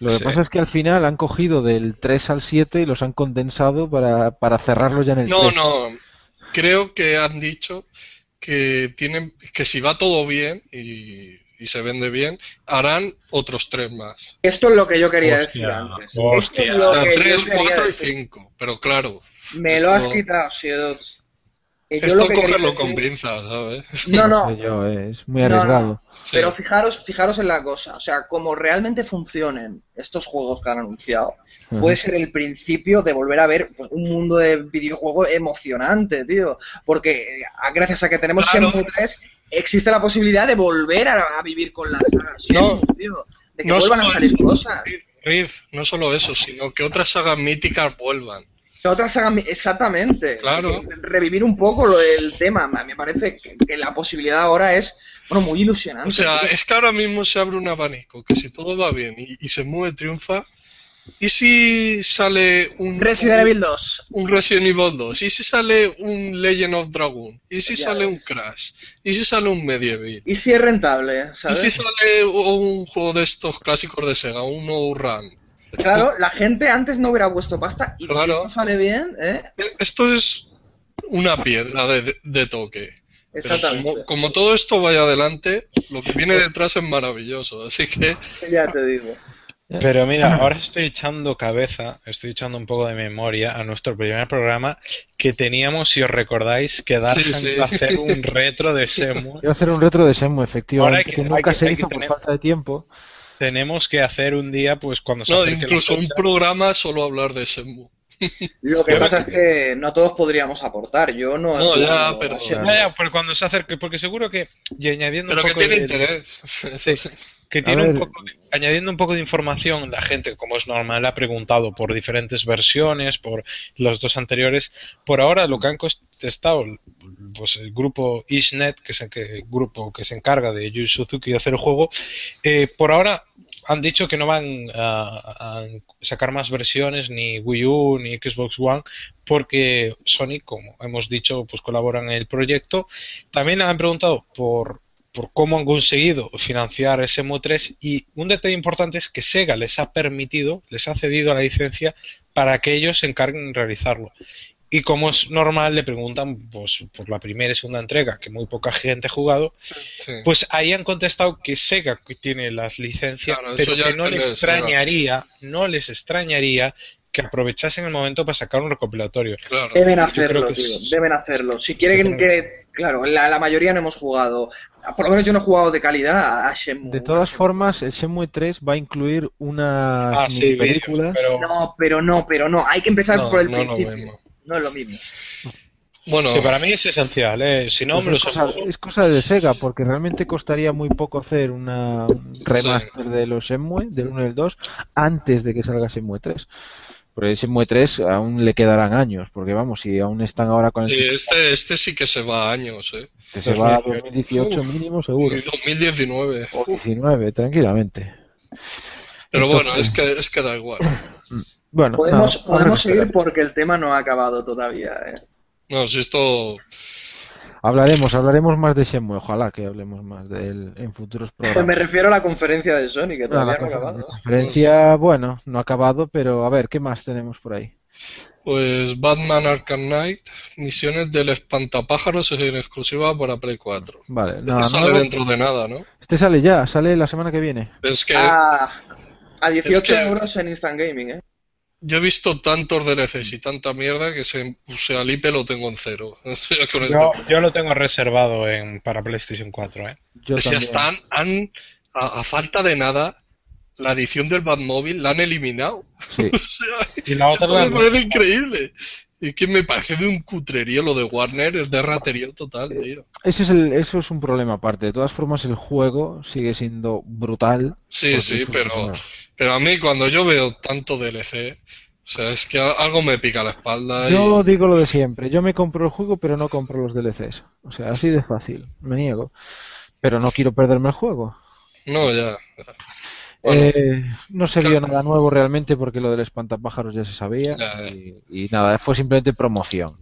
Speaker 1: Lo que
Speaker 2: Sí.
Speaker 1: pasa es que al final han cogido del 3 al 7 y los han condensado para, para cerrarlos ya en el
Speaker 2: No,
Speaker 1: 3.
Speaker 2: no. Creo que han dicho que tienen que si va todo bien y, y se vende bien, harán otros tres más.
Speaker 4: Esto es lo que yo quería
Speaker 3: Hostia,
Speaker 4: decir antes.
Speaker 3: hostia.
Speaker 4: Esto es
Speaker 2: O sea,
Speaker 4: que yo
Speaker 2: tres,
Speaker 4: quería
Speaker 2: cuatro y
Speaker 4: decir.
Speaker 2: cinco. Pero claro,
Speaker 4: Me lo has quitado, Siodox. Que yo
Speaker 2: esto
Speaker 4: lo que quería
Speaker 2: cogerlo
Speaker 4: decir-
Speaker 2: con pinzas, ¿sabes?
Speaker 4: No,
Speaker 1: No eh, es muy
Speaker 4: No, no.
Speaker 1: arriesgado.
Speaker 2: Sí.
Speaker 4: Pero fijaros, fijaros en la cosa, o sea, como realmente funcionen estos juegos que han anunciado, puede ser el principio de volver a ver pues, un mundo de videojuego emocionante, tío. Porque eh, gracias a que tenemos
Speaker 2: Claro.
Speaker 4: Shenmue 3, existe la posibilidad de volver a, a vivir con la saga Shenmue,
Speaker 2: No.
Speaker 4: tío. De que
Speaker 2: No
Speaker 4: vuelvan a salir cosas.
Speaker 2: Riff, no solo eso, sino que otras sagas míticas vuelvan.
Speaker 4: Que otras sagas, exactamente.
Speaker 2: Claro.
Speaker 4: Revivir un poco lo del tema. Me parece que, que la posibilidad ahora es, bueno, muy ilusionante.
Speaker 2: O sea, es que ahora mismo se abre un abanico, que si todo va bien y, y se mueve triunfa, ¿y si sale un
Speaker 4: Resident
Speaker 2: un-
Speaker 4: Evil 2.
Speaker 2: un Resident Evil 2? ¿Y si sale un Legend of Dragon? ¿Y si
Speaker 4: Ya
Speaker 2: sale un
Speaker 4: ves.
Speaker 2: Crash? ¿Y si sale un Medieval?
Speaker 4: Y si es rentable,
Speaker 2: ¿Y
Speaker 4: ¿sabes?
Speaker 2: si sale un juego de estos clásicos de Sega, un No Run?
Speaker 4: Claro, la gente antes no hubiera puesto pasta y si
Speaker 2: Claro.
Speaker 4: esto sale bien, ¿eh?
Speaker 2: Esto es una piedra de, toque.
Speaker 4: Exactamente.
Speaker 2: como, como todo esto vaya adelante, lo que viene detrás es maravilloso. Así que
Speaker 4: Ya te digo.
Speaker 3: Pero mira, ahora estoy echando cabeza, estoy echando un poco de memoria a nuestro primer programa que teníamos, si os recordáis, que Dark
Speaker 2: Sí, sí.
Speaker 3: iba a hacer un retro de Shenmue.
Speaker 1: Iba a hacer un retro de Shenmue, efectivamente,
Speaker 3: Ahora hay
Speaker 1: que,
Speaker 3: que- hay
Speaker 1: nunca
Speaker 3: que-
Speaker 1: se
Speaker 3: hay
Speaker 1: hizo por
Speaker 3: tener-
Speaker 1: falta de tiempo.
Speaker 3: Tenemos que hacer un día, pues cuando se
Speaker 2: no, incluso un programa solo hablar de Shenmue.
Speaker 4: Lo que pasa es que no todos podríamos aportar. Yo no.
Speaker 2: No, ya, pero-.
Speaker 3: Ya, ya, pero cuando se acerque, porque seguro que, y añadiendo
Speaker 2: Pero
Speaker 3: un
Speaker 2: que tiene
Speaker 3: de-
Speaker 2: interés.
Speaker 3: Sí, que tiene un poco, añadiendo un poco de información, la gente, como es normal, ha preguntado por diferentes versiones, por los dos anteriores. Por ahora, lo que han contestado, pues el grupo Ishnet, que es el, que- el grupo que se encarga de Yu Suzuki de hacer el juego, eh, por ahora han dicho que no van a, a sacar más versiones, ni Wii U, ni Xbox One, porque Sony, como hemos dicho, pues colaboran en el proyecto. También han preguntado por por cómo han conseguido financiar ese Shenmue 3 y un detalle importante es que Sega les ha permitido, les ha cedido la licencia para que ellos se encarguen de realizarlo. Y como es normal, le preguntan pues, por la primera y segunda entrega, que muy poca gente ha jugado,
Speaker 2: Sí.
Speaker 3: pues ahí han contestado que Sega tiene las licencias,
Speaker 2: Claro,
Speaker 3: pero que no les extrañaría, no les extrañaría que aprovechasen el momento para sacar un recopilatorio.
Speaker 2: Claro.
Speaker 4: Deben hacerlo,
Speaker 3: creo que
Speaker 4: tío.
Speaker 3: es-
Speaker 4: Deben hacerlo. Si quieren que. Claro, la, la mayoría no hemos jugado. Por lo menos yo no he jugado de calidad a Shenmue.
Speaker 1: De todas formas, el Shenmue 3 va a incluir unas
Speaker 3: Ah, sí,
Speaker 1: películas.
Speaker 3: pero-
Speaker 4: No, pero no, pero no. Hay que empezar
Speaker 2: No,
Speaker 4: por el
Speaker 2: no lo
Speaker 4: principio. No es lo mismo.
Speaker 2: Bueno,
Speaker 3: Sí, para mí es esencial, ¿eh? si no
Speaker 1: Pues
Speaker 3: me lo
Speaker 1: es, cosa,
Speaker 3: sé.
Speaker 1: es cosa de Sega, porque realmente costaría muy poco hacer una un remaster de los Shenmue, del 1 y el 2, antes de que salga Shenmue 3. Porque el Shenmue 3 aún le quedarán años, porque vamos, si aún están ahora con el
Speaker 2: sí,
Speaker 1: que
Speaker 2: este, este sí que se va a años, ¿eh?
Speaker 1: se va a
Speaker 3: 2018.
Speaker 1: 2018 mínimo seguro,
Speaker 2: Y 2019.
Speaker 1: o 19, tranquilamente.
Speaker 2: Pero bueno, es que, es que da igual.
Speaker 1: Bueno,
Speaker 4: Podemos,
Speaker 1: nada,
Speaker 4: podemos
Speaker 1: que
Speaker 4: seguir porque el tema no ha acabado todavía. ¿eh?
Speaker 2: No, si esto.
Speaker 1: Hablaremos, hablaremos más de Shenmue, ojalá que hablemos más de él en futuros programas.
Speaker 4: Me refiero a la conferencia de Sony, que todavía no ha acabado.
Speaker 1: la conferencia, bueno, no ha acabado, pero a ver, ¿qué más tenemos por ahí?
Speaker 2: Pues Batman Arkham Knight, misiones del espantapájaros en exclusiva para Play 4.
Speaker 1: Vale,
Speaker 2: Este
Speaker 1: nada
Speaker 2: sale dentro de nada, ¿no?
Speaker 1: Este sale ya, sale la semana que viene.
Speaker 2: Es que
Speaker 4: Ah, a 18
Speaker 2: Es que-
Speaker 4: euros en Instant Gaming, ¿eh?
Speaker 2: Yo he visto tantos DLCs y tanta mierda que se, o sea, lo tengo en cero. Con
Speaker 3: Yo, lo tengo reservado en, para PlayStation 4, ¿eh?
Speaker 1: Yo
Speaker 2: O sea, están, han, a, a falta de nada, la edición del Batmóvil la han eliminado.
Speaker 1: Sí.
Speaker 2: O sea,
Speaker 3: Y la otra la-
Speaker 2: me parece increíble. Es que me parece de un cutrerío lo de Warner, es de raterío total, tío.
Speaker 1: Ese es el, eso es un problema aparte. De todas formas, el juego sigue siendo brutal.
Speaker 2: Sí, sí, pero. Pero a mí cuando yo veo tanto DLC, o sea, es que algo me pica la espalda y...
Speaker 1: Yo digo lo de siempre. Yo me compro el juego, pero no compro los DLCs. O sea, así de fácil. Me niego. Pero no quiero perderme el juego.
Speaker 2: No, ya. ya. Bueno,
Speaker 1: Eh, no se vio nada nuevo realmente porque lo del espantapájaros ya se sabía.
Speaker 2: Ya, ya.
Speaker 1: Y, y nada, fue simplemente promoción.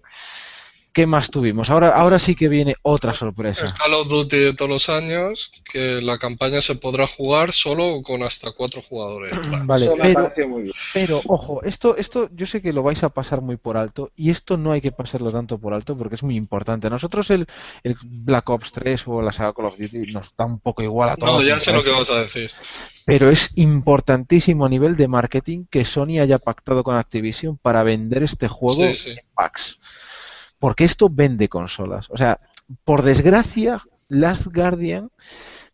Speaker 1: ¿Qué más tuvimos? Ahora, ahora sí que viene otra
Speaker 2: El
Speaker 1: sorpresa.
Speaker 2: Call of Duty de todos los años, que la campaña se podrá jugar solo o con hasta cuatro jugadores.
Speaker 1: Vale,
Speaker 4: Eso me
Speaker 1: pero,
Speaker 4: muy bien.
Speaker 1: pero ojo, esto, esto yo sé que lo vais a pasar muy por alto y esto no hay que pasarlo tanto por alto porque es muy importante. A nosotros el, el Black Ops 3 o la saga Call of Duty nos da un poco igual a todos.
Speaker 2: No, ya sé lo que vas a decir.
Speaker 1: Pero es importantísimo a nivel de marketing que Sony haya pactado con Activision para vender este juego
Speaker 2: Sí, sí.
Speaker 1: en packs. Porque esto vende consolas. O sea, por desgracia, Last Guardian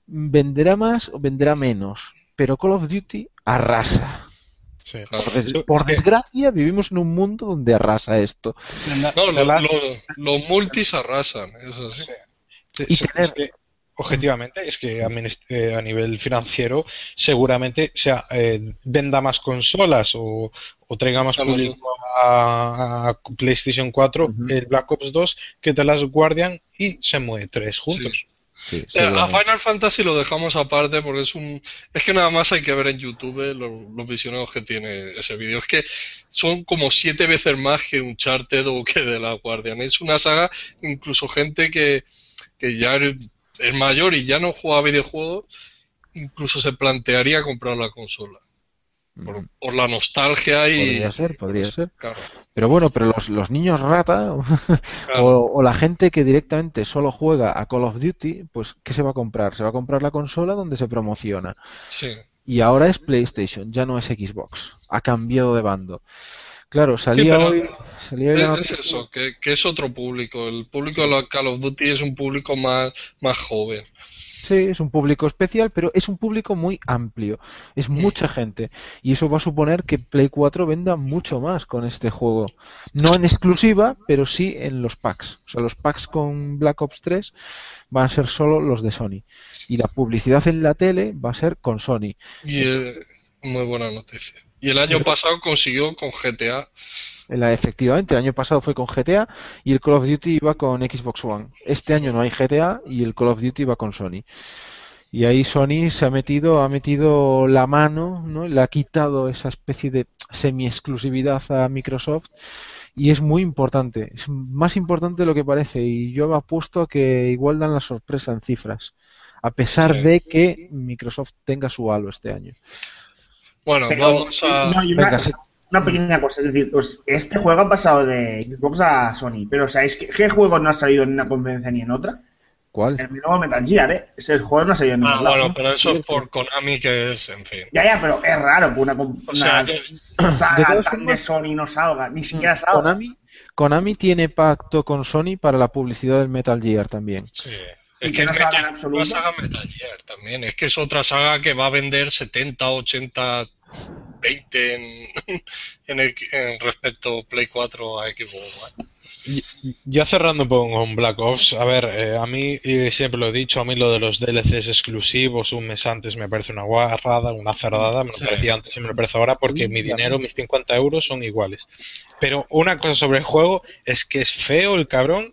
Speaker 1: venderá más o venderá menos. Pero Call of Duty arrasa.
Speaker 3: Sí.
Speaker 2: Claro.
Speaker 1: Por, des- desgracia, vivimos en un mundo donde arrasa esto.
Speaker 2: No,
Speaker 3: The
Speaker 2: lo- lo- los multis arrasan, eso sí.
Speaker 3: Sí. Sí,
Speaker 1: Y tener-
Speaker 3: objetivamente, es que a, eh, a nivel financiero seguramente sea, eh, venda más consolas o, o traiga más público a, a PlayStation 4
Speaker 1: Ujú.
Speaker 3: el Black Ops 2 que The Last Guardian y se mueve tres juntos.
Speaker 1: Sí,
Speaker 2: Eh, a. Final Fantasy lo dejamos aparte porque es un es que nada más hay que ver en YouTube lo- los visionados que tiene ese vídeo. Es que son como siete veces más que Uncharted o que de la Guardian. Es una saga, incluso gente que, que ya es mayor y ya no juega videojuegos, incluso se plantearía comprar la consola. Por, por la nostalgia y...
Speaker 1: Podría ser, podría ser.
Speaker 2: Claro,
Speaker 1: Pero bueno, pero los, los niños rata
Speaker 2: claro.
Speaker 1: o, o la gente que directamente solo juega a Call of Duty, pues ¿qué se va a comprar? Se va a comprar la consola donde se promociona.
Speaker 2: Sí.
Speaker 1: Y ahora es PlayStation, ya no es Xbox. Ha cambiado de bando. Claro, salía hoy, salía hoy
Speaker 2: Es, eso, que, que es otro público. El público de Call of Duty es un público más, más joven.
Speaker 1: Sí, es un público especial, pero es un público muy amplio. Es mucha gente. Y eso va a suponer que Play 4 venda mucho más con este juego. No en exclusiva, pero sí en los packs. O sea, los packs con Black Ops 3 van a ser solo los de Sony. Y la publicidad en la tele va a ser con Sony.
Speaker 2: Y eh, muy buena noticia. Y el año pasado consiguió con GTA.
Speaker 1: La- efectivamente, el año pasado fue con GTA y el Call of Duty iba con Xbox One. Este año no hay GTA y el Call of Duty va con Sony. Y ahí Sony se ha metido, ha metido la mano, ¿no? Le ha quitado esa especie de semi-exclusividad a Microsoft y es muy importante. Es más importante de lo que parece y yo me apuesto a que igual dan la sorpresa en cifras. A pesar de que Microsoft tenga su halo este año.
Speaker 2: Bueno,
Speaker 5: Pero,
Speaker 2: vamos a...
Speaker 5: no, y una, pequeña cosa, es decir, pues este juego ha pasado de Xbox a Sony, pero ¿sabéis qué, qué juego no ha salido en una conferencia ni en otra?
Speaker 1: ¿Cuál?
Speaker 5: El nuevo Metal Gear, ¿eh? Ese juego no ha salido en
Speaker 2: Ah,
Speaker 5: ningún lado.
Speaker 2: bueno, pero eso es por Konami que es, en fin.
Speaker 5: Ya, ya, pero es raro que una, com-
Speaker 2: O sea,
Speaker 5: una saga tan de Sony no salga, ni siquiera salga.
Speaker 1: Konami, Konami tiene pacto con Sony para la publicidad del Metal Gear también.
Speaker 2: Sí. Es
Speaker 5: que
Speaker 2: que
Speaker 5: no
Speaker 2: es
Speaker 5: saga en
Speaker 2: Metal-
Speaker 5: absoluto.
Speaker 2: una saga Metal Gear también. Es que es otra saga que va a vender 70, 80, 20 en, en, el- en respecto Play 4 a Xbox One.
Speaker 3: Ya cerrando un poco con Black Ops, a ver, eh, a mí eh, siempre lo he dicho, a mí lo de los DLCs exclusivos un mes antes me parece una guarrada, una cerdada, me lo
Speaker 2: Sí.
Speaker 3: parecía antes y me lo parece ahora porque mi dinero, mis 50 euros son iguales. Pero una cosa sobre el juego es que es feo el cabrón,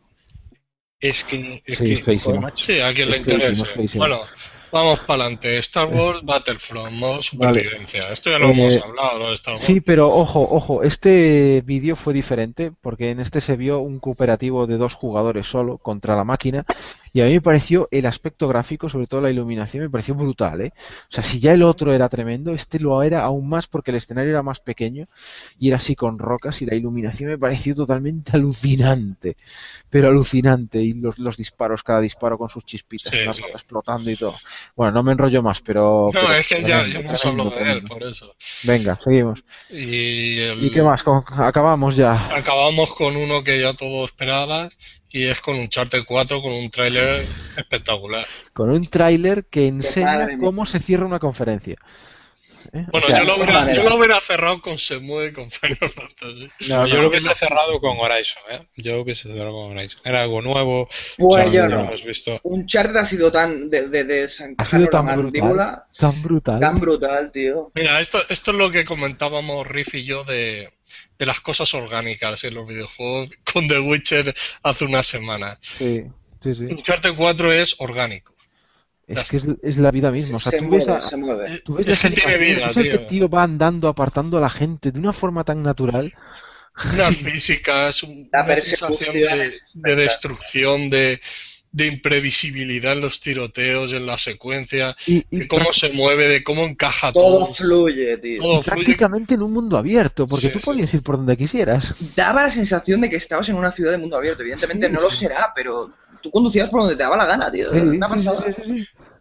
Speaker 3: es que... Es
Speaker 1: Sí,
Speaker 3: que,
Speaker 1: es feísimo.
Speaker 3: macho.
Speaker 2: Sí, a quien le
Speaker 1: feísimo.
Speaker 2: Bueno, vamos para adelante. Star Wars Battlefront, modo supervivencia. Esto ya lo
Speaker 1: Eh,
Speaker 2: hemos hablado, lo de Star Wars.
Speaker 1: Sí, pero ojo, ojo, este vídeo fue diferente porque en este se vio un cooperativo de dos jugadores solo contra la máquina y a mí me pareció el aspecto gráfico, sobre todo la iluminación, me pareció brutal, ¿eh? O sea, si ya el otro era tremendo, este lo era aún más porque el escenario era más pequeño y era así con rocas y la iluminación me pareció totalmente alucinante, pero alucinante y los, los disparos, cada disparo con sus chispitas,
Speaker 2: Sí, sí.
Speaker 1: explotando y todo. Bueno, no me enrollo más, pero...
Speaker 2: No,
Speaker 1: pero
Speaker 2: es que ya, ya hemos hablado de él, por eso.
Speaker 1: Venga, seguimos.
Speaker 2: Y, el-
Speaker 1: ¿Y qué más? Acabamos ya.
Speaker 2: Acabamos con uno que ya todo esperaba y es con un Charter 4 con un tráiler espectacular.
Speaker 1: Con un tráiler que enseña cómo se cierra una conferencia. ¿Eh?
Speaker 2: Bueno,
Speaker 1: O sea,
Speaker 2: yo, lo hubiera, yo lo hubiera cerrado con Semue y con Final Fantasy.
Speaker 3: No, yo
Speaker 1: no,
Speaker 3: lo hubiese cerrado con Horizon, ¿eh? Yo lo hubiese cerrado con Horizon. Era algo nuevo.
Speaker 4: Pues yo no.
Speaker 3: hemos visto.
Speaker 4: Un charter ha sido tan de, de, de
Speaker 1: ha sido tan
Speaker 4: mandíbula
Speaker 1: brutal, tan brutal.
Speaker 4: tan brutal, tío.
Speaker 2: Mira, esto, esto es lo que comentábamos Riff y yo de, de las cosas orgánicas en los videojuegos con The Witcher hace una semana.
Speaker 1: Sí, sí, sí.
Speaker 2: Uncharted 4 es orgánico.
Speaker 1: Es que es, es la vida misma. O sea,
Speaker 4: se
Speaker 1: tú ves
Speaker 4: mueve,
Speaker 1: a-
Speaker 4: se mueve.
Speaker 1: tú ves
Speaker 2: es que tiene vida,
Speaker 1: ves
Speaker 2: tío.
Speaker 1: tío va andando, apartando a la gente de una forma tan natural.
Speaker 2: unas físicas, un-
Speaker 4: La
Speaker 2: una sensación de,
Speaker 4: es
Speaker 2: de destrucción, de, de imprevisibilidad en los tiroteos, en la secuencia,
Speaker 1: Y, y
Speaker 2: de cómo se mueve, de cómo encaja
Speaker 4: Todo
Speaker 2: todo.
Speaker 4: fluye, tío.
Speaker 2: Todo fluye.
Speaker 1: prácticamente en un mundo abierto, porque
Speaker 2: Sí,
Speaker 1: tú
Speaker 2: sí.
Speaker 1: podías ir por donde quisieras.
Speaker 4: Daba la sensación de que estabas en una ciudad de mundo abierto. Evidentemente no lo será, pero tú conducías por donde te daba la gana, tío.
Speaker 1: Sí,
Speaker 4: Una
Speaker 1: sí, sí,
Speaker 4: pasada.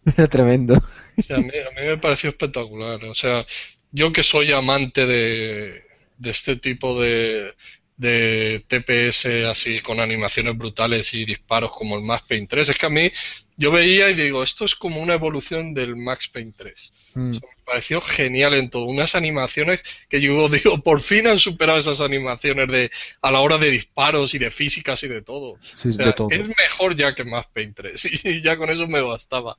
Speaker 1: Era tremendo.
Speaker 2: A, mí, a me pareció espectacular. O sea, yo que soy amante de, de este tipo de, de TPS así con animaciones brutales y disparos como el Max Payne 3, es que a mí yo veía y digo, esto es como una evolución del Max Payne 3.
Speaker 1: Mm.
Speaker 2: O sea, me pareció genial en todo. Unas animaciones que yo digo, por fin han superado esas animaciones de a la hora de disparos y de físicas y de todo.
Speaker 1: Sí,
Speaker 2: O sea,
Speaker 1: de todo.
Speaker 2: es mejor ya que Max Payne 3 y ya con eso me bastaba.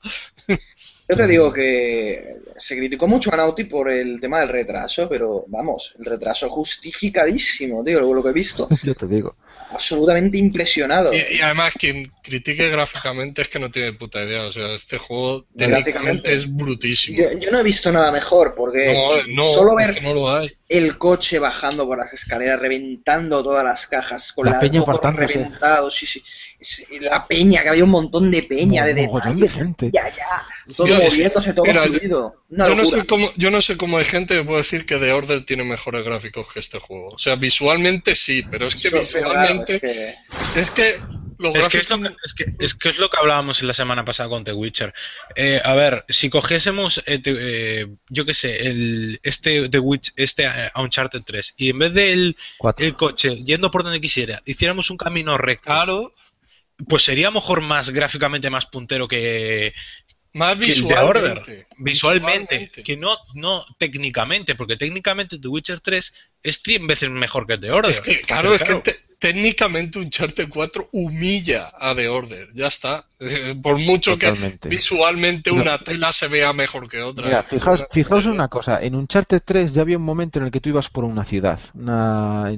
Speaker 4: Yo te digo que se criticó mucho a Naughty por el tema del retraso, pero vamos, el retraso justificadísimo, lo, lo que he visto.
Speaker 1: Yo te digo.
Speaker 4: Absolutamente impresionado.
Speaker 2: Y, y además, quien critique gráficamente es que no tiene puta idea. O sea, este juego
Speaker 4: Gráficamente.
Speaker 2: técnicamente es brutísimo.
Speaker 4: Yo, yo no he visto nada mejor, porque
Speaker 2: No, no,
Speaker 4: solo ver
Speaker 2: que no lo hay.
Speaker 4: El coche bajando por las escaleras, reventando todas las cajas, con
Speaker 1: La
Speaker 4: la
Speaker 1: peña
Speaker 4: reventado, sí, sí. Es- La peña, que había un montón de peña, de
Speaker 1: de
Speaker 4: detalles.
Speaker 1: gente.
Speaker 4: Ya, ya. Todo
Speaker 2: Yo-
Speaker 4: moviéndose, todo
Speaker 2: mira.
Speaker 4: Una
Speaker 2: Yo no, sé cómo, yo no sé cómo hay gente que puede decir que The Order tiene mejores gráficos que este juego. O sea, visualmente sí, pero es que
Speaker 4: Eso,
Speaker 2: visualmente.
Speaker 4: es que-
Speaker 2: Es que
Speaker 3: Es que es, lo que, es, que, es que es lo que hablábamos la semana pasada con The Witcher. Eh, a ver, si cogiésemos, eh, eh, yo qué sé, el, este The Witch, este eh, Uncharted 3, y en vez del el coche yendo por donde quisiera, hiciéramos un camino recto,
Speaker 2: Claro,
Speaker 3: pues sería a lo mejor más gráficamente más puntero que,
Speaker 2: más
Speaker 3: que el The Order.
Speaker 2: visualmente.
Speaker 3: Visualmente, que no, no técnicamente, porque técnicamente The Witcher 3 es 100 veces mejor que The Order.
Speaker 2: Es que, claro,
Speaker 3: Pero
Speaker 2: es que te- técnicamente Uncharted 4 humilla a The Order, ya está. Eh, Por mucho
Speaker 1: Totalmente.
Speaker 2: que visualmente
Speaker 1: No.
Speaker 2: una tela se vea mejor que otra.
Speaker 1: Mira, fijaos, fijaos una cosa, en Uncharted 3 ya había un momento en el que tú ibas por una ciudad, una...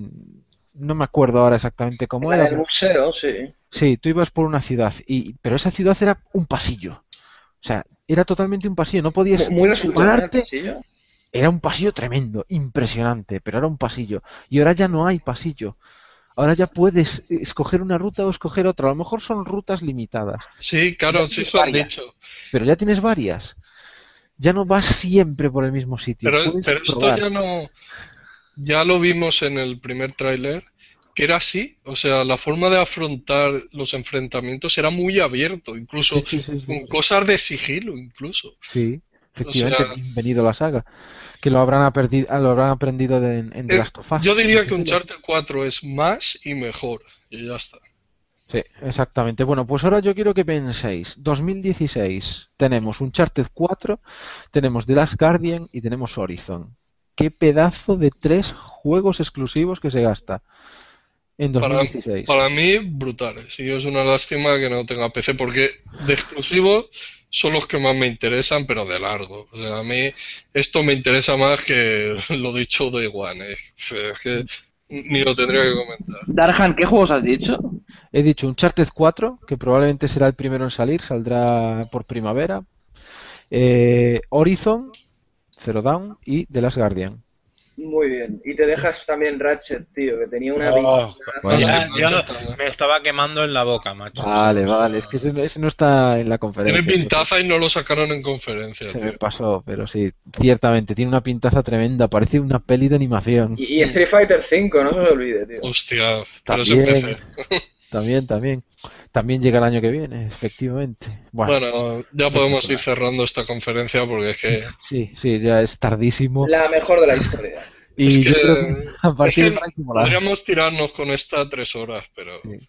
Speaker 1: no me acuerdo ahora exactamente cómo
Speaker 4: La
Speaker 1: era, pero-
Speaker 4: museo, sí.
Speaker 1: sí, tú ibas por una ciudad, y pero esa ciudad era un pasillo, o sea, era totalmente un pasillo, no podías
Speaker 4: el
Speaker 1: pararte,
Speaker 4: pasillo.
Speaker 1: era un pasillo tremendo, impresionante, pero era un pasillo, y ahora ya no hay pasillo, ahora ya puedes escoger una ruta o escoger otra, a lo mejor son rutas limitadas,
Speaker 2: Sí, claro, sí, eso han dicho.
Speaker 1: pero ya tienes varias. Ya no vas siempre por el mismo sitio.
Speaker 2: Pero, esto ya no. Ya lo vimos en el primer tráiler, que era así. O sea, la forma de afrontar los enfrentamientos era muy abierto, incluso
Speaker 1: Sí, sí, sí, sí.
Speaker 2: con cosas de sigilo, incluso.
Speaker 1: Sí, efectivamente,
Speaker 2: O sea-
Speaker 1: bienvenido a la saga. Que lo habrán, aperdi- lo habrán aprendido de- en, en The
Speaker 2: Eh,
Speaker 1: Last of Us.
Speaker 2: Yo diría que Uncharted 4 es más y mejor. Y ya está.
Speaker 1: Sí, exactamente. Bueno, pues ahora yo quiero que penséis. 2016 tenemos Uncharted 4, tenemos The Last Guardian y tenemos Horizon. Qué pedazo de tres juegos exclusivos que se gasta en
Speaker 2: Para,
Speaker 1: 2016.
Speaker 2: para mí, brutales. Y es una lástima que no tenga PC, porque de exclusivos son los que más me interesan, pero de largo. O sea, a mí esto me interesa más que lo dicho de One. eh. Es que ni lo tendría que comentar.
Speaker 4: Darhan, ¿qué juegos has dicho?
Speaker 1: He dicho Uncharted 4, que probablemente será el primero en salir, saldrá por primavera. Eh, Horizon, Zero Dawn y The Last Guardian.
Speaker 4: Muy bien. Y te dejas también Ratchet, tío, que tenía una
Speaker 3: Oh,
Speaker 1: bueno.
Speaker 3: Ya- me estaba quemando en la boca, macho.
Speaker 1: Vale, vale, es que ese, ese no está en la conferencia.
Speaker 2: Tiene pintaza y no lo sacaron en conferencia,
Speaker 1: Se me pasó, pero sí, ciertamente, tiene una pintaza tremenda, parece una peli de animación.
Speaker 4: Y, y Street Fighter 5, no se os olvide, tío.
Speaker 2: Hostia, pero es en
Speaker 1: También,
Speaker 2: PC.
Speaker 1: También, también. También llega el año que viene, efectivamente. Bueno,
Speaker 2: Bueno, ya podemos ir cerrando esta conferencia porque es que
Speaker 1: sí, sí, ya es tardísimo.
Speaker 4: La mejor de la historia.
Speaker 1: Y
Speaker 2: es
Speaker 1: yo
Speaker 2: que-
Speaker 1: creo que a
Speaker 2: es
Speaker 1: partir
Speaker 2: que
Speaker 1: de ahora hay que molar.
Speaker 2: podríamos tirarnos con esta tres horas, pero
Speaker 1: Sí.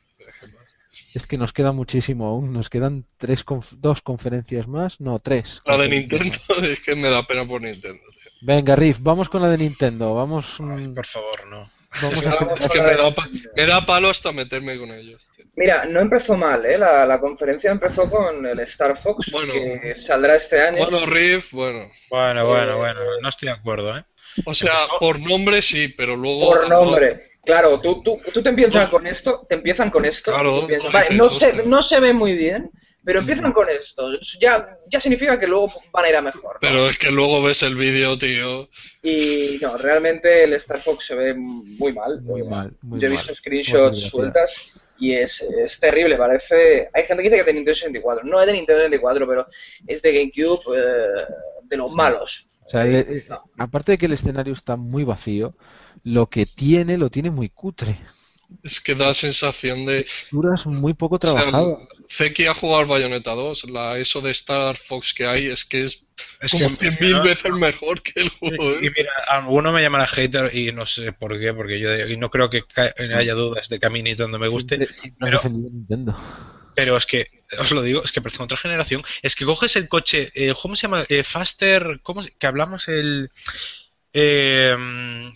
Speaker 1: Es que nos queda muchísimo aún. Nos quedan tres conf- dos conferencias más. No, tres.
Speaker 2: la de Nintendo es que me da pena por Nintendo. tío.
Speaker 1: Venga, Riff, vamos con la de Nintendo. Vamos,
Speaker 3: Ay,
Speaker 1: mm,
Speaker 3: por favor, no.
Speaker 1: Vamos
Speaker 2: Es
Speaker 1: a
Speaker 2: es que me, da, pa- me da palo hasta meterme con ellos. tío.
Speaker 4: Mira, no empezó mal, ¿eh? La, la conferencia empezó con el Star Fox,
Speaker 2: Bueno.
Speaker 4: que saldrá este año.
Speaker 2: Bueno, Riff, bueno.
Speaker 3: Bueno, bueno, bueno, no estoy de acuerdo, ¿eh?
Speaker 2: O sea, por nombre sí, pero luego.
Speaker 4: Por nombre. Claro, tú, tú, tú te empiezan con esto, te empiezan con esto.
Speaker 2: Claro,
Speaker 4: vale, no, se, no se ve muy bien, pero empiezan con esto. Ya, ya significa que luego van a ir a mejor. ¿no?
Speaker 2: Pero es que luego ves el vídeo, tío.
Speaker 4: Y no, realmente el Star Fox se ve muy mal.
Speaker 1: Muy mal, muy
Speaker 4: Yo he
Speaker 1: mal.
Speaker 4: visto screenshots sueltas y es, es terrible. Parece. Hay gente que dice que es de Nintendo 64. No es de Nintendo 64, pero es de GameCube eh, de los malos.
Speaker 1: O sea, eh, eh,
Speaker 4: No.
Speaker 1: aparte de que el escenario está muy vacío, lo que tiene lo tiene muy cutre.
Speaker 2: Es que da sensación de.
Speaker 1: Texturas muy poco
Speaker 2: o sea. Zeki ha jugado al Bayonetta 2. La, eso de Star Fox que hay es que es,
Speaker 3: Es
Speaker 2: como
Speaker 3: que-
Speaker 2: 100.000
Speaker 3: ¿no?
Speaker 2: veces mejor que el juego.
Speaker 3: Y
Speaker 2: ¿eh?
Speaker 3: mira, alguno me llamará hater y no sé por qué, porque yo y no creo que haya dudas de que a mí Nintendo me guste,
Speaker 1: Siempre, siempre has
Speaker 3: pero-
Speaker 1: a Nintendo.
Speaker 3: pero es que, os lo digo, es que parece otra generación. Es que coges el coche, eh, ¿cómo se llama? Eh, Faster, ¿cómo se- que hablamos el eh,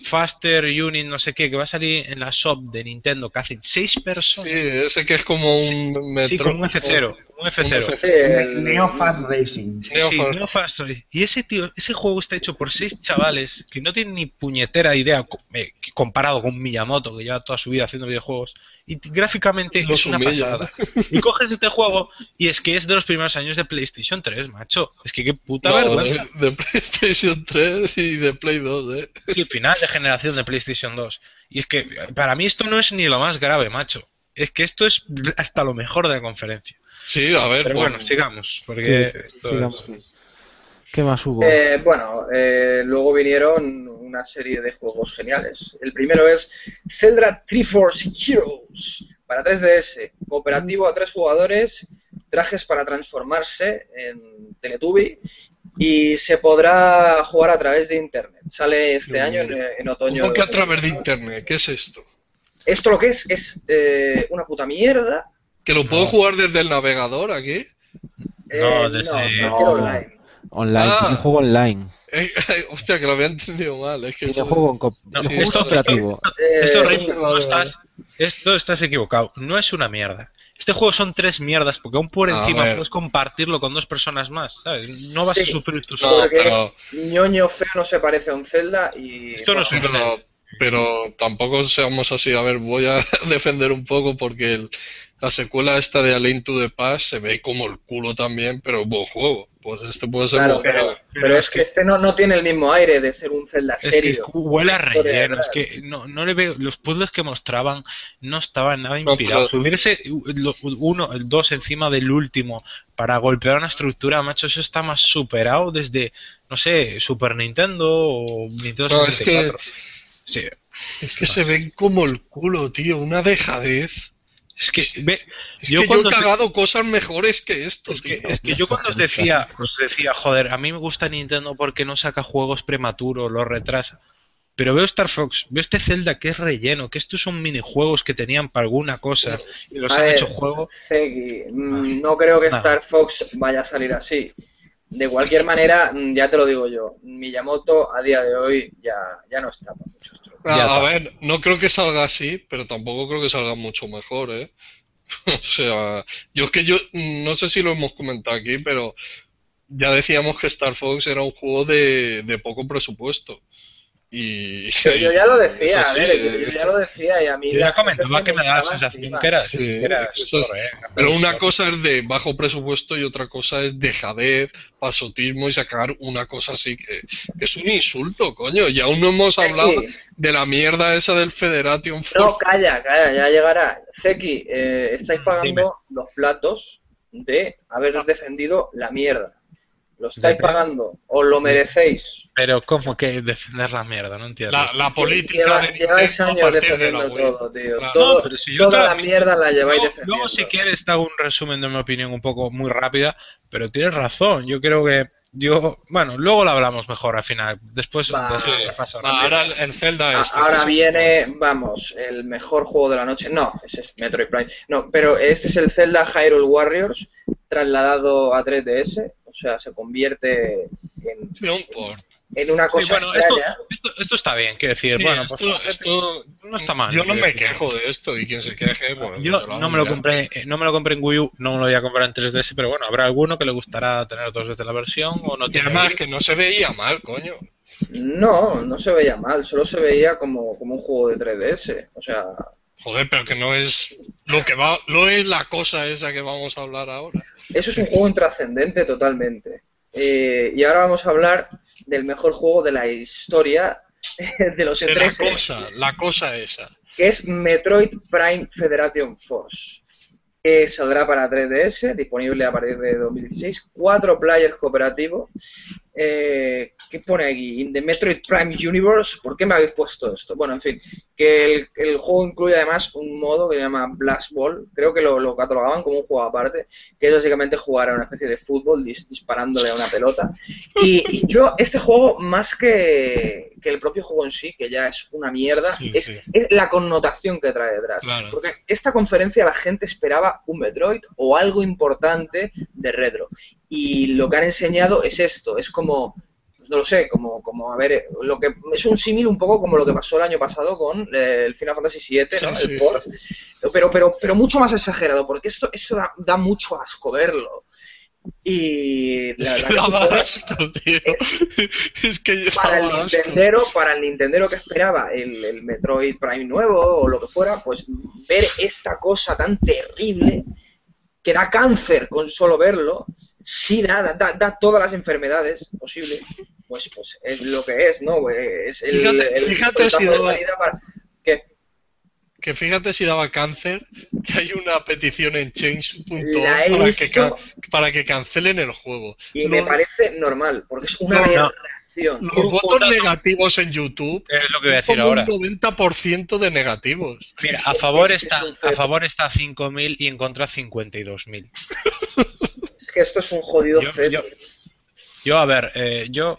Speaker 3: Faster Unit, no sé qué, que va a salir en la shop de Nintendo, que hacen seis
Speaker 2: Sí,
Speaker 3: personas.
Speaker 2: ese que es como un metro.
Speaker 3: Sí, como un F0, un F0.
Speaker 4: Sí, el-
Speaker 5: Neo Fast Racing.
Speaker 2: Neo
Speaker 3: Sí,
Speaker 2: Fast.
Speaker 3: Neo Fast Race. Y ese tío, ese juego está hecho por seis chavales que no tienen ni puñetera idea eh, comparado con Miyamoto, que lleva toda su vida haciendo videojuegos. Y gráficamente
Speaker 2: Los
Speaker 3: es una
Speaker 2: humilla.
Speaker 3: pasada. Y coges este juego y es que es de los primeros años de PlayStation 3, macho. Es que qué puta
Speaker 2: No,
Speaker 3: vergüenza.
Speaker 2: de, de PlayStation 3 y de Play 2, ¿eh?
Speaker 3: Sí, final de generación de PlayStation 2. Y es que para mí esto no es ni lo más grave, macho. Es que esto es hasta lo mejor de la conferencia.
Speaker 2: Sí, a ver.
Speaker 3: Pero
Speaker 2: pues,
Speaker 3: bueno, sigamos, porque
Speaker 1: Sí,
Speaker 3: esto
Speaker 1: sigamos.
Speaker 3: es-
Speaker 1: ¿Qué más hubo?
Speaker 4: Eh, bueno, eh, luego vinieron una serie de juegos geniales. El primero es Zelda Triforce Heroes para 3DS, cooperativo a tres jugadores, trajes para transformarse en Teletubby y se podrá jugar a través de internet. Sale este año en, en otoño.
Speaker 2: ¿Cómo que a través de internet? ¿Qué es esto?
Speaker 4: Esto lo que es es eh, una puta mierda.
Speaker 2: ¿Que lo puedo
Speaker 3: No.
Speaker 2: jugar desde el navegador aquí?
Speaker 4: Eh,
Speaker 3: No,
Speaker 4: no,
Speaker 3: desde-
Speaker 1: no.
Speaker 4: online.
Speaker 1: Online,
Speaker 2: Ah.
Speaker 1: tiene juego online.
Speaker 2: Eh, hostia, que lo había entendido mal. Es que
Speaker 1: Tiene
Speaker 2: eso-
Speaker 1: juego, en co-
Speaker 3: No,
Speaker 2: sí, esto-
Speaker 1: cooperativo.
Speaker 4: Eh,
Speaker 3: Esto es horrible,
Speaker 2: vale,
Speaker 3: no
Speaker 2: vale.
Speaker 3: estás, esto estás equivocado. No es una mierda. Este juego son tres mierdas, porque aún por encima puedes compartirlo con dos personas más, ¿sabes? No vas a sufrir tú
Speaker 2: No,
Speaker 3: solo.
Speaker 4: porque
Speaker 2: pero-
Speaker 4: es ñoño feo, no se parece a un Zelda y...
Speaker 3: Esto no es un
Speaker 2: pero tampoco seamos así. A ver, voy a defender un poco porque el- la secuela esta de A Link to the Past se ve como el culo también, pero buen juego. Pues este puede ser
Speaker 4: Claro, pero,
Speaker 2: juego.
Speaker 4: pero es que este no, no tiene el mismo aire de ser un Zelda
Speaker 3: Es que
Speaker 4: serio.
Speaker 3: huele a relleno, es que no, no le veo, los puzzles que mostraban no estaban nada
Speaker 2: No,
Speaker 3: inspirados.
Speaker 2: pero-
Speaker 3: Hubiese lo- uno, el dos encima del último para golpear una estructura, macho, eso está más superado desde, no sé, Super Nintendo o Nintendo
Speaker 2: No, es que-
Speaker 3: 64. Sí,
Speaker 2: Es que se ven como el culo, tío. Una dejadez.
Speaker 3: es que ve,
Speaker 2: Es
Speaker 3: Yo
Speaker 2: que yo he
Speaker 3: se-
Speaker 2: cagado cosas mejores que esto,
Speaker 3: Es que,
Speaker 2: tío.
Speaker 3: es que yo cuando os decía, os decía, joder, a mí me gusta Nintendo porque no saca juegos prematuros, los retrasa. Pero veo Star Fox, veo este Zelda que es relleno, que estos son minijuegos que tenían para alguna cosa y los
Speaker 4: A
Speaker 3: han
Speaker 4: ver,
Speaker 3: hecho juego.
Speaker 4: Zeki, mm, no creo que
Speaker 3: Nada.
Speaker 4: Star Fox vaya a salir así. De cualquier manera, mm, ya te lo digo yo, Miyamoto a día de hoy ya, ya no está para muchos trucos.
Speaker 2: A,
Speaker 3: Ya
Speaker 2: a ver, no creo que salga así, pero tampoco creo que salga mucho mejor, ¿eh? O sea, yo es que yo no sé si lo hemos comentado aquí, pero ya decíamos que Star Fox era un juego de, de poco presupuesto. Y
Speaker 4: Yo, yo ya lo decía, a ver, yo, ya lo decía y a mí
Speaker 3: Yo ya comentaba que me daba sensación que era,
Speaker 2: Sí,
Speaker 3: que era
Speaker 2: eso es-
Speaker 3: store, ¿eh?
Speaker 2: Pero una cosa es de bajo presupuesto y otra cosa es dejadez, pasotismo y sacar una cosa así que, que es un insulto, coño. Y aún no hemos hablado
Speaker 4: Zeki,
Speaker 2: de la mierda esa del Federation
Speaker 4: No,
Speaker 2: Force.
Speaker 4: calla, calla, ya llegará. Zeki, eh, estáis pagando
Speaker 3: Dime.
Speaker 4: los platos de haber defendido la mierda. Lo estáis pagando, os lo merecéis.
Speaker 3: Pero ¿cómo que defender la mierda? No entiendo.
Speaker 2: La, la política
Speaker 4: Lleva-
Speaker 2: de
Speaker 4: lleváis años
Speaker 2: de
Speaker 4: defendiendo todo, tío.
Speaker 2: Claro.
Speaker 4: Todo-
Speaker 3: No, pero si yo
Speaker 4: toda la mierda la lleváis
Speaker 3: Luego,
Speaker 4: defendiendo.
Speaker 3: luego, si quieres, te hago un resumen de mi opinión un poco muy rápida, pero tienes razón. Yo creo que yo, bueno, luego lo hablamos mejor al final. Después
Speaker 4: Va.
Speaker 3: de-
Speaker 2: Sí.
Speaker 3: pasa
Speaker 2: Va, ahora el, el Zelda
Speaker 4: A-
Speaker 2: este.
Speaker 4: Ahora viene, vamos, el mejor juego de la noche. No, ese es Metroid Prime. No, pero este es el Zelda Hyrule Warriors trasladado a 3DS. O sea, se convierte en,
Speaker 2: Sí, un port.
Speaker 4: en una
Speaker 3: Sí,
Speaker 4: cosa
Speaker 3: bueno, esto,
Speaker 4: extraña.
Speaker 3: esto, esto está bien, quiero decir,
Speaker 2: Sí,
Speaker 3: bueno, pues,
Speaker 2: esto, esto
Speaker 3: no está mal.
Speaker 2: Yo no me
Speaker 3: decir.
Speaker 2: quejo de esto y quien se queje, pues,
Speaker 3: Yo no me lo compré, eh, no me lo compré en Wii U, no me lo voy a comprar en 3DS, pero bueno, habrá alguno que le gustará tener dos veces la versión o no
Speaker 2: Y
Speaker 3: tiene
Speaker 2: además que no se veía mal, coño.
Speaker 4: No, no se veía mal, solo se veía como, como un juego de 3DS. O sea,
Speaker 2: Joder, pero que no es lo que va, no es la cosa esa que vamos a hablar ahora.
Speaker 4: Eso es un juego intrascendente totalmente. Eh, y ahora vamos a hablar del mejor juego de la historia de los
Speaker 2: De la
Speaker 4: E3,
Speaker 2: cosa, la cosa esa.
Speaker 4: que es Metroid Prime Federation Force, que saldrá para 3DS, disponible a partir de 2016, cuatro players cooperativo. Eh, ¿Qué pone aquí? In the Metroid Prime Universe, ¿por qué me habéis puesto esto? Bueno, en fin, que el, el juego incluye además un modo que se llama Blast Ball, creo que lo, lo catalogaban como un juego aparte, que es básicamente jugar a una especie de fútbol dis- disparándole a una pelota. Y yo, este juego, más que, que el propio juego en sí, que ya es una mierda,
Speaker 2: Sí,
Speaker 4: es,
Speaker 2: sí.
Speaker 4: es la connotación que trae detrás.
Speaker 2: Claro.
Speaker 4: Porque esta conferencia la gente esperaba un Metroid o algo importante de retro. Y lo que han enseñado es esto, es como, no lo sé, como, como a ver, lo que es un símil un poco como lo que pasó el año pasado con eh, el Final Fantasy VII, ¿no?
Speaker 2: Sí,
Speaker 4: el
Speaker 2: sí,
Speaker 4: port.
Speaker 2: sí.
Speaker 4: Pero, pero, pero mucho más exagerado, porque esto, eso da, da mucho asco verlo. Y la
Speaker 2: Es que
Speaker 4: que
Speaker 2: daba
Speaker 4: supone-
Speaker 2: asco, tío. Es que
Speaker 4: para el
Speaker 2: asco.
Speaker 4: Nintendero, para el Nintendero que esperaba el, el Metroid Prime nuevo o lo que fuera, pues ver esta cosa tan terrible que da cáncer con solo verlo, sí da, da, da todas las enfermedades posibles, pues, pues es lo que es, ¿no? Es el,
Speaker 2: Fíjate-
Speaker 4: el
Speaker 2: fíjate si
Speaker 4: de
Speaker 2: daba-
Speaker 4: salida para... ¿Qué?
Speaker 2: Que fíjate si daba cáncer, que hay una petición en change.org para, que para que cancelen el juego.
Speaker 4: Y me parece normal, porque es una
Speaker 2: No, no.
Speaker 4: aberración.
Speaker 2: Los votos negativos en YouTube
Speaker 3: Es lo que voy a decir
Speaker 2: como
Speaker 3: ahora.
Speaker 2: un 90% de negativos.
Speaker 3: Mira, a favor
Speaker 4: Es- es
Speaker 3: está a favor está 5.000 y en contra 52.000.
Speaker 4: Es que esto es un jodido
Speaker 3: yo- Yo, a ver, eh, yo.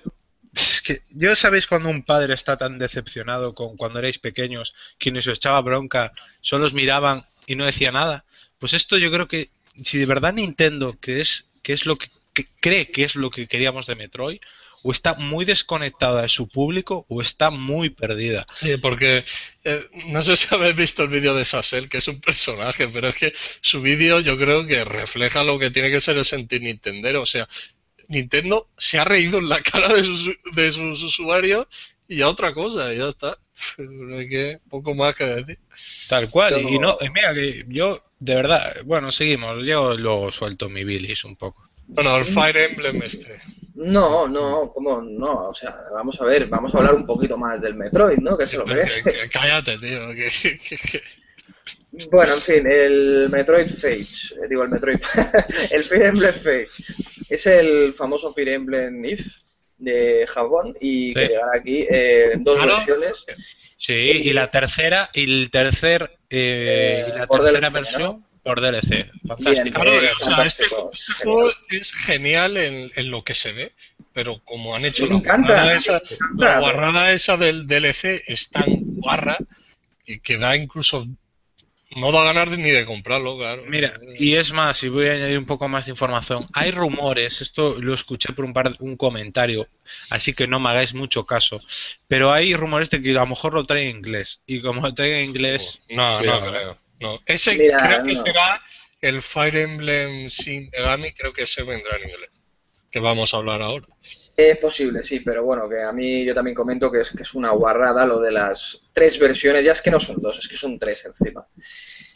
Speaker 3: Es que, yo sabéis cuando un padre está tan decepcionado con cuando erais pequeños, quienes os echaba bronca, solo os miraban y no decía nada. Pues esto yo creo que si de verdad Nintendo, que es, que es lo que, que cree que es lo que queríamos de Metroid, o está muy desconectada de su público o está muy perdida.
Speaker 2: Sí, porque eh, no sé si habéis visto el vídeo de Sassel, que es un personaje, pero es que su vídeo yo creo que refleja lo que tiene que ser el sentir Nintendero. O sea, Nintendo se ha reído en la cara de sus, de sus usuarios y a otra cosa, y ya está. No hay que, poco más que decir.
Speaker 3: Tal cual.
Speaker 4: Pero-
Speaker 3: Y no, y mira que yo, de verdad, bueno, seguimos. Yo luego suelto mi bilis un poco.
Speaker 2: Bueno, el Fire Emblem este.
Speaker 4: No, no, ¿cómo no? O sea, vamos a ver, vamos a hablar un poquito más del Metroid, ¿no? Que se lo merece.
Speaker 2: Cállate, tío. que- que- que-
Speaker 4: Bueno, en fin, el Metroid Fates, eh, digo el Metroid, el Fire Emblem Fates, es el famoso Fire Emblem If de Japón y que llegará aquí eh, en dos
Speaker 2: Claro.
Speaker 4: versiones.
Speaker 3: Sí, y la tercera, y el tercer, eh,
Speaker 4: Eh,
Speaker 3: y la
Speaker 4: por
Speaker 3: tercera
Speaker 4: DLC,
Speaker 3: versión por DLC. Fantástico.
Speaker 2: Claro,
Speaker 4: Eh,
Speaker 2: o sea, este, este juego es genial en, en lo que se ve, pero como han hecho
Speaker 4: Me
Speaker 2: la
Speaker 4: encanta,
Speaker 2: guarrada,
Speaker 4: me
Speaker 2: esa,
Speaker 4: encanta.
Speaker 2: la guarrada esa del DLC es tan guarra que, que da incluso no da ganas de- ni de comprarlo, claro.
Speaker 3: Mira, y es más, y voy a añadir un poco más de información. Hay rumores, esto lo escuché por un par un comentario, así que no me hagáis mucho caso. Pero hay rumores de que a lo mejor lo trae en inglés. Y como lo trae en inglés,
Speaker 2: no,
Speaker 3: cuidado.
Speaker 2: no creo. No. Ese
Speaker 4: Mira,
Speaker 2: creo que
Speaker 4: no.
Speaker 2: será el Fire Emblem Sin Megami, creo que ese vendrá en inglés. Que vamos a hablar ahora.
Speaker 4: Es posible, sí, pero bueno, que a mí yo también comento que es, que es una guarrada lo de las tres versiones, ya es que no son dos, es que son tres encima.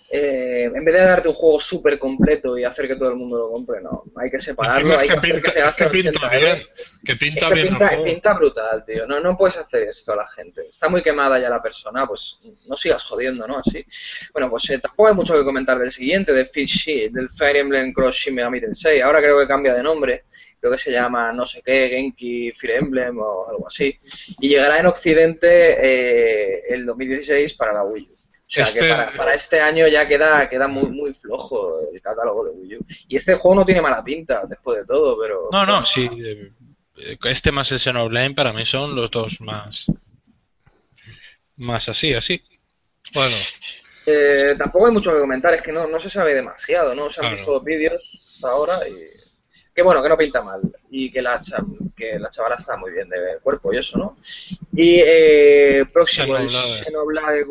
Speaker 4: Eh, en vez de darte un juego súper completo y hacer que todo el mundo lo compre, no, hay que separarlo, hay que hacer que se
Speaker 2: es
Speaker 4: gasten
Speaker 2: que pinta
Speaker 4: 80
Speaker 2: bien, que
Speaker 4: Es
Speaker 2: pinta
Speaker 4: que
Speaker 2: bien
Speaker 4: pinta, pinta brutal, tío. No, no puedes hacer esto a la gente. Está muy quemada ya la persona, pues no sigas jodiendo, ¿no? Así. Bueno, pues eh, tampoco hay mucho que comentar del siguiente, del Fish del Fire Emblem Cross Shin Megami Tensei. Ahora creo que cambia de nombre. Creo que se llama no sé qué, Genki Fire Emblem o algo así. Y llegará en Occidente eh, el 2016 para la Wii U. O sea
Speaker 2: Este-
Speaker 4: que para, para este año ya queda, queda muy, muy flojo el catálogo de Wii U. Y este juego no tiene mala pinta, después de todo, pero...
Speaker 3: No, no, sí. eh, Este más el Xenoblade para mí son los dos más. Más así, así.
Speaker 2: Bueno,
Speaker 4: Eh, tampoco hay mucho que comentar, es que no, no se sabe demasiado, ¿no? Se han
Speaker 2: Claro.
Speaker 4: visto vídeos hasta ahora y... Que bueno, que no pinta mal. y que la, que la chavala está muy bien de cuerpo y eso, ¿no? Y eh, próximo, el
Speaker 2: Xenoblade.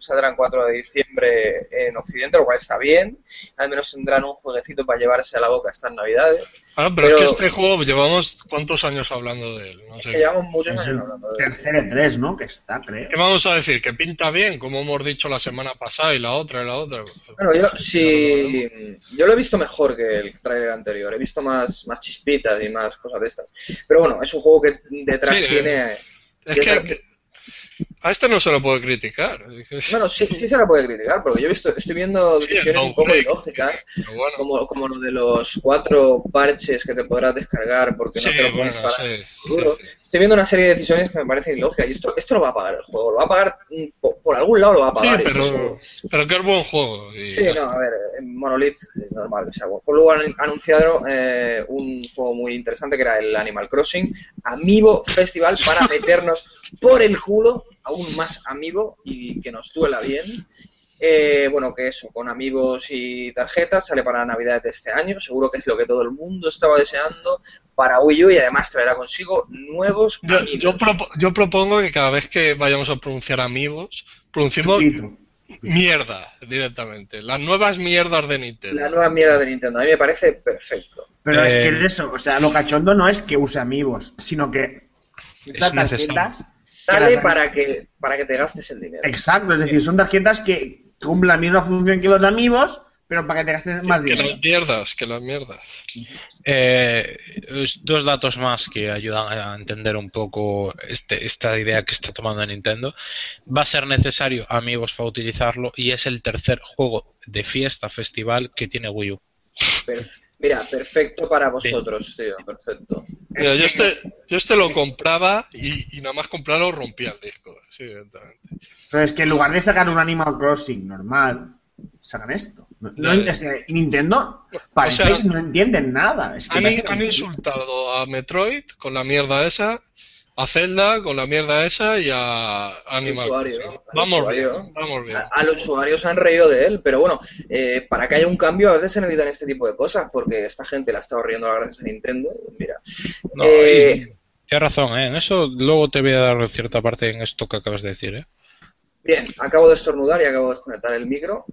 Speaker 4: Saldrá el 4 de diciembre en Occidente, lo cual está bien. Al menos tendrán un jueguecito para llevarse a la boca estas navidades.
Speaker 2: Ah, pero,
Speaker 4: Pero-
Speaker 2: es que este juego llevamos cuántos años hablando de él. No
Speaker 4: Es
Speaker 2: sé.
Speaker 4: que llevamos muchos años hablando de él.
Speaker 5: tercer E3, ¿no? Que está, creo.
Speaker 2: ¿Qué vamos a decir? ¿Que pinta bien? Como hemos dicho la semana pasada y la otra y la otra.
Speaker 4: Bueno, yo sí, yo lo he visto mejor que el trailer anterior, he visto más, más chispitas y más cosas de estas. Pero bueno, es un juego que detrás
Speaker 2: Sí,
Speaker 4: tiene...
Speaker 2: Es que- a este no se lo puede criticar.
Speaker 4: Bueno, sí, sí se la puede criticar, porque yo he visto, estoy viendo
Speaker 2: Sí,
Speaker 4: decisiones
Speaker 2: no,
Speaker 4: un poco
Speaker 2: hombre,
Speaker 4: ilógicas,
Speaker 2: bueno,
Speaker 4: como, como lo de los cuatro parches que te podrás descargar porque
Speaker 2: sí,
Speaker 4: no te lo
Speaker 2: bueno,
Speaker 4: puedes
Speaker 2: sí, sí, sí.
Speaker 4: Estoy viendo una serie de decisiones que me parecen ilógicas y esto, esto lo va a pagar el juego, lo va a pagar mm, por, por algún lado lo va a
Speaker 2: Sí,
Speaker 4: pagar.
Speaker 2: pero, pero que es buen juego. y
Speaker 4: Sí, no, a ver, en Monolith normal que sea bueno. Luego han anunciado eh, un juego muy interesante que era el Animal Crossing Amiibo Festival para meternos por el culo aún más amiibo y que nos duela bien. Eh, bueno, que eso, con amigos y tarjetas, sale para Navidades de este año, seguro que es lo que todo el mundo estaba deseando para Wii U y además traerá consigo nuevos
Speaker 2: Yo,
Speaker 4: amigos.
Speaker 2: yo, propo- yo propongo que cada vez que vayamos a pronunciar amigos, pronunciemos
Speaker 5: Chupito.
Speaker 2: mierda directamente. Las nuevas mierdas de Nintendo.
Speaker 4: La nueva mierda de Nintendo, a mí me parece perfecto.
Speaker 5: Pero es
Speaker 3: Eh,
Speaker 5: que es eso, o sea, lo cachondo no es que use amigos, sino que estas
Speaker 3: necesario.
Speaker 5: tarjetas
Speaker 4: Sale
Speaker 5: las-
Speaker 4: para que, para que te gastes el dinero.
Speaker 5: Exacto, es decir, son tarjetas que cumplen la misma función que los amigos, pero para que te gastes más
Speaker 2: que
Speaker 5: dinero.
Speaker 2: las mierdas, que las mierdas.
Speaker 3: Eh, dos datos más que ayudan a entender un poco este- esta idea que está tomando Nintendo. Va a ser necesario amigos para utilizarlo y es el tercer juego de fiesta festival que tiene Wii U.
Speaker 4: Perf- Mira, perfecto para vosotros, tío, perfecto.
Speaker 2: Mira, yo, este, yo este lo compraba y, y nada más comprarlo rompía el disco. Sí.
Speaker 5: Pero es que en lugar de sacar un Animal Crossing normal, sacan esto. No- es Nintendo parece
Speaker 2: sea,
Speaker 5: que no entienden nada. Es que
Speaker 2: Han, han insultado a Metroid con la mierda esa, a Zelda con la mierda esa y a Animal
Speaker 4: usuario,
Speaker 2: Crossing.
Speaker 4: al
Speaker 2: Vamos
Speaker 4: usuario.
Speaker 2: bien, vamos bien.
Speaker 4: A, a los usuarios se han reído de él, pero bueno, eh, para que haya un cambio a veces se necesitan este tipo de cosas, porque esta gente la ha estado riendo a gracias a Nintendo. Mira,
Speaker 3: No,
Speaker 4: Eh,
Speaker 3: y- tienes razón, ¿eh? en eso luego te voy a dar cierta parte en esto que acabas de decir. ¿eh?
Speaker 4: Bien, acabo de estornudar y acabo de desconectar el micro.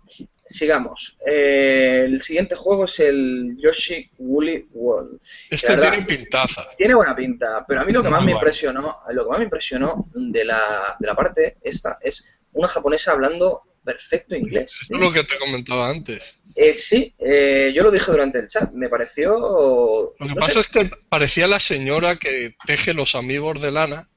Speaker 4: Sigamos. Eh, el siguiente juego es el Yoshi Woolly World.
Speaker 2: Este
Speaker 4: verdad-
Speaker 2: tiene pintaza.
Speaker 4: Tiene buena pinta, pero a mí lo que más
Speaker 3: Muy
Speaker 4: me
Speaker 3: guay.
Speaker 4: impresionó, lo que más me impresionó de la, de la parte esta es una japonesa hablando perfecto inglés.
Speaker 2: Es lo que te comentaba antes.
Speaker 4: Eh, sí, eh, yo lo dije durante el chat, me pareció...
Speaker 2: Lo que
Speaker 4: no
Speaker 2: pasa
Speaker 4: sé,
Speaker 2: es que parecía la señora que teje los amigos de lana.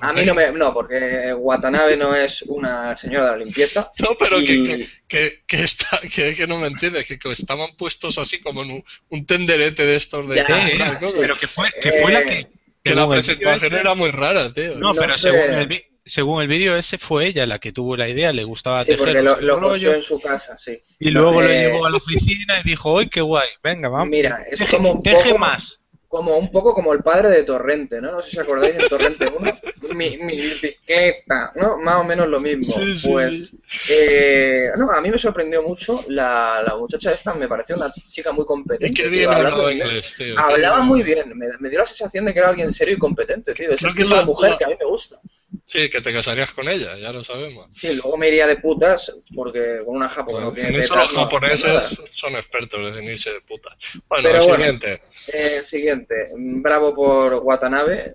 Speaker 4: A mí no me... No, porque Watanabe no es una señora de la limpieza.
Speaker 2: No, pero
Speaker 4: Y-
Speaker 2: que, que, que, está, que, que no me entiendes, que, que estaban puestos así como en un, un tenderete de estos de...
Speaker 4: Ya,
Speaker 2: comprar,
Speaker 4: sí.
Speaker 2: ¿no?
Speaker 3: Pero que fue, que fue la que...
Speaker 2: Que la presentación era muy rara, tío.
Speaker 3: No,
Speaker 4: No
Speaker 3: pero
Speaker 4: sé.
Speaker 3: según el, vi- según el vídeo ese fue ella la que tuvo la idea, le gustaba
Speaker 4: Sí,
Speaker 3: tejer
Speaker 4: porque lo, lo
Speaker 3: rollo,
Speaker 4: cosió en su casa, sí.
Speaker 3: y luego lo
Speaker 4: Eh,
Speaker 3: llevó a la oficina y dijo, ¡ay, qué guay! Venga, vamos.
Speaker 4: Mira, es
Speaker 3: teje,
Speaker 4: como un
Speaker 3: teje
Speaker 4: poco-
Speaker 3: más.
Speaker 4: Como un poco como el padre de Torrente, ¿no? No sé si acordáis de Torrente 1. Mi, mi bicicleta, ¿no? Más o menos lo mismo.
Speaker 2: Sí, sí,
Speaker 4: pues, eh, no, a mí me sorprendió mucho la, la muchacha esta, me pareció una ch- chica muy competente.
Speaker 2: Qué bien hablaba
Speaker 4: inglés.
Speaker 2: tío.
Speaker 4: Hablaba muy
Speaker 2: bien.
Speaker 4: me, me dio la sensación de que era alguien serio y competente, tío. Es
Speaker 2: Creo
Speaker 4: el
Speaker 2: que
Speaker 4: tipo de
Speaker 2: la-
Speaker 4: mujer
Speaker 2: la-
Speaker 4: que a mí me gusta.
Speaker 2: Sí, que te casarías con ella, ya lo sabemos.
Speaker 4: Sí, luego me iría de putas, porque con una japo que no tiene
Speaker 2: en eso
Speaker 4: tetas,
Speaker 2: los
Speaker 4: no
Speaker 2: japoneses son expertos en irse de puta. Bueno,
Speaker 4: Pero
Speaker 2: el
Speaker 4: bueno.
Speaker 2: siguiente.
Speaker 4: Eh, siguiente, bravo por Watanabe,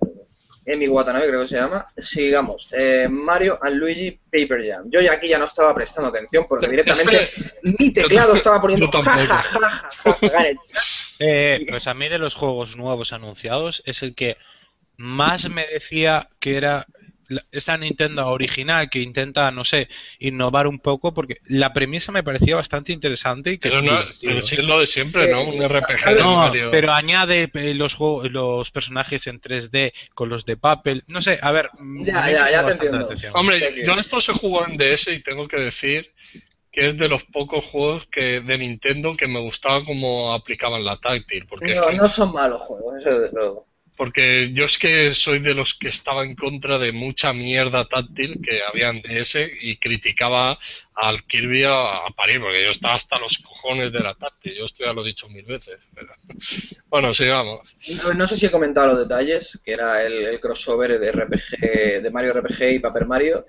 Speaker 4: Emi Watanabe creo que se llama. Sigamos, eh, Mario and Luigi Paper Jam. Yo ya aquí ya no estaba prestando atención porque directamente mi teclado estaba poniendo
Speaker 2: tampoco.
Speaker 4: ja.
Speaker 3: Eh, pues a mí de los juegos nuevos anunciados es el que más me decía que era esta Nintendo original que intenta, no sé, innovar un poco porque la premisa me parecía bastante interesante y que
Speaker 2: Pero
Speaker 3: es
Speaker 2: no,
Speaker 3: divertido.
Speaker 2: pero sí es lo de siempre,
Speaker 4: Sí.
Speaker 2: ¿no? Un RPG de
Speaker 3: No,
Speaker 2: Mario.
Speaker 3: pero añade eh, los juegos, los personajes en 3D con los de papel. No sé, a ver.
Speaker 4: Ya, ya, ya te entiendo.
Speaker 3: atención.
Speaker 2: Hombre,
Speaker 4: Sí,
Speaker 2: yo esto se jugó en DS y tengo que decir que es de los pocos juegos que de Nintendo que me gustaba cómo aplicaban la táctil. Porque es
Speaker 4: No,
Speaker 2: que-
Speaker 4: no son malos juegos, eso desde luego.
Speaker 2: Porque yo es que soy de los que estaba en contra de mucha mierda táctil que había en DS y criticaba al Kirby a, a parir, porque yo estaba hasta los cojones de la táctil. Yo esto ya lo he dicho mil veces. Pero... Bueno, sigamos.
Speaker 4: No, no sé si he comentado los detalles, que era el, crossover de RPG, de Mario RPG y Paper Mario.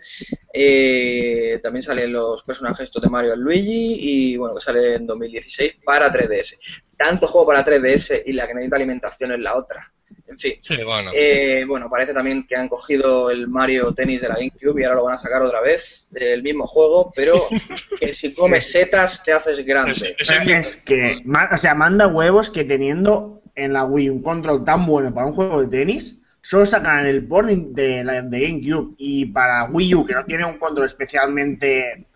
Speaker 4: Eh, también salen los personajes estos de Mario Luigi y bueno, que sale en 2016 para 3DS. Tanto juego para 3DS y la que necesita alimentación es la otra. En fin.
Speaker 2: Sí, bueno.
Speaker 4: Eh, bueno, parece también que han cogido el Mario Tennis de la GameCube y ahora lo van a sacar otra vez del mismo juego, pero que si comes setas te haces grande.
Speaker 5: Es que, o sea, manda huevos que teniendo en la Wii un control tan bueno para un juego de tenis, solo sacan el port de, la, de GameCube y para Wii U, que no tiene un control especialmente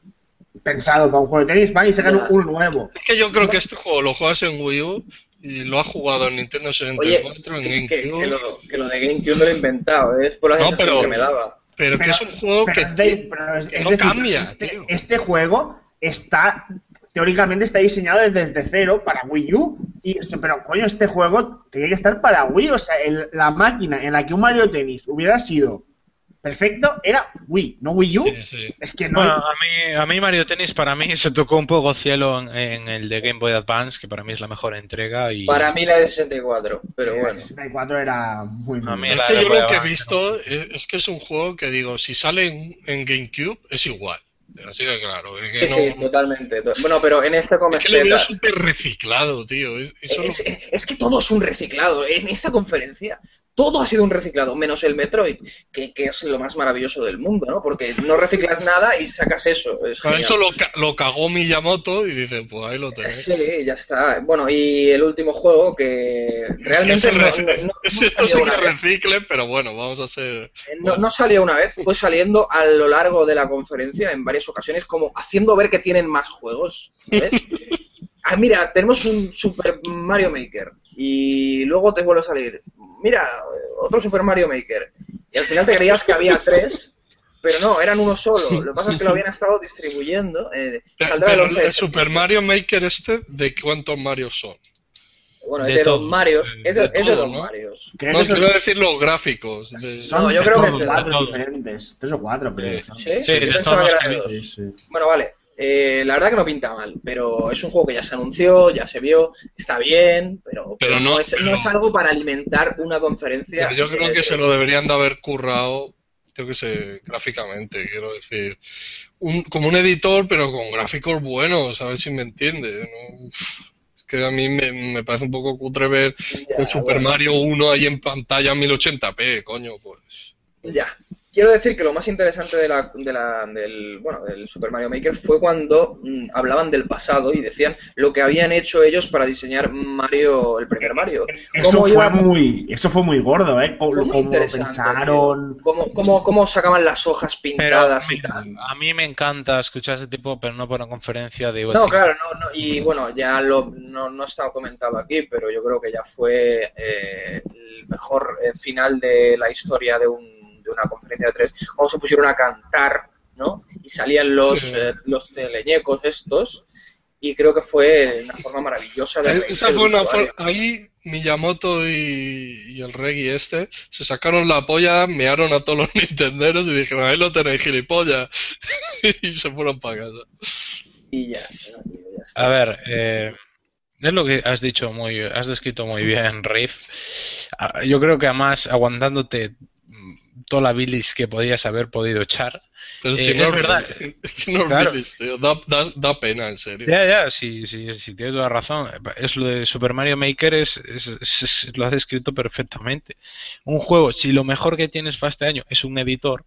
Speaker 5: pensado para un juego de tenis, van y sacan
Speaker 4: Ya.
Speaker 5: uno nuevo.
Speaker 2: Es que yo creo que este juego lo juegas en Wii U y lo has jugado en Nintendo
Speaker 4: Oye,
Speaker 2: 64, en
Speaker 4: que,
Speaker 2: GameCube.
Speaker 4: que lo, que lo de GameCube me lo he inventado, ¿eh? es por la
Speaker 2: No, pero-
Speaker 4: que me daba.
Speaker 2: Pero que
Speaker 5: Pero-
Speaker 2: es un juego
Speaker 5: pero
Speaker 2: que
Speaker 5: es de- pero es-
Speaker 2: que
Speaker 5: es
Speaker 2: no
Speaker 5: decir,
Speaker 2: cambia,
Speaker 5: este,
Speaker 2: tío.
Speaker 5: este juego está teóricamente está diseñado desde cero para Wii U y pero coño este juego tenía que estar para Wii o sea el- la máquina en la que un Mario Tennis hubiera sido perfecto era Wii no Wii U
Speaker 2: Sí, sí.
Speaker 5: es que no
Speaker 3: Bueno, a mí, a mí Mario Tennis para mí se tocó un poco cielo en, en el de Game Boy Advance, que para mí es la mejor entrega. Y
Speaker 4: Para mí la de 64, pero bueno.
Speaker 5: 64 era muy
Speaker 3: A mí
Speaker 5: muy-
Speaker 3: la
Speaker 2: Es que
Speaker 3: de
Speaker 2: yo lo que he visto es, es que es un juego que digo, si sale en, en GameCube es igual. Así de claro. Es que,
Speaker 4: Sí,
Speaker 2: no,
Speaker 4: sí, totalmente. to- Bueno, pero en este
Speaker 2: es
Speaker 4: comes
Speaker 2: que lo veo súper reciclado, tío. Es- Eso
Speaker 4: Es, es que todo es un reciclado. En esta conferencia, todo ha sido un reciclado, menos el Metroid, que, que es lo más maravilloso del mundo, ¿no? Porque no reciclas nada y sacas eso. Es
Speaker 2: Para eso lo, lo cagó Miyamoto y dice, pues ahí lo tenéis.
Speaker 4: Sí, ya está. Bueno, y el último juego que realmente
Speaker 2: Ese
Speaker 4: no, no- no-
Speaker 2: esto sí que
Speaker 4: vez.
Speaker 2: recicle, pero bueno, vamos a hacer...
Speaker 4: No, no salió una vez, fue saliendo a lo largo de la conferencia en varias ocasiones, como haciendo ver que tienen más juegos. Ah, mira, tenemos un Super Mario Maker y luego te vuelve a salir. Mira, otro Super Mario Maker. Y al final te creías que había tres, pero no, eran uno solo. Lo que pasa es que lo habían estado distribuyendo. eh, el
Speaker 2: Pero
Speaker 4: 11 de
Speaker 2: el Super Mario Maker este, ¿de cuántos Marios son?
Speaker 4: Bueno,
Speaker 3: De
Speaker 4: es de
Speaker 3: todo.
Speaker 4: dos Marios. Es de,
Speaker 2: De
Speaker 4: es
Speaker 2: todo, ¿no?
Speaker 4: Marios.
Speaker 5: Creo
Speaker 2: No,
Speaker 5: que
Speaker 2: quiero decir los gráficos. de-
Speaker 5: son
Speaker 4: No, yo creo que
Speaker 5: o
Speaker 4: es de
Speaker 5: cuatro
Speaker 3: todo.
Speaker 5: diferentes tres o cuatro pero son-
Speaker 4: ¿Sí?
Speaker 3: Sí,
Speaker 4: Yo
Speaker 3: de
Speaker 4: pensaba que
Speaker 3: los
Speaker 4: eran
Speaker 3: que-
Speaker 4: dos.
Speaker 5: sí, sí.
Speaker 4: Bueno, vale. Eh, la verdad que no pinta mal, pero es un juego que ya se anunció, ya se vio, está bien, pero,
Speaker 2: Pero no-
Speaker 4: es,
Speaker 2: pero-
Speaker 4: no es algo para alimentar una conferencia.
Speaker 2: Pero yo creo que se lo deberían de haber currado, yo que sé, gráficamente, quiero decir. Un, como un editor, pero con gráficos buenos, a ver si me entiende. ¿no? Uf, que a mí me, me parece un poco cutre ver
Speaker 4: Ya,
Speaker 2: el Super
Speaker 4: bueno,
Speaker 2: Mario 1 ahí en pantalla 1080p, coño, pues.
Speaker 4: Ya. Quiero decir que lo más interesante de la, de la- del, bueno, del Super Mario Maker fue cuando mm, hablaban del pasado y decían lo que habían hecho ellos para diseñar Mario, el primer Mario.
Speaker 5: Eso
Speaker 4: Cómo
Speaker 5: fue
Speaker 4: iba-
Speaker 5: muy, eso fue muy gordo, ¿eh? Cómo,
Speaker 4: Fue muy
Speaker 5: cómo pensaron.
Speaker 4: Cómo, cómo, cómo sacaban las hojas
Speaker 3: Pero
Speaker 4: pintadas y tal.
Speaker 3: a mí me encanta escuchar ese tipo, pero no por una conferencia de
Speaker 4: No, claro, no, no, y bueno, ya lo, no, no está comentado aquí, pero yo creo que ya fue eh, el mejor eh, final de la historia de, un, una conferencia de tres, cuando se pusieron a cantar, ¿no? Y salían los,
Speaker 2: Sí.
Speaker 4: eh, los teleñecos estos, y creo que fue una forma maravillosa de
Speaker 2: Eh, Esa fue una
Speaker 4: usuario.
Speaker 2: for- Ahí Miyamoto y, y el Reggie este se sacaron la polla, mearon a todos los nintenderos y dijeron, ahí lo tenéis, gilipollas. y se fueron para casa.
Speaker 4: Y ya está, tío, ya está.
Speaker 3: A ver, eh, es lo que has dicho muy, has descrito muy bien, Riff. Ah, Yo creo que además aguantándote toda la bilis que podías haber podido echar.
Speaker 2: Pero
Speaker 3: Eh,
Speaker 2: si no
Speaker 3: es verdad.
Speaker 2: No
Speaker 3: Claro.
Speaker 2: olvides, tío. Da, da, da pena, en serio.
Speaker 3: Ya, ya, sí, sí, sí, tienes toda razón. Es lo de Super Mario Maker, es, es- es- es- lo has descrito perfectamente. Un juego, si lo mejor que tienes para este año es un editor,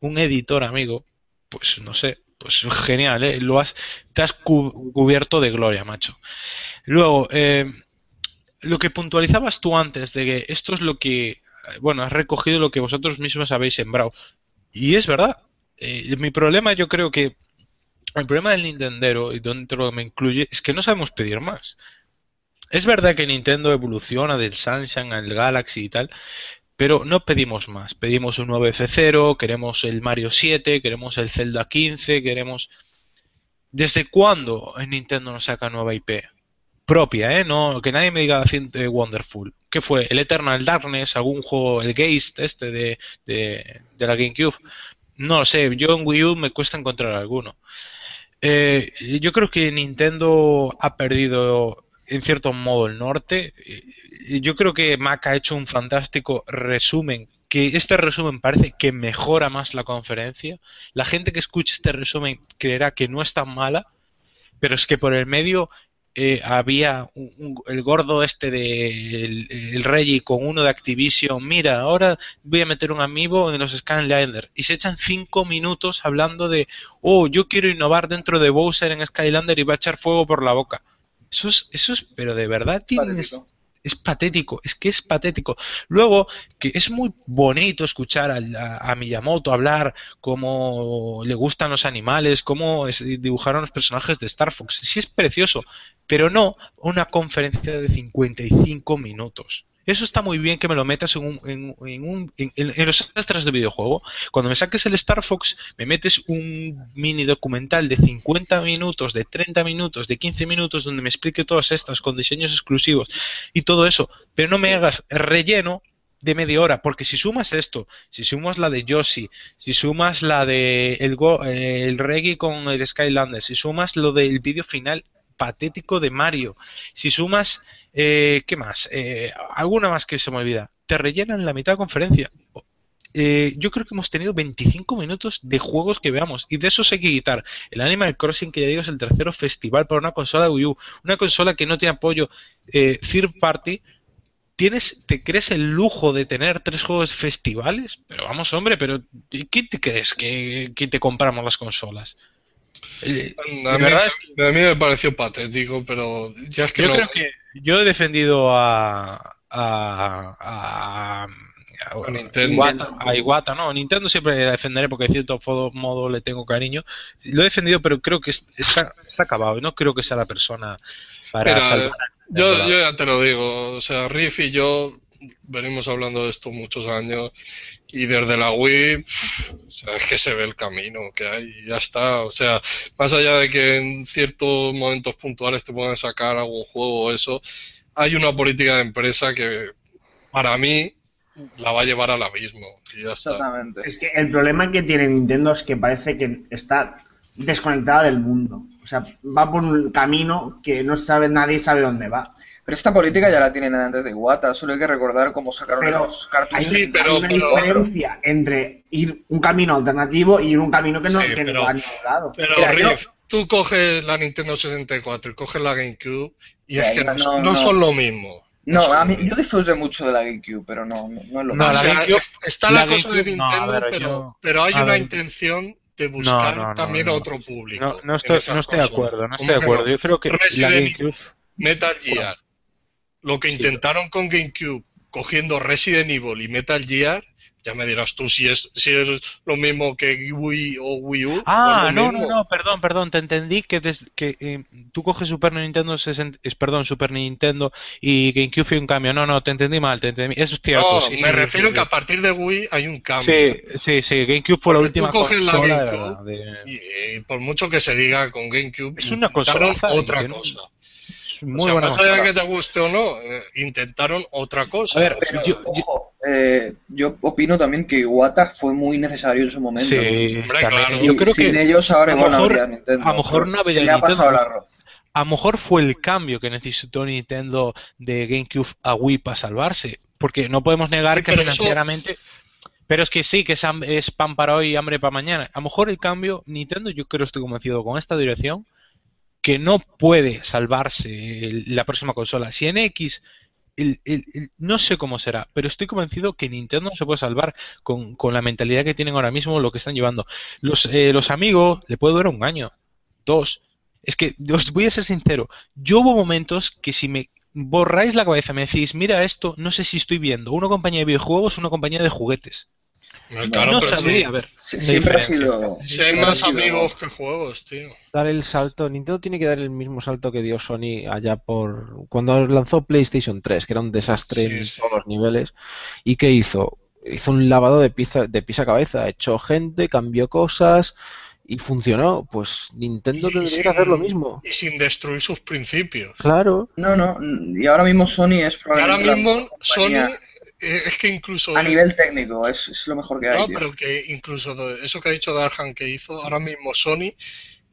Speaker 3: un editor, amigo, pues no sé, pues genial, ¿eh? Lo has, te has cu- cubierto de gloria, macho. Luego, eh, lo que puntualizabas tú antes de que esto es lo que, bueno, has recogido lo que vosotros mismos habéis sembrado. Y es verdad. Eh, mi problema yo creo que el problema del Nintendero, y dentro me incluye, es que no sabemos pedir más. Es verdad que Nintendo evoluciona del Sunshine al Galaxy y tal, pero no pedimos más. Pedimos un nuevo F0, queremos el Mario 7, queremos el Zelda 15, queremos... ¿Desde cuándo en Nintendo nos saca nueva IP? Propia, ¿eh? No, que nadie me diga eh, Wonderful. ¿Qué fue? ¿El Eternal Darkness? ¿Algún juego? ¿El Geist este de, de, la GameCube? No lo sé, yo en Wii U me cuesta encontrar alguno. Eh, yo creo que Nintendo ha perdido en cierto modo el norte. Yo creo que Mac ha hecho un fantástico resumen, que este resumen parece que mejora más la conferencia. La gente que escuche este resumen creerá que no es tan mala, pero es que por el medio eh, había el gordo este de el, Reggie con uno de Activision, mira, ahora voy a meter un amigo en los Skylander y se echan cinco minutos hablando de, oh, yo quiero innovar dentro de Bowser en Skylander y va a echar fuego por la boca. Eso es, eso es, pero de verdad tienes, es patético, es que es patético. Luego, que es muy bonito escuchar a, Miyamoto hablar cómo le gustan los animales, cómo dibujaron los personajes de Star Fox. Sí es precioso, pero no una conferencia de 55 minutos. Eso está muy bien que me lo metas en, un, en, un, en, los extras de videojuego. Cuando me saques el Star Fox, me metes un mini documental de 50 minutos, de 30 minutos, de 15 minutos, donde me explique todas estas con diseños exclusivos y todo eso. Pero no me hagas relleno de media hora, porque si sumas esto, si sumas la de Yoshi, si sumas la de el, Go, eh, el Reggae con el Skylander, si sumas lo del vídeo final patético de Mario, si sumas eh, ¿Qué más? Eh, alguna más que se me olvida. Te rellenan la mitad de conferencia. Eh, yo creo que hemos tenido 25 minutos de juegos que veamos y de esos hay que quitar. El Animal Crossing, que ya digo, es el tercero festival para una consola de Wii U, una consola que no tiene apoyo third party. ¿Tienes, ¿Te crees el lujo de tener tres juegos festivales? Pero vamos, hombre, pero ¿qué te crees que, que te compramos las consolas?
Speaker 2: A, mí, a, mí, me pareció patético, pero ya es que
Speaker 3: yo creo que yo he defendido a, a, a, a Nintendo. a Iwata, no, Nintendo siempre la defenderé porque de cierto modo le tengo cariño. Lo he defendido, pero creo que está, está acabado. No creo que sea la persona para
Speaker 2: Yo, yo ya te lo digo, o sea, Riff y yo venimos hablando de esto muchos años y desde la Wii o sea, es que se ve el camino que hay y ya está. O sea, más allá de que en ciertos momentos puntuales te puedan sacar algún juego o eso, hay una política de empresa que para mí la va a llevar al abismo y ya está.
Speaker 5: Exactamente. Es que el problema que tiene Nintendo es que parece que está desconectada del mundo. O sea, va por un camino que no sabe, nadie sabe dónde va.
Speaker 4: Pero esta política ya la tienen antes de Iwata, solo hay que recordar cómo sacaron los cartuchos.
Speaker 5: Hay, pero, una diferencia entre ir un camino alternativo y ir un camino que no, que no va a ningún lado.
Speaker 2: Pero Riff, tú coges la Nintendo 64 y coges la GameCube y es que no, son lo mismo.
Speaker 4: No, a mí, yo disfruté mucho de la GameCube, pero no, no, es lo mismo.
Speaker 2: está la, cosa de Nintendo, pero, pero hay una intención de buscar también a otro público.
Speaker 3: No, estoy, no estoy de acuerdo, no estoy de acuerdo. Yo creo que la GameCube...
Speaker 2: Metal Gear, lo que intentaron con GameCube, cogiendo Resident Evil y Metal Gear, ya me dirás tú si es, si es lo mismo que Wii o Wii U.
Speaker 3: Ah, no, no, no, perdón, perdón, te entendí que, que eh, tú coges Super Nintendo, perdón, Super Nintendo y GameCube y un cambio. No, no, te entendí mal, te entendí. Eso es cierto.
Speaker 2: No, me refiero que a partir de Wii hay un cambio.
Speaker 3: Sí, sí, sí, GameCube fue la última
Speaker 2: tú coges la GameCube, y, por mucho que se diga con GameCube,
Speaker 3: es una cosa
Speaker 2: otra cosa muy o Más allá de que te guste o no, eh, intentaron otra cosa.
Speaker 4: A ver, pero, yo, ojo, eh, yo opino también que Iwata fue muy necesario en su momento.
Speaker 3: Sí, claro.
Speaker 4: yo creo que sin ellos ahora igual no habría Nintendo.
Speaker 3: A lo mejor no habría
Speaker 4: Nintendo. Ha pasado el arroz.
Speaker 3: A lo mejor fue el cambio que necesitó Nintendo de GameCube a Wii para salvarse. Porque no podemos negar que financieramente. Pero es que sí, que es, pan para hoy y hambre para mañana. A lo mejor el cambio, Nintendo, yo creo estoy convencido con esta dirección, que no puede salvarse la próxima consola. Si en X, no sé cómo será, pero estoy convencido que Nintendo no se puede salvar con, la mentalidad que tienen ahora mismo, lo que están llevando. Los, eh, los amigos le puede durar un año, dos. Es que os voy a ser sincero, yo hubo momentos que si me borráis la cabeza, me decís, mira esto, no sé si estoy viendo una compañía de videojuegos o una compañía de juguetes.
Speaker 2: Claro, no sabría,
Speaker 4: a ver. Siempre ha sido.
Speaker 2: Si hay más amigos que juegos, tío.
Speaker 1: Dar el salto. Nintendo tiene que dar el mismo salto que dio Sony allá por. Cuando lanzó PlayStation 3, que era un desastre en todos los niveles. ¿Y qué hizo? Hizo un lavado de pizza, de pisa cabeza. Echó gente, cambió cosas. y funcionó, pues Nintendo tendría
Speaker 2: sin-
Speaker 1: que hacer lo mismo.
Speaker 2: Y sin destruir sus principios.
Speaker 1: Claro,
Speaker 4: No, no, y ahora mismo Sony es
Speaker 2: Y ahora
Speaker 4: probablemente la
Speaker 2: mismo Sony es que incluso...
Speaker 4: a
Speaker 2: es-
Speaker 4: nivel técnico, es, es lo mejor que hay.
Speaker 2: No,
Speaker 4: tío.
Speaker 2: pero que incluso eso que ha dicho Darhan que hizo, ahora mismo Sony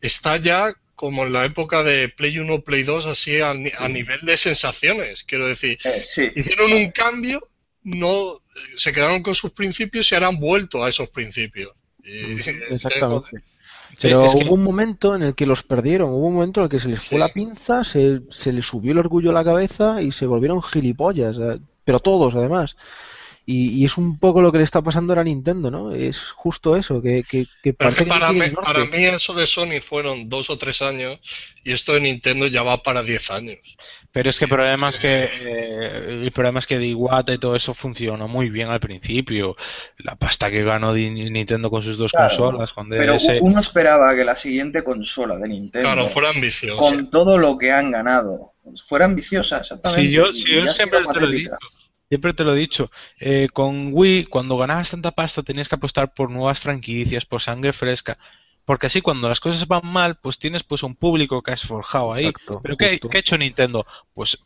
Speaker 2: está ya como en la época de Play 1, Play 2, así a, ni- a nivel de sensaciones. Quiero decir,
Speaker 4: Eh, sí,
Speaker 2: hicieron un cambio, no se quedaron con sus principios y ahora han vuelto a esos principios. Y-
Speaker 1: exactamente.
Speaker 3: Sí,
Speaker 1: Pero
Speaker 3: es que-
Speaker 1: hubo un momento en el que los perdieron, hubo un momento en el que se les fue
Speaker 2: Sí.
Speaker 1: la pinza, se, se les subió el orgullo a la cabeza y se volvieron gilipollas, eh, pero todos además. Y, y es un poco lo que le está pasando ahora a Nintendo, ¿no? Es justo eso, que, que, que parece
Speaker 2: que
Speaker 1: que no
Speaker 2: para,
Speaker 1: tienen
Speaker 2: mí,
Speaker 1: norte.
Speaker 2: para mí eso de Sony fueron dos o tres años y esto de Nintendo ya va para diez años.
Speaker 3: Pero es que el problema es que eh, el problema es que de Iwata y todo eso funcionó muy bien al principio. La pasta que ganó Nintendo con sus dos
Speaker 4: Claro,
Speaker 3: consolas, con
Speaker 4: pero
Speaker 3: DS.
Speaker 4: uno esperaba que la siguiente consola de Nintendo,
Speaker 2: Claro, fuera ambicioso.
Speaker 4: con todo lo que han ganado, fuera ambiciosa, exactamente.
Speaker 3: Sí, yo,
Speaker 4: y
Speaker 3: yo siempre te lo he dicho. Siempre te lo he dicho. Eh, con Wii, cuando ganabas tanta pasta, tenías que apostar por nuevas franquicias, por sangre fresca. Porque así, cuando las cosas van mal, pues tienes pues un público que has forjado ahí.
Speaker 1: Exacto,
Speaker 3: ¿Pero qué, qué ha hecho Nintendo? Pues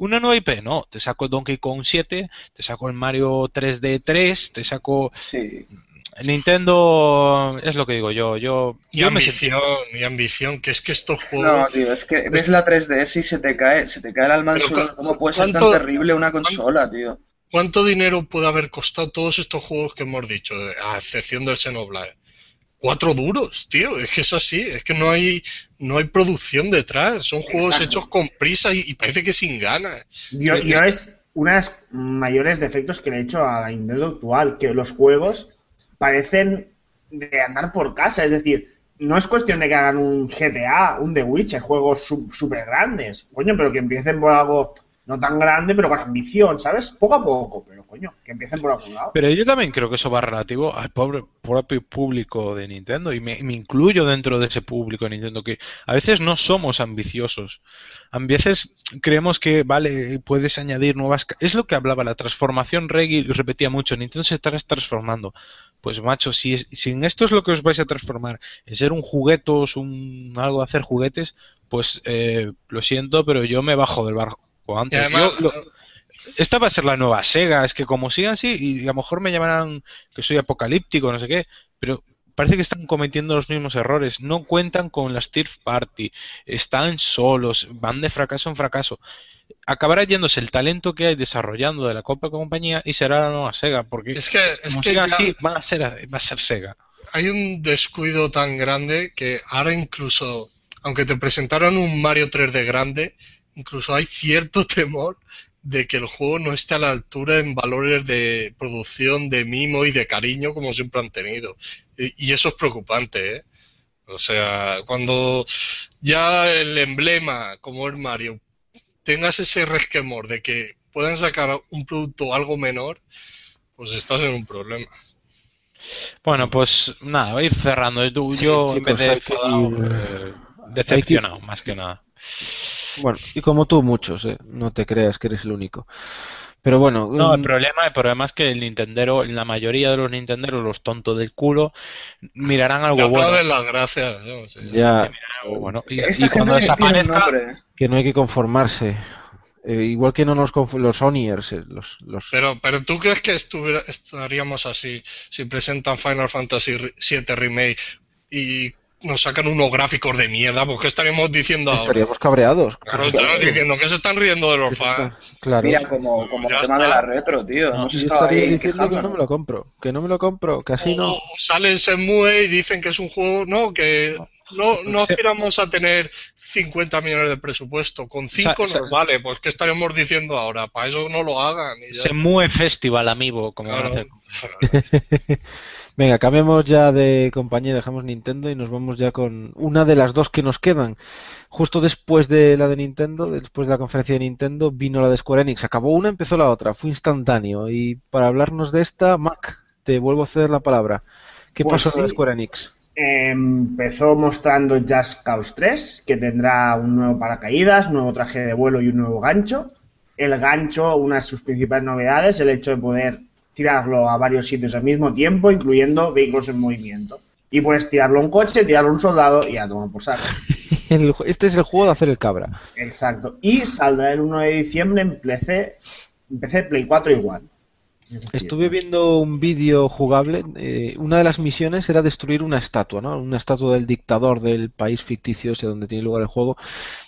Speaker 3: una nueva IP, no. Te saco Donkey Kong 7, te saco el Mario 3D 3, te saco...
Speaker 4: Sí,
Speaker 3: Nintendo es lo que digo yo. Yo,
Speaker 2: Y
Speaker 3: yo me sentí-
Speaker 2: ambición, y ambición, que es que estos
Speaker 4: no,
Speaker 2: juegos...
Speaker 4: tío, es que ves la 3DS y se te cae, se te cae el alma al suelo. ¿Cómo puede ser tan
Speaker 2: ¿cuánto-
Speaker 4: terrible una consola, tío?
Speaker 2: ¿Cuánto dinero puede haber costado todos estos juegos que hemos dicho, a excepción del Xenoblade? Cuatro duros, tío. Es que es así. Es que no hay, no hay producción detrás. Son juegos
Speaker 4: Exacto.
Speaker 2: hechos con prisa y, y parece que sin ganas.
Speaker 5: Yo,
Speaker 2: Es-
Speaker 5: yo es uno de los mayores defectos que le he hecho a la Nintendo actual, que los juegos parecen de andar por casa, es decir, no es cuestión de que hagan un GTA, un The Witcher, juegos súper grandes, coño, pero que empiecen por algo no tan grande, pero con ambición, ¿sabes? Poco a poco, pero coño, que empiecen por algún lado.
Speaker 3: Pero yo también creo que eso va relativo al pobre, propio público de Nintendo y me, incluyo dentro de ese público de Nintendo que a veces no somos ambiciosos. A veces creemos que, vale, puedes añadir nuevas... Es lo que hablaba, la transformación Reggie repetía mucho, Nintendo se está transformando. Pues macho, si, es- si en esto es lo que os vais a transformar, en ser un juguetos, un algo de hacer juguetes, pues eh, lo siento, pero yo me bajo del barco antes.
Speaker 2: además,
Speaker 3: Yo lo- esta va a ser la nueva Sega, es que como sigan así, y a lo mejor me llamarán que soy apocalíptico, no sé qué, pero parece que están cometiendo los mismos errores, no cuentan con las third party, están solos, van de fracaso en fracaso. Acabará yéndose el talento que hay desarrollando de la Copa compañía y será la nueva Sega, porque
Speaker 2: es que, es
Speaker 3: como
Speaker 2: que ya
Speaker 3: así, va a ser, va a ser Sega.
Speaker 2: hay un descuido tan grande que ahora incluso, aunque te presentaron un Mario 3D grande, incluso hay cierto temor de que el juego no esté a la altura en valores de producción, de mimo y de cariño como siempre han tenido. Y, y eso es preocupante, ¿eh? O sea, cuando ya el emblema, como es Mario, tengas ese resquemor de que puedan sacar un producto algo menor, pues estás en un problema.
Speaker 3: Bueno, pues nada, voy a ir cerrando. Tú- yo, en vez
Speaker 1: chicos,
Speaker 3: de
Speaker 1: que
Speaker 3: enfadado,
Speaker 1: ir,
Speaker 3: eh, decepcionado, más que nada.
Speaker 1: Bueno, y como tú muchos, ¿eh? No te creas que eres el único. Pero bueno,
Speaker 3: No, el
Speaker 1: mm,
Speaker 3: problema, el problema es que el Nintendero, la mayoría de los Nintenderos, los tontos del culo, mirarán algo bueno.
Speaker 2: las gracias. ¿no? Sí.
Speaker 1: ya
Speaker 3: algo bueno. Y, cuando desaparezca,
Speaker 1: que no hay que conformarse. Eh, igual que no nos los Sonyers, eh, los, los
Speaker 2: Pero, pero ¿tú crees que estuviera- estaríamos así si presentan Final Fantasy VII Remake y nos sacan unos gráficos de mierda? Pues ¿qué estaríamos diciendo ahora?
Speaker 1: estaríamos cabreados.
Speaker 2: Claro, estaríamos diciendo que se están riendo de los fans.
Speaker 1: Claro.
Speaker 4: Mira, como, como el tema
Speaker 2: está.
Speaker 4: de la retro, tío.
Speaker 1: No, yo estaría
Speaker 4: ahí
Speaker 1: diciendo que no me lo compro, que no me lo compro, que así
Speaker 2: O,
Speaker 1: no.
Speaker 2: o sale el Shenmue y dicen que es un juego, no, que no, no aspiramos a tener 50 millones de presupuesto. Con 5
Speaker 3: Sa- sa-
Speaker 2: nos vale, pues ¿qué estaremos diciendo ahora? Para eso no lo hagan. Y ya.
Speaker 3: se mueve Festival, amigo, como van a
Speaker 2: Claro.
Speaker 3: hacer.
Speaker 1: Venga, cambiemos ya de compañía, dejamos Nintendo y nos vamos ya con una de las dos que nos quedan. Justo después de la de Nintendo, después de la conferencia de Nintendo, vino la de Square Enix. Acabó una, empezó la otra, fue instantáneo. Y para hablarnos de esta, Mac, te vuelvo a ceder la palabra. ¿Qué
Speaker 5: Pues
Speaker 1: pasó con
Speaker 5: sí.
Speaker 1: Square Enix?
Speaker 5: Empezó mostrando Just Cause 3, que tendrá un nuevo paracaídas, un nuevo traje de vuelo y un nuevo gancho. El gancho, una de sus principales novedades, el hecho de poder tirarlo a varios sitios al mismo tiempo, incluyendo vehículos en movimiento. Y puedes tirarlo a un coche, tirarlo a un soldado y a tomar por saco.
Speaker 1: Este es el juego de hacer el cabra.
Speaker 5: Exacto. Y saldrá el 1 de diciembre en PC, en PC Play 4 igual.
Speaker 1: Estuve viendo un vídeo jugable. eh, una de las misiones era destruir una estatua, ¿no? Una estatua del dictador del país ficticio ese donde tiene lugar el juego.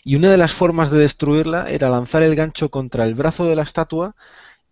Speaker 1: Y una de las formas de destruirla era lanzar el gancho contra el brazo de la estatua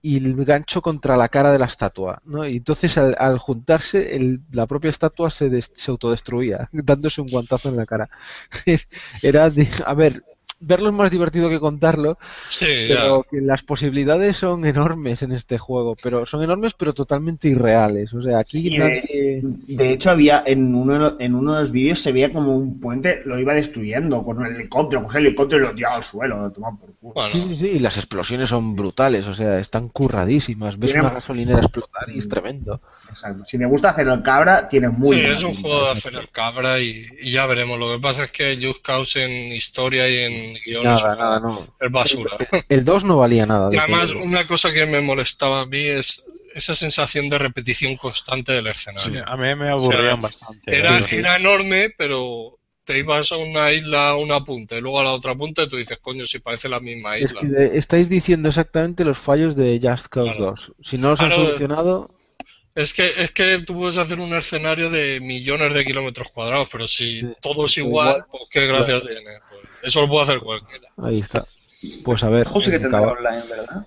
Speaker 1: y el gancho contra la cara de la estatua, ¿no? Y entonces al, juntarse el- la propia estatua se, se autodestruía, dándose un guantazo en la cara. Era, de- a ver, verlo es más divertido que contarlo,
Speaker 2: Sí,
Speaker 1: pero
Speaker 2: ya.
Speaker 1: que las posibilidades son enormes en este juego, pero son enormes pero totalmente irreales. O sea, aquí
Speaker 5: de,
Speaker 1: nadie...
Speaker 5: de hecho, había en uno, en uno de los vídeos se veía como un puente lo iba destruyendo con un helicóptero, cogía el helicóptero y lo tiraba al suelo, lo tomaba por culo.
Speaker 2: Bueno,
Speaker 1: Sí, sí, sí, y las explosiones son brutales, o sea, están curradísimas. Ves
Speaker 5: Tiene-
Speaker 1: una gasolinera explotar y es tremendo.
Speaker 5: Exacto. Si te gusta hacer el cabra, tiene muy
Speaker 2: sí, es un juego de
Speaker 5: sí.
Speaker 2: hacer el cabra y, y ya veremos. Lo que pasa es que Just Cause en historia y en guiones
Speaker 1: Nada, nada, no.
Speaker 2: es basura.
Speaker 1: El 2 no valía nada.
Speaker 2: Y
Speaker 1: de
Speaker 2: además,
Speaker 1: que-
Speaker 2: una cosa que me molestaba a mí es esa sensación de repetición constante del
Speaker 3: Sí,
Speaker 2: escenario.
Speaker 3: a mí me
Speaker 2: O sea,
Speaker 3: aburrían bastante.
Speaker 2: Era,
Speaker 3: Sí, sí.
Speaker 2: era enorme, pero te ibas a una isla a una punta y luego a la otra punta y tú dices, coño, si parece la misma
Speaker 1: Es
Speaker 2: isla.
Speaker 1: que de- estáis diciendo exactamente los fallos de Just Cause
Speaker 2: Claro.
Speaker 1: 2. Si no los han
Speaker 2: Claro.
Speaker 1: solucionado,
Speaker 2: Es que, es que tú puedes hacer un escenario de millones de kilómetros cuadrados, pero si
Speaker 1: Sí,
Speaker 2: todo es
Speaker 1: sí,
Speaker 2: igual,
Speaker 1: igual.
Speaker 2: pues qué gracia tiene. Pues eso lo puede hacer cualquiera.
Speaker 1: ahí está. Pues a ver.
Speaker 4: Sí que tendrá online, ¿verdad?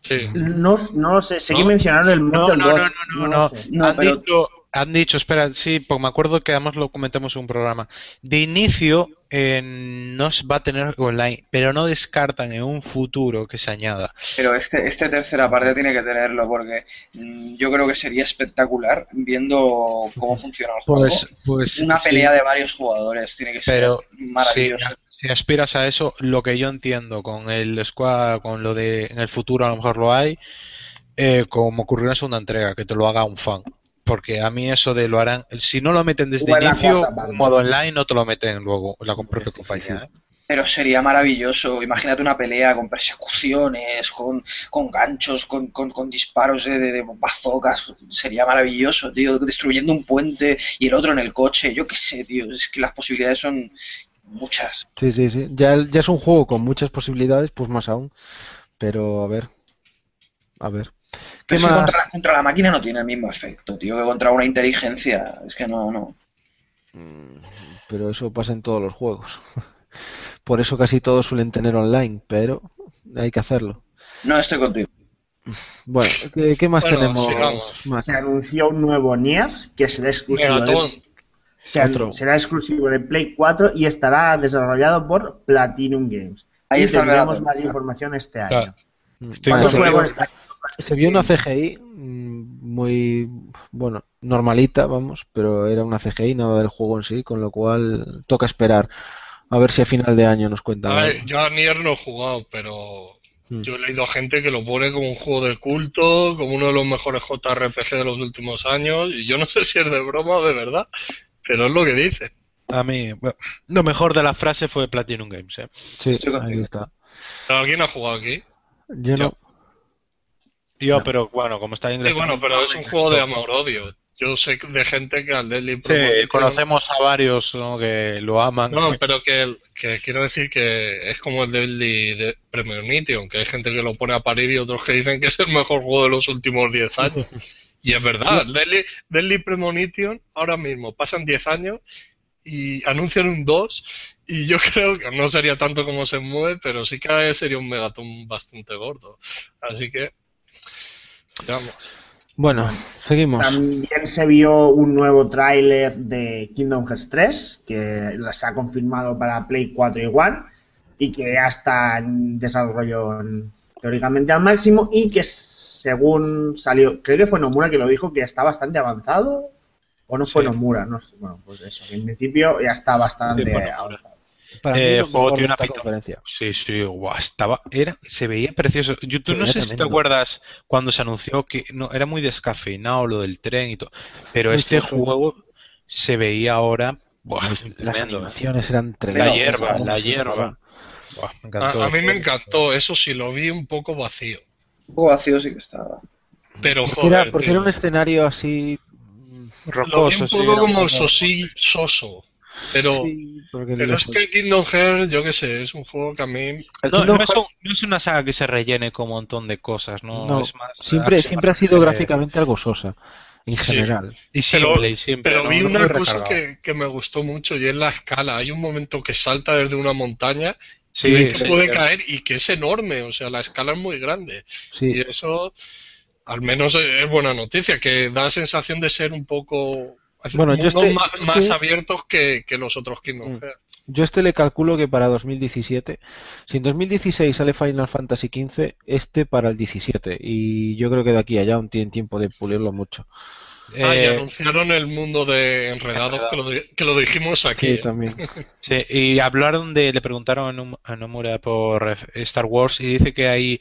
Speaker 2: Sí.
Speaker 5: No, no lo sé, sé que
Speaker 2: ¿No?
Speaker 5: mencionaron el mod
Speaker 3: No, no, no,
Speaker 5: 2.
Speaker 3: no, no, no.
Speaker 5: sé.
Speaker 4: No,
Speaker 3: han,
Speaker 4: pero-
Speaker 3: dicho, han dicho, espera, sí, porque me acuerdo que además lo comentamos en un programa. De inicio eh, no se va a tener online, pero no descartan en un futuro que se añada.
Speaker 4: Pero este, este tercera parte tiene que tenerlo porque mm, yo creo que sería espectacular viendo cómo funciona el juego.
Speaker 3: Pues, pues
Speaker 4: Una
Speaker 3: sí,
Speaker 4: pelea de varios jugadores tiene que
Speaker 3: Pero,
Speaker 4: ser maravilloso.
Speaker 3: Si, si aspiras a eso, lo que yo entiendo con el squad, con lo de en el futuro a lo mejor lo hay, eh, como ocurrió en la segunda entrega, que te lo haga un fan. Porque a mí eso de lo harán, si no lo meten desde inicio,
Speaker 5: cuarta
Speaker 3: modo online no te lo meten luego la propia compañía. ¿eh?
Speaker 4: Pero sería maravilloso. Imagínate una pelea con persecuciones, con, con ganchos, con, con, con disparos de, de, de bazocas. Sería maravilloso, tío. Destruyendo un puente y el otro en el coche. Yo qué sé, tío. Es que las posibilidades son muchas.
Speaker 1: Sí, sí, sí. Ya, ya es un juego con muchas posibilidades, pues más aún. Pero a ver. A ver. ¿Qué
Speaker 4: Pero es que contra, contra la máquina no tiene el mismo efecto, tío, que contra una inteligencia. Es que no, no.
Speaker 1: Mm, Pero eso pasa en todos los juegos. Por eso casi todos suelen tener online, pero hay que hacerlo.
Speaker 4: No estoy contigo.
Speaker 1: Bueno, ¿qué, qué más
Speaker 2: Bueno,
Speaker 1: tenemos?
Speaker 5: Se anunció un nuevo Nier que será exclusivo de,
Speaker 2: Megatón.
Speaker 5: se an-
Speaker 1: Otro.
Speaker 5: será exclusivo de Play 4 y estará desarrollado por Platinum Games.
Speaker 4: Ahí
Speaker 5: y
Speaker 4: está
Speaker 5: tendremos más información este año.
Speaker 3: Claro. Estoy
Speaker 5: ¿Cuántos juegos
Speaker 1: se vio una CGI mm, muy, bueno, normalita, vamos, pero era una CGI, nada del juego en sí, con lo cual toca esperar a ver si a final de año nos cuentan.
Speaker 2: A ver, yo a Nier no he jugado, pero
Speaker 1: Mm.
Speaker 2: yo he leído a gente que lo pone como un juego de culto, como uno de los mejores JRPG de los últimos años, y yo no sé si es de broma o de verdad, pero es lo que dice.
Speaker 3: A mí, bueno, lo mejor de la frase fue Platinum Games. ¿eh?
Speaker 1: Sí, ahí está.
Speaker 2: ¿Pero alguien ha jugado aquí?
Speaker 1: Yo no.
Speaker 3: Yo,
Speaker 1: No.
Speaker 3: pero bueno, como está en
Speaker 2: Sí, bueno, pero es un juego de amor-odio. Yo sé de gente que al Deadly
Speaker 3: Sí,
Speaker 2: Premonition-
Speaker 3: conocemos a varios ¿no? que lo aman.
Speaker 2: No, pero que quiero decir que es como el Deadly de Premonition, que hay gente que lo pone a parir y otros que dicen que es el mejor juego de los últimos 10 años. Y es verdad, Deadly, Deadly Premonition, ahora mismo pasan 10 años y anuncian un 2 y yo creo que no sería tanto como se mueve, pero sí que sería un megatón bastante gordo. Así que,
Speaker 1: Bueno, seguimos.
Speaker 5: También se vio un nuevo tráiler de Kingdom Hearts 3 que se ha confirmado para Play 4 y One y que ya está en desarrollo en- teóricamente al máximo y que según salió, creo que fue Nomura que lo dijo que está bastante avanzado o no fue
Speaker 3: Sí.
Speaker 5: Nomura, no sé, bueno, pues eso, en principio ya está bastante
Speaker 3: Sí,
Speaker 5: avanzado.
Speaker 1: Para mí
Speaker 3: Eh, el juego tiene una
Speaker 1: conferencia.
Speaker 3: Sí, sí, guau, estaba, era, se veía precioso. Yo, tú no sé si te acuerdas cuando se anunció que no era muy descafeinado lo del tren y todo, pero
Speaker 1: Muy
Speaker 3: este juego se veía ahora buah,
Speaker 1: Las
Speaker 3: tremendo, ¿eh?
Speaker 1: animaciones eran
Speaker 3: La
Speaker 1: tremendas.
Speaker 3: hierba, la hierba. Buah, me encantó
Speaker 2: A, a
Speaker 3: el
Speaker 2: mí me encantó, eso sí, lo vi un poco vacío.
Speaker 4: Un poco vacío sí que estaba.
Speaker 2: Pero
Speaker 1: Porque
Speaker 2: joder,
Speaker 1: era, porque
Speaker 2: tío.
Speaker 1: era un escenario así mm,
Speaker 2: Lo vi
Speaker 3: rocoso.
Speaker 2: un
Speaker 3: sí,
Speaker 2: poco
Speaker 3: era
Speaker 2: como
Speaker 3: poco-
Speaker 2: sosi, soso. Pero,
Speaker 1: Sí,
Speaker 2: pero es que Kingdom Hearts, yo qué sé, es un juego que a mí
Speaker 3: No, no es, un- no es una saga que se rellene con un montón de cosas, ¿no?
Speaker 1: no,
Speaker 3: es más
Speaker 1: siempre, siempre ha sido gráficamente algo sosa, en
Speaker 2: Sí.
Speaker 1: general.
Speaker 3: Y
Speaker 2: Pero-
Speaker 3: y simple.
Speaker 2: Pero vi
Speaker 3: no
Speaker 2: una cosa que, que me gustó mucho y es la escala. Hay un momento que salta desde una montaña
Speaker 3: Sí,
Speaker 2: y que
Speaker 3: sí,
Speaker 2: puede caer y que es enorme. O sea, la escala es muy grande.
Speaker 1: Sí,
Speaker 2: Y eso, al menos, es buena noticia, que da la sensación de ser un poco.
Speaker 1: Bueno, yo estoy-
Speaker 2: más, más abiertos que, que los otros Kingdom
Speaker 1: Mm.
Speaker 2: Hearts.
Speaker 1: yo este le calculo que para 2017, si en 2016 sale Final Fantasy XV, este para el 17, y yo creo que de aquí a allá aún tienen tiempo de pulirlo mucho.
Speaker 2: Ah, y
Speaker 3: eh,
Speaker 2: anunciaron el mundo de Enredados, que lo, que lo dijimos aquí.
Speaker 1: Sí,
Speaker 2: ¿eh?
Speaker 1: también.
Speaker 3: Sí, y hablaron de, le preguntaron a Nomura por Star Wars y dice que ahí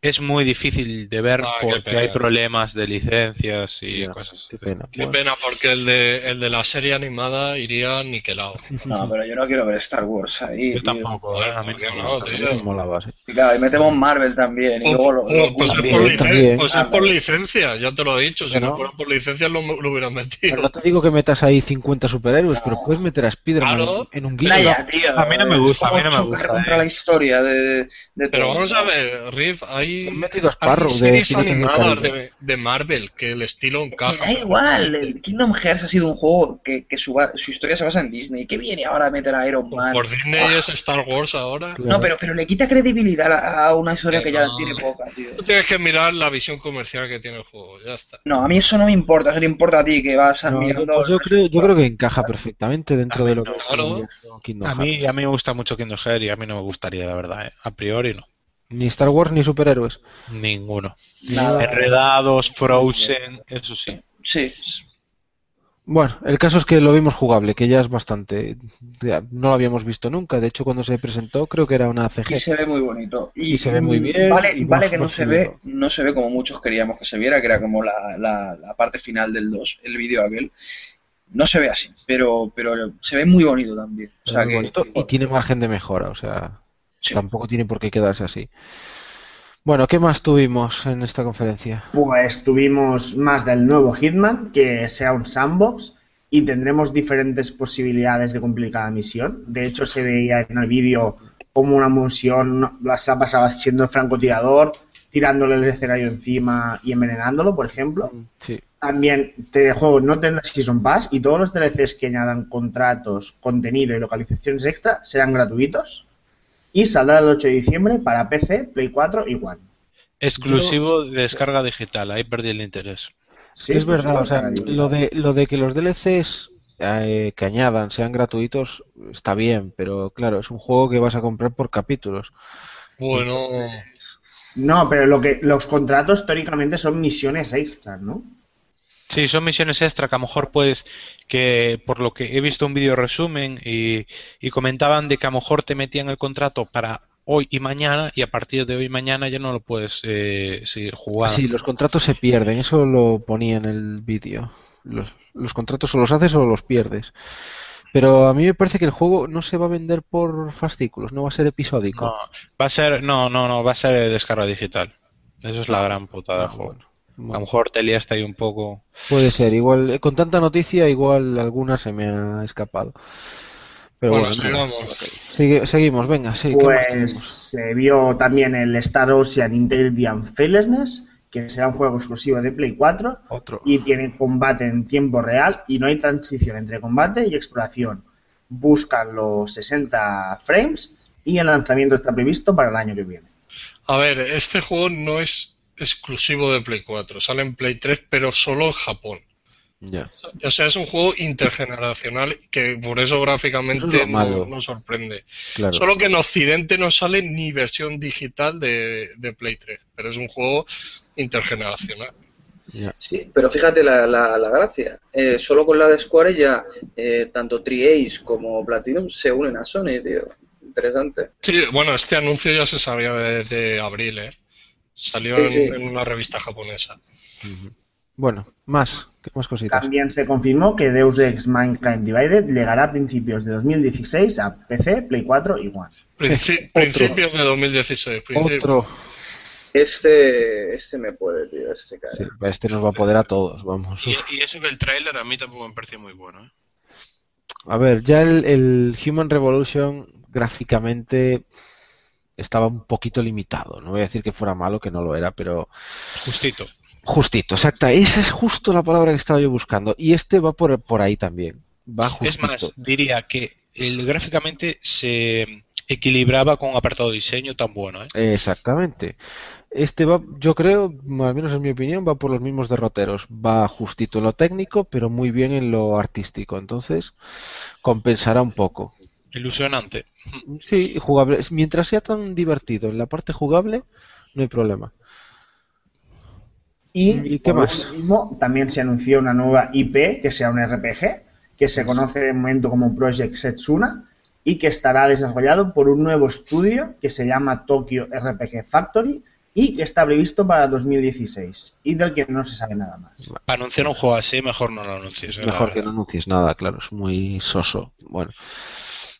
Speaker 3: es muy difícil de ver
Speaker 2: Ah, qué
Speaker 3: porque hay problemas de licencias y
Speaker 1: Ya,
Speaker 3: cosas.
Speaker 1: Qué pena.
Speaker 2: Qué
Speaker 1: Bueno,
Speaker 2: pena, porque el de, el de la serie animada iría niquelado.
Speaker 4: No, pero yo no quiero ver Star Wars ahí.
Speaker 3: Yo
Speaker 4: tío.
Speaker 3: tampoco, eh, a mí
Speaker 2: ¿por qué
Speaker 3: no
Speaker 2: tío?
Speaker 1: molaba, sí.
Speaker 4: Y claro, y metemos Marvel también. Y luego lo,
Speaker 2: Pues-
Speaker 4: lo-
Speaker 2: pues, es por,
Speaker 1: también.
Speaker 2: licen- pues es
Speaker 4: Ah,
Speaker 2: por
Speaker 4: vale.
Speaker 2: licencia, ya te lo he dicho. Si no fuera por licencia lo, lo hubieran
Speaker 1: Pero
Speaker 2: metido.
Speaker 1: no te digo que metas ahí 50 superhéroes, pero puedes meter a Spider-Man
Speaker 2: Claro.
Speaker 1: en un guiño.
Speaker 3: A mí no me gusta, a mí no me gusta,
Speaker 4: contra
Speaker 3: eh.
Speaker 4: la historia de, de
Speaker 2: Pero
Speaker 4: todo.
Speaker 2: vamos a ver, Riff, hay,
Speaker 1: A
Speaker 2: hay
Speaker 1: de
Speaker 2: series animadas de, de Marvel que el estilo encaja.
Speaker 4: da igual, el Kingdom Hearts ha sido un juego que, que su, su historia se basa en Disney. ¿Qué viene ahora a meter a Iron Man?
Speaker 2: Por Disney es Star Wars ahora.
Speaker 1: Claro.
Speaker 4: No, pero, pero le quita credibilidad a, a una historia que ya
Speaker 2: No.
Speaker 4: tiene poca, tío.
Speaker 2: Tú tienes que mirar la visión comercial que tiene el juego, ya está.
Speaker 4: No, a mí eso no me importa, eso le importa a ti que vas
Speaker 1: No,
Speaker 4: mirando.
Speaker 1: pues yo creo, yo creo que encaja perfectamente dentro de lo que
Speaker 2: Claro.
Speaker 1: es
Speaker 3: A mí, a mí me gusta mucho Kingdom Hearts y a mí no me gustaría, la verdad. eh. A priori no.
Speaker 1: Ni Star Wars ni superhéroes.
Speaker 3: Ninguno.
Speaker 4: Nada.
Speaker 3: Enredados, Frozen, eso sí.
Speaker 4: Sí,
Speaker 1: Bueno, el caso es que lo vimos jugable, que ya es bastante. ya No lo habíamos visto nunca. De hecho, cuando se presentó, creo que era una CG.
Speaker 4: y se ve muy bonito. Y,
Speaker 1: Y se ve muy bien,
Speaker 4: Vale,
Speaker 1: y
Speaker 4: vale
Speaker 1: más-
Speaker 4: que no se ve, no se ve como muchos queríamos que se viera, que era como la, la, la parte final del 2, el vídeo aquel. No se ve así, pero, pero se ve muy bonito también. O sea
Speaker 1: muy
Speaker 4: que,
Speaker 1: bonito y tiene margen de mejora, o sea,
Speaker 4: Sí.
Speaker 1: tampoco tiene por qué quedarse así. Bueno, ¿qué más tuvimos en esta conferencia?
Speaker 5: Pues tuvimos más del nuevo Hitman, que será un sandbox, y tendremos diferentes posibilidades de cumplir cada misión. De hecho, se veía en el vídeo como una misión la se pasaba siendo francotirador, tirándole el escenario encima y envenenándolo, por ejemplo.
Speaker 1: Sí,
Speaker 5: También este juego no tendrá Season Pass y todos los DLCs que añadan contratos, contenido y localizaciones extra serán gratuitos. Y saldrá el 8 de diciembre para PC, Play 4 y One.
Speaker 3: Exclusivo de descarga digital, ahí perdí el interés.
Speaker 5: Sí,
Speaker 1: es verdad,
Speaker 5: exclusivo
Speaker 1: o sea,
Speaker 5: para digital.
Speaker 1: lo de, lo de que los DLCs eh, que añadan sean gratuitos está bien, pero claro, es un juego que vas a comprar por capítulos.
Speaker 2: Bueno,
Speaker 5: No, pero lo que los contratos teóricamente son misiones extras, ¿no?
Speaker 3: Sí, son misiones extra que a lo mejor puedes, que por lo que he visto un vídeo resumen y, y comentaban de que a lo mejor te metían el contrato para hoy y mañana y a partir de hoy y mañana ya no lo puedes eh, seguir jugando.
Speaker 1: Sí, los contratos se pierden, eso lo ponía en el vídeo. Los, los contratos o los haces o los pierdes. Pero a mí me parece que el juego no se va a vender por fascículos, no va a ser episódico.
Speaker 3: No, va a ser, no, no, no, va a ser descarga digital. Eso es la gran putada del
Speaker 1: Ah,
Speaker 3: juego.
Speaker 1: bueno,
Speaker 3: A lo
Speaker 1: bueno.
Speaker 3: mejor te liaste ahí un poco.
Speaker 1: Puede ser, igual, con tanta noticia, igual alguna se me ha escapado. Pero
Speaker 2: bueno,
Speaker 1: bueno, nada.
Speaker 2: sigamos.
Speaker 1: Sigue- seguimos, venga, sí, ¿qué más
Speaker 5: Pues se vio también el Star Ocean Integrity and Fearlessness, que será un juego exclusivo de Play 4
Speaker 1: Otro.
Speaker 5: y tiene combate en tiempo real y no hay transición entre combate y exploración. Buscan los 60 frames y el lanzamiento está previsto para el año que viene.
Speaker 2: A ver, este juego no es exclusivo de Play 4, sale en Play 3, pero solo en Japón.
Speaker 1: Ya.
Speaker 2: O sea, es un juego intergeneracional que por eso
Speaker 1: Eso
Speaker 2: gráficamente
Speaker 1: es
Speaker 2: no, no sorprende.
Speaker 1: Claro.
Speaker 2: Solo que en Occidente no sale ni versión digital de, de Play 3, pero es un juego intergeneracional.
Speaker 1: ya.
Speaker 4: Sí, pero fíjate la, la, la gracia. Eh, solo con la de Square ya eh, tanto Tri-Ace como Platinum se unen a Sony, tío. Interesante.
Speaker 2: Sí, bueno, este anuncio ya se sabía de, de abril, ¿eh? Salió
Speaker 4: Sí,
Speaker 2: en,
Speaker 4: sí.
Speaker 2: en una revista japonesa.
Speaker 1: Bueno, más, ¿qué más cositas?
Speaker 5: También se confirmó que Deus Ex Mankind Divided llegará a principios de 2016 a PC, Play 4 y One.
Speaker 2: Princi- principios de 2016. principio.
Speaker 1: Otro.
Speaker 4: Este, este me puede, tío, este cara.
Speaker 1: Sí, este nos va a poder a todos, vamos.
Speaker 6: Y, y eso que el tráiler a mí tampoco me pareció muy bueno. ¿eh?
Speaker 1: A ver, ya el, el Human Revolution gráficamente estaba un poquito limitado. No voy a decir que fuera malo, que no lo era, pero
Speaker 3: Justito.
Speaker 1: justito, exacta. Esa es justo la palabra que estaba yo buscando. Y este va por, por ahí también. Va
Speaker 3: Es más, diría que el, gráficamente se equilibraba con un apartado de diseño tan bueno. ¿eh?
Speaker 1: Exactamente. Este va, yo creo, al menos en mi opinión, va por los mismos derroteros. Va justito en lo técnico, pero muy bien en lo artístico. Entonces, compensará un poco.
Speaker 3: Ilusionante.
Speaker 1: Sí, jugable. Mientras sea tan divertido en la parte jugable, no hay problema.
Speaker 5: Y,
Speaker 1: ¿Y qué
Speaker 5: por
Speaker 1: más?
Speaker 5: último, también se anunció una nueva IP que sea un RPG, que se conoce de momento como Project Setsuna y que estará desarrollado por un nuevo estudio que se llama Tokyo RPG Factory y que está previsto para 2016 y del que no se sabe nada más.
Speaker 3: Para anunciar un juego así, mejor no lo anuncies. ¿eh?
Speaker 1: Mejor que no anuncies nada, claro, es muy soso. Bueno,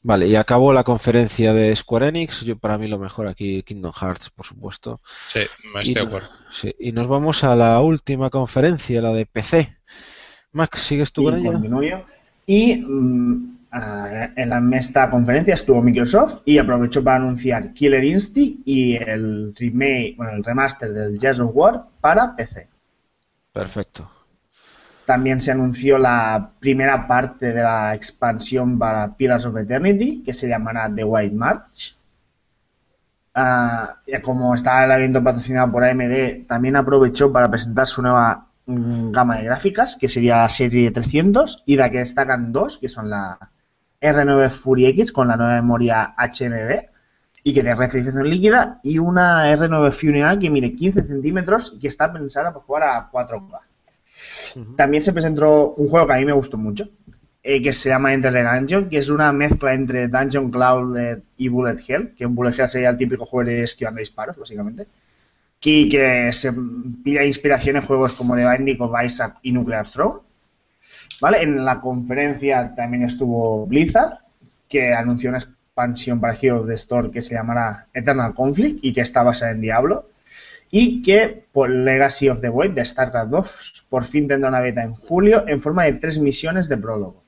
Speaker 1: vale, y acabó la conferencia de Square Enix. Yo, para mí, lo mejor aquí, Kingdom Hearts, por supuesto.
Speaker 3: Sí, me estoy de acuerdo.
Speaker 1: sí, y nos vamos a la última conferencia, la de PC. Max, ¿sigues tú
Speaker 5: Y
Speaker 1: con ella?
Speaker 5: Y mm, ah, en, esta conferencia estuvo Microsoft y aprovechó para anunciar Killer Instinct y el remake, bueno, el remaster del Gears of War para PC.
Speaker 1: Perfecto.
Speaker 5: También se anunció la primera parte de la expansión para Pillars of Eternity, que se llamará The White March. Ah, como está el evento patrocinado por AMD, también aprovechó para presentar su nueva mm, gama de gráficas, que sería la serie 300, y de la que destacan dos, que son la R9 Fury X con la nueva memoria HMB y que tiene refrigeración líquida, y una R9 Fury que mide 15 centímetros y que está pensada para jugar a 4K. También se presentó un juego que a mí me gustó mucho, eh, que se llama Enter the Dungeon, que es una mezcla entre Dungeon Cloud y Bullet Hell, que un Bullet Hell sería el típico juego de esquivando disparos, básicamente. Y que se pilla inspiración en juegos como The Binding of Isaac y Nuclear Throne. ¿Vale? En la conferencia también estuvo Blizzard, que anunció una expansión para Hero of the Store que se llamará Eternal Conflict y que está basada en Diablo y que por Legacy of the Void de StarCraft 2 por fin tendrá una beta en julio en forma de tres misiones de prólogo.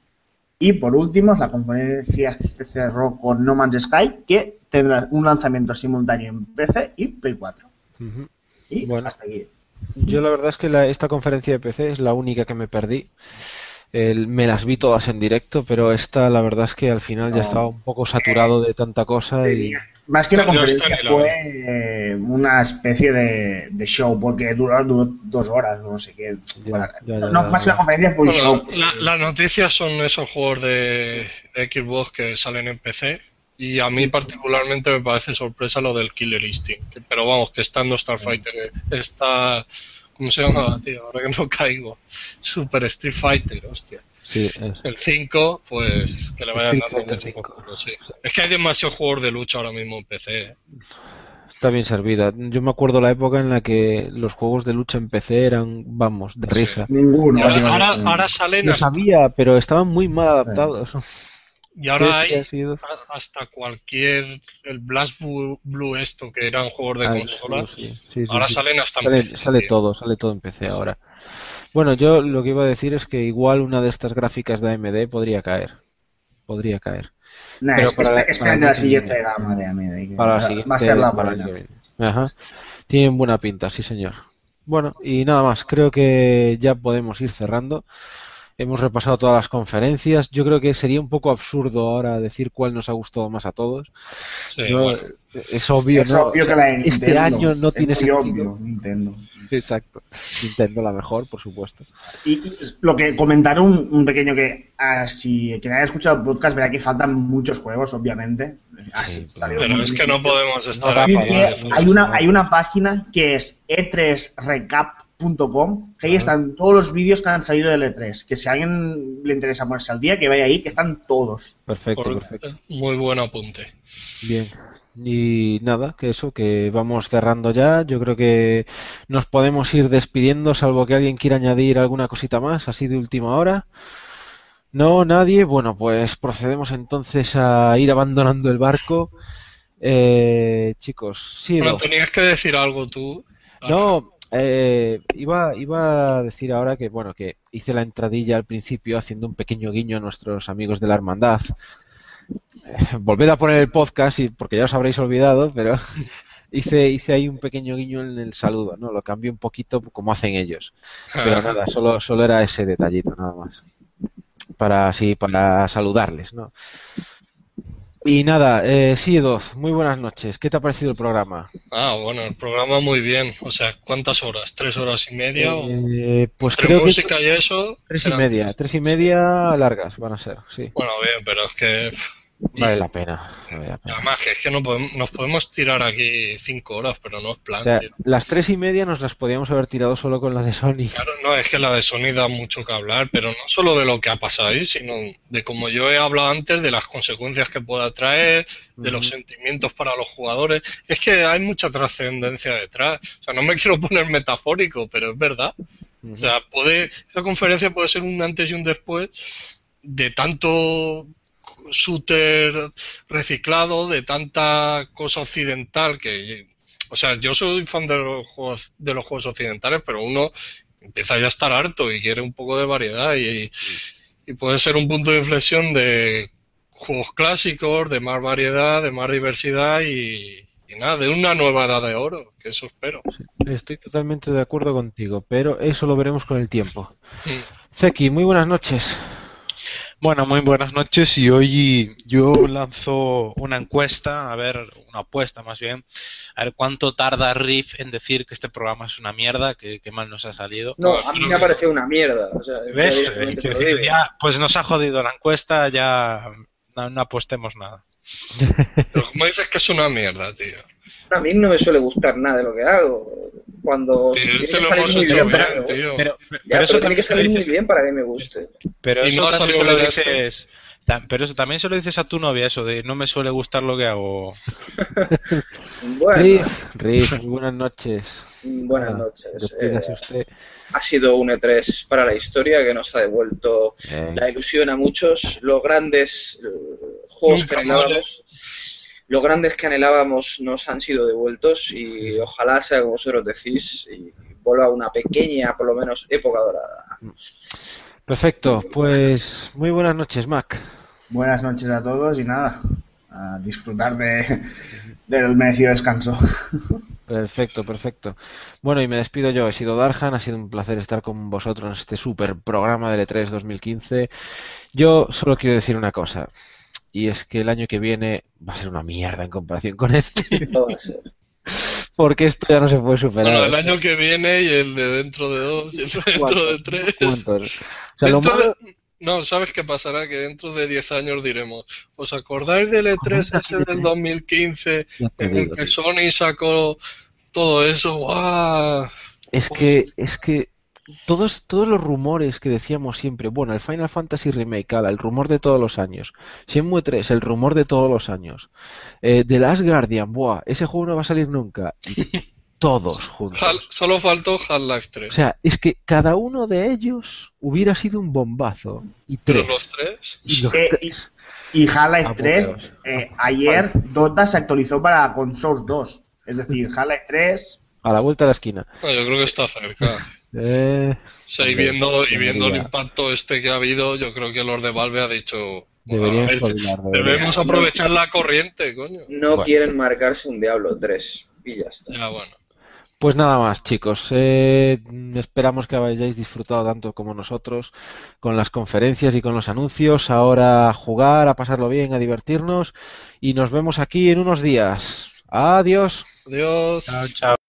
Speaker 5: Y por último, la conferencia se cerró con No Man's Sky, que tendrá un lanzamiento simultáneo en PC y Play 4.
Speaker 1: Ujú.
Speaker 5: Y
Speaker 1: Bueno.
Speaker 5: hasta aquí.
Speaker 1: Yo la verdad es que la- esta conferencia de PC es la única que me perdí. El- me las vi todas en directo, pero esta la verdad es que al final ya estaba un poco saturado de tanta cosa y
Speaker 5: Más que una conferencia
Speaker 2: la
Speaker 5: fue eh, una especie de, de show, porque duró, duró dos horas, no sé qué.
Speaker 1: Ya, ya, ya,
Speaker 5: no,
Speaker 1: ya,
Speaker 5: más que una conferencia fue un
Speaker 2: Bueno,
Speaker 5: show.
Speaker 2: la- las noticias son esos juegos de, de Xbox que salen en PC y a mí particularmente me parece sorpresa lo del Killer Instinct. que- Pero vamos, que estando Starfighter está... ¿Cómo se llama, tío? Ahora que no caigo. Super Street Fighter, hostia.
Speaker 1: Sí,
Speaker 2: El 5, pues que le vayan dando mucho
Speaker 1: 5.
Speaker 2: por culo, sí. Es que hay demasiados juegos de lucha ahora mismo en PC. eh.
Speaker 1: está bien servida. Yo me acuerdo la época en la que los juegos de lucha en PC eran, vamos, de
Speaker 2: Sí.
Speaker 1: risa.
Speaker 5: Ninguno.
Speaker 2: Ahora, ahora, ahora salen
Speaker 1: Lo
Speaker 2: hasta,
Speaker 1: sabía, pero estaban muy mal adaptados.
Speaker 2: Y ahora
Speaker 1: ¿Qué ha
Speaker 2: hay hasta cualquier el Blast Blue, Blue esto que eran juegos de
Speaker 1: Ah,
Speaker 2: consola.
Speaker 1: sí, sí, sí,
Speaker 2: ahora
Speaker 1: sí.
Speaker 2: salen hasta en
Speaker 1: Sale,
Speaker 2: PC,
Speaker 1: sale todo, sale todo en PC ahora. Bueno, yo lo que iba a decir es que igual una de estas gráficas de AMD podría caer. Podría caer.
Speaker 5: Nah,
Speaker 1: Pero
Speaker 5: es,
Speaker 1: para la-
Speaker 5: es
Speaker 1: para
Speaker 5: la siguiente
Speaker 1: viene.
Speaker 5: gama de AMD. que
Speaker 1: Para la
Speaker 5: va-
Speaker 1: siguiente.
Speaker 5: Va a ser la
Speaker 1: para el
Speaker 5: buena.
Speaker 1: Ajá. Tienen buena pinta, sí señor. Bueno, y nada más, creo que ya podemos ir cerrando. Hemos repasado todas las conferencias. Yo creo que sería un poco absurdo ahora decir cuál nos ha gustado más a todos.
Speaker 2: Sí,
Speaker 1: Yo-
Speaker 2: bueno.
Speaker 1: es obvio,
Speaker 5: Es
Speaker 1: ¿no?
Speaker 5: obvio
Speaker 1: O sea,
Speaker 5: que la de
Speaker 1: este
Speaker 5: Nintendo.
Speaker 1: año no
Speaker 5: Es
Speaker 1: tiene sentido.
Speaker 5: obvio, Nintendo.
Speaker 1: Exacto. Nintendo la mejor, por supuesto.
Speaker 5: Y, y lo que comentar un, un pequeño que ah, si quien haya escuchado el podcast verá que faltan muchos juegos, obviamente. Ah,
Speaker 1: Sí,
Speaker 5: sí, salió
Speaker 2: Pero es que no podemos estar ¿no?
Speaker 5: hay una hay una página que es e3recap.com que ahí están todos los vídeos que han salido del E3 que si a alguien le interesa ponerse al día que vaya ahí que están todos
Speaker 1: Perfecto,
Speaker 2: Por-
Speaker 1: perfecto.
Speaker 2: Muy buen apunte.
Speaker 1: Bien. Y nada, que eso, que vamos cerrando ya. Yo creo que nos podemos ir despidiendo, salvo que alguien quiera añadir alguna cosita más, así de última hora. No, nadie. Bueno, pues procedemos entonces a ir abandonando el barco. Eh, chicos, sí,
Speaker 2: Bueno, tenías que decir algo tú.
Speaker 1: No, eh, iba, iba a decir ahora que, bueno, que hice la entradilla al principio haciendo un pequeño guiño a nuestros amigos de la hermandad. Eh, volved a poner el podcast y, porque ya os habréis olvidado, pero hice, hice ahí un pequeño guiño en el saludo, ¿no? Lo cambié un poquito como hacen ellos. Pero nada, solo, solo era ese detallito, nada más. Para así, para saludarles, ¿no? Y nada, eh, sí, Edoz, muy buenas noches. ¿Qué te ha parecido el programa?
Speaker 2: Ah, bueno, el programa muy bien. O sea, ¿cuántas horas? ¿Tres horas y media? o-
Speaker 1: Eh, pues
Speaker 2: Entre
Speaker 1: creo que
Speaker 2: y eso.
Speaker 1: tres y media, tres y media largas van a ser, sí.
Speaker 2: Bueno, bien, pero es que.
Speaker 1: Vale la pena. vale la pena.
Speaker 2: Además, que es que no podemos, nos podemos tirar aquí cinco horas, pero no es plan,
Speaker 1: O sea,
Speaker 2: tío.
Speaker 1: las tres y media nos las podíamos haber tirado solo con la de Sony.
Speaker 2: Claro, no, es que la de Sony da mucho que hablar, pero no solo de lo que ha pasado ahí, sino de como yo he hablado antes, de las consecuencias que pueda traer, de los sentimientos para los jugadores. Es que hay mucha trascendencia detrás. O sea, no me quiero poner metafórico, pero es verdad. O sea, puede, esa conferencia puede ser un antes y un después de tanto shooter reciclado, de tanta cosa occidental que, o sea, yo soy fan de los juegos, de los juegos occidentales, pero uno empieza ya a estar harto y quiere un poco de variedad y, y puede ser un punto de inflexión de juegos clásicos, de más variedad, de más diversidad y, y nada, de una nueva edad de oro, que eso espero.
Speaker 1: Estoy totalmente de acuerdo contigo, pero eso lo veremos con el tiempo.
Speaker 2: Mm.
Speaker 1: Zeki, muy buenas noches.
Speaker 3: Bueno, muy buenas noches y hoy yo lanzo una encuesta, a ver, una apuesta más bien, a ver cuánto tarda Riff en decir que este programa es una mierda, que, que mal nos ha salido.
Speaker 4: No, a mí me ha parecido una mierda. O sea,
Speaker 3: ¿Ves?
Speaker 4: ya
Speaker 3: decir, pues nos ha jodido la encuesta, ya no, no apostemos nada.
Speaker 2: Pero como dices que es una mierda, tío.
Speaker 4: A mí no me suele gustar nada de lo que hago. Cuando
Speaker 2: Tío,
Speaker 4: tiene
Speaker 2: es que
Speaker 4: salir
Speaker 2: hemos
Speaker 4: muy
Speaker 2: hecho
Speaker 4: bien,
Speaker 2: bien,
Speaker 4: para que me guste.
Speaker 2: tío.
Speaker 3: Pero,
Speaker 4: Ya,
Speaker 3: pero
Speaker 4: pero
Speaker 3: eso
Speaker 4: tiene
Speaker 3: también
Speaker 4: que
Speaker 3: se lo
Speaker 4: salir muy
Speaker 3: dices,
Speaker 4: bien para que me guste.
Speaker 3: pero
Speaker 2: Y
Speaker 3: eso
Speaker 2: no
Speaker 3: también se lo dices, pero eso también se lo dices a tu novia, eso de no me suele gustar lo que hago.
Speaker 4: Bueno,
Speaker 1: Riff, Riff, muy buenas noches.
Speaker 4: buenas noches. Eh,
Speaker 1: usted.
Speaker 4: ha sido un E3 para la historia que nos ha devuelto
Speaker 1: Eh,
Speaker 4: la ilusión a muchos, los grandes eh, juegos
Speaker 2: Nunca
Speaker 4: que anhelábamos, los grandes que anhelábamos nos han sido devueltos y ojalá sea como vosotros decís y vuelva a una pequeña, por lo menos, época dorada.
Speaker 1: Perfecto, pues muy buenas noches, Mac.
Speaker 5: Buenas noches a todos y nada, a disfrutar de, del merecido descanso.
Speaker 1: Perfecto, perfecto. Bueno, y me despido yo. He sido Darhan, ha sido un placer estar con vosotros en este super programa del E3 2015. Yo solo quiero decir una cosa, y es que el año que viene va a ser una mierda en comparación con este,
Speaker 4: Todo va a ser.
Speaker 1: porque esto ya no se puede superar.
Speaker 2: Bueno, el año que viene y el de dentro de dos y el de dentro de tres.
Speaker 1: ¿Cuántos? O sea, lo
Speaker 2: Dentro
Speaker 1: malo-
Speaker 2: de- No, ¿sabes qué pasará? Que dentro de 10 años diremos, ¿os acordáis del E3 ese del 2015
Speaker 1: ya te
Speaker 2: en el que
Speaker 1: tío.
Speaker 2: Sony sacó todo eso? ¡Guau!
Speaker 1: Es que, es que todos, todos los rumores que decíamos siempre, bueno, el Final Fantasy Remake, ala, el rumor de todos los años, Shenmue 3, el rumor de todos los años, eh, The Last Guardian, buah, ese juego no va a salir nunca, todos juntos.
Speaker 2: Hal- solo faltó Half-Life 3.
Speaker 1: O sea, es que cada uno de ellos hubiera sido un bombazo, y
Speaker 2: Pero
Speaker 1: tres,
Speaker 2: los tres.
Speaker 1: y los
Speaker 5: Eh,
Speaker 1: tres,
Speaker 5: Y Half-Life 3,
Speaker 1: Apoteos.
Speaker 5: eh, ayer Dota se actualizó para con Source 2. Es decir, Half-Life 3,
Speaker 1: a la vuelta de la esquina.
Speaker 2: No, yo creo que está cerca.
Speaker 1: Eh,
Speaker 2: O sea, y viendo, y viendo el impacto este que ha habido, yo creo que los de Valve ha dicho, bueno, ver, debemos aprovechar la corriente, coño.
Speaker 4: No
Speaker 1: Bueno.
Speaker 4: quieren marcarse un Diablo 3 y ya está.
Speaker 2: Ya, bueno.
Speaker 1: Pues nada más, chicos. Eh, esperamos que hayáis disfrutado tanto como nosotros con las conferencias y con los anuncios. Ahora a jugar, a pasarlo bien, a divertirnos y nos vemos aquí en unos días. Adiós.
Speaker 2: Adiós.
Speaker 3: Chao, chao.